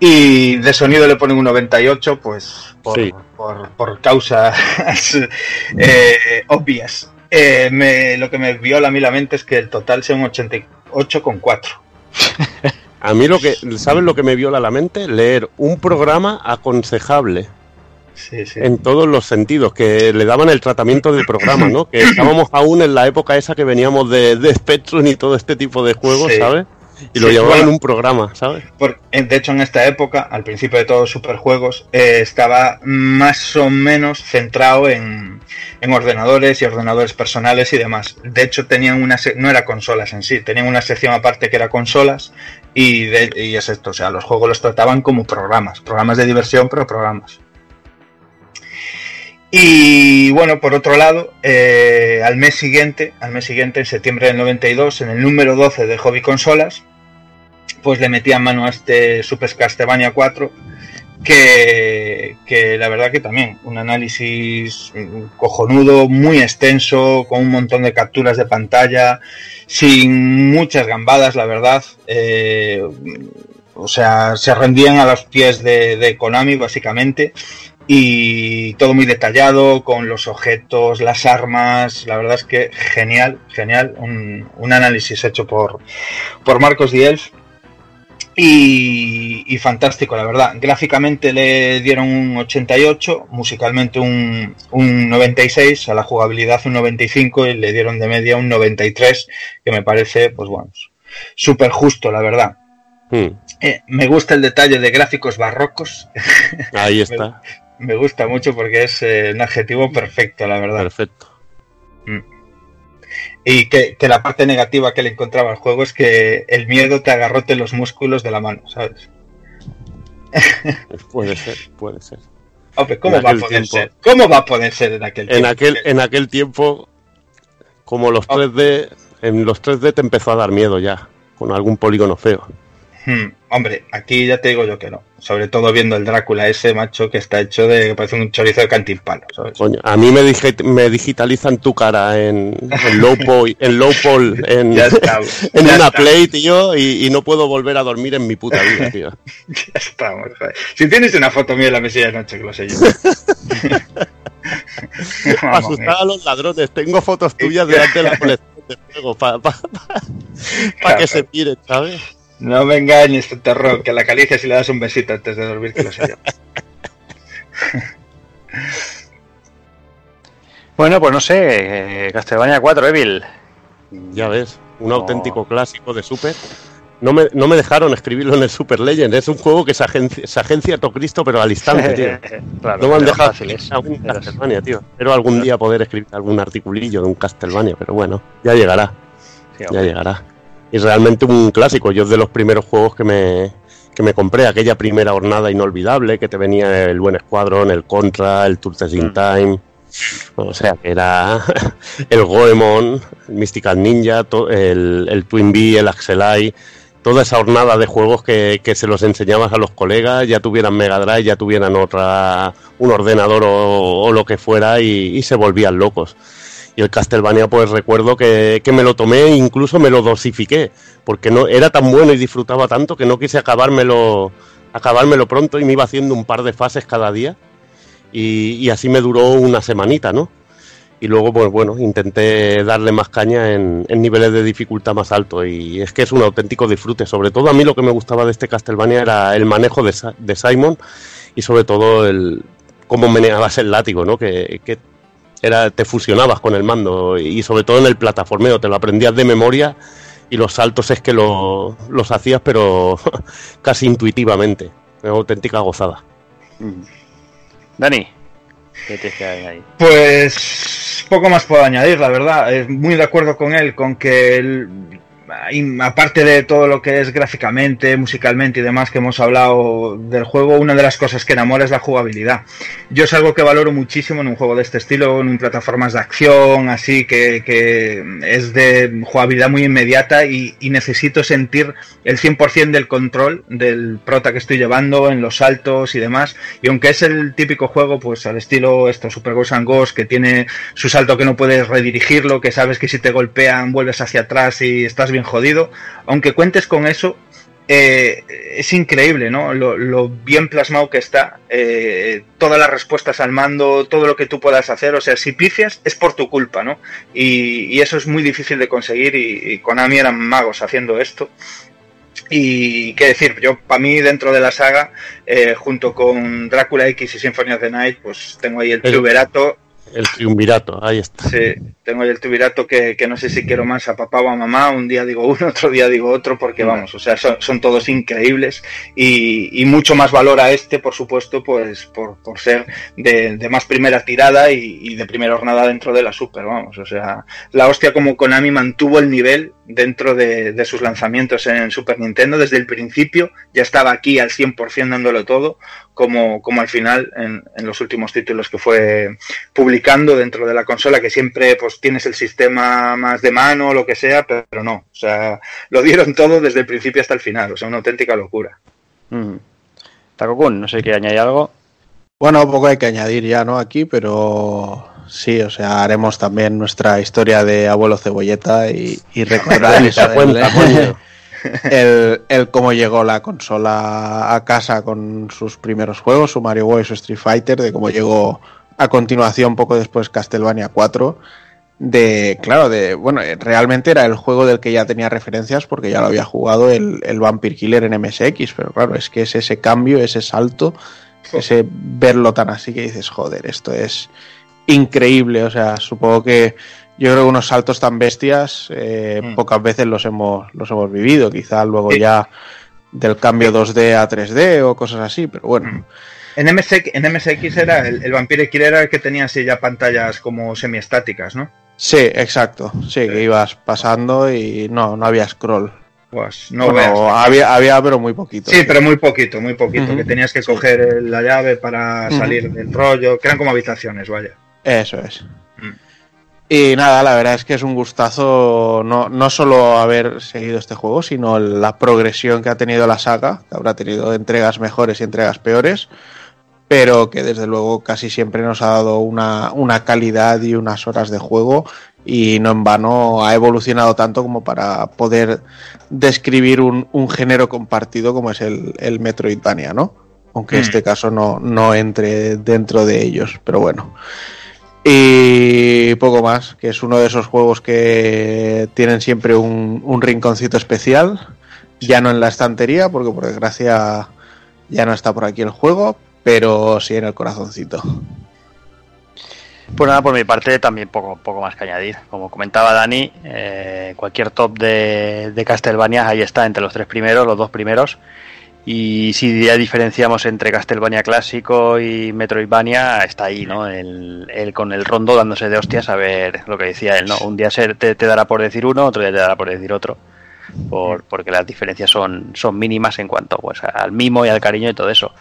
Y de sonido le ponen un 98, pues por, Sí. por, por causas [LAUGHS] eh, obvias. Eh, me- lo que me viola a mí la mente es que el total sea un 88,4. [LAUGHS] A mí lo que, ¿sabes lo que me viola la mente? Leer un programa aconsejable Sí, sí. en todos los sentidos, que le daban el tratamiento del programa, ¿no? Que estábamos aún en la época esa que veníamos de, de Spectrum y todo este tipo de juegos, Sí. ¿sabes? Y lo bueno. un programa, ¿sabes? Por- en- de hecho, en esta época, al principio de todos los superjuegos, eh, estaba más o menos centrado en, en ordenadores y ordenadores personales y demás. De hecho, tenían una no era consolas en sí, tenían una sección aparte que era consolas Y, de- y es esto, o sea, los juegos los trataban como programas, programas de diversión, pero programas. Y bueno, por otro lado, eh, al mes siguiente, al mes siguiente, en septiembre del 92, en el número 12 de Hobby Consolas, pues le metían mano a este Super Castlevania 4, que, que la verdad que también, un análisis cojonudo, muy extenso, con un montón de capturas de pantalla, sin muchas gambadas, la verdad. eh, o sea, se rendían a los pies de Konami, básicamente y todo muy detallado con los objetos, las armas, la verdad es que genial, genial, un, un análisis hecho por, por Marcos Dielf y, y fantástico, la verdad. Gráficamente le dieron un 88, musicalmente un, un 96, a la jugabilidad un 95 y le dieron de media un 93, que me parece, pues bueno, súper justo, la verdad. Hmm, Eh, me gusta el detalle de gráficos barrocos. Ahí [LAUGHS] está. Me gusta mucho porque es eh, un adjetivo perfecto, la verdad. Perfecto. Mm. Y que, que la parte negativa que le encontraba al juego es que el miedo te agarrote los músculos de la mano, ¿sabes? Puede ser, puede ser. Hombre, ¿cómo En va a poder tiempo- ser? ¿Cómo va a poder ser en aquel En tiempo? aquel, en aquel tiempo, como los 3D, en los 3D te empezó a dar miedo ya, con algún polígono feo. Hmm, Hombre, aquí ya te digo yo que no. Sobre todo viendo el Drácula ese macho que está hecho de que parece un chorizo de cantimpalo, ¿sabes? Coño, a mí me, digi- me digitalizan tu cara en, en low en low en, Ya estamos, [LAUGHS] en ya una estamos. play, tío, y, y no puedo volver a dormir en mi puta vida, [LAUGHS] tío. Ya estamos, joder. Si tienes una foto mía en la mesilla de noche, que lo sé yo. [LAUGHS] Asustar a los ladrones, tengo fotos tuyas delante de la colección de juegos, para Claro. que se miren, ¿sabes? No me engañes, terror, que la acaricias y le das un besito antes de dormir, que lo sé yo. [LAUGHS] Bueno, pues no sé, eh, Castlevania 4, Evil. Ya ves, un auténtico clásico de Super. No me, no me dejaron escribirlo en el Super Legend. Es un juego que se agencia, se agencia a todo Cristo, pero al instante, tío. [LAUGHS] Claro, no me han dejado fáciles. algún Castlevania, tío. Pero algún día poder escribir algún articulillo de un Castlevania, pero bueno, ya llegará. Sí, Ya llegará. Y realmente un clásico. Yo es de los primeros juegos que me, que me compré. Aquella primera jornada inolvidable que te venía el Buen Escuadrón, el Contra, el Turtles in Time. O sea, que era [LAUGHS] el Goemon, el Mystical Ninja, el, el Twin Bee, el Axelai. Toda esa jornada de juegos que, que se los enseñabas a los colegas, ya tuvieran Mega Drive, ya tuvieran otra, un ordenador o, o lo que fuera, y, y se volvían locos. Y el Castlevania, pues recuerdo que, que me lo tomé e incluso me lo dosifiqué, porque no era tan bueno y disfrutaba tanto que no quise acabármelo, acabármelo pronto y me iba haciendo un par de fases cada día. Y, y así me duró una semanita, ¿no? Y luego, pues bueno, intenté darle más caña en, niveles de dificultad más alto. Y es que es un auténtico disfrute. Sobre todo a mí lo que me gustaba de este Castlevania era el manejo de, de Simon y sobre todo el cómo meneabas el látigo, ¿no? Que era, te fusionabas con el mando y sobre todo en el plataformeo, te lo aprendías de memoria y los saltos es que lo- los hacías pero [LAUGHS] casi intuitivamente. Una auténtica gozada. Dani, ¿qué te queda ahí? Pues poco más puedo añadir, la verdad. Eh, Muy de acuerdo con él, con que el- aparte de todo lo que es gráficamente, musicalmente y demás que hemos hablado del juego, una de las cosas que enamora es la jugabilidad. Yo es algo que valoro muchísimo en un juego de este estilo, en plataformas de acción, así que, es de jugabilidad muy inmediata y, y necesito sentir el 100% del control del prota que estoy llevando en los saltos y demás. Y aunque es el típico juego, pues al estilo esto Super Ghost and Ghost, que tiene su salto que no puedes redirigirlo, que sabes que si te golpean vuelves hacia atrás y estás bien jodido, aunque cuentes con eso, eh, es increíble, ¿no? Lo, lo bien plasmado que está, eh, todas las respuestas al mando, todo lo que tú puedas hacer, o sea, si pifias es por tu culpa, ¿no? Y, y eso es muy difícil de conseguir y, y Konami eran magos haciendo esto. Y qué decir, yo para mí dentro de la saga, eh, junto con Drácula X y Symphony of the Night, pues tengo ahí el triunvirato, El triunvirato, ahí está. Sí, tengo el tubirato que, que no sé si quiero más a papá o a mamá. Un día digo uno, [LAUGHS] otro día digo otro, porque vamos, o sea, son, son todos increíbles y, y mucho más valor a este, por supuesto, pues por, por ser de, de más primera tirada y, y de primera jornada dentro de la Super, vamos. O sea, la hostia como Konami mantuvo el nivel dentro de, de sus lanzamientos en Super Nintendo. Desde el principio ya estaba aquí al 100% dándolo todo, como, como al final en, en los últimos títulos que fue publicando dentro de la consola, que siempre pues tienes el sistema más de mano o lo que sea, pero no. O sea, lo dieron todo desde el principio hasta el final. O sea, una auténtica locura. Mm. Takokun, no sé qué añadir algo. Bueno, poco hay que añadir ya, ¿no? Aquí, pero sí, o sea, haremos también nuestra historia de abuelo cebolleta y, y recordar eso, [LAUGHS] el, el cómo llegó la consola a casa con sus primeros juegos, su Mario Bros. su Street Fighter, de cómo llegó a continuación poco después Castlevania 4. De, claro, de, bueno, eh, realmente era el juego del que ya tenía referencias porque ya lo había jugado el, el Vampire Killer en MSX, pero claro, es que es ese cambio, ese salto, ese verlo tan así que dices, joder, esto es increíble, o sea, supongo que yo creo que unos saltos tan bestias eh, Mm. pocas veces los hemos, los hemos vivido, quizá luego Sí. ya del cambio 2D a 3D o cosas así, pero bueno. En MSX, en MSX era el, el Vampire Killer era el que tenía así ya pantallas como semiestáticas, ¿no? Sí, exacto, sí, que ibas pasando y no, no había scroll. Pues no Bueno, veas. había, había, pero muy poquito. Sí, pero muy poquito, muy poquito. Que tenías que coger la llave para salir del rollo, que eran como habitaciones, vaya. Eso es. Mm. Y nada, la verdad es que es un gustazo no, no solo haber seguido este juego, sino la progresión que ha tenido la saga, que habrá tenido entregas mejores y entregas peores, pero que desde luego casi siempre nos ha dado una, una calidad y unas horas de juego y no en vano ha evolucionado tanto como para poder describir un, un género compartido como es el, el Metroidvania, ¿no? Aunque en Mm. este caso no, no entre dentro de ellos, pero bueno. Y poco más, que es uno de esos juegos que tienen siempre un, un rinconcito especial, ya no en la estantería, porque por desgracia ya no está por aquí el juego, pero sí en el corazoncito. Pues nada, por mi parte también poco, poco más que añadir. Como comentaba Dani, eh, cualquier top de, de Castlevania ahí está entre los tres primeros, los dos primeros. Y si ya diferenciamos entre Castlevania clásico y Metroidvania, está ahí, ¿no? El, el con el rondo dándose de hostias a ver lo que decía él, ¿no? Un día se, te, te dará por decir uno, otro día te dará por decir otro. Por, porque las diferencias son, son mínimas en cuanto pues, al mimo y al cariño y todo eso.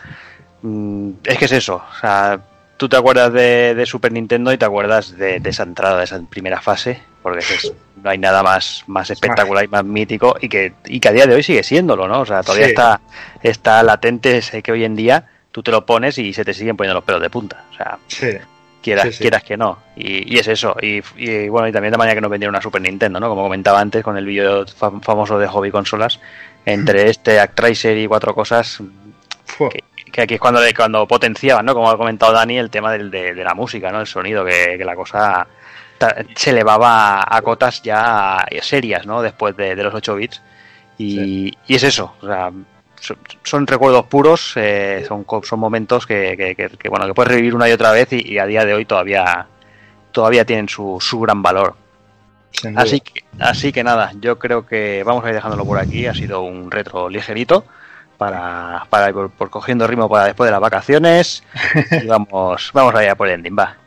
Mm, es que es eso. O sea, tú te acuerdas de, de Super Nintendo y te acuerdas de, de esa entrada, de esa primera fase, porque es- no hay nada más, más espectacular y más mítico y que, y que a día de hoy sigue siéndolo, ¿no? O sea, todavía Sí. está, está latente ese que hoy en día tú te lo pones y se te siguen poniendo los pelos de punta. O sea, Sí. quieras, Sí, quieras que no. Y, y es eso. Y, y, bueno, y también de manera que nos vendieron una Super Nintendo, ¿no? Como comentaba antes con el vídeo fam- famoso de Hobby Consolas, entre este Actracer y cuatro cosas, que, que aquí es cuando, cuando potenciaban, ¿no? Como ha comentado Dani, el tema del, de, de la música, ¿no? El sonido, que, que la cosa se elevaba a, cotas ya serias, ¿no? Después de, de los 8 bits. Y, y es eso, o sea, son, son recuerdos puros, eh, son, son momentos que, que- que- que, bueno, que puedes revivir una y otra vez y, y a día de hoy todavía, todavía tienen su, su gran valor. Así que, así que nada, yo creo que vamos a ir dejándolo por aquí. Ha sido un retro ligerito para, para ir por, por cogiendo ritmo para después de las vacaciones. [LAUGHS] Y vamos, vamos allá por el ending, va.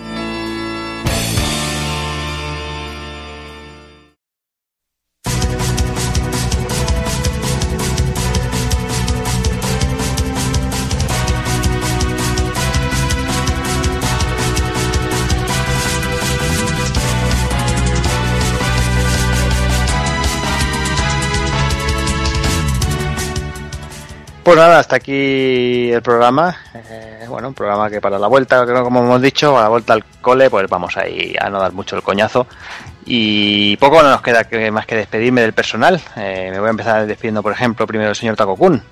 Pues nada, hasta aquí el programa. Eh, bueno, un programa que para la vuelta, creo como hemos dicho, a la vuelta al cole, pues vamos ahí a no dar mucho el coñazo. Y poco no nos queda que- más que despedirme del personal. Eh, me voy a empezar despidiendo, por ejemplo, primero el señor Takokun.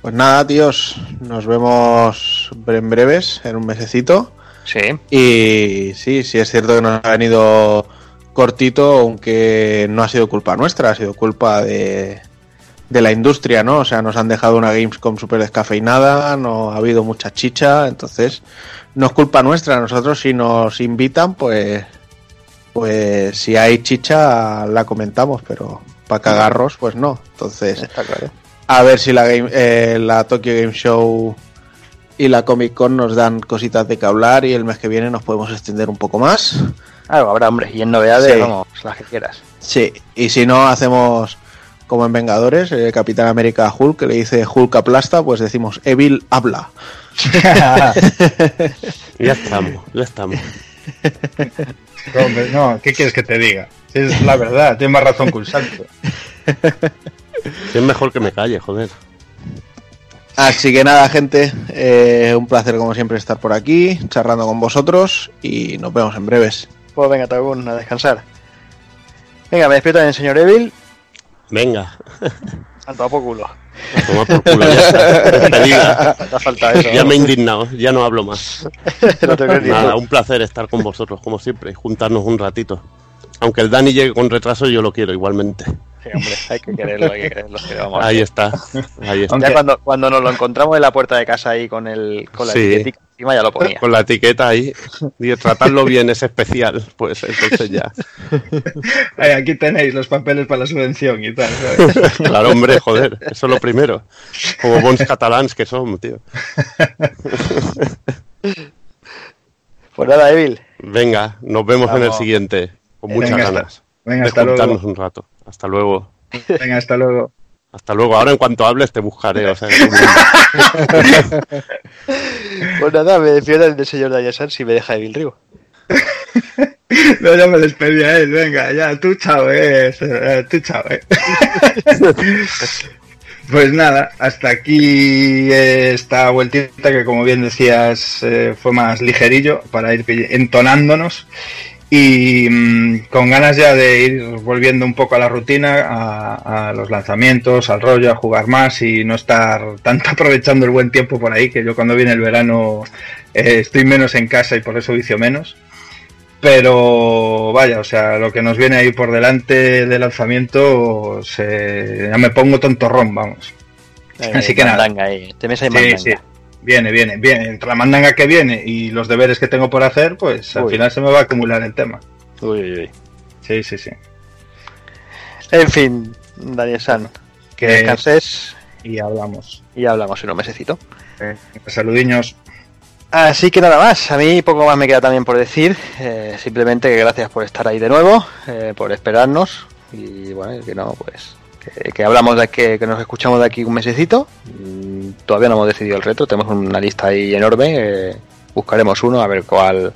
Pues nada, tíos, nos vemos en breves, en un mesecito. Sí. Y sí, sí es cierto que nos ha venido cortito, aunque no ha sido culpa nuestra, ha sido culpa de, de la industria, ¿no? O sea, nos han dejado una Gamescom súper descafeinada, no ha habido mucha chicha, entonces no es culpa nuestra. Nosotros si nos invitan, pues pues si hay chicha la comentamos, pero para cagarros, pues no. Entonces, Está claro. a ver si la, game, eh, la Tokyo Game Show y la Comic Con nos dan cositas de que hablar y el mes que viene nos podemos extender un poco más. Algo habrá, hombre. Y en novedades, Sí. vamos, las que quieras. Sí, y si no hacemos como en Vengadores, el Capitán América Hulk, que le dice Hulk aplasta, pues decimos Evil habla. [LAUGHS] Ya estamos, ya estamos. Hombre, no, ¿qué quieres que te diga? Si es la verdad, tienes más razón que un santo. Si es mejor que me calle, joder. Así que nada, gente, eh, un placer como siempre estar por aquí, charlando con vosotros y nos vemos en breves. Pues venga, Tagun, a descansar. Venga, me despierto en el señor Evil. Venga, [LAUGHS] Tanto a por culo. por culo, ya está. [LAUGHS] Te ha faltado eso. Ya me he indignado, ya no hablo más. [LAUGHS] No te Nada, un placer estar con vosotros, como siempre, y juntarnos un ratito. Aunque el Dani llegue con retraso, yo lo quiero igualmente. Sí, hombre, hay que quererlo, hay que quererlo. que vamos. Ahí está, ahí está. Ya cuando, cuando nos lo encontramos en la puerta de casa ahí con, el, con la Sí. etiquetica encima ya lo ponía. Con la etiqueta ahí, y tratarlo bien es especial, pues entonces ya. Ay, aquí tenéis los papeles para la subvención y tal. ¿sabes? [LAUGHS] Claro, hombre, joder, eso es lo primero. Como bons catalans que son, tío. Pues nada, Evil. Venga, nos vemos en el siguiente, con muchas Venga, ganas venga, de hasta luego. un rato. Hasta luego. Venga, hasta luego. Hasta luego. Ahora en cuanto hables te buscaré. O sea, [LAUGHS] Pues nada, me defiendo del señor Dayasan si me deja Evil Río. No, ya me despedí a él, venga, ya, tú chao, eh, eh, tú chao, eh. [LAUGHS] Pues nada, hasta aquí eh, esta vueltita que como bien decías eh, fue más ligerillo para ir entonándonos y mm, con ganas ya de ir volviendo un poco a la rutina, a, a los lanzamientos, al rollo, a jugar más y no estar tanto [LAUGHS] aprovechando el buen tiempo por ahí, que yo cuando viene el verano eh, estoy menos en casa y por eso vicio menos. Pero vaya, o sea, lo que nos viene ahí por delante de lanzamiento, se- ya me pongo tontorrón, vamos. Así que nada. ahí. Este mes hay Sí, mandanga. sí. Viene, viene, viene. Entre la mandanga que viene y los deberes que tengo por hacer, pues al Uy. final se me va a acumular el tema. Uy, uy, uy. Sí, sí, sí. En fin, Daniel San, que descanses Y hablamos. y hablamos en un mesecito. Eh, saludiños. Así que nada más, a mí poco más me queda también por decir, eh, simplemente que gracias por estar ahí de nuevo, eh, por esperarnos y bueno, que no, pues que, que hablamos de que, que nos escuchamos de aquí un mesecito, Mm, todavía no hemos decidido el reto, tenemos una lista ahí enorme, eh, buscaremos uno a ver cuál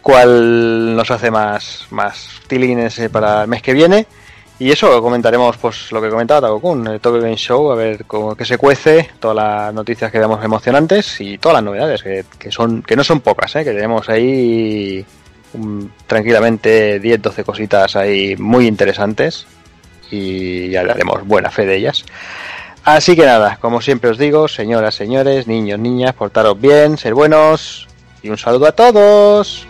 cuál nos hace más más tilines eh, para el mes que viene. Y eso comentaremos pues lo que comentaba Takokun, el Tokyo Game Show, a ver cómo que se cuece, todas las noticias que veamos emocionantes y todas las novedades que, que son que no son pocas, ¿eh? que tenemos ahí tranquilamente 10, 12 cositas ahí muy interesantes y haremos buena fe de ellas. Así que nada, como siempre os digo, señoras, señores, niños, niñas, portaros bien, ser buenos y un saludo a todos.